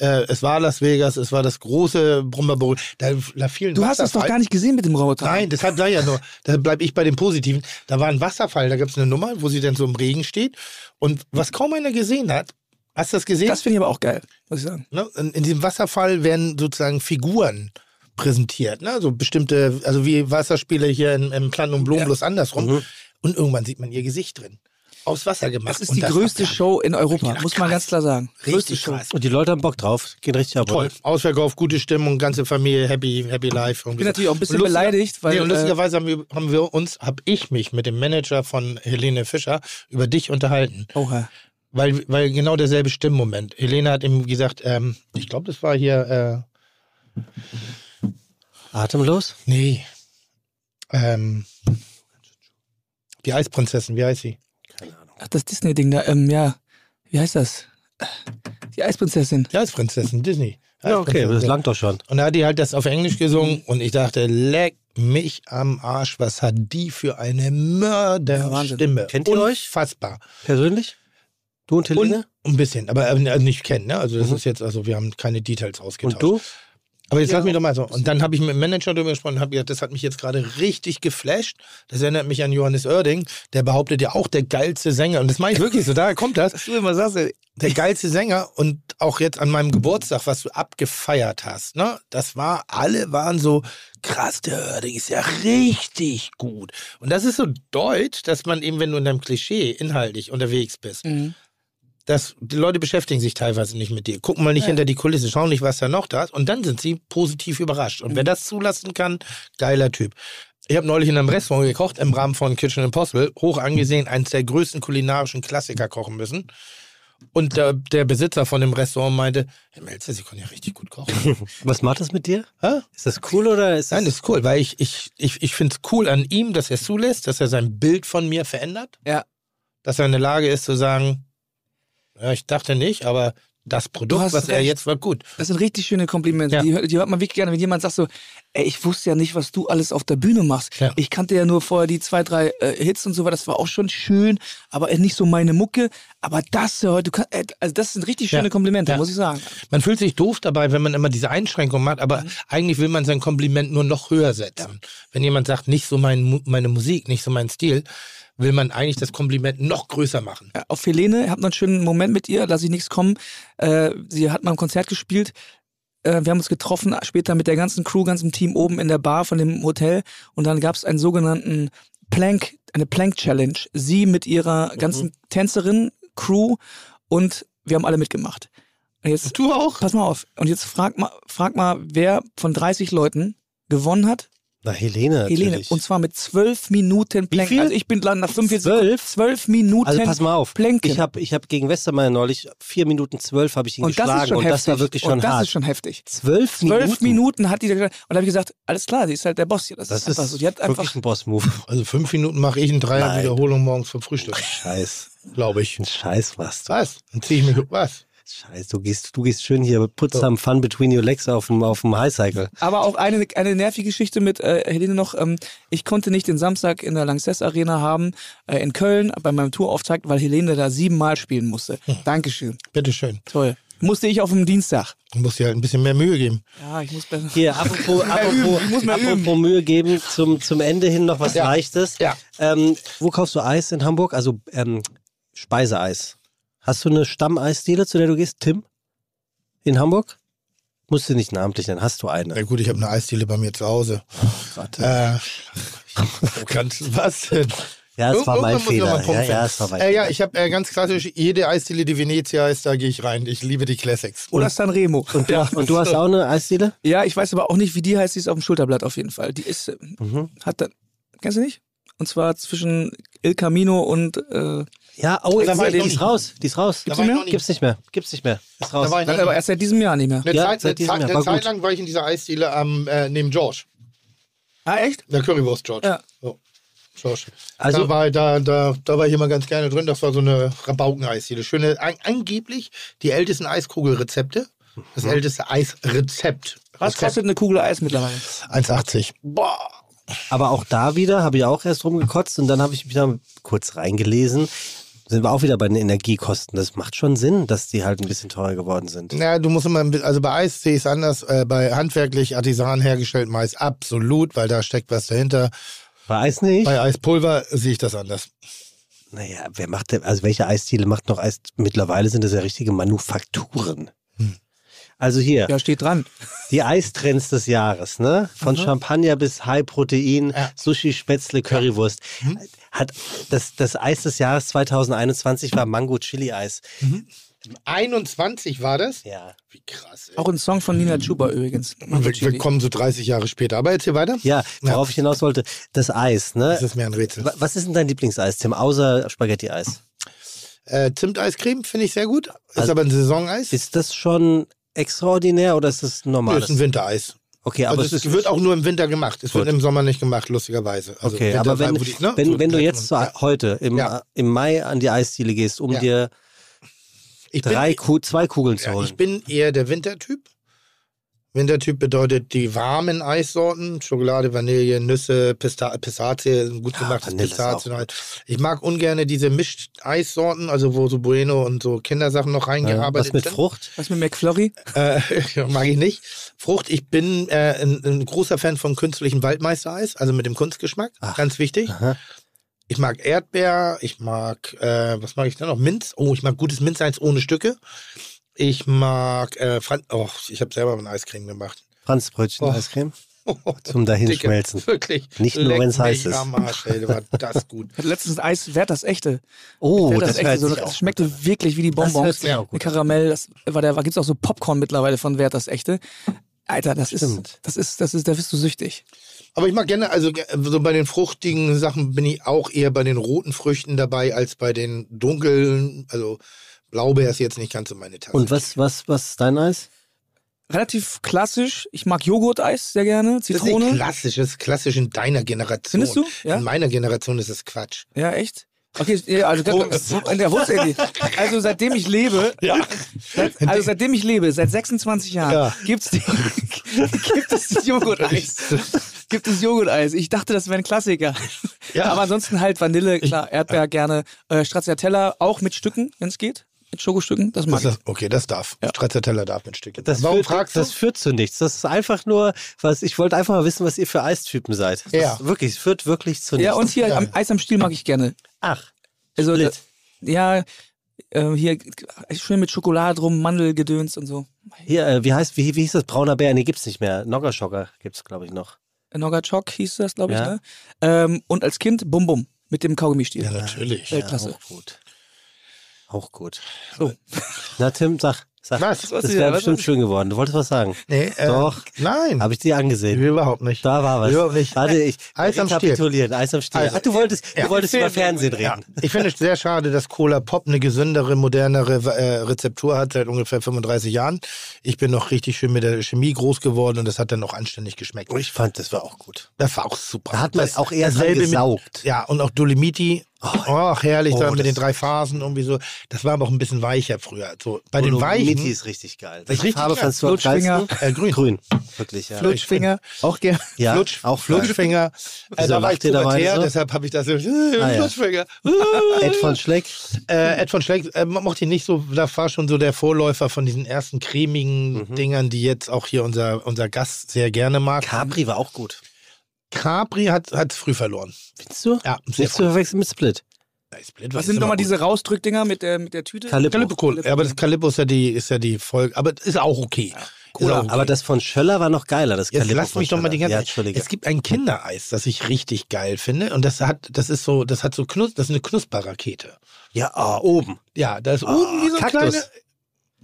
Speaker 2: Äh, es war Las Vegas, es war das große Brummerbowl. Da, da fielen
Speaker 4: Du hast es doch gar nicht gesehen mit dem Roboter.
Speaker 2: Nein, deshalb sei ja nur, da bleibe ich bei dem Positiven. Da war ein Wasserfall, da gab es eine Nummer, wo sie dann so im Regen steht. Und was kaum einer gesehen hat, hast du das gesehen?
Speaker 4: Das finde ich aber auch geil, muss ich sagen.
Speaker 2: Ne? In, in diesem Wasserfall werden sozusagen Figuren präsentiert, ne? So bestimmte, also wie Wasserspiele hier im, im Plan und Blumen,
Speaker 4: Ja.
Speaker 2: bloß andersrum. Und irgendwann sieht man ihr Gesicht drin. Aus Wasser gemacht.
Speaker 4: Das ist
Speaker 2: Und
Speaker 4: die größte
Speaker 2: abgehakt.
Speaker 4: Show in Europa, muss man
Speaker 2: krass.
Speaker 4: ganz klar sagen. größte
Speaker 2: Richtig
Speaker 4: Show.
Speaker 2: krass.
Speaker 3: Und die Leute haben Bock drauf. Gehen richtig ab.
Speaker 2: Toll. Ausverkauf, gute Stimmung, ganze Familie, happy, happy life.
Speaker 4: Ich bin natürlich auch ein bisschen
Speaker 2: lustiger-
Speaker 4: beleidigt, weil
Speaker 2: nee, und
Speaker 4: äh,
Speaker 2: lustigerweise haben wir, haben wir uns, habe ich mich mit dem Manager von Helene Fischer über dich unterhalten.
Speaker 4: oha.
Speaker 2: Weil, weil genau derselbe Stimmmoment. Helene hat ihm gesagt, ähm, ich glaube, das war hier, äh,
Speaker 3: Atemlos?
Speaker 2: nee, ähm, die Eisprinzessin, wie heißt sie?
Speaker 4: Ach, das Disney-Ding da, ähm, ja. Wie heißt das? Die Eisprinzessin.
Speaker 2: Die Eisprinzessin, Disney.
Speaker 3: Ja, okay, das langt doch schon.
Speaker 2: Und da hat die halt das auf Englisch gesungen und ich dachte, leck mich am Arsch, was hat die für eine
Speaker 4: Ja.
Speaker 2: Mörderstimme.
Speaker 3: Kennt ihr euch?
Speaker 2: Unfassbar.
Speaker 3: Persönlich? Du und Helene?
Speaker 2: Und ein bisschen, aber äh, nicht kennen, ne? Also das ist jetzt, also wir haben keine Details ausgetauscht.
Speaker 3: Und du?
Speaker 2: Aber jetzt
Speaker 4: Ja,
Speaker 2: lass mich doch mal so. Und dann habe ich mit dem Manager darüber gesprochen und habe gesagt, das hat mich jetzt gerade richtig geflasht. Das erinnert mich an Johannes Oerding, der behauptet ja auch der geilste Sänger. Und das meine ich wirklich so, daher kommt das.
Speaker 4: du immer sagst, ey.
Speaker 2: Der geilste Sänger und auch jetzt an meinem Geburtstag, was du abgefeiert hast, ne? Das war, alle waren so, krass, der Oerding ist ja richtig gut. Und das ist so deutsch, dass man eben, wenn du in deinem Klischee inhaltlich unterwegs bist,
Speaker 4: Mhm.
Speaker 2: Dass die Leute beschäftigen sich teilweise nicht mit dir, gucken mal nicht hinter die Kulisse, schauen nicht, was da noch da ist und dann sind sie positiv überrascht. Und wer das zulassen kann, geiler Typ. Ich habe neulich in einem Restaurant gekocht, im Rahmen von Kitchen Impossible, hoch angesehen, eines der größten kulinarischen Klassiker kochen müssen. Und der, der Besitzer von dem Restaurant meinte, Herr Melzer, Sie können ja richtig gut kochen.
Speaker 3: Was macht das mit dir?
Speaker 2: Hä?
Speaker 3: Ist das cool oder ist das.
Speaker 2: Nein, das ist cool, weil ich, ich, ich, ich finde es cool an ihm, dass er es zulässt, dass er sein Bild von mir verändert.
Speaker 4: Ja.
Speaker 2: Dass er in der Lage ist zu sagen, ja, ich dachte nicht, aber das Produkt, was er
Speaker 4: recht.
Speaker 2: jetzt war, gut.
Speaker 4: Das sind richtig schöne Komplimente.
Speaker 2: Ja.
Speaker 4: Die, hört- die hört man wirklich gerne, wenn jemand sagt so, ey, ich wusste ja nicht, was du alles auf der Bühne machst.
Speaker 2: Ja.
Speaker 4: Ich kannte ja nur vorher die zwei, drei äh, Hits und so weiter, das war auch schon schön, aber nicht so meine Mucke. Aber das, ja, kannst, äh, also das sind richtig schöne
Speaker 2: Ja.
Speaker 4: Komplimente, muss ich sagen.
Speaker 2: Man fühlt sich doof dabei, wenn man immer diese Einschränkung macht, aber eigentlich will man sein Kompliment nur noch höher setzen. Wenn jemand sagt, nicht so mein, meine Musik, nicht so mein Stil, will man eigentlich das Kompliment noch größer machen.
Speaker 4: Ja, auf Helene, ich habe noch einen schönen Moment mit ihr, lass ich nichts kommen. Äh, sie hat mal ein Konzert gespielt. Äh, wir haben uns getroffen, später mit der ganzen Crew, ganzem Team oben in der Bar von dem Hotel. Und dann gab es einen sogenannten Plank, eine Plank Challenge. Sie mit ihrer ganzen Tänzerin, Crew und wir haben alle mitgemacht. Und jetzt,
Speaker 2: Du auch?
Speaker 4: pass mal auf. Und jetzt frag mal, frag mal, wer von 30 Leuten gewonnen hat.
Speaker 3: Na, Helene natürlich.
Speaker 4: Helene. Und zwar mit zwölf Minuten Plank.
Speaker 3: viel?
Speaker 4: Also ich bin dann nach 45
Speaker 3: Zwölf?
Speaker 4: Zwölf Minuten
Speaker 3: Also pass mal auf.
Speaker 4: Planken.
Speaker 3: Ich habe ich hab gegen Westermeier neulich vier Minuten zwölf habe ich ihn
Speaker 4: Und das
Speaker 3: geschlagen
Speaker 4: ist schon
Speaker 3: und
Speaker 4: heftig.
Speaker 3: das war wirklich schon
Speaker 4: und das
Speaker 3: hart.
Speaker 4: ist schon heftig.
Speaker 3: zwölf
Speaker 4: Zwölf
Speaker 3: Minuten.
Speaker 4: Minuten hat die da gesagt. Und da habe ich gesagt, alles klar, die ist halt der Boss hier. Das,
Speaker 3: Das
Speaker 4: ist einfach
Speaker 3: ist
Speaker 4: so. Die hat
Speaker 3: wirklich
Speaker 4: einfach.
Speaker 3: ein Boss-Move.
Speaker 2: Also fünf Minuten mache ich eine Dreier
Speaker 3: Nein.
Speaker 2: Wiederholung morgens zum Frühstück,
Speaker 3: Scheiß.
Speaker 2: glaube ich.
Speaker 3: Ein Scheiß was du.
Speaker 2: Was? Dann ziehe ich mich was?
Speaker 3: Scheiß, du gehst, du gehst schön hier, put some fun between your legs auf dem, auf dem Highcycle.
Speaker 4: Aber auch eine, eine nervige Geschichte mit äh, Helene noch. Ähm, ich konnte nicht den Samstag in der Lanxess Arena haben, äh, in Köln, bei meinem Tourauftakt, weil Helene da siebenmal spielen musste.
Speaker 3: Hm.
Speaker 4: Dankeschön.
Speaker 2: Bitteschön.
Speaker 4: Toll. Musste ich auf dem Dienstag.
Speaker 2: Du musst dir halt ein bisschen mehr Mühe geben.
Speaker 4: Ja, ich muss besser.
Speaker 3: Hier, apropos, apropos,
Speaker 4: Ich muss
Speaker 3: apropos Mühe geben, zum, zum Ende hin noch was
Speaker 2: Ja.
Speaker 3: Leichtes.
Speaker 2: Ja.
Speaker 3: Ähm, wo kaufst du Eis in Hamburg? Also ähm, Speiseeis. Hast du eine Stammeisdiele, zu der du gehst, Tim? In Hamburg? Musst du nicht namentlich nennen, hast du eine?
Speaker 2: Na gut, ich habe eine Eisdiele bei mir zu Hause.
Speaker 3: Warte.
Speaker 2: Äh, ganz, was denn?
Speaker 3: ja, es war mein Fehler. Ja, ja, es war mein
Speaker 2: Äh, ja, ich habe äh, ganz klassisch, jede Eisdiele, die Venezia ist, da gehe ich rein. Ich liebe die Classics.
Speaker 4: Oder Sanremo.
Speaker 3: Und du, und du hast auch eine Eisdiele?
Speaker 4: Ja, ich weiß aber auch nicht, wie die heißt. Die ist auf dem Schulterblatt auf jeden Fall. Die ist,
Speaker 3: Mhm.
Speaker 4: hat da, kennst du nicht? Und zwar zwischen El Camino und, äh,
Speaker 3: Ja, oh,
Speaker 2: Da war
Speaker 3: die ist raus. Die ist raus.
Speaker 2: Ich noch nie.
Speaker 3: Gibt's nicht mehr. Gibt's nicht mehr. Ist raus.
Speaker 2: Da war ich noch
Speaker 4: aber erst seit diesem Jahr nicht mehr.
Speaker 2: Eine
Speaker 3: Ja,
Speaker 2: Zeit,
Speaker 3: seit diesem
Speaker 2: Zeit,
Speaker 3: Jahr.
Speaker 2: eine
Speaker 3: War
Speaker 2: Zeit
Speaker 3: gut.
Speaker 2: lang war ich in dieser Eisdiele am, äh, neben George.
Speaker 4: Ah, echt?
Speaker 2: Der Currywurst George.
Speaker 4: Ja.
Speaker 2: So. George.
Speaker 3: Also-
Speaker 2: da, war, da, da, da war ich immer ganz gerne drin. Das war so eine Rabauken-Eisdiele. Schöne, an, angeblich die ältesten Eiskugelrezepte. Das
Speaker 3: Mhm.
Speaker 2: älteste Eisrezept.
Speaker 4: Was
Speaker 2: Rezept.
Speaker 4: kostet eine Kugel Eis mittlerweile?
Speaker 2: 1,80. Boah.
Speaker 3: Aber auch da wieder habe ich auch erst rumgekotzt und dann habe ich mich da kurz reingelesen. Sind wir auch wieder bei den Energiekosten. Das macht schon Sinn, dass die halt ein bisschen teurer geworden sind.
Speaker 2: Ja, du musst immer, also bei Eis sehe ich es anders. Äh, bei handwerklich, artisan hergestelltem Eis absolut, weil da steckt was dahinter.
Speaker 3: Bei Eis nicht?
Speaker 2: Bei Eispulver sehe ich das anders.
Speaker 3: Naja, wer macht denn, also welche Eisdiele macht noch Eis? Mittlerweile sind das ja richtige Manufakturen. Also hier,
Speaker 4: Ja, steht dran.
Speaker 3: die Eistrends des Jahres, ne? Von Champagner bis High Protein,
Speaker 2: Ja.
Speaker 3: Sushi, Spätzle, Currywurst. Hat das, das Eis des Jahres 2021 war Mango Chili Eis.
Speaker 2: 21 war das?
Speaker 3: Ja.
Speaker 2: Wie krass. Ey.
Speaker 4: Auch ein Song von Nina Chuba übrigens.
Speaker 2: Wir, wir kommen so 30 Jahre später. Aber erzähl weiter.
Speaker 3: Ja, worauf ich hinaus wollte, das Eis, ne?
Speaker 2: Das ist mir ein Rätsel.
Speaker 3: Wa- Was ist denn dein Lieblingseis, Tim, außer Spaghetti-Eis?
Speaker 2: Äh, Zimteiscreme finde ich sehr gut. Ist
Speaker 3: Also-
Speaker 2: aber ein Saisoneis.
Speaker 3: Ist das schon extraordinär oder ist das ein
Speaker 2: ist
Speaker 3: normales?
Speaker 2: ein Wintereis.
Speaker 3: Okay, aber
Speaker 2: also
Speaker 3: es
Speaker 2: es
Speaker 3: ist
Speaker 2: wird auch nur im Winter gemacht. Es wird
Speaker 3: Gut.
Speaker 2: im Sommer nicht gemacht, lustigerweise. Also
Speaker 3: Okay,
Speaker 2: Winter
Speaker 3: aber wenn,
Speaker 2: die- ne,
Speaker 3: wenn,
Speaker 2: so
Speaker 3: wenn du jetzt
Speaker 2: ja.
Speaker 3: heute im,
Speaker 2: Ja.
Speaker 3: im Mai an die Eisdiele gehst, um
Speaker 2: Ja.
Speaker 3: dir
Speaker 2: ich bin,
Speaker 3: drei Ku zwei Kugeln zu holen.
Speaker 2: ich bin eher der Wintertyp. Wintertyp bedeutet die warmen Eissorten, Schokolade, Vanille, Nüsse, Pista Pistazie, gut gemachtes
Speaker 3: auch
Speaker 2: Pistazien. halt. Ich mag ungern diese Mischt-Eissorten, also wo so Bueno und so Kindersachen noch
Speaker 3: Ja,
Speaker 2: reingearbeitet
Speaker 3: was mit
Speaker 2: sind.
Speaker 3: Frucht?
Speaker 4: Was mit McFlurry?
Speaker 2: Äh, mag ich nicht. Frucht, ich bin äh, ein, ein großer Fan von künstlichem Waldmeistereis, also mit dem Kunstgeschmack. Ganz wichtig.
Speaker 3: Aha.
Speaker 2: Ich mag Erdbeer, ich mag, äh, was mag ich denn noch? Minz. Oh, ich mag gutes Minzeis ohne Stücke. Ich mag, äh, Fran oh, ich habe selber ein Eiscreme gemacht.
Speaker 3: Franzbrötchen,
Speaker 2: Oh.
Speaker 3: Eiscreme? Zum Dahinschmelzen.
Speaker 2: Dicke, wirklich.
Speaker 3: Nicht nur, wenn's
Speaker 2: mich
Speaker 3: heiß ist.
Speaker 2: Am Arsch, ey, war das gut.
Speaker 4: Ich hatte letztens Eis, wer das echte?
Speaker 3: Oh,
Speaker 4: Wer hat
Speaker 3: das,
Speaker 4: das, echte? So, das schmeckte wirklich wie die
Speaker 3: Das
Speaker 4: Bonbons.
Speaker 3: gut
Speaker 4: Mit Karamell, das war der, gibt's auch so Popcorn mittlerweile von Wer das echte? Alter, das
Speaker 3: Stimmt.
Speaker 4: ist, das ist, das ist, da bist du süchtig.
Speaker 2: Aber ich mag gerne, also ge- so bei den fruchtigen Sachen bin ich auch eher bei den roten Früchten dabei als bei den dunklen. Also Blaubeer ist jetzt nicht ganz so meine Tasse.
Speaker 3: Und was, was, was ist dein Eis?
Speaker 4: Relativ klassisch. Ich mag Joghurt-Eis sehr gerne,
Speaker 2: Das ist nicht
Speaker 4: Zitrone.
Speaker 2: klassisch, das ist klassisch in deiner Generation.
Speaker 4: Findest du? Ja?
Speaker 2: In meiner Generation ist es Quatsch.
Speaker 4: Ja, echt? Okay, ja, also, in der Wurzel, also seitdem ich lebe, seit, also seitdem ich lebe, seit 26 Jahren,
Speaker 2: Ja.
Speaker 4: gibt's die, gibt es das Joghurt-Eis. Gibt es Joghurt-Eis. Ich dachte, das wäre ein Klassiker.
Speaker 2: Ja.
Speaker 4: Aber ansonsten halt Vanille, klar, Erdbeer gerne, äh, Stracciatella auch mit Stücken, wenn es geht. Mit Schokostücken, das mag
Speaker 2: Das
Speaker 4: ich.
Speaker 2: okay, das darf. Stracciatella darf mit Stückchen.
Speaker 3: Das
Speaker 2: Warum
Speaker 3: führt,
Speaker 2: fragst du?
Speaker 3: Das führt zu nichts. Das ist einfach nur, was ich wollte einfach mal wissen, was ihr für Eistypen seid. Das
Speaker 2: Ja.
Speaker 3: Wirklich, es führt wirklich zu nichts.
Speaker 4: Ja, und hier
Speaker 2: Ja.
Speaker 4: am, Eis am Stiel mag ich gerne.
Speaker 3: Ach,
Speaker 4: Also,
Speaker 3: Split.
Speaker 4: da- ja, äh, hier schön mit Schokolade drum, Mandelgedöns und so.
Speaker 3: hier, äh, wie heißt, wie, wie hieß das? Brauner Bär? Nee, gibt's nicht mehr. Noggerschocker gibt's, glaube ich, noch.
Speaker 4: Nogachok hieß das, glaube ich,
Speaker 3: Ja.
Speaker 4: ne? Ähm, und als Kind Bum Bum mit dem Kaugummistiel.
Speaker 2: Ja, natürlich.
Speaker 4: Weltklasse.
Speaker 3: Auch gut. Auch gut. So. Na, Tim, sag. sag
Speaker 2: Was?
Speaker 3: Das
Speaker 4: Was ist
Speaker 3: wäre
Speaker 4: ja- was
Speaker 3: bestimmt
Speaker 4: ist-
Speaker 3: schön geworden. Du wolltest was sagen.
Speaker 2: Nee, äh,
Speaker 3: Doch.
Speaker 2: Nein.
Speaker 3: Habe ich dir angesehen.
Speaker 2: Überhaupt nicht.
Speaker 3: Da war was.
Speaker 2: Überhaupt nicht.
Speaker 3: Warte, ich
Speaker 2: Eis am Stiel.
Speaker 3: Eis am Stiel.
Speaker 2: Also,
Speaker 3: Ach, du wolltest,
Speaker 2: ja.
Speaker 3: du wolltest über Fernsehen
Speaker 2: Ja.
Speaker 3: reden.
Speaker 2: Ich finde es sehr schade, dass Cola Pop eine gesündere, modernere äh, Rezeptur hat seit ungefähr 35 Jahren. Ich bin noch richtig schön mit der Chemie groß geworden und das hat dann auch anständig geschmeckt.
Speaker 3: Ich fand, das war auch gut.
Speaker 2: Das war auch super.
Speaker 3: Da hat man
Speaker 2: Das-
Speaker 3: auch eher
Speaker 2: dasselbe
Speaker 3: gesaugt.
Speaker 2: Mit, ja, und auch Dolomiti Oh, herrlich,
Speaker 3: Oh,
Speaker 2: da mit den drei Phasen irgendwie so. Das war aber auch ein bisschen weicher früher. So, bei den Weichen,
Speaker 3: ist richtig geil.
Speaker 2: ist
Speaker 3: Welche
Speaker 2: richtig
Speaker 3: Farbe
Speaker 2: geil.
Speaker 3: fandst du am
Speaker 4: Flutschfinger.
Speaker 2: äh, grün.
Speaker 3: Grün, wirklich, ja.
Speaker 4: Flutschfinger, auch gerne.
Speaker 3: ja,
Speaker 2: Flutsch,
Speaker 3: auch Flutsch.
Speaker 2: Flutschfinger. Äh, da war ich pubertär,
Speaker 3: so?
Speaker 2: deshalb habe ich das so, äh,
Speaker 3: ja.
Speaker 2: Flutschfinger.
Speaker 3: Ed von Schleck.
Speaker 2: Äh, Ed von Schleck äh, mochte ich nicht so, da war schon so der Vorläufer von diesen ersten cremigen
Speaker 3: Mhm.
Speaker 2: Dingern, die jetzt auch hier unser, unser Gast sehr gerne mag.
Speaker 3: Capri war auch gut.
Speaker 2: Capri hat es früh verloren.
Speaker 3: Findest du?
Speaker 2: Ja, sehr
Speaker 3: Nicht zu verwechseln mit Split.
Speaker 2: früh. Split
Speaker 4: Was sind nochmal diese Rausdrückdinger mit der, mit der Tüte?
Speaker 3: Calippo.
Speaker 2: Calippo cool. Ja, aber das Calippo ist ja die, ist ja die Folge, aber ist auch okay. Ist auch okay.
Speaker 3: Aber das von Schöller war noch geiler, das
Speaker 2: Jetzt
Speaker 3: Calippo
Speaker 2: lass mich doch mal die ganze
Speaker 3: Ja.
Speaker 2: Es gibt ein Kindereis, das ich richtig geil finde. Und das hat, das ist so, das hat so Knus, das ist eine Knusperrakete.
Speaker 3: Ja, ah, oben.
Speaker 2: Ja, da ist
Speaker 3: Ah,
Speaker 2: oben wie so kleine.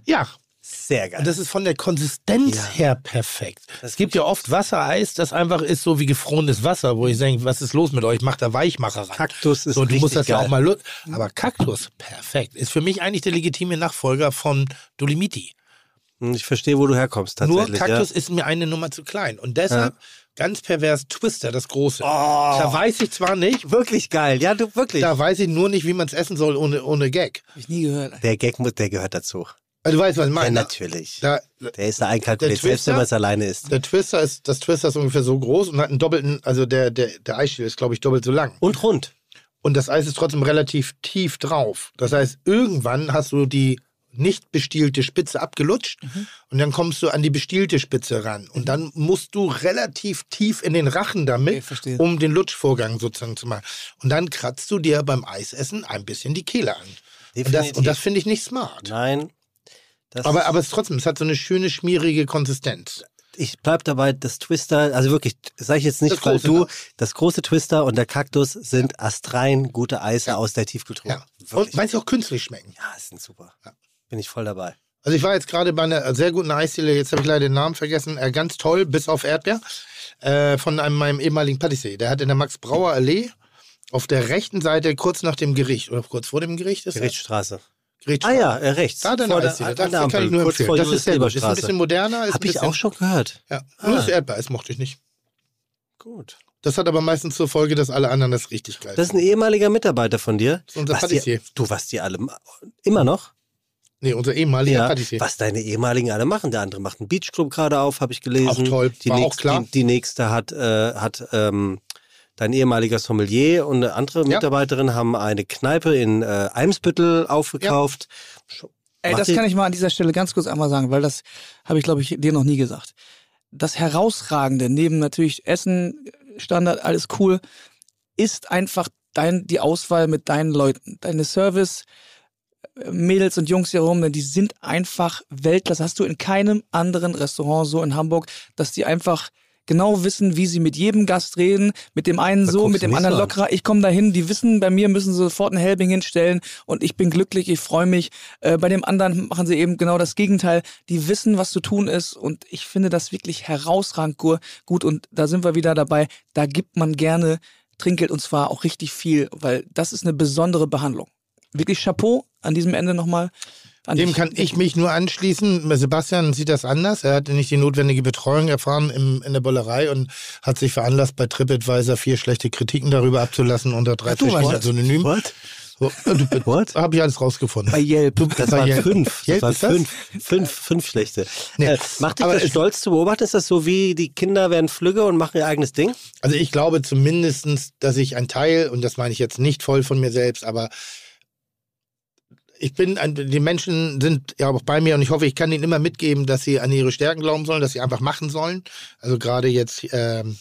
Speaker 2: Ja,
Speaker 3: Sehr geil.
Speaker 2: und das ist von der Konsistenz
Speaker 3: Ja.
Speaker 2: her perfekt.
Speaker 3: Das
Speaker 2: es gibt ja oft Wassereis, das einfach ist so wie gefrorenes Wasser, wo ich denke, was ist los mit euch? Macht da Weichmacher rein.
Speaker 3: Kaktus ist
Speaker 2: so, du musst das ja
Speaker 3: geil.
Speaker 2: auch mal lu- Aber Kaktus, perfekt. Ist für mich eigentlich der legitime Nachfolger von Dolomiti.
Speaker 3: Hm, Ich verstehe, wo du herkommst tatsächlich.
Speaker 2: Nur Kaktus ist mir eine Nummer zu klein. Und deshalb, ganz pervers, Twister, das große.
Speaker 3: ja.
Speaker 2: Da
Speaker 3: Oh,
Speaker 2: weiß ich zwar nicht,
Speaker 3: wirklich geil. Ja, du wirklich.
Speaker 2: da weiß ich nur nicht, wie man es essen soll ohne, ohne Gag.
Speaker 4: Hab ich nie gehört.
Speaker 3: Der Gag, muss- der gehört dazu.
Speaker 2: Also, du weißt, was ich
Speaker 3: Ja,
Speaker 2: meine.
Speaker 3: natürlich.
Speaker 2: Da,
Speaker 3: Der ist da einkalkuliert,
Speaker 2: Der
Speaker 3: selbst wenn
Speaker 2: Twister?
Speaker 3: man es alleine ist.
Speaker 2: der Twister ist, das Twister ist ungefähr so groß und hat einen doppelten, also der, der, der Eisstiel ist, glaube ich, doppelt so lang.
Speaker 3: Und rund.
Speaker 2: Und das Eis ist trotzdem relativ tief drauf. Das heißt, irgendwann hast du die nicht bestielte Spitze abgelutscht und dann kommst du an die bestielte Spitze ran. Und dann musst du relativ tief in den Rachen damit,
Speaker 4: Okay,
Speaker 2: um den Lutschvorgang sozusagen zu machen. Und dann kratzt du dir beim Eisessen ein bisschen die Kehle an. Und das,
Speaker 3: Definitiv.
Speaker 2: und das finde ich nicht smart.
Speaker 3: Nein. Das
Speaker 2: Aber, aber es trotzdem, es hat so eine schöne, schmierige Konsistenz.
Speaker 3: ich bleib dabei, das Twister, also wirklich, sage ich jetzt nicht,
Speaker 2: Das
Speaker 3: weil
Speaker 2: große,
Speaker 3: du,
Speaker 2: ne?
Speaker 3: das große Twister und der Kaktus sind astrein gute Eise aus der Tiefkultur.
Speaker 2: Ja. Und
Speaker 3: Wirklich.
Speaker 2: weil sie auch künstlich schmecken.
Speaker 3: ja, sind super. Bin ich voll dabei.
Speaker 2: Also ich war jetzt gerade bei einer sehr guten Eisdiele, jetzt habe ich leider den Namen vergessen, äh, ganz toll, bis auf Erdbeer, äh, von einem, meinem ehemaligen Patissier. Der hat in der Max-Brauer-Allee auf der rechten Seite, kurz nach dem Gericht, oder kurz vor dem Gericht ist?
Speaker 3: Gerichtsstraße.
Speaker 2: Gerichtsstraße.
Speaker 3: Ah ja, äh, rechts.
Speaker 2: Da eine
Speaker 3: Vor der- an
Speaker 2: Das
Speaker 3: der
Speaker 2: kann ich nur
Speaker 3: kurz
Speaker 2: empfehlen. Das ist. Ist ein bisschen moderner. Ist
Speaker 3: Hab
Speaker 2: ein
Speaker 3: ich auch schon gehört.
Speaker 2: Ja, nur
Speaker 3: Ah.
Speaker 2: das Erdbeereis mochte ich nicht.
Speaker 3: Gut.
Speaker 2: Das hat aber meistens zur Folge, dass alle anderen das richtig geil
Speaker 3: Das ist ein ehemaliger Mitarbeiter von dir.
Speaker 2: ist unser
Speaker 3: Was
Speaker 2: Patissier.
Speaker 3: die, du, was die alle immer noch?
Speaker 2: Nee, unser ehemaliger
Speaker 3: Ja,
Speaker 2: Patissier.
Speaker 3: was deine ehemaligen alle machen. Der andere macht einen Beachclub gerade auf, habe ich gelesen.
Speaker 2: Auch toll.
Speaker 3: Die,
Speaker 2: War auch
Speaker 3: nächste,
Speaker 2: klar.
Speaker 3: Die, die nächste hat, äh, hat ähm, dein ehemaliger Sommelier und eine andere
Speaker 2: Ja.
Speaker 3: Mitarbeiterin haben eine Kneipe in äh, Eimsbüttel aufgekauft.
Speaker 4: Ey,
Speaker 3: Macht
Speaker 4: das kann ich mal an dieser Stelle ganz kurz einmal sagen, weil das habe ich, glaube ich, dir noch nie gesagt. Das Herausragende, neben natürlich Essen, Standard, alles cool, ist einfach dein, die Auswahl mit deinen Leuten. Deine Service, äh, Mädels und Jungs hier rum, denn die sind einfach Weltklasse. Hast du in keinem anderen Restaurant so in Hamburg, dass die einfach genau wissen, wie sie mit jedem Gast reden, mit dem einen
Speaker 3: Da
Speaker 4: so, mit dem anderen
Speaker 3: an.
Speaker 4: lockerer. Ich komme dahin, die wissen, bei mir müssen sie sofort einen Helbing hinstellen und ich bin glücklich, ich freue mich. Äh, bei dem anderen machen sie eben genau das Gegenteil. Die wissen, was zu tun ist und ich finde das wirklich herausragend gu- gut und da sind wir wieder dabei. Da gibt man gerne Trinkgeld und zwar auch richtig viel, weil das ist eine besondere Behandlung. Wirklich Chapeau an diesem Ende nochmal. An
Speaker 2: Dem kann ich mich nur anschließen. Sebastian sieht das anders. Er hatte nicht die notwendige Betreuung erfahren im, in der Bollerei und hat sich veranlasst, bei TripAdvisor vier schlechte Kritiken darüber abzulassen unter drei verschiedenen. Synonymen.
Speaker 3: What?
Speaker 2: So, äh,
Speaker 3: What?
Speaker 2: Habe ich alles rausgefunden.
Speaker 4: bei Yelp.
Speaker 3: Das waren
Speaker 2: Yelp.
Speaker 3: fünf.
Speaker 2: Yelp
Speaker 3: waren
Speaker 2: das?
Speaker 3: fünf, fünf, fünf schlechte.
Speaker 2: Nee,
Speaker 3: Äh, macht dich
Speaker 2: aber
Speaker 3: das stolz zu beobachten? Ist das so wie die Kinder werden Flügge und machen ihr eigenes Ding?
Speaker 2: Also ich glaube zumindest, dass ich ein Teil, und das meine ich jetzt nicht voll von mir selbst, aber ich bin, die Menschen sind ja auch bei mir und ich hoffe, ich kann ihnen immer mitgeben, dass sie an ihre Stärken glauben sollen, dass sie einfach machen sollen. Also gerade jetzt ähm,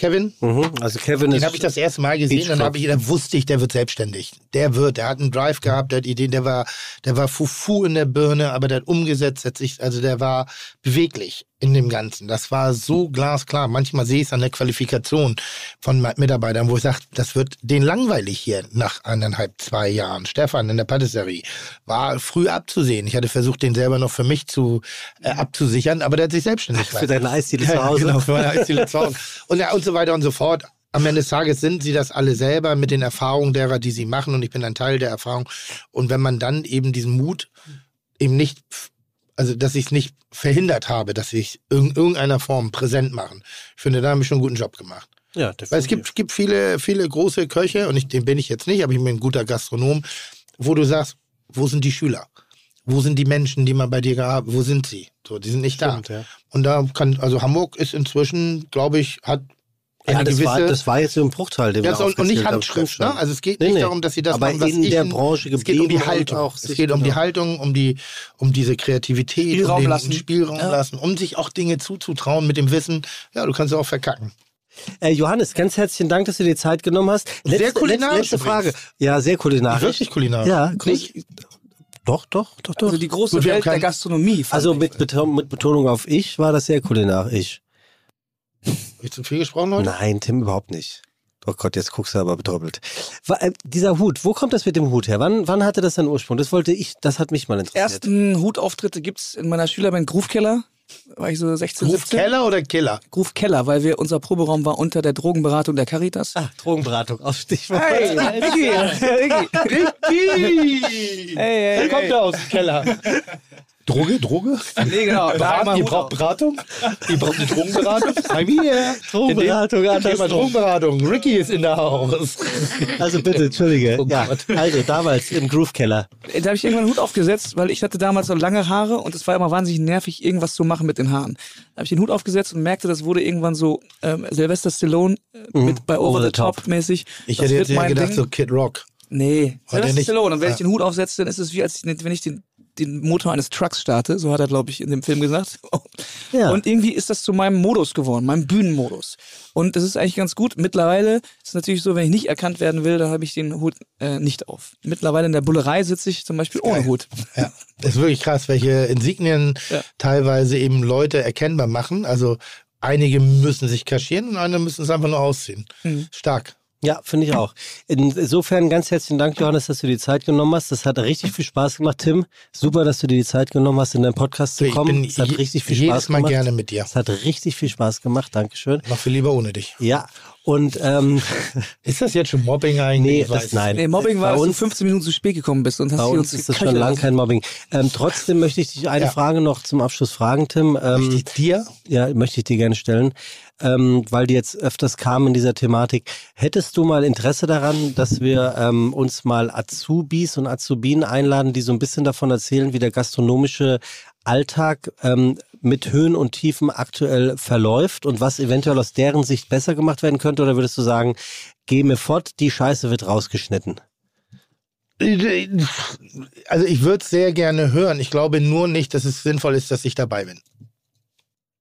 Speaker 2: Kevin,
Speaker 3: Mhm. Also Kevin
Speaker 2: den habe ich das erste Mal gesehen, dann habe ich, da wusste ich, der wird selbstständig. Der wird, der hat einen Drive gehabt, der hat Ideen, der war, der war Fufu in der Birne, aber der hat umgesetzt, hat sich, also der war beweglich in dem Ganzen. Das war so glasklar. Manchmal sehe ich es an der Qualifikation von Mitarbeitern, wo ich sage, das wird den langweilig hier nach anderthalb, zwei Jahren. Stefan in der Patisserie war früh abzusehen. Ich hatte versucht, den selber noch für mich zu äh, abzusichern, aber der hat sich selbstständig
Speaker 3: für deine Eisdiele zu Hause.
Speaker 2: Genau, für meine Eisdiele zu Hause. Und, ja, und so weiter und so fort. Am Ende des Tages sind sie das alle selber mit den Erfahrungen derer, die sie machen. Und ich bin ein Teil der Erfahrung. Und wenn man dann eben diesen Mut eben nicht, also dass ich es nicht verhindert habe, dass ich in irgendeiner Form präsent machen. Ich finde, da haben wir schon einen guten Job gemacht.
Speaker 3: Ja,
Speaker 2: Weil es gibt, gibt viele, viele große Köche, und ich, den bin ich jetzt nicht, aber ich bin ein guter Gastronom, wo du sagst, wo sind die Schüler? Wo sind die Menschen, die man bei dir gehabt Wo sind sie? So, die sind nicht
Speaker 3: Stimmt,
Speaker 2: da.
Speaker 3: ja.
Speaker 2: Und da kann, also Hamburg ist inzwischen, glaube ich, hat eine
Speaker 3: Ja, das,
Speaker 2: gewisse.
Speaker 3: war, das war jetzt so ein Bruchteil, den
Speaker 2: Ja,
Speaker 3: wir
Speaker 2: so- und nicht. Handschrift. Ne? Also es geht
Speaker 3: Nee,
Speaker 2: nicht
Speaker 3: nee.
Speaker 2: darum, dass sie das
Speaker 3: Aber
Speaker 2: machen, was
Speaker 3: in
Speaker 2: ich
Speaker 3: der Branche
Speaker 2: Es geht um die
Speaker 3: geblieben und
Speaker 2: Haltung.
Speaker 3: auch
Speaker 2: es geht um die. Haltung, um die, um diese Kreativität,
Speaker 4: Spielraum
Speaker 2: um den
Speaker 4: lassen.
Speaker 2: Spielraum
Speaker 4: Ja.
Speaker 2: lassen, um sich auch Dinge zuzutrauen mit dem Wissen. Ja, du kannst auch verkacken.
Speaker 3: Äh, Johannes, ganz herzlichen Dank, dass du dir Zeit genommen hast.
Speaker 2: Sehr kulinarisch
Speaker 3: Letzte, letzte Frage. Ja, sehr kulinarisch.
Speaker 2: Wirklich kulinarisch.
Speaker 3: Ja,
Speaker 2: Nicht-.
Speaker 3: Doch, doch, doch, doch.
Speaker 4: Also die große
Speaker 2: Gut,
Speaker 4: Welt der Gastronomie.
Speaker 3: Also mit, mit Betonung auf ich war das sehr kulinarisch.
Speaker 2: Hab ich zu viel gesprochen heute?
Speaker 3: Nein, Tim überhaupt nicht. Oh Gott, jetzt guckst du aber betäubelt. Äh, dieser Hut, wo kommt das mit dem Hut her? Wann, wann hatte das seinen Ursprung? Das wollte ich, das hat mich mal interessiert.
Speaker 4: ersten Hutauftritte gibt's in meiner Schülerband Groove Keller. War ich so 16,
Speaker 2: Ruf
Speaker 4: 17.
Speaker 2: Keller oder Killer?
Speaker 4: Groove Keller, weil wir unser Proberaum war unter der Drogenberatung der Caritas.
Speaker 3: Ah, Drogenberatung auf Stichwort.
Speaker 4: Hey, Vicky, Vicky.
Speaker 2: Ricky!
Speaker 4: Hey, hey,
Speaker 2: Wer kommt
Speaker 4: hey.
Speaker 2: aus dem Keller? Droge, Droge?
Speaker 4: Nee, genau. Einmal
Speaker 2: ihr braucht. Beratung? Ihr braucht eine Drogenberatung? I'm here.
Speaker 3: Drogenberatung,
Speaker 2: Thema
Speaker 3: andersrum.
Speaker 2: Drogenberatung. Ricky ist in der Haus.
Speaker 3: Also bitte, entschuldige.
Speaker 2: Oh
Speaker 3: ja, also damals im Groove Keller.
Speaker 4: Da habe ich irgendwann einen Hut aufgesetzt, weil ich hatte damals so lange Haare und es war immer wahnsinnig nervig, irgendwas zu machen mit den Haaren. Da habe ich den Hut aufgesetzt und merkte, das wurde irgendwann so ähm, Sylvester Stallone äh, mit bei Over,
Speaker 3: Over
Speaker 4: the,
Speaker 3: the Top.
Speaker 4: Top, mäßig.
Speaker 2: Ich
Speaker 4: Das
Speaker 2: hätte jetzt gedacht,
Speaker 4: Ding.
Speaker 2: so Kid Rock.
Speaker 4: Nee,
Speaker 2: er
Speaker 4: Sylvester
Speaker 2: nicht-
Speaker 4: Stallone. Und wenn
Speaker 2: Ah.
Speaker 4: ich den Hut aufsetze, dann ist es wie, als ich, wenn ich den, den Motor eines Trucks starte. So hat er, glaube ich, in dem Film gesagt.
Speaker 3: Ja.
Speaker 4: Und irgendwie ist das zu meinem Modus geworden, meinem Bühnenmodus. Und das ist eigentlich ganz gut. Mittlerweile ist es natürlich so, wenn ich nicht erkannt werden will, dann habe ich den Hut äh, nicht auf. Mittlerweile in der Bullerei sitze ich zum Beispiel ohne. Hut.
Speaker 2: Ja, das ist wirklich krass, welche Insignien
Speaker 4: Ja.
Speaker 2: teilweise eben Leute erkennbar machen. Also einige müssen sich kaschieren und andere müssen es einfach nur ausziehen.
Speaker 4: Mhm.
Speaker 2: Stark.
Speaker 3: Ja, finde ich auch. Insofern ganz herzlichen Dank, Johannes, dass du dir die Zeit genommen hast. Das hat richtig viel Spaß gemacht, Tim. Super, dass du dir die Zeit genommen hast, in deinen Podcast zu
Speaker 2: Ich
Speaker 3: kommen.
Speaker 2: bin
Speaker 3: Es hat richtig viel
Speaker 2: jedes
Speaker 3: Spaß
Speaker 2: Mal
Speaker 3: gemacht.
Speaker 2: gerne mit dir.
Speaker 3: Es hat richtig viel Spaß gemacht. Dankeschön.
Speaker 2: Noch viel lieber ohne dich.
Speaker 3: Ja, und ähm,
Speaker 2: Ist das jetzt schon Mobbing eigentlich?
Speaker 3: nee, das nein.
Speaker 4: Nee, Mobbing war, dass du
Speaker 3: uns,
Speaker 4: 15 Minuten zu spät gekommen bist und hast
Speaker 3: bei uns
Speaker 4: uns
Speaker 3: ist das schon lange kein Mobbing. Ähm, trotzdem möchte ich dich eine
Speaker 2: Ja.
Speaker 3: Frage noch zum Abschluss fragen, Tim. Ähm,
Speaker 2: nicht. Ich dir?
Speaker 3: Ja, möchte ich dir gerne stellen, ähm, weil die jetzt öfters kamen in dieser Thematik. Hättest du mal Interesse daran, dass wir ähm, uns mal Azubis und Azubinen einladen, die so ein bisschen davon erzählen, wie der gastronomische Alltag ähm, mit Höhen und Tiefen aktuell verläuft und was eventuell aus deren Sicht besser gemacht werden könnte? Oder würdest du sagen, geh mir fort, die Scheiße wird rausgeschnitten?
Speaker 2: Also ich würde es sehr gerne hören. Ich glaube nur nicht, dass es sinnvoll ist, dass ich dabei bin.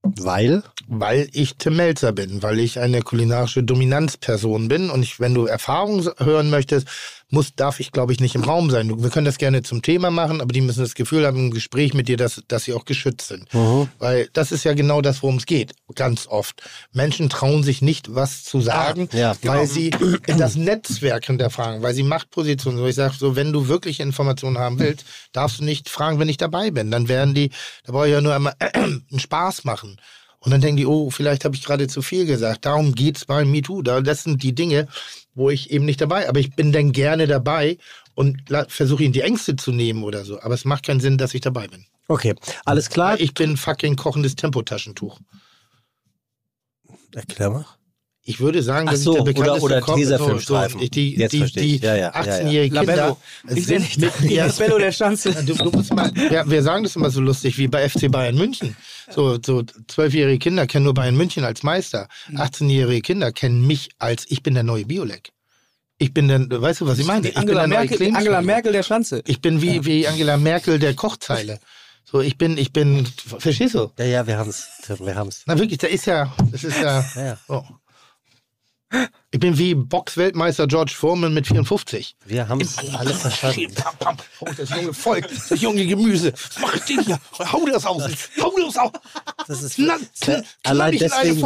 Speaker 3: Weil?
Speaker 2: Weil ich Tim Melzer bin, weil ich eine kulinarische Dominanzperson bin und ich, wenn du Erfahrungen hören möchtest, muss, darf ich, glaube ich, nicht im Raum sein. Wir können das gerne zum Thema machen, aber die müssen das Gefühl haben im Gespräch mit dir, dass, dass sie auch geschützt sind.
Speaker 3: Mhm.
Speaker 2: Weil das ist ja genau das, worum es geht, ganz oft. Menschen trauen sich nicht, was zu sagen,
Speaker 3: Ah, ja,
Speaker 2: weil
Speaker 3: genau.
Speaker 2: sie in das Netzwerk hinterfragen, weil sie Machtpositionen, so ich sage, so wenn du wirklich Informationen haben willst, darfst du nicht fragen, wenn ich dabei bin. Dann werden die, da brauche ich ja nur einmal einen Spaß machen. Und dann denken die, oh, vielleicht habe ich gerade zu viel gesagt. Darum geht's bei MeToo. Da, das sind die Dinge, wo ich eben nicht dabei, aber ich bin dann gerne dabei und versuche ihnen die Ängste zu nehmen oder so. Aber es macht keinen Sinn, dass ich dabei bin.
Speaker 3: Okay, alles klar.
Speaker 2: Ich bin fucking kochendes Tempotaschentuch.
Speaker 3: Erklär mal.
Speaker 2: Ich würde sagen, dass
Speaker 3: so,
Speaker 2: ich der
Speaker 3: oder-
Speaker 2: bekannteste
Speaker 3: oder
Speaker 2: Koch-
Speaker 3: Tesafilmstreifen.
Speaker 2: So, so, die
Speaker 3: Jetzt
Speaker 2: die,
Speaker 3: ich.
Speaker 2: die
Speaker 3: Ja, ja, ja, ja.
Speaker 2: 18-jährigen
Speaker 4: Labello.
Speaker 2: Kinder
Speaker 4: Ich
Speaker 2: sind
Speaker 4: bin
Speaker 2: mit ja,
Speaker 4: Bello der Schanze.
Speaker 2: Du, du musst mal, ja, wir sagen das immer so lustig wie bei FC Bayern München. So, so zwölfjährige Kinder kennen nur Bayern München als Meister. 18-jährige Kinder kennen mich als ich bin der neue Biolek. Ich bin der, weißt du, was ich meine? Ich
Speaker 4: Angela, Merkel, Angela. Merkel der Schanze.
Speaker 2: Ich bin wie, wie Angela Merkel der Kochzeile. So, ich bin, ich bin, verstehst du?
Speaker 3: Ja, ja, wir haben es. Wir haben es.
Speaker 2: Na wirklich, da ist ja, das ist ja,
Speaker 3: Ja, ja.
Speaker 2: so. Ich bin wie Boxweltmeister George Foreman mit 54.
Speaker 3: Wir haben es alle verstanden.
Speaker 2: Oh, das junge Volk, das junge Gemüse. Mach ich denn hier? Hau das aus. Hau das aus.
Speaker 3: Das ist
Speaker 2: Knall, knall,
Speaker 3: allein deswegen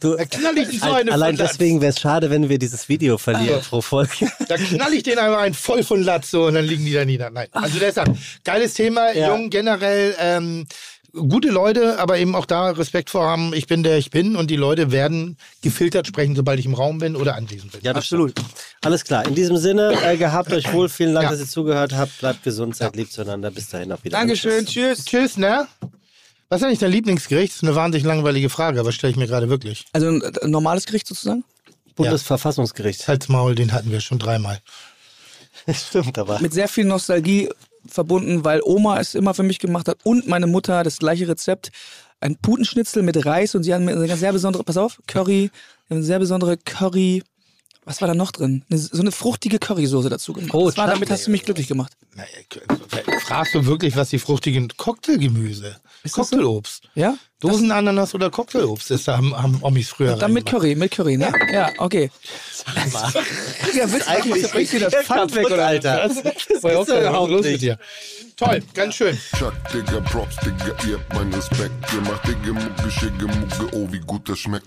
Speaker 3: du,
Speaker 2: knall ich so eine
Speaker 3: allein deswegen wäre es schade, wenn wir dieses Video verlieren pro Folge.
Speaker 2: Da knall ich den einmal ein voll von Latz so und dann liegen die da nieder. Nein. Also deshalb, geiles Thema,
Speaker 3: Ja.
Speaker 2: jung generell, ähm, gute Leute, aber eben auch da Respekt vor haben, ich bin der ich bin und die Leute werden gefiltert sprechen, sobald ich im Raum bin oder anwesend bin.
Speaker 3: Ja, absolut. Alles klar. In diesem Sinne, äh, gehabt euch wohl. Vielen Dank,
Speaker 2: Ja.
Speaker 3: dass ihr zugehört habt. Bleibt gesund, seid lieb zueinander. Bis dahin auf Wiedersehen.
Speaker 4: Dankeschön, tschüss.
Speaker 2: Tschüss, ne? Was ist eigentlich dein Lieblingsgericht? Das ist eine wahnsinnig langweilige Frage, aber stelle ich mir gerade wirklich.
Speaker 4: Also ein, ein normales Gericht sozusagen?
Speaker 3: Bundesverfassungsgericht.
Speaker 2: Halsmaul, den hatten wir schon dreimal.
Speaker 3: Stimmt, aber.
Speaker 4: Mit sehr viel Nostalgie verbunden, weil Oma es immer für mich gemacht hat und meine Mutter das gleiche Rezept. Ein Putenschnitzel mit Reis und sie haben eine sehr besondere, pass auf, Curry, eine sehr besondere Curry, was war da noch drin? Eine, so eine fruchtige Currysoße dazu gemacht.
Speaker 3: Oh,
Speaker 4: das war, damit hast du mich glücklich gemacht.
Speaker 2: Na, Fragst du wirklich, was die fruchtigen Cocktailgemüse?
Speaker 4: Ist das so?
Speaker 2: Cocktailobst.
Speaker 4: Ja?
Speaker 2: Dosenananas oder Cocktailobst ist da haben, haben Omis früher
Speaker 4: Dann mit. Curry, mit Curry, ne? Ja, okay. Ja, willst
Speaker 3: Eigentlich
Speaker 4: bringst du das Pfand weg, oder?
Speaker 3: Alter.
Speaker 2: Was?
Speaker 3: Ist
Speaker 2: los
Speaker 3: nicht.
Speaker 2: mit dir? Toll, ganz schön.
Speaker 1: Chuck, Digga, Props, Digga, ihr habt meinen Respekt. Ihr macht Digga, Mucke, Schicke, Mucke, oh, wie gut das schmeckt.